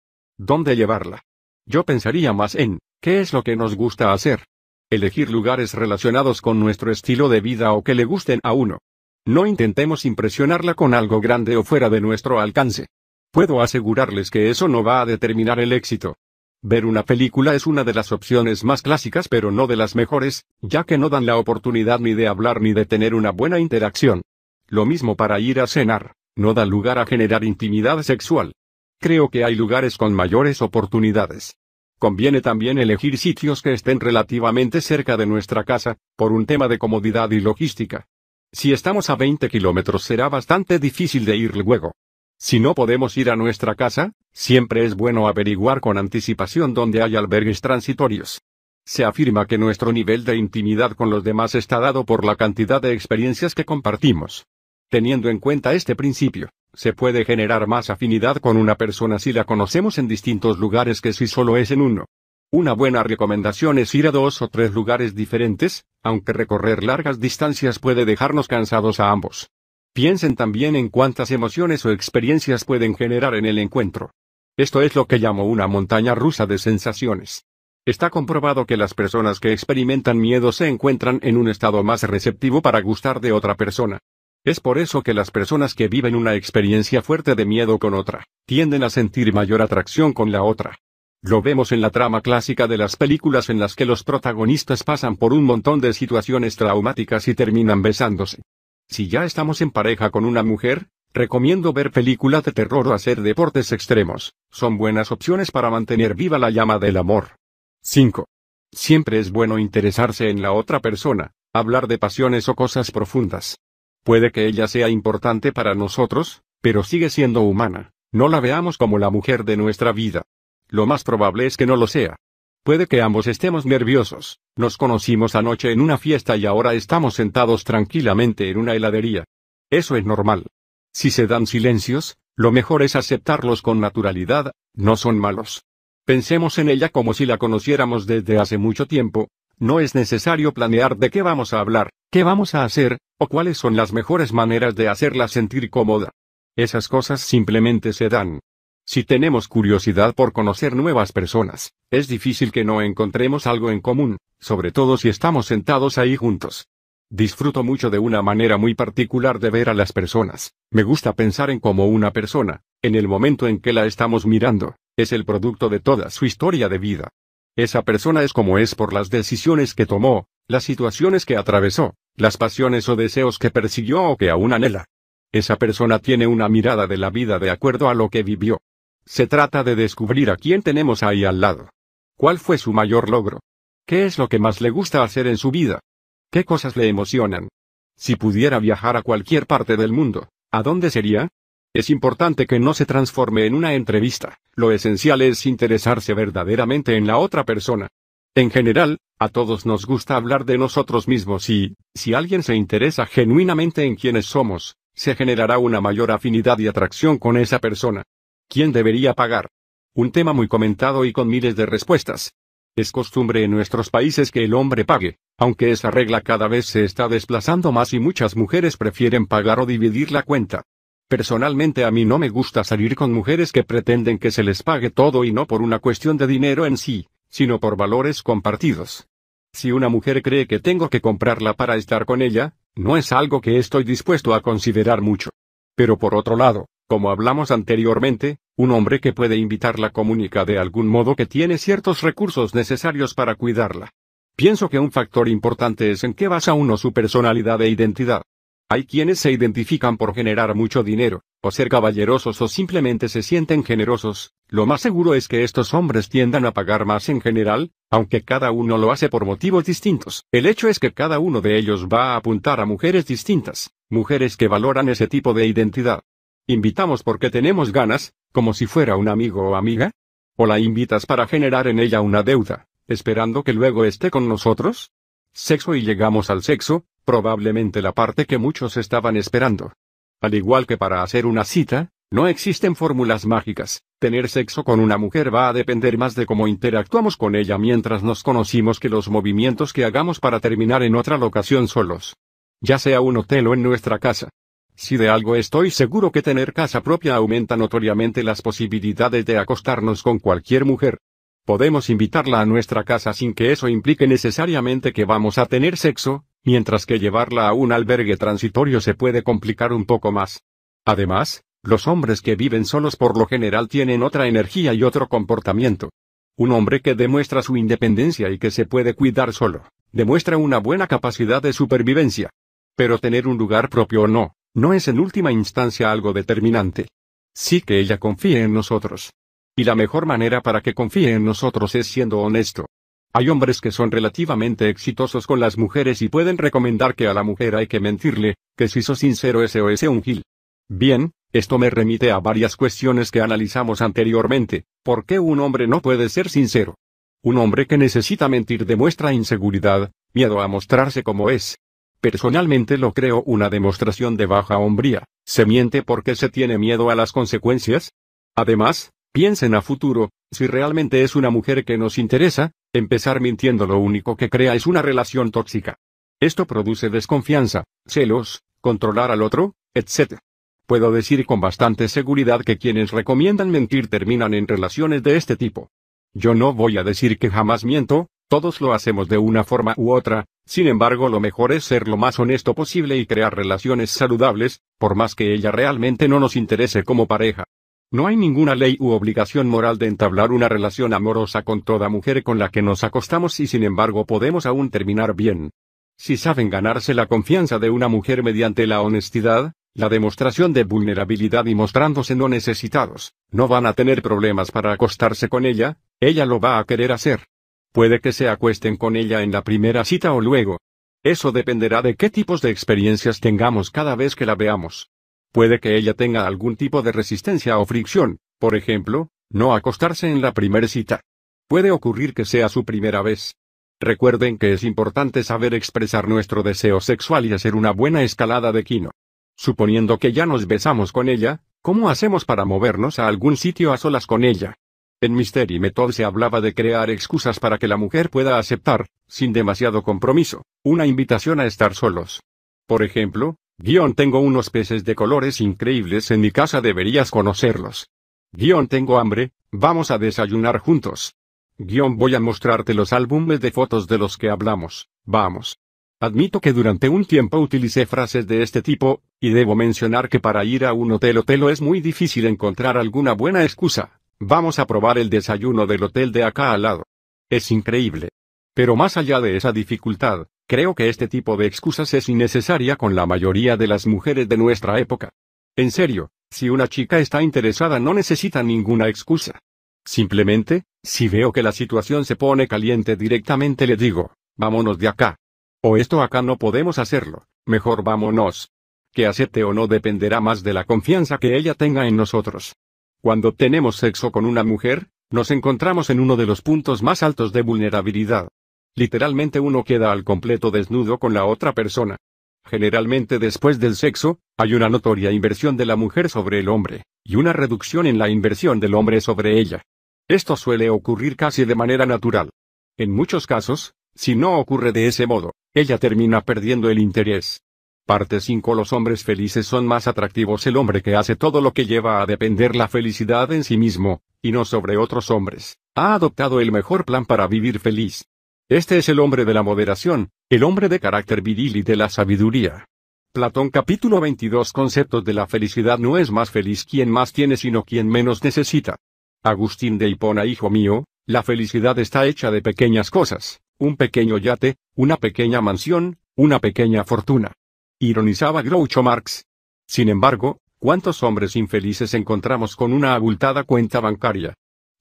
¿Dónde llevarla? Yo pensaría más en, ¿qué es lo que nos gusta hacer? Elegir lugares relacionados con nuestro estilo de vida o que le gusten a uno. No intentemos impresionarla con algo grande o fuera de nuestro alcance. Puedo asegurarles que eso no va a determinar el éxito. Ver una película es una de las opciones más clásicas pero no de las mejores, ya que no dan la oportunidad ni de hablar ni de tener una buena interacción. Lo mismo para ir a cenar, no da lugar a generar intimidad sexual. Creo que hay lugares con mayores oportunidades. Conviene también elegir sitios que estén relativamente cerca de nuestra casa, por un tema de comodidad y logística. Si estamos a 20 kilómetros será bastante difícil de ir luego. Si no podemos ir a nuestra casa, siempre es bueno averiguar con anticipación dónde hay albergues transitorios. Se afirma que nuestro nivel de intimidad con los demás está dado por la cantidad de experiencias que compartimos. Teniendo en cuenta este principio, se puede generar más afinidad con una persona si la conocemos en distintos lugares que si solo es en uno. Una buena recomendación es ir a dos o tres lugares diferentes, aunque recorrer largas distancias puede dejarnos cansados a ambos. Piensen también en cuántas emociones o experiencias pueden generar en el encuentro. Esto es lo que llamo una montaña rusa de sensaciones. Está comprobado que las personas que experimentan miedo se encuentran en un estado más receptivo para gustar de otra persona. Es por eso que las personas que viven una experiencia fuerte de miedo con otra, tienden a sentir mayor atracción con la otra. Lo vemos en la trama clásica de las películas en las que los protagonistas pasan por un montón de situaciones traumáticas y terminan besándose. Si ya estamos en pareja con una mujer, recomiendo ver películas de terror o hacer deportes extremos. Son buenas opciones para mantener viva la llama del amor. 5. Siempre es bueno interesarse en la otra persona, hablar de pasiones o cosas profundas. Puede que ella sea importante para nosotros, pero sigue siendo humana. No la veamos como la mujer de nuestra vida. Lo más probable es que no lo sea. Puede que ambos estemos nerviosos. Nos conocimos anoche en una fiesta y ahora estamos sentados tranquilamente en una heladería. Eso es normal. Si se dan silencios, lo mejor es aceptarlos con naturalidad, no son malos. Pensemos en ella como si la conociéramos desde hace mucho tiempo, no es necesario planear de qué vamos a hablar, qué vamos a hacer, o cuáles son las mejores maneras de hacerla sentir cómoda. Esas cosas simplemente se dan. Si tenemos curiosidad por conocer nuevas personas, es difícil que no encontremos algo en común, sobre todo si estamos sentados ahí juntos. Disfruto mucho de una manera muy particular de ver a las personas. Me gusta pensar en cómo una persona, en el momento en que la estamos mirando, es el producto de toda su historia de vida. Esa persona es como es por las decisiones que tomó, las situaciones que atravesó, las pasiones o deseos que persiguió o que aún anhela. Esa persona tiene una mirada de la vida de acuerdo a lo que vivió. Se trata de descubrir a quién tenemos ahí al lado. ¿Cuál fue su mayor logro? ¿Qué es lo que más le gusta hacer en su vida? ¿Qué cosas le emocionan? Si pudiera viajar a cualquier parte del mundo, ¿a dónde sería? Es importante que no se transforme en una entrevista, lo esencial es interesarse verdaderamente en la otra persona. En general, a todos nos gusta hablar de nosotros mismos y, si alguien se interesa genuinamente en quienes somos, se generará una mayor afinidad y atracción con esa persona. ¿Quién debería pagar? Un tema muy comentado y con miles de respuestas. Es costumbre en nuestros países que el hombre pague, aunque esa regla cada vez se está desplazando más y muchas mujeres prefieren pagar o dividir la cuenta. Personalmente a mí no me gusta salir con mujeres que pretenden que se les pague todo y no por una cuestión de dinero en sí, sino por valores compartidos. Si una mujer cree que tengo que comprarla para estar con ella, no es algo que estoy dispuesto a considerar mucho. Pero por otro lado, como hablamos anteriormente, un hombre que puede invitarla comunica de algún modo que tiene ciertos recursos necesarios para cuidarla. Pienso que un factor importante es en qué basa uno su personalidad e identidad. Hay quienes se identifican por generar mucho dinero, o ser caballerosos o simplemente se sienten generosos, lo más seguro es que estos hombres tiendan a pagar más en general, aunque cada uno lo hace por motivos distintos. El hecho es que cada uno de ellos va a apuntar a mujeres distintas, mujeres que valoran ese tipo de identidad. ¿Invitamos porque tenemos ganas, como si fuera un amigo o amiga? ¿O la invitas para generar en ella una deuda, esperando que luego esté con nosotros? Sexo y llegamos al sexo, probablemente la parte que muchos estaban esperando. Al igual que para hacer una cita, no existen fórmulas mágicas. Tener sexo con una mujer va a depender más de cómo interactuamos con ella mientras nos conocimos que los movimientos que hagamos para terminar en otra locación solos. Ya sea un hotel o en nuestra casa. Si de algo estoy seguro que tener casa propia aumenta notoriamente las posibilidades de acostarnos con cualquier mujer. Podemos invitarla a nuestra casa sin que eso implique necesariamente que vamos a tener sexo, mientras que llevarla a un albergue transitorio se puede complicar un poco más. Además, los hombres que viven solos por lo general tienen otra energía y otro comportamiento. Un hombre que demuestra su independencia y que se puede cuidar solo, demuestra una buena capacidad de supervivencia. Pero tener un lugar propio o no, no es en última instancia algo determinante. Sí que ella confíe en nosotros. Y la mejor manera para que confíe en nosotros es siendo honesto. Hay hombres que son relativamente exitosos con las mujeres y pueden recomendar que a la mujer hay que mentirle, que si sos sincero ese o ese un gil. Bien, esto me remite a varias cuestiones que analizamos anteriormente. ¿Por qué un hombre no puede ser sincero? Un hombre que necesita mentir demuestra inseguridad, miedo a mostrarse como es. Personalmente lo creo una demostración de baja hombría. ¿Se miente porque se tiene miedo a las consecuencias? Además, piensen a futuro, si realmente es una mujer que nos interesa, empezar mintiendo lo único que crea es una relación tóxica. Esto produce desconfianza, celos, controlar al otro, etc. Puedo decir con bastante seguridad que quienes recomiendan mentir terminan en relaciones de este tipo. Yo no voy a decir que jamás miento, todos lo hacemos de una forma u otra, sin embargo lo mejor es ser lo más honesto posible y crear relaciones saludables, por más que ella realmente no nos interese como pareja. No hay ninguna ley u obligación moral de entablar una relación amorosa con toda mujer con la que nos acostamos y sin embargo podemos aún terminar bien. Si saben ganarse la confianza de una mujer mediante la honestidad, la demostración de vulnerabilidad y mostrándose no necesitados, no van a tener problemas para acostarse con ella, ella lo va a querer hacer. Puede que se acuesten con ella en la primera cita o luego. Eso dependerá de qué tipos de experiencias tengamos cada vez que la veamos. Puede que ella tenga algún tipo de resistencia o fricción, por ejemplo, no acostarse en la primera cita. Puede ocurrir que sea su primera vez. Recuerden que es importante saber expresar nuestro deseo sexual y hacer una buena escalada de quino. Suponiendo que ya nos besamos con ella, ¿cómo hacemos para movernos a algún sitio a solas con ella? En Mystery Method se hablaba de crear excusas para que la mujer pueda aceptar, sin demasiado compromiso, una invitación a estar solos. Por ejemplo, guion tengo unos peces de colores increíbles en mi casa deberías conocerlos. Guión tengo hambre, vamos a desayunar juntos. Guión voy a mostrarte los álbumes de fotos de los que hablamos, vamos. Admito que durante un tiempo utilicé frases de este tipo, y debo mencionar que para ir a un hotel hotel es muy difícil encontrar alguna buena excusa. Vamos a probar el desayuno del hotel de acá al lado. Es increíble. Pero más allá de esa dificultad, creo que este tipo de excusas es innecesaria con la mayoría de las mujeres de nuestra época. En serio, si una chica está interesada no necesita ninguna excusa. Simplemente, si veo que la situación se pone caliente directamente le digo, vámonos de acá. O esto acá no podemos hacerlo, mejor vámonos. Que acepte o no dependerá más de la confianza que ella tenga en nosotros. Cuando tenemos sexo con una mujer, nos encontramos en uno de los puntos más altos de vulnerabilidad. Literalmente uno queda al completo desnudo con la otra persona. Generalmente después del sexo, hay una notoria inversión de la mujer sobre el hombre, y una reducción en la inversión del hombre sobre ella. Esto suele ocurrir casi de manera natural. En muchos casos, si no ocurre de ese modo, ella termina perdiendo el interés. Parte 5 Los hombres felices son más atractivos el hombre que hace todo lo que lleva a depender la felicidad en sí mismo, y no sobre otros hombres. Ha adoptado el mejor plan para vivir feliz. Este es el hombre de la moderación, el hombre de carácter viril y de la sabiduría. Platón capítulo 22 Conceptos de la felicidad no es más feliz quien más tiene sino quien menos necesita. Agustín de Hipona Hijo mío, la felicidad está hecha de pequeñas cosas, un pequeño yate, una pequeña mansión, una pequeña fortuna ironizaba Groucho Marx. Sin embargo, ¿cuántos hombres infelices encontramos con una abultada cuenta bancaria?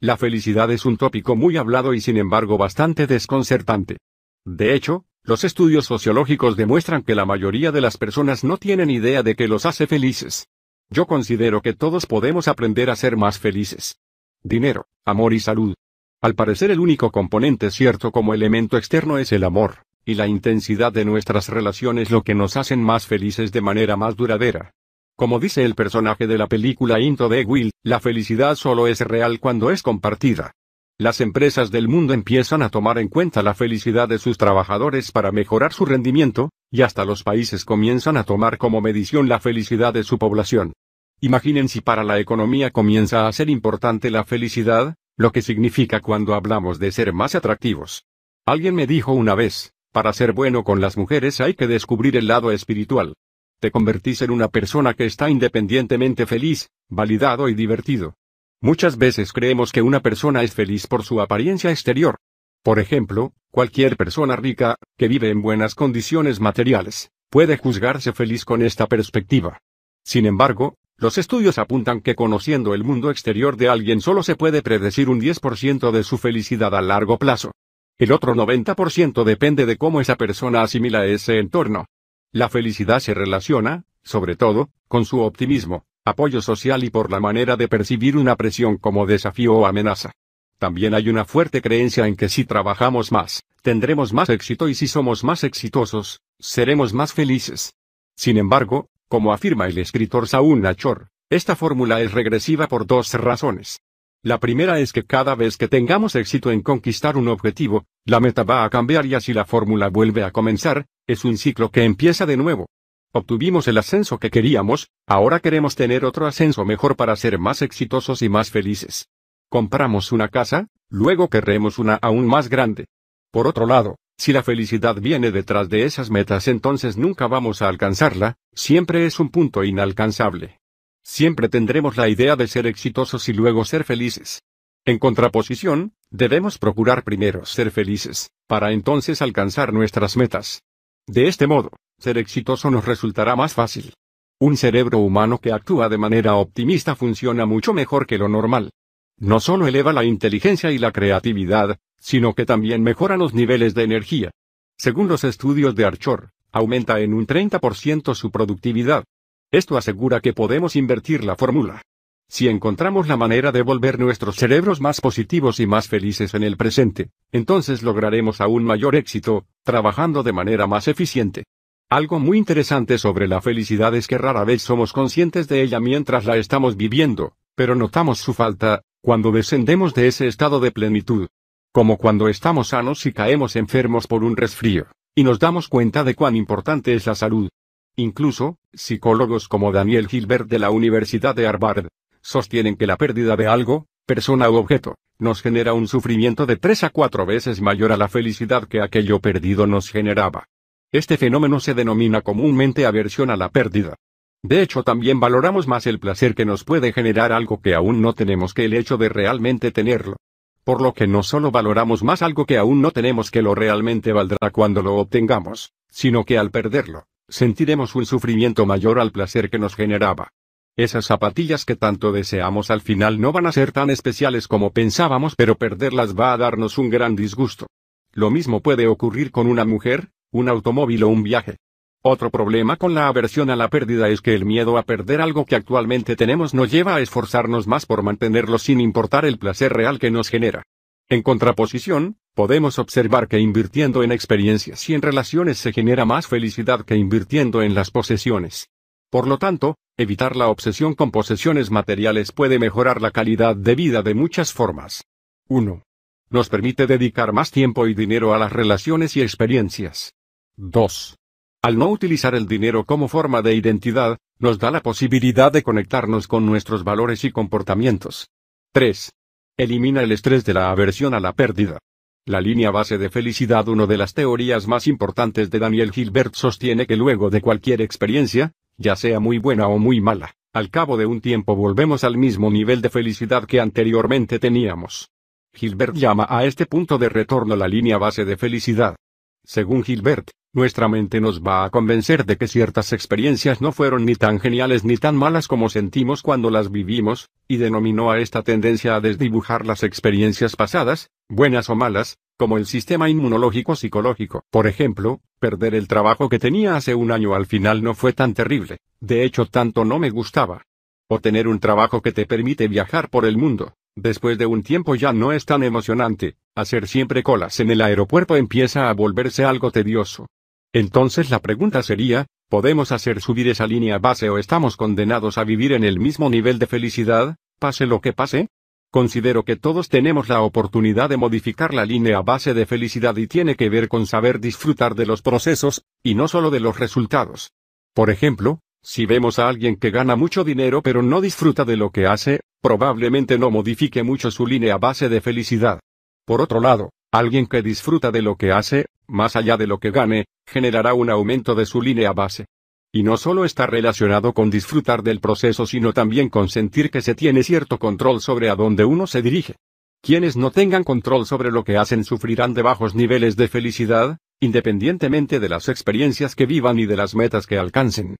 La felicidad es un tópico muy hablado y sin embargo bastante desconcertante. De hecho, los estudios sociológicos demuestran que la mayoría de las personas no tienen idea de que los hace felices. Yo considero que todos podemos aprender a ser más felices. Dinero, amor y salud. Al parecer el único componente cierto como elemento externo es el amor y la intensidad de nuestras relaciones lo que nos hacen más felices de manera más duradera. Como dice el personaje de la película Into the Will, la felicidad solo es real cuando es compartida. Las empresas del mundo empiezan a tomar en cuenta la felicidad de sus trabajadores para mejorar su rendimiento, y hasta los países comienzan a tomar como medición la felicidad de su población. Imaginen si para la economía comienza a ser importante la felicidad, lo que significa cuando hablamos de ser más atractivos. Alguien me dijo una vez, para ser bueno con las mujeres hay que descubrir el lado espiritual. Te convertís en una persona que está independientemente feliz, validado y divertido. Muchas veces creemos que una persona es feliz por su apariencia exterior. Por ejemplo, cualquier persona rica, que vive en buenas condiciones materiales, puede juzgarse feliz con esta perspectiva. Sin embargo, los estudios apuntan que conociendo el mundo exterior de alguien solo se puede predecir un 10% de su felicidad a largo plazo. El otro 90% depende de cómo esa persona asimila ese entorno. La felicidad se relaciona, sobre todo, con su optimismo, apoyo social y por la manera de percibir una presión como desafío o amenaza. También hay una fuerte creencia en que si trabajamos más, tendremos más éxito y si somos más exitosos, seremos más felices. Sin embargo, como afirma el escritor Saúl Nachor, esta fórmula es regresiva por dos razones. La primera es que cada vez que tengamos éxito en conquistar un objetivo, la meta va a cambiar y así la fórmula vuelve a comenzar, es un ciclo que empieza de nuevo. Obtuvimos el ascenso que queríamos, ahora queremos tener otro ascenso mejor para ser más exitosos y más felices. Compramos una casa, luego querremos una aún más grande. Por otro lado, si la felicidad viene detrás de esas metas entonces nunca vamos a alcanzarla, siempre es un punto inalcanzable. Siempre tendremos la idea de ser exitosos y luego ser felices. En contraposición, debemos procurar primero ser felices, para entonces alcanzar nuestras metas. De este modo, ser exitoso nos resultará más fácil. Un cerebro humano que actúa de manera optimista funciona mucho mejor que lo normal. No solo eleva la inteligencia y la creatividad, sino que también mejora los niveles de energía. Según los estudios de Archor, aumenta en un 30% su productividad. Esto asegura que podemos invertir la fórmula. Si encontramos la manera de volver nuestros cerebros más positivos y más felices en el presente, entonces lograremos aún mayor éxito, trabajando de manera más eficiente. Algo muy interesante sobre la felicidad es que rara vez somos conscientes de ella mientras la estamos viviendo, pero notamos su falta, Cuando descendemos de ese estado de plenitud, como cuando estamos sanos y caemos enfermos por un resfrío, y nos damos cuenta de cuán importante es la salud. Incluso, psicólogos como Daniel Gilbert de la Universidad de Harvard, sostienen que la pérdida de algo, persona u objeto, nos genera un sufrimiento de tres a cuatro veces mayor a la felicidad que aquello perdido nos generaba. Este fenómeno se denomina comúnmente aversión a la pérdida. De hecho, también valoramos más el placer que nos puede generar algo que aún no tenemos que el hecho de realmente tenerlo. Por lo que no solo valoramos más algo que aún no tenemos que lo realmente valdrá cuando lo obtengamos, sino que al perderlo, sentiremos un sufrimiento mayor al placer que nos generaba. Esas zapatillas que tanto deseamos al final no van a ser tan especiales como pensábamos, pero perderlas va a darnos un gran disgusto. Lo mismo puede ocurrir con una mujer, un automóvil o un viaje. Otro problema con la aversión a la pérdida es que el miedo a perder algo que actualmente tenemos nos lleva a esforzarnos más por mantenerlo sin importar el placer real que nos genera. En contraposición, podemos observar que invirtiendo en experiencias y en relaciones se genera más felicidad que invirtiendo en las posesiones. Por lo tanto, evitar la obsesión con posesiones materiales puede mejorar la calidad de vida de muchas formas. 1. Nos permite dedicar más tiempo y dinero a las relaciones y experiencias. 2. Al no utilizar el dinero como forma de identidad, nos da la posibilidad de conectarnos con nuestros valores y comportamientos. 3. Elimina el estrés de la aversión a la pérdida. La línea base de felicidad, una de las teorías más importantes de Daniel Gilbert, sostiene que luego de cualquier experiencia, ya sea muy buena o muy mala, al cabo de un tiempo volvemos al mismo nivel de felicidad que anteriormente teníamos. Gilbert llama a este punto de retorno la línea base de felicidad. Según Gilbert, nuestra mente nos va a convencer de que ciertas experiencias no fueron ni tan geniales ni tan malas como sentimos cuando las vivimos, y denominó a esta tendencia a desdibujar las experiencias pasadas, buenas o malas, como el sistema inmunológico psicológico. Por ejemplo, perder el trabajo que tenía hace un año al final no fue tan terrible, de hecho tanto no me gustaba. O tener un trabajo que te permite viajar por el mundo, después de un tiempo ya no es tan emocionante, hacer siempre colas en el aeropuerto empieza a volverse algo tedioso. Entonces la pregunta sería, ¿podemos hacer subir esa línea base o estamos condenados a vivir en el mismo nivel de felicidad, pase lo que pase? Considero que todos tenemos la oportunidad de modificar la línea base de felicidad y tiene que ver con saber disfrutar de los procesos, y no solo de los resultados. Por ejemplo, si vemos a alguien que gana mucho dinero pero no disfruta de lo que hace, probablemente no modifique mucho su línea base de felicidad. Por otro lado, alguien que disfruta de lo que hace, más allá de lo que gane, generará un aumento de su línea base. Y no solo está relacionado con disfrutar del proceso, sino también con sentir que se tiene cierto control sobre a dónde uno se dirige. Quienes no tengan control sobre lo que hacen sufrirán de bajos niveles de felicidad, independientemente de las experiencias que vivan y de las metas que alcancen.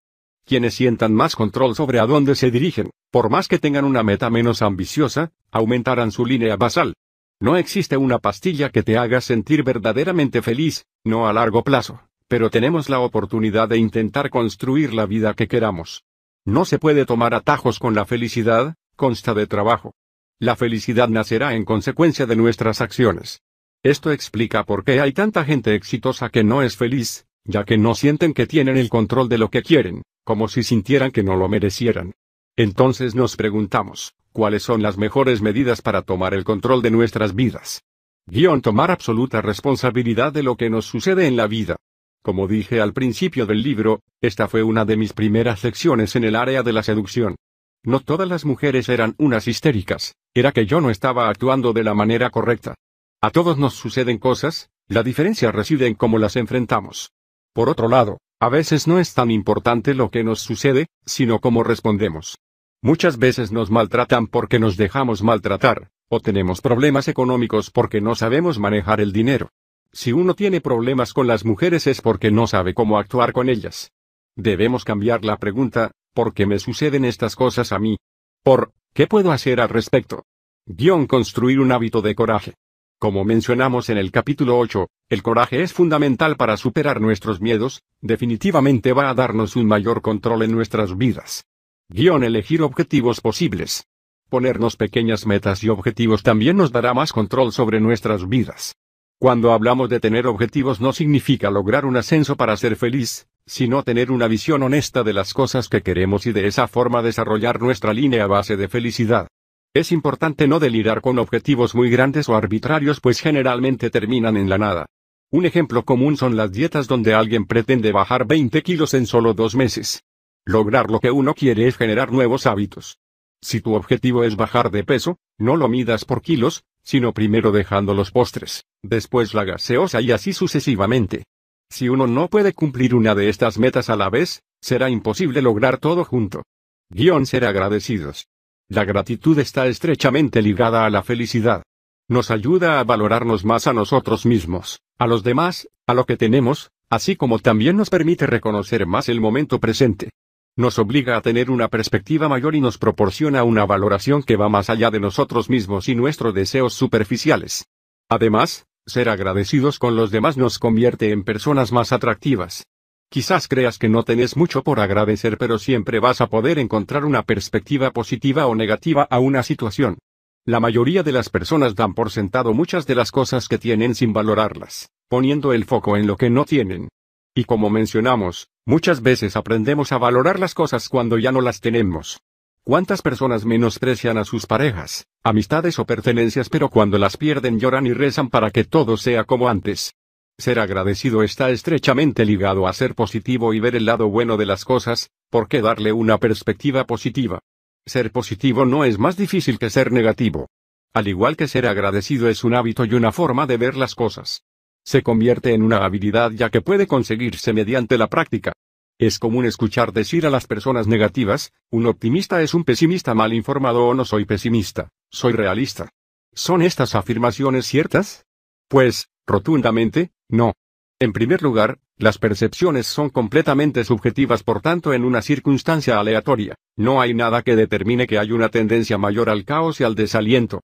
Quienes sientan más control sobre a dónde se dirigen, por más que tengan una meta menos ambiciosa, aumentarán su línea basal. No existe una pastilla que te haga sentir verdaderamente feliz, no a largo plazo pero tenemos la oportunidad de intentar construir la vida que queramos. No se puede tomar atajos con la felicidad, consta de trabajo. La felicidad nacerá en consecuencia de nuestras acciones. Esto explica por qué hay tanta gente exitosa que no es feliz, ya que no sienten que tienen el control de lo que quieren, como si sintieran que no lo merecieran. Entonces nos preguntamos, ¿cuáles son las mejores medidas para tomar el control de nuestras vidas? Guión tomar absoluta responsabilidad de lo que nos sucede en la vida. Como dije al principio del libro, esta fue una de mis primeras lecciones en el área de la seducción. No todas las mujeres eran unas histéricas, era que yo no estaba actuando de la manera correcta. A todos nos suceden cosas, la diferencia reside en cómo las enfrentamos. Por otro lado, a veces no es tan importante lo que nos sucede, sino cómo respondemos. Muchas veces nos maltratan porque nos dejamos maltratar, o tenemos problemas económicos porque no sabemos manejar el dinero. Si uno tiene problemas con las mujeres es porque no sabe cómo actuar con ellas. Debemos cambiar la pregunta, ¿por qué me suceden estas cosas a mí? Por, ¿qué puedo hacer al respecto? Guión construir un hábito de coraje. Como mencionamos en el capítulo 8, el coraje es fundamental para superar nuestros miedos, definitivamente va a darnos un mayor control en nuestras vidas. Guión elegir objetivos posibles. Ponernos pequeñas metas y objetivos también nos dará más control sobre nuestras vidas. Cuando hablamos de tener objetivos no significa lograr un ascenso para ser feliz, sino tener una visión honesta de las cosas que queremos y de esa forma desarrollar nuestra línea base de felicidad. Es importante no delirar con objetivos muy grandes o arbitrarios pues generalmente terminan en la nada. Un ejemplo común son las dietas donde alguien pretende bajar 20 kilos en solo dos meses. Lograr lo que uno quiere es generar nuevos hábitos. Si tu objetivo es bajar de peso, no lo midas por kilos, sino primero dejando los postres, después la gaseosa y así sucesivamente. Si uno no puede cumplir una de estas metas a la vez, será imposible lograr todo junto. Guión ser agradecidos. La gratitud está estrechamente ligada a la felicidad. Nos ayuda a valorarnos más a nosotros mismos, a los demás, a lo que tenemos, así como también nos permite reconocer más el momento presente nos obliga a tener una perspectiva mayor y nos proporciona una valoración que va más allá de nosotros mismos y nuestros deseos superficiales. Además, ser agradecidos con los demás nos convierte en personas más atractivas. Quizás creas que no tenés mucho por agradecer pero siempre vas a poder encontrar una perspectiva positiva o negativa a una situación. La mayoría de las personas dan por sentado muchas de las cosas que tienen sin valorarlas, poniendo el foco en lo que no tienen. Y como mencionamos, muchas veces aprendemos a valorar las cosas cuando ya no las tenemos. ¿Cuántas personas menosprecian a sus parejas, amistades o pertenencias pero cuando las pierden lloran y rezan para que todo sea como antes? Ser agradecido está estrechamente ligado a ser positivo y ver el lado bueno de las cosas, ¿por qué darle una perspectiva positiva? Ser positivo no es más difícil que ser negativo. Al igual que ser agradecido es un hábito y una forma de ver las cosas se convierte en una habilidad ya que puede conseguirse mediante la práctica. Es común escuchar decir a las personas negativas, un optimista es un pesimista mal informado o no soy pesimista, soy realista. ¿Son estas afirmaciones ciertas? Pues, rotundamente, no. En primer lugar, las percepciones son completamente subjetivas por tanto en una circunstancia aleatoria, no hay nada que determine que hay una tendencia mayor al caos y al desaliento.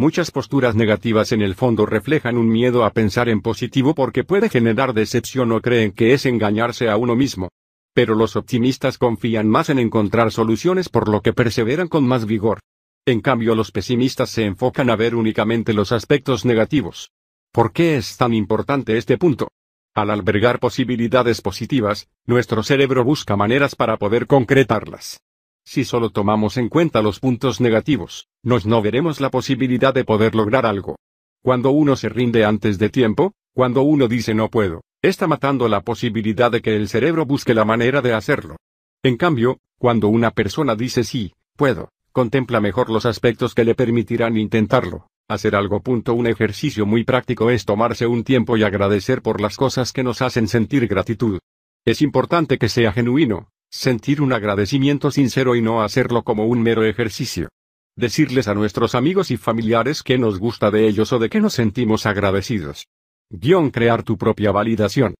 Muchas posturas negativas en el fondo reflejan un miedo a pensar en positivo porque puede generar decepción o creen que es engañarse a uno mismo. Pero los optimistas confían más en encontrar soluciones por lo que perseveran con más vigor. En cambio los pesimistas se enfocan a ver únicamente los aspectos negativos. ¿Por qué es tan importante este punto? Al albergar posibilidades positivas, nuestro cerebro busca maneras para poder concretarlas. Si solo tomamos en cuenta los puntos negativos, nos no veremos la posibilidad de poder lograr algo. Cuando uno se rinde antes de tiempo, cuando uno dice no puedo, está matando la posibilidad de que el cerebro busque la manera de hacerlo. En cambio, cuando una persona dice sí, puedo, contempla mejor los aspectos que le permitirán intentarlo. Hacer algo. Punto. Un ejercicio muy práctico es tomarse un tiempo y agradecer por las cosas que nos hacen sentir gratitud. Es importante que sea genuino, Sentir un agradecimiento sincero y no hacerlo como un mero ejercicio. Decirles a nuestros amigos y familiares que nos gusta de ellos o de que nos sentimos agradecidos. Guión crear tu propia validación.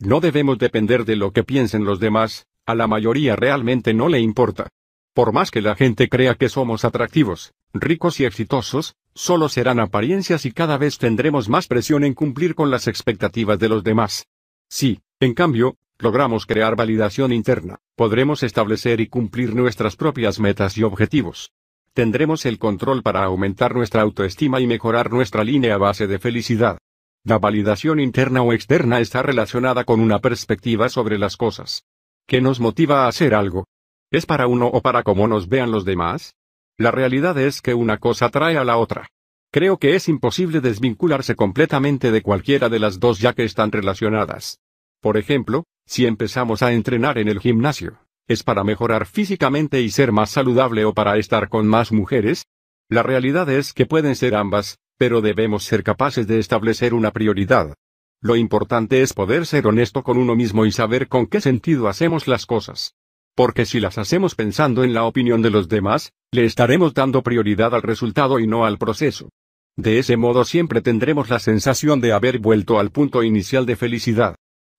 No debemos depender de lo que piensen los demás, a la mayoría realmente no le importa. Por más que la gente crea que somos atractivos, ricos y exitosos, solo serán apariencias y cada vez tendremos más presión en cumplir con las expectativas de los demás. Sí, en cambio, logramos crear validación interna, podremos establecer y cumplir nuestras propias metas y objetivos. Tendremos el control para aumentar nuestra autoestima y mejorar nuestra línea base de felicidad. La validación interna o externa está relacionada con una perspectiva sobre las cosas. ¿Qué nos motiva a hacer algo? ¿Es para uno o para cómo nos vean los demás? La realidad es que una cosa trae a la otra. Creo que es imposible desvincularse completamente de cualquiera de las dos ya que están relacionadas. Por ejemplo, si empezamos a entrenar en el gimnasio, ¿es para mejorar físicamente y ser más saludable o para estar con más mujeres? La realidad es que pueden ser ambas, pero debemos ser capaces de establecer una prioridad. Lo importante es poder ser honesto con uno mismo y saber con qué sentido hacemos las cosas. Porque si las hacemos pensando en la opinión de los demás, le estaremos dando prioridad al resultado y no al proceso. De ese modo siempre tendremos la sensación de haber vuelto al punto inicial de felicidad.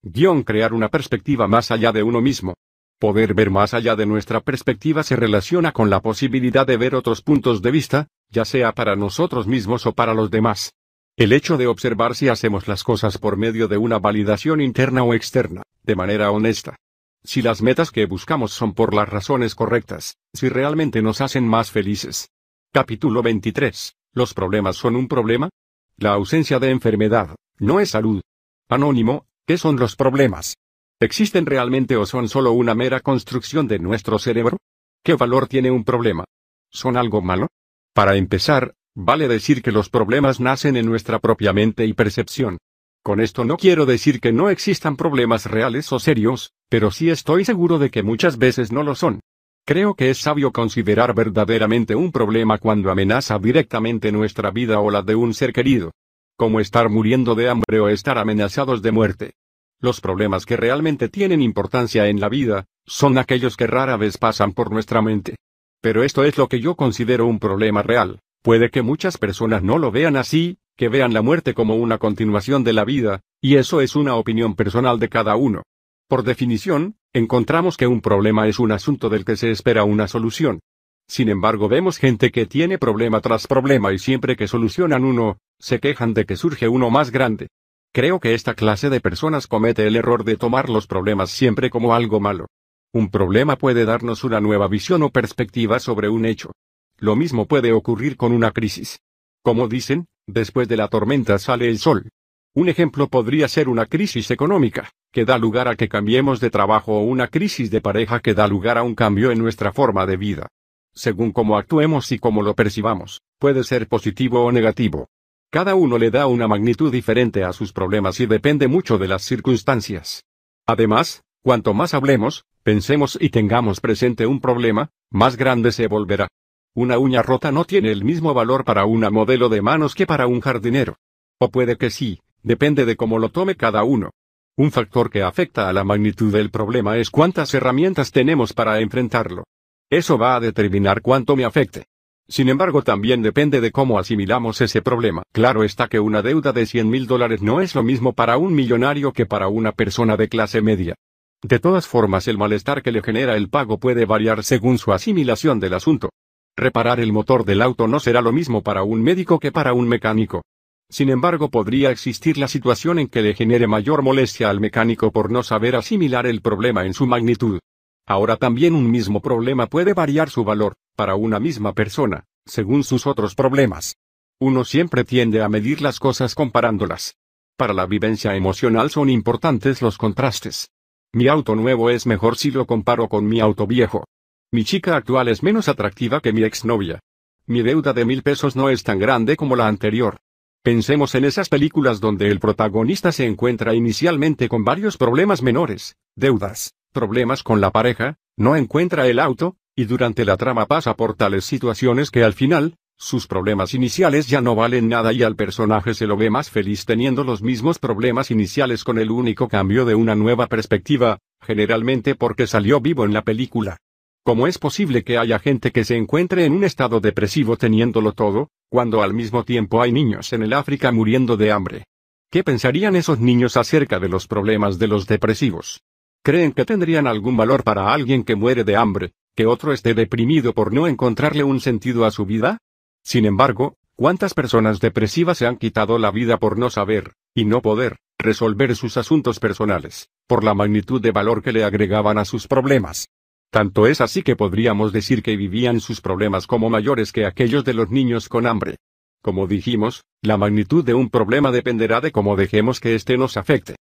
Guión crear una perspectiva más allá de uno mismo. Poder ver más allá de nuestra perspectiva se relaciona con la posibilidad de ver otros puntos de vista, ya sea para nosotros mismos o para los demás. El hecho de observar si hacemos las cosas por medio de una validación interna o externa, de manera honesta. Si las metas que buscamos son por las razones correctas, si realmente nos hacen más felices. Capítulo 23. ¿Los problemas son un problema? La ausencia de enfermedad, no es salud. Anónimo, ¿Qué son los problemas? ¿Existen realmente o son solo una mera construcción de nuestro cerebro? ¿Qué valor tiene un problema? ¿Son algo malo? Para empezar, vale decir que los problemas nacen en nuestra propia mente y percepción. Con esto no quiero decir que no existan problemas reales o serios, pero sí estoy seguro de que muchas veces no lo son. Creo que es sabio considerar verdaderamente un problema cuando amenaza directamente nuestra vida o la de un ser querido. Como estar muriendo de hambre o estar amenazados de muerte. Los problemas que realmente tienen importancia en la vida, son aquellos que rara vez pasan por nuestra mente. Pero esto es lo que yo considero un problema real. Puede que muchas personas no lo vean así, que vean la muerte como una continuación de la vida, y eso es una opinión personal de cada uno. Por definición, encontramos que un problema es un asunto del que se espera una solución. Sin embargo, vemos gente que tiene problema tras problema y siempre que solucionan uno, se quejan de que surge uno más grande. Creo que esta clase de personas comete el error de tomar los problemas siempre como algo malo. Un problema puede darnos una nueva visión o perspectiva sobre un hecho. Lo mismo puede ocurrir con una crisis. Como dicen, después de la tormenta sale el sol. Un ejemplo podría ser una crisis económica, que da lugar a que cambiemos de trabajo o una crisis de pareja que da lugar a un cambio en nuestra forma de vida. Según cómo actuemos y cómo lo percibamos, puede ser positivo o negativo. Cada uno le da una magnitud diferente a sus problemas y depende mucho de las circunstancias. Además, cuanto más hablemos, pensemos y tengamos presente un problema, más grande se volverá. Una uña rota no tiene el mismo valor para una modelo de manos que para un jardinero. O puede que sí, depende de cómo lo tome cada uno. Un factor que afecta a la magnitud del problema es cuántas herramientas tenemos para enfrentarlo. Eso va a determinar cuánto me afecte. Sin embargo, también depende de cómo asimilamos ese problema. Claro está que una deuda de 100 mil dólares no es lo mismo para un millonario que para una persona de clase media. De todas formas, el malestar que le genera el pago puede variar según su asimilación del asunto. Reparar el motor del auto no será lo mismo para un médico que para un mecánico. Sin embargo, podría existir la situación en que le genere mayor molestia al mecánico por no saber asimilar el problema en su magnitud. Ahora también un mismo problema puede variar su valor, para una misma persona, según sus otros problemas. Uno siempre tiende a medir las cosas comparándolas. Para la vivencia emocional son importantes los contrastes. Mi auto nuevo es mejor si lo comparo con mi auto viejo. Mi chica actual es menos atractiva que mi exnovia. Mi deuda de mil pesos no es tan grande como la anterior. Pensemos en esas películas donde el protagonista se encuentra inicialmente con varios problemas menores, deudas, problemas con la pareja, no encuentra el auto, y durante la trama pasa por tales situaciones que al final, sus problemas iniciales ya no valen nada y al personaje se lo ve más feliz teniendo los mismos problemas iniciales con el único cambio de una nueva perspectiva, generalmente porque salió vivo en la película. ¿Cómo es posible que haya gente que se encuentre en un estado depresivo teniéndolo todo, cuando al mismo tiempo hay niños en el África muriendo de hambre? ¿Qué pensarían esos niños acerca de los problemas de los depresivos? ¿Creen que tendrían algún valor para alguien que muere de hambre, que otro esté deprimido por no encontrarle un sentido a su vida? Sin embargo, ¿cuántas personas depresivas se han quitado la vida por no saber, y no poder, resolver sus asuntos personales, por la magnitud de valor que le agregaban a sus problemas? Tanto es así que podríamos decir que vivían sus problemas como mayores que aquellos de los niños con hambre. Como dijimos, la magnitud de un problema dependerá de cómo dejemos que éste nos afecte.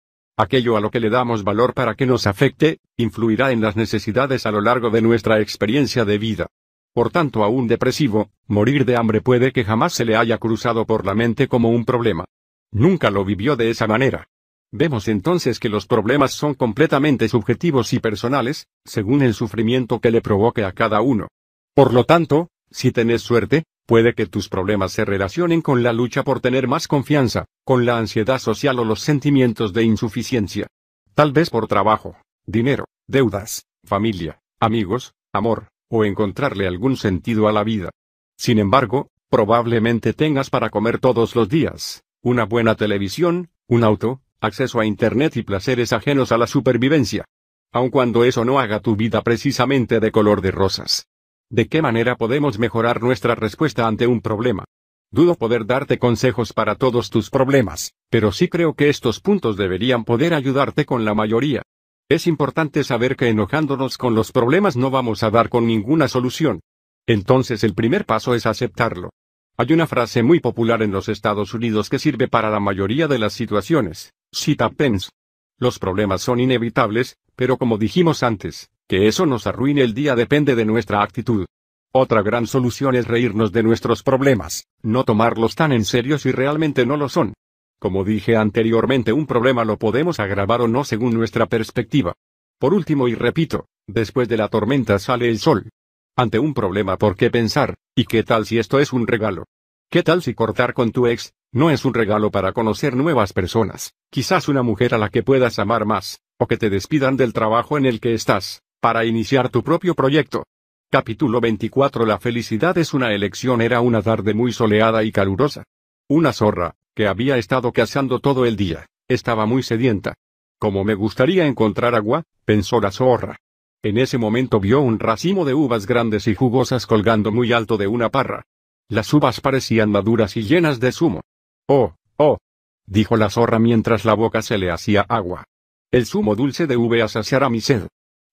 Aquello a lo que le damos valor para que nos afecte, influirá en las necesidades a lo largo de nuestra experiencia de vida. Por tanto, a un depresivo, morir de hambre puede que jamás se le haya cruzado por la mente como un problema. Nunca lo vivió de esa manera. Vemos entonces que los problemas son completamente subjetivos y personales, según el sufrimiento que le provoque a cada uno. Por lo tanto, si tenés suerte, puede que tus problemas se relacionen con la lucha por tener más confianza, con la ansiedad social o los sentimientos de insuficiencia. Tal vez por trabajo, dinero, deudas, familia, amigos, amor, o encontrarle algún sentido a la vida. Sin embargo, probablemente tengas para comer todos los días, una buena televisión, un auto, acceso a Internet y placeres ajenos a la supervivencia. Aun cuando eso no haga tu vida precisamente de color de rosas. ¿De qué manera podemos mejorar nuestra respuesta ante un problema? Dudo poder darte consejos para todos tus problemas, pero sí creo que estos puntos deberían poder ayudarte con la mayoría. Es importante saber que enojándonos con los problemas no vamos a dar con ninguna solución. Entonces el primer paso es aceptarlo. Hay una frase muy popular en los Estados Unidos que sirve para la mayoría de las situaciones. Cita Pence. Los problemas son inevitables, pero como dijimos antes, que eso nos arruine el día depende de nuestra actitud. Otra gran solución es reírnos de nuestros problemas, no tomarlos tan en serio si realmente no lo son. Como dije anteriormente, un problema lo podemos agravar o no según nuestra perspectiva. Por último y repito, después de la tormenta sale el sol. Ante un problema por qué pensar, ¿y qué tal si esto es un regalo? ¿Qué tal si cortar con tu ex, no es un regalo para conocer nuevas personas, quizás una mujer a la que puedas amar más, o que te despidan del trabajo en el que estás, para iniciar tu propio proyecto? Capítulo 24 La felicidad es una elección era una tarde muy soleada y calurosa. Una zorra, que había estado cazando todo el día, estaba muy sedienta. Como me gustaría encontrar agua, pensó la zorra. En ese momento vio un racimo de uvas grandes y jugosas colgando muy alto de una parra. Las uvas parecían maduras y llenas de zumo. Oh, oh, dijo la zorra mientras la boca se le hacía agua. El zumo dulce de uvas saciará mi sed.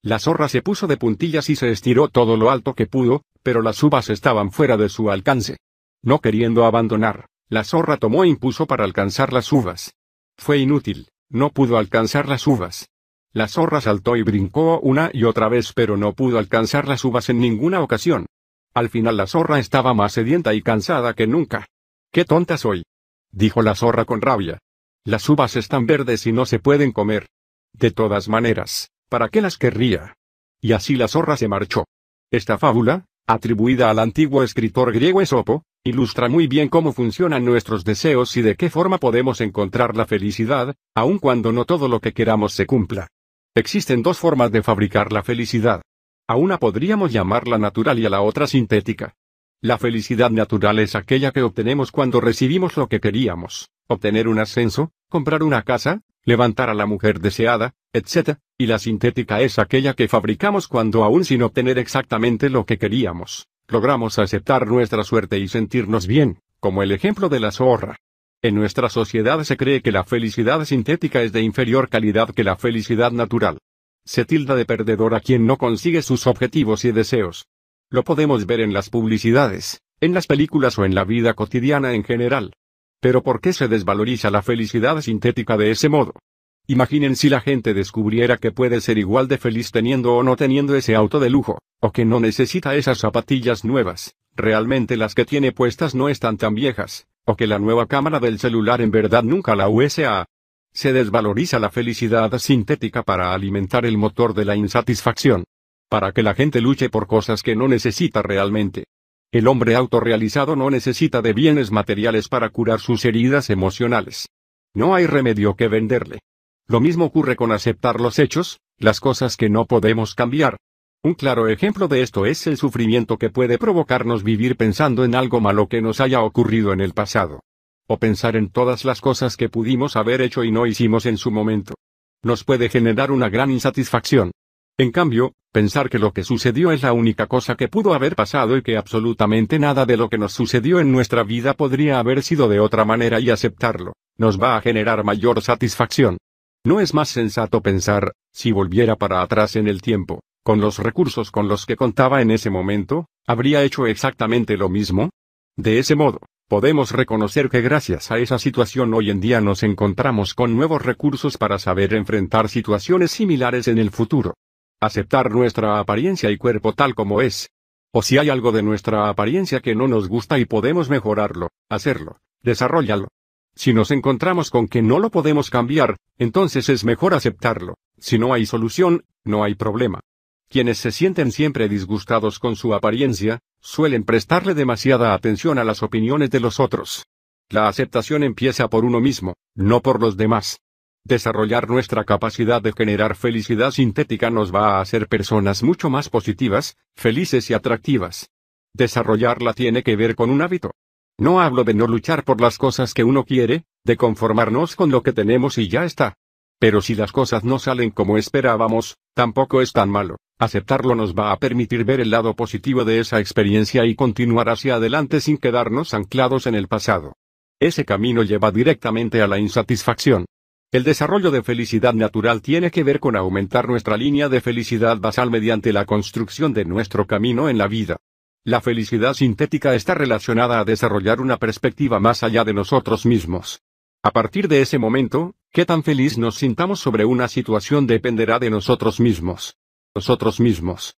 La zorra se puso de puntillas y se estiró todo lo alto que pudo, pero las uvas estaban fuera de su alcance. No queriendo abandonar, la zorra tomó impulso para alcanzar las uvas. Fue inútil, no pudo alcanzar las uvas. La zorra saltó y brincó una y otra vez pero no pudo alcanzar las uvas en ninguna ocasión. Al final la zorra estaba más sedienta y cansada que nunca. ¡Qué tonta soy! dijo la zorra con rabia. Las uvas están verdes y no se pueden comer. De todas maneras, ¿para qué las querría? Y así la zorra se marchó. Esta fábula, atribuida al antiguo escritor griego Esopo, ilustra muy bien cómo funcionan nuestros deseos y de qué forma podemos encontrar la felicidad, aun cuando no todo lo que queramos se cumpla. Existen dos formas de fabricar la felicidad. A una podríamos llamarla natural y a la otra sintética. La felicidad natural es aquella que obtenemos cuando recibimos lo que queríamos, obtener un ascenso, comprar una casa, levantar a la mujer deseada, etc., y la sintética es aquella que fabricamos cuando aún sin obtener exactamente lo que queríamos, logramos aceptar nuestra suerte y sentirnos bien, como el ejemplo de la zorra. En nuestra sociedad se cree que la felicidad sintética es de inferior calidad que la felicidad natural. Se tilda de perdedor a quien no consigue sus objetivos y deseos. Lo podemos ver en las publicidades, en las películas o en la vida cotidiana en general. Pero ¿por qué se desvaloriza la felicidad sintética de ese modo? Imaginen si la gente descubriera que puede ser igual de feliz teniendo o no teniendo ese auto de lujo, o que no necesita esas zapatillas nuevas, realmente las que tiene puestas no están tan viejas, o que la nueva cámara del celular en verdad nunca la USA. Se desvaloriza la felicidad sintética para alimentar el motor de la insatisfacción. Para que la gente luche por cosas que no necesita realmente. El hombre autorrealizado no necesita de bienes materiales para curar sus heridas emocionales. No hay remedio que venderle. Lo mismo ocurre con aceptar los hechos, las cosas que no podemos cambiar. Un claro ejemplo de esto es el sufrimiento que puede provocarnos vivir pensando en algo malo que nos haya ocurrido en el pasado. O pensar en todas las cosas que pudimos haber hecho y no hicimos en su momento. Nos puede generar una gran insatisfacción. En cambio, pensar que lo que sucedió es la única cosa que pudo haber pasado y que absolutamente nada de lo que nos sucedió en nuestra vida podría haber sido de otra manera y aceptarlo, nos va a generar mayor satisfacción. ¿No es más sensato pensar, si volviera para atrás en el tiempo, con los recursos con los que contaba en ese momento, habría hecho exactamente lo mismo? De ese modo, podemos reconocer que gracias a esa situación hoy en día nos encontramos con nuevos recursos para saber enfrentar situaciones similares en el futuro. Aceptar nuestra apariencia y cuerpo tal como es. O si hay algo de nuestra apariencia que no nos gusta y podemos mejorarlo, hacerlo, desarrollalo. Si nos encontramos con que no lo podemos cambiar, entonces es mejor aceptarlo. Si no hay solución, no hay problema. Quienes se sienten siempre disgustados con su apariencia, suelen prestarle demasiada atención a las opiniones de los otros. La aceptación empieza por uno mismo, no por los demás. Desarrollar nuestra capacidad de generar felicidad sintética nos va a hacer personas mucho más positivas, felices y atractivas. Desarrollarla tiene que ver con un hábito. No hablo de no luchar por las cosas que uno quiere, de conformarnos con lo que tenemos y ya está. Pero si las cosas no salen como esperábamos, tampoco es tan malo. Aceptarlo nos va a permitir ver el lado positivo de esa experiencia y continuar hacia adelante sin quedarnos anclados en el pasado. Ese camino lleva directamente a la insatisfacción. El desarrollo de felicidad natural tiene que ver con aumentar nuestra línea de felicidad basal mediante la construcción de nuestro camino en la vida. La felicidad sintética está relacionada a desarrollar una perspectiva más allá de nosotros mismos. A partir de ese momento, qué tan feliz nos sintamos sobre una situación dependerá de nosotros mismos. Nosotros mismos.